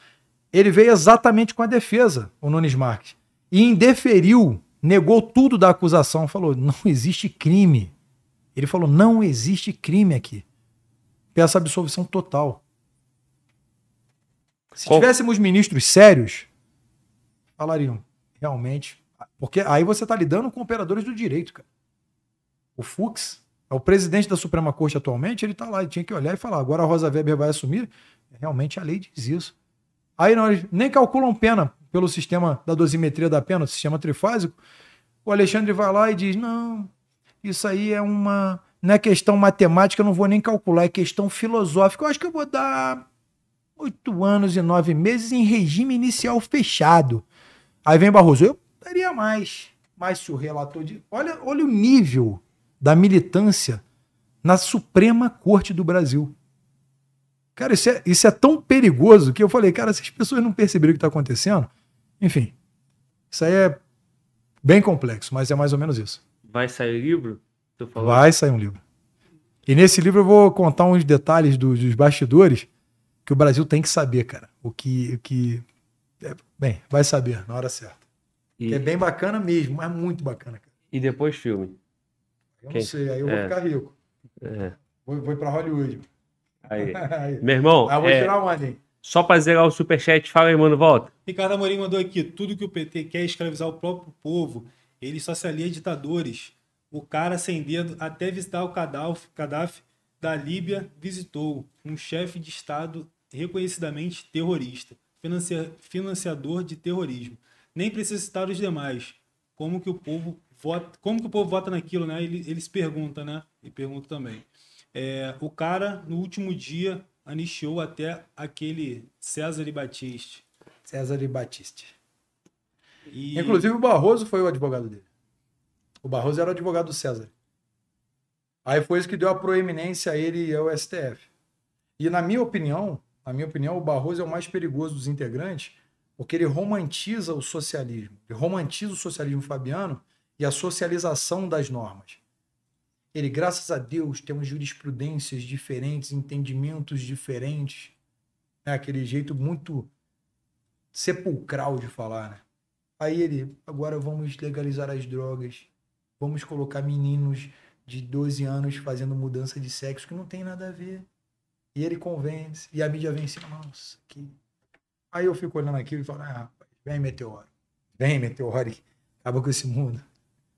Speaker 2: ele veio exatamente com a defesa, o Nunes Marques. E indeferiu, negou tudo da acusação, falou: não existe crime. Ele falou: não existe crime aqui. Peço absolvição total. Se
Speaker 1: Qual-
Speaker 2: tivéssemos ministros sérios, falariam, realmente. Porque aí você está lidando com operadores do direito, cara. O Fux é o presidente da Suprema Corte atualmente, ele está lá, ele tinha que olhar e falar: agora a Rosa Weber vai assumir. Realmente a lei diz isso. Aí nós nem calculam pena pelo sistema da dosimetria da pena, o sistema trifásico. O Alexandre vai lá e diz: não, isso aí é uma. Não é questão matemática, eu não vou nem calcular, é questão filosófica. Eu acho que eu vou dar oito anos e nove meses em regime inicial fechado. Aí vem Barroso, eu daria mais. Mas se o relator de. Olha, olha o nível da militância na Suprema Corte do Brasil. Cara, isso é, isso é tão perigoso que eu falei, cara, se as pessoas não perceberam o que está acontecendo, enfim. Isso aí é bem complexo, mas é mais ou menos isso.
Speaker 1: Vai sair livro?
Speaker 2: Vai sair um livro. E nesse livro eu vou contar uns detalhes dos, dos bastidores que o Brasil tem que saber, cara. O que. O que é, bem, vai saber na hora certa.
Speaker 1: E,
Speaker 2: Que é bem bacana mesmo, mas muito bacana, cara.
Speaker 1: e depois filme.
Speaker 2: Eu
Speaker 1: Quem?
Speaker 2: não sei, aí eu
Speaker 1: É.
Speaker 2: vou ficar rico.
Speaker 1: É.
Speaker 2: Vou, vou pra Hollywood.
Speaker 1: Aí.
Speaker 2: Aí.
Speaker 1: Meu irmão,
Speaker 2: Ah, vou
Speaker 1: é,
Speaker 2: tirar onde, hein?
Speaker 1: só pra zerar o superchat, fala aí, mano, volta.
Speaker 3: Ricardo Amorim mandou aqui: tudo que o PT quer é escravizar o próprio povo. Ele só se alia a ditadores. O cara sem dedo até visitar o Gaddafi, Gaddafi da Líbia visitou. Um chefe de Estado reconhecidamente terrorista, financia- financiador de terrorismo. Nem precisa citar os demais. Como que o povo vota, como que o povo vota naquilo, né? Ele, eles perguntam, né? E pergunta também. É, o cara, no último dia, anistiou até aquele César Batiste.
Speaker 2: César e Batiste.
Speaker 3: E...
Speaker 2: Inclusive o Barroso foi o advogado dele. O Barroso era o advogado do César. Aí foi isso que deu a proeminência a ele e ao STF. E na minha opinião, na minha opinião, o Barroso é o mais perigoso dos integrantes, porque ele romantiza o socialismo. Ele romantiza o socialismo fabiano e a socialização das normas. Ele, graças a Deus, tem jurisprudências diferentes, entendimentos diferentes. Né? Aquele jeito muito sepulcral de falar, né? Aí ele, agora vamos legalizar as drogas, vamos colocar meninos de 12 anos fazendo mudança de sexo que não tem nada a ver. E ele convence, e a mídia vem assim, nossa, que. Aí eu fico olhando aquilo e falo, ah, rapaz, vem meteoro. Vem meteoro, acaba com esse mundo.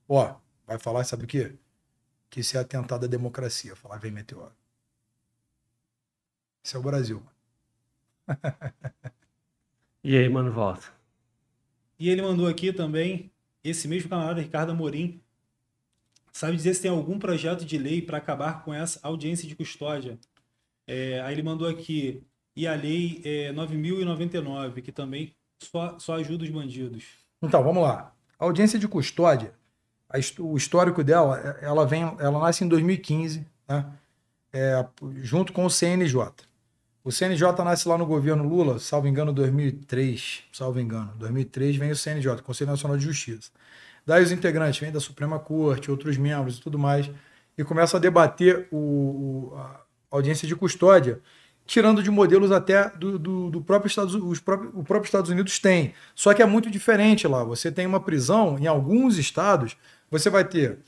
Speaker 2: Ó, vai falar, sabe o quê? Que isso é atentado à democracia. Falar, vem meteoro. Esse é o Brasil.
Speaker 1: E aí, mano, volta.
Speaker 3: E ele mandou aqui também, esse mesmo camarada, Ricardo Amorim, sabe dizer se tem algum projeto de lei para acabar com essa audiência de custódia. É, aí ele mandou aqui, e a lei é, 9.099, que também só, só ajuda os bandidos.
Speaker 2: Então, vamos lá. A audiência de custódia, a o histórico dela, é- ela vem, ela nasce em 2015, né? É, junto com o CNJ. O CNJ nasce lá no governo Lula, salvo engano, 2003, salvo engano. 2003 vem o CNJ, Conselho Nacional de Justiça. Daí os integrantes vêm da Suprema Corte, outros membros e tudo mais, e começam a debater o, o- a audiência de custódia, tirando de modelos até do, do, do próprio Estados, os próprios, o próprio Estados Unidos tem. Só que é muito diferente lá. Você tem uma prisão, em alguns estados, você vai ter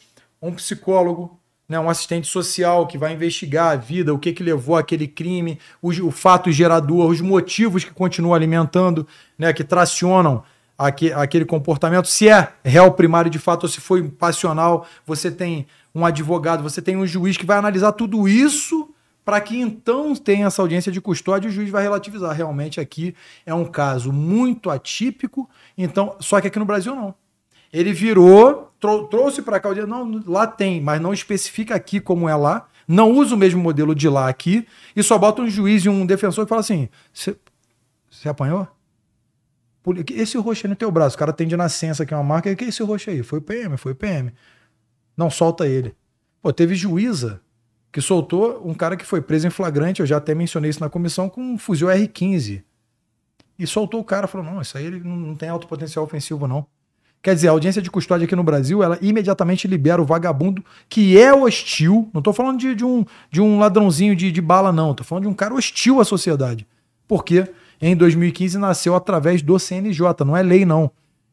Speaker 2: um psicólogo, né, um assistente social que vai investigar a vida, o que, que levou aquele crime, o, o fato gerador, os motivos que continuam alimentando, né, que tracionam aquele comportamento, se é réu primário de fato ou se foi passional, você tem um advogado, você tem um juiz que vai analisar tudo isso para que então tenha essa audiência de custódia e o juiz vai relativizar. Realmente aqui é um caso muito atípico, então, só que aqui no Brasil não. Ele virou, trou trouxe para cá o dia, não, lá tem, mas não especifica aqui como é lá, não usa o mesmo modelo de lá aqui e só bota um juiz e um defensor que fala assim: você apanhou? Esse roxo aí no teu braço, o cara tem de nascença é uma marca, que é esse roxo aí? Foi PM, foi PM. Não solta ele. Pô, teve juíza que soltou um cara que foi preso em flagrante, eu já até mencionei isso na comissão, com um fuzil R15. E soltou o cara, falou: não, isso aí ele não tem alto potencial ofensivo, não. Quer dizer, a audiência de custódia aqui no Brasil, ela imediatamente libera o vagabundo que é hostil. Não estou falando de, de, um, de um ladrãozinho de, de bala, não. Estou falando de um cara hostil à sociedade. Porque em 2015 nasceu através do CNJ, não é lei, não.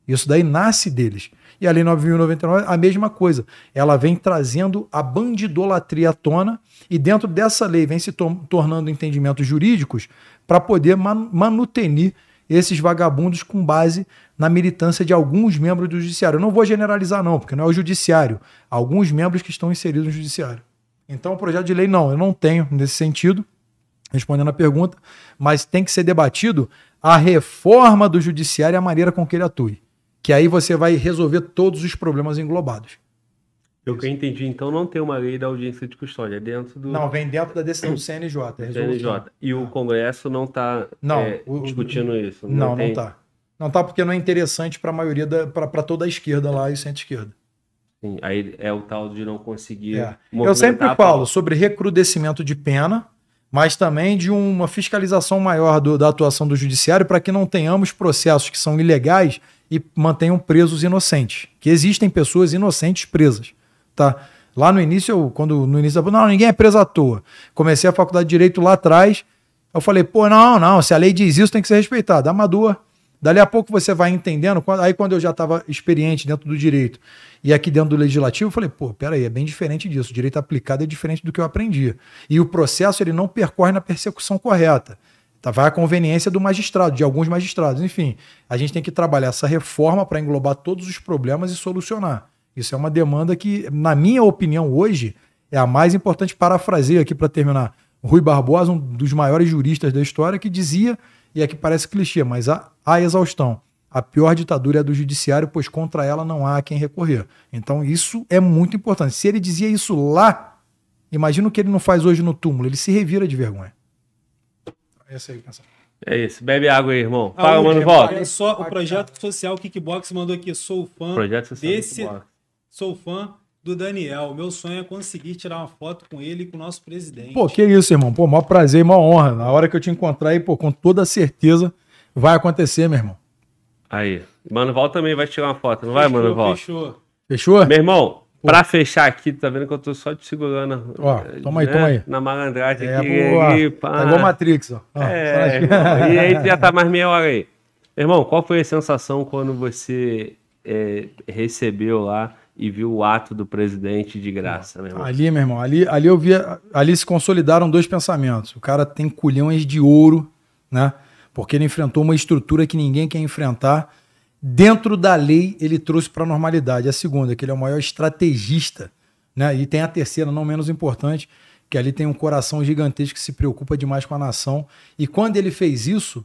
Speaker 2: Isso daí nasce deles. E a Lei 9.099, a mesma coisa. Ela vem trazendo a bandidolatria à tona e dentro dessa lei vem se to tornando entendimentos jurídicos para poder man manutenir esses vagabundos com base na militância de alguns membros do judiciário. Eu não vou generalizar não, porque não é o judiciário. Alguns membros que estão inseridos no judiciário. Então, o projeto de lei não, eu não tenho nesse sentido, respondendo a pergunta, mas tem que ser debatido a reforma do judiciário e a maneira com que ele atue que aí você vai resolver todos os problemas englobados.
Speaker 1: Eu que entendi, então não tem uma lei da audiência de custódia, é dentro do.
Speaker 2: Não, vem dentro da decisão do CNJ.
Speaker 1: É CNJ. E o Congresso não está é, discutindo o, isso.
Speaker 2: Não, não, tem... está. Não está porque não é interessante para a maioria, para toda a esquerda lá e centro-esquerda.
Speaker 1: Sim, aí é o tal de não conseguir.
Speaker 2: É. Eu sempre falo sobre recrudescimento de pena, mas também de uma fiscalização maior do, da atuação do judiciário para que não tenhamos processos que são ilegais e mantenham presos inocentes. Que existem pessoas inocentes presas, tá? Lá no início, eu, quando no início, não, ninguém é preso à toa. Comecei a faculdade de direito lá atrás. Eu falei, pô, não, não, se a lei diz isso, tem que ser respeitado. Amador. Dali a pouco você vai entendendo. Aí, quando eu já estava experiente dentro do direito e aqui dentro do legislativo, eu falei, pô, peraí, é bem diferente disso. O direito aplicado é diferente do que eu aprendi. E o processo ele não percorre na persecução correta. Tá, vai a conveniência do magistrado, de alguns magistrados. Enfim, a gente tem que trabalhar essa reforma para englobar todos os problemas e solucionar. Isso é uma demanda que, na minha opinião, hoje é a mais importante. Parafraseio aqui para terminar. Rui Barbosa, um dos maiores juristas da história, que dizia, e aqui parece clichê, mas a, a exaustão. A pior ditadura é a do judiciário, pois contra ela não há quem recorrer. Então, isso é muito importante. Se ele dizia isso lá, imagina o que ele não faz hoje no túmulo. Ele se revira de vergonha.
Speaker 1: Essa aí, É isso. Bebe água aí, irmão. Fala, mano, volta.
Speaker 3: Olha só, o projeto social Kickbox mandou aqui. Sou fã projeto social desse. Kickbox. Sou fã do Daniel. Meu sonho é conseguir tirar uma foto com ele e com o nosso presidente.
Speaker 2: Pô, que isso, irmão. Pô, maior prazer e maior honra. Na hora que eu te encontrar aí, pô, com toda certeza vai acontecer, meu irmão.
Speaker 1: Aí. Mano Val também vai tirar uma foto, não fechou, vai, Mano Val?
Speaker 2: Fechou. Fechou?
Speaker 1: Meu irmão, Pra fechar aqui, tá vendo que eu tô só te segurando.
Speaker 2: Ó, toma aí, né? toma aí.
Speaker 1: Na malandragem
Speaker 2: é, aqui. Boa. Aqui, pá. Tá igual Matrix, ó. ó
Speaker 1: é, e aí já tá mais meia hora aí. Irmão, qual foi a sensação quando você é, recebeu lá e viu o ato do presidente de graça, meu irmão?
Speaker 2: Ali, meu irmão, ali, ali eu via. Ali se consolidaram dois pensamentos. O cara tem culhões de ouro, né? Porque ele enfrentou uma estrutura que ninguém quer enfrentar dentro da lei ele trouxe para a normalidade. A segunda, que ele é o maior estrategista, né? E tem a terceira, não menos importante, que ali tem um coração gigantesco que se preocupa demais com a nação. E quando ele fez isso,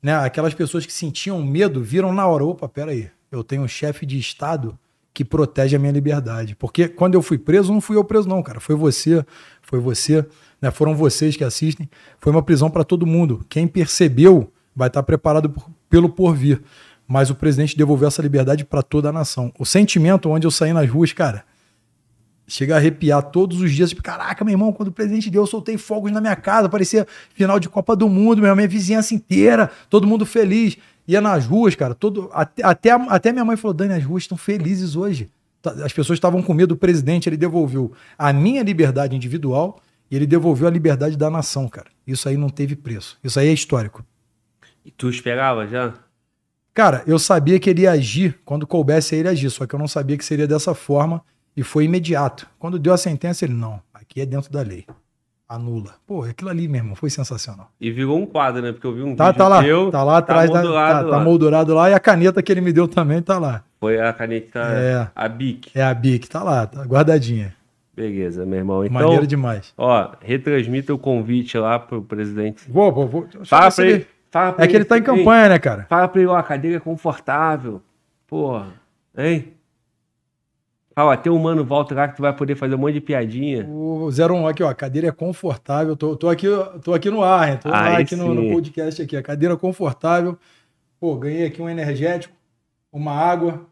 Speaker 2: né, aquelas pessoas que sentiam medo viram na hora, opa, peraí, eu tenho um chefe de Estado que protege a minha liberdade. Porque quando eu fui preso, não fui eu preso não, cara, foi você, foi você, né, foram vocês que assistem, foi uma prisão para todo mundo. Quem percebeu vai estar preparado por, pelo porvir mas o presidente devolveu essa liberdade para toda a nação. O sentimento onde eu saí nas ruas, cara, chega a arrepiar todos os dias. Tipo, caraca, meu irmão, quando o presidente deu, eu soltei fogos na minha casa, parecia final de Copa do Mundo, meu, minha vizinhança inteira, todo mundo feliz. Ia nas ruas, cara, todo, até, até, até minha mãe falou: Dani, as ruas estão felizes hoje. Tá, as pessoas estavam com medo do presidente, ele devolveu a minha liberdade individual e ele devolveu a liberdade da nação, cara. Isso aí não teve preço. Isso aí é histórico.
Speaker 1: E tu esperava já?
Speaker 2: Cara, eu sabia que ele ia agir quando coubesse a ele agir, só que eu não sabia que seria dessa forma e foi imediato. Quando deu a sentença, ele, não, aqui é dentro da lei. Anula. Pô, aquilo ali mesmo, foi sensacional.
Speaker 1: E virou um quadro, né? Porque eu vi um
Speaker 2: Tá,
Speaker 1: vídeo
Speaker 2: tá lá,
Speaker 1: teu,
Speaker 2: tá lá atrás, da-
Speaker 1: moldurado
Speaker 2: tá, tá
Speaker 1: lá.
Speaker 2: moldurado lá e a caneta que ele me deu também tá lá.
Speaker 1: Foi a caneta,
Speaker 2: É.
Speaker 1: a Bic.
Speaker 2: É a Bic, tá lá, tá guardadinha.
Speaker 1: Beleza, meu irmão. Então,
Speaker 2: Maneiro demais.
Speaker 1: ó, retransmita o convite lá pro presidente.
Speaker 2: Vou, vou, vou.
Speaker 1: Fala pra ele. fala pra
Speaker 2: É que ele tá em campanha, né, cara?
Speaker 1: Fala pra ele, ó, a cadeira é confortável. Porra, hein? Fala, tem um mano volta lá que tu vai poder fazer um monte de piadinha.
Speaker 2: O 01 aqui, ó, a cadeira é confortável. Tô, tô, aqui, tô aqui no ar, hein? Tô
Speaker 1: Aí
Speaker 2: aqui no, no podcast aqui. A cadeira é confortável. Pô, ganhei aqui um energético, uma água.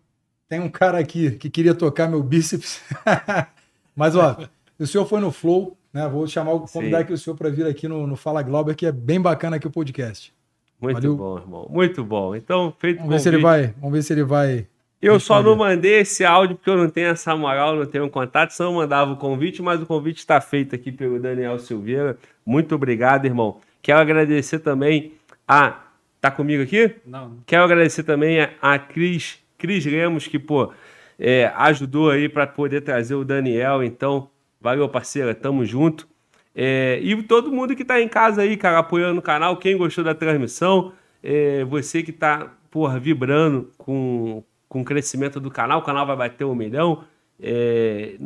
Speaker 2: Tem um cara aqui que queria tocar meu bíceps. Mas, ó, o senhor foi no Flow, né? Vou chamar, o- convidar aqui o senhor para vir aqui no, no Fala Glauber, que é bem bacana aqui o podcast.
Speaker 1: Muito
Speaker 2: Valeu.
Speaker 1: bom, irmão. Muito bom. Então, feito o
Speaker 2: Vamos ver se ele vai. Vamos ver se ele vai.
Speaker 1: Eu só não mandei esse áudio porque eu não tenho essa moral, não tenho um contato, senão eu mandava o convite, mas o convite está feito aqui pelo Daniel Silveira. Muito obrigado, irmão. Quero agradecer também a. Tá comigo aqui?
Speaker 3: Não,
Speaker 1: Quero agradecer também a, a Cris, Cris Lemos, que, pô, é, ajudou aí para poder trazer o Daniel. Então, valeu, parceira, tamo junto. É, e todo mundo que tá em casa aí, cara, apoiando o canal, quem gostou da transmissão, é, você que tá, porra, vibrando com, com o crescimento do canal, o canal vai bater um milhão. É,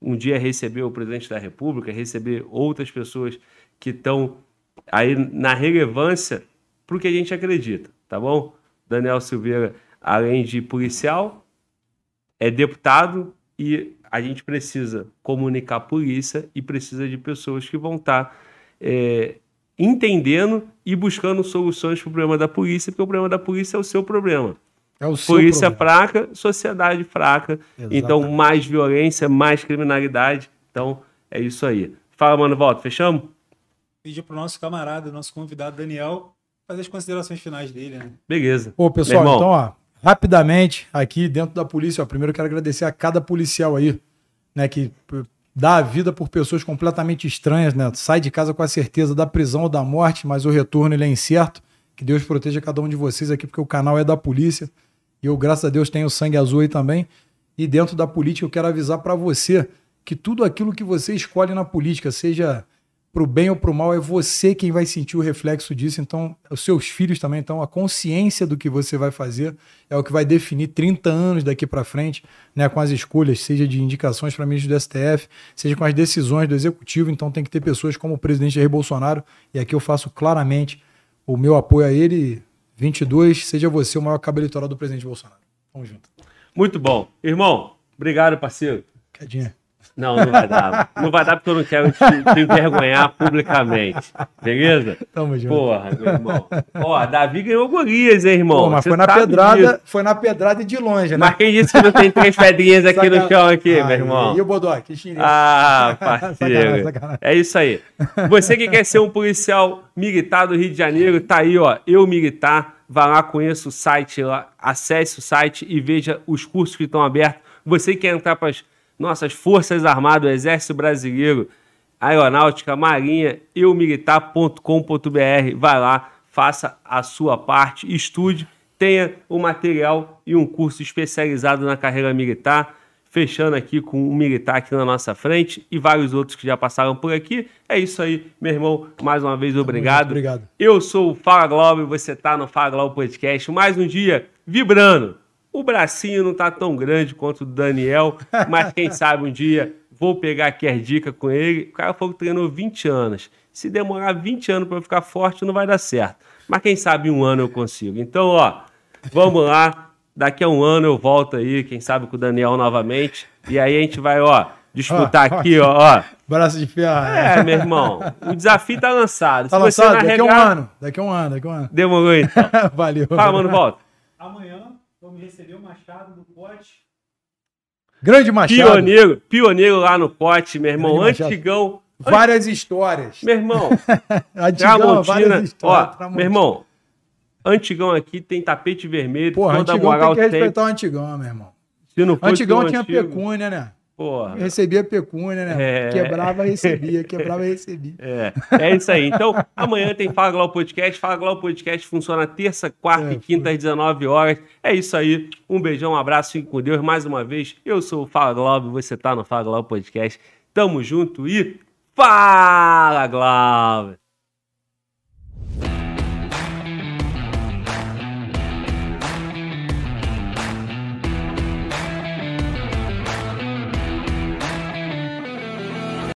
Speaker 1: um dia receber o presidente da República, receber outras pessoas que estão aí na relevância pro que a gente acredita, tá bom? Daniel Silveira, além de policial, é deputado e a gente precisa comunicar a polícia e precisa de pessoas que vão estar é, entendendo e buscando soluções para o problema da polícia, porque o problema da polícia é o seu problema.
Speaker 2: É o seu
Speaker 1: Polícia
Speaker 2: problema.
Speaker 1: fraca, sociedade fraca. Então,
Speaker 2: Exatamente.
Speaker 1: mais violência, mais criminalidade. Então, é isso aí. Fala, mano, volta. Fechamos?
Speaker 3: pedir pro nosso camarada, nosso convidado Daniel, fazer as considerações finais dele, né?
Speaker 1: Beleza.
Speaker 2: Ô, pessoal,
Speaker 1: irmão.
Speaker 2: então, ó, rapidamente, aqui dentro da polícia, ó, primeiro quero agradecer a cada policial aí, né, que dá a vida por pessoas completamente estranhas, né? Sai de casa com a certeza da prisão ou da morte, mas o retorno ele é incerto. Que Deus proteja cada um de vocês aqui, porque o canal é da polícia. E eu, graças a Deus, tenho sangue azul aí também. E dentro da política, eu quero avisar para você que tudo aquilo que você escolhe na política, seja pro bem ou pro mal, é você quem vai sentir o reflexo disso. Então, os seus filhos também. Então, a consciência do que você vai fazer é o que vai definir 30 anos daqui para frente, né, com as escolhas, seja de indicações para ministro do STF, seja com as decisões do executivo. Então, tem que ter pessoas como o presidente Jair Bolsonaro. E aqui eu faço claramente o meu apoio a ele. 22, seja você o maior cabo eleitoral do presidente Bolsonaro. Tamo junto.
Speaker 1: Muito bom. Irmão, obrigado, parceiro.
Speaker 2: Quedinha.
Speaker 1: Não, não vai dar. Não vai dar porque eu não quero te, te envergonhar publicamente. Beleza?
Speaker 2: Tamo junto.
Speaker 1: Porra, meu irmão. Ó, Davi ganhou Golias, hein, irmão?
Speaker 2: Pô, mas
Speaker 1: Você
Speaker 2: foi na pedrada,
Speaker 1: disso.
Speaker 2: foi na pedrada e de longe, né?
Speaker 1: Mas quem disse que não tem três pedrinhas aqui no chão, aqui,
Speaker 2: Ah,
Speaker 1: meu irmão?
Speaker 2: E o Bodó, que chinês.
Speaker 1: Ah, parceiro.
Speaker 2: sacanagem.
Speaker 1: É isso aí. Você que quer ser um policial militar do Rio de Janeiro, tá aí, ó. Eu Militar. Vá lá, conheça o site lá, acesse o site e veja os cursos que estão abertos. Você que quer entrar para as nossas Forças Armadas, o Exército Brasileiro, Aeronáutica, Marinha, eumilitar.com.br. Vai lá, faça a sua parte, estude, tenha o material e um curso especializado na carreira militar fechando aqui com um militar aqui na nossa frente e vários outros que já passaram por aqui. É isso aí, meu irmão. Mais uma vez, obrigado.
Speaker 2: Obrigado.
Speaker 1: Eu sou o Fala Globo e você tá no Fala Globo Podcast. Mais um dia vibrando. O bracinho não tá tão grande quanto o do Daniel, mas quem sabe um dia vou pegar aqui as dicas com ele. O cara falou que treinou 20 anos. Se demorar 20 anos para ficar forte, não vai dar certo. Mas quem sabe um ano eu consigo. Então, ó, vamos lá. Daqui a um ano eu volto aí, quem sabe com o Daniel novamente. E aí a gente vai, ó, disputar
Speaker 2: Ó,
Speaker 1: aqui, ó, ó.
Speaker 2: Braço de ferro.
Speaker 1: É, meu irmão. O desafio tá lançado.
Speaker 2: Tá
Speaker 1: Se você
Speaker 2: lançado?
Speaker 1: não
Speaker 2: Daqui a um ano. Daqui a um ano, daqui a um ano.
Speaker 1: Demorou então.
Speaker 2: Valeu.
Speaker 1: Fala, mano, volta.
Speaker 3: Amanhã vamos receber o Machado do Pote.
Speaker 2: Grande Machado.
Speaker 1: Pioneiro, pioneiro lá no pote, meu irmão.
Speaker 2: Grande Machado.
Speaker 1: Antigão.
Speaker 2: Várias histórias.
Speaker 1: Meu irmão,
Speaker 2: Antigão,
Speaker 1: Tramontina.
Speaker 2: várias histórias.
Speaker 1: Ó,
Speaker 2: Tramontina.
Speaker 1: meu irmão, Antigão aqui tem tapete vermelho,
Speaker 2: Porra,
Speaker 1: toda
Speaker 2: Antigão
Speaker 1: moral
Speaker 2: tem que
Speaker 1: tem.
Speaker 2: respeitar o Antigão, meu irmão.
Speaker 1: Se não fosse
Speaker 2: Antigão tinha
Speaker 1: antigo-
Speaker 2: pecúnia, né?
Speaker 1: Porra.
Speaker 2: Recebia pecúnia, né?
Speaker 1: É.
Speaker 2: Quebrava, recebia. Quebrava, recebia.
Speaker 1: É, é isso aí. Então, amanhã tem Fala Glau Podcast. Fala Glau Podcast funciona terça, quarta
Speaker 2: É,
Speaker 1: e quinta às 19 horas. É isso aí. Um beijão, um abraço, fique com Deus. Mais uma vez, eu sou o Fala Glau, você tá no Fala Glau Podcast. Tamo junto e Fala Glau!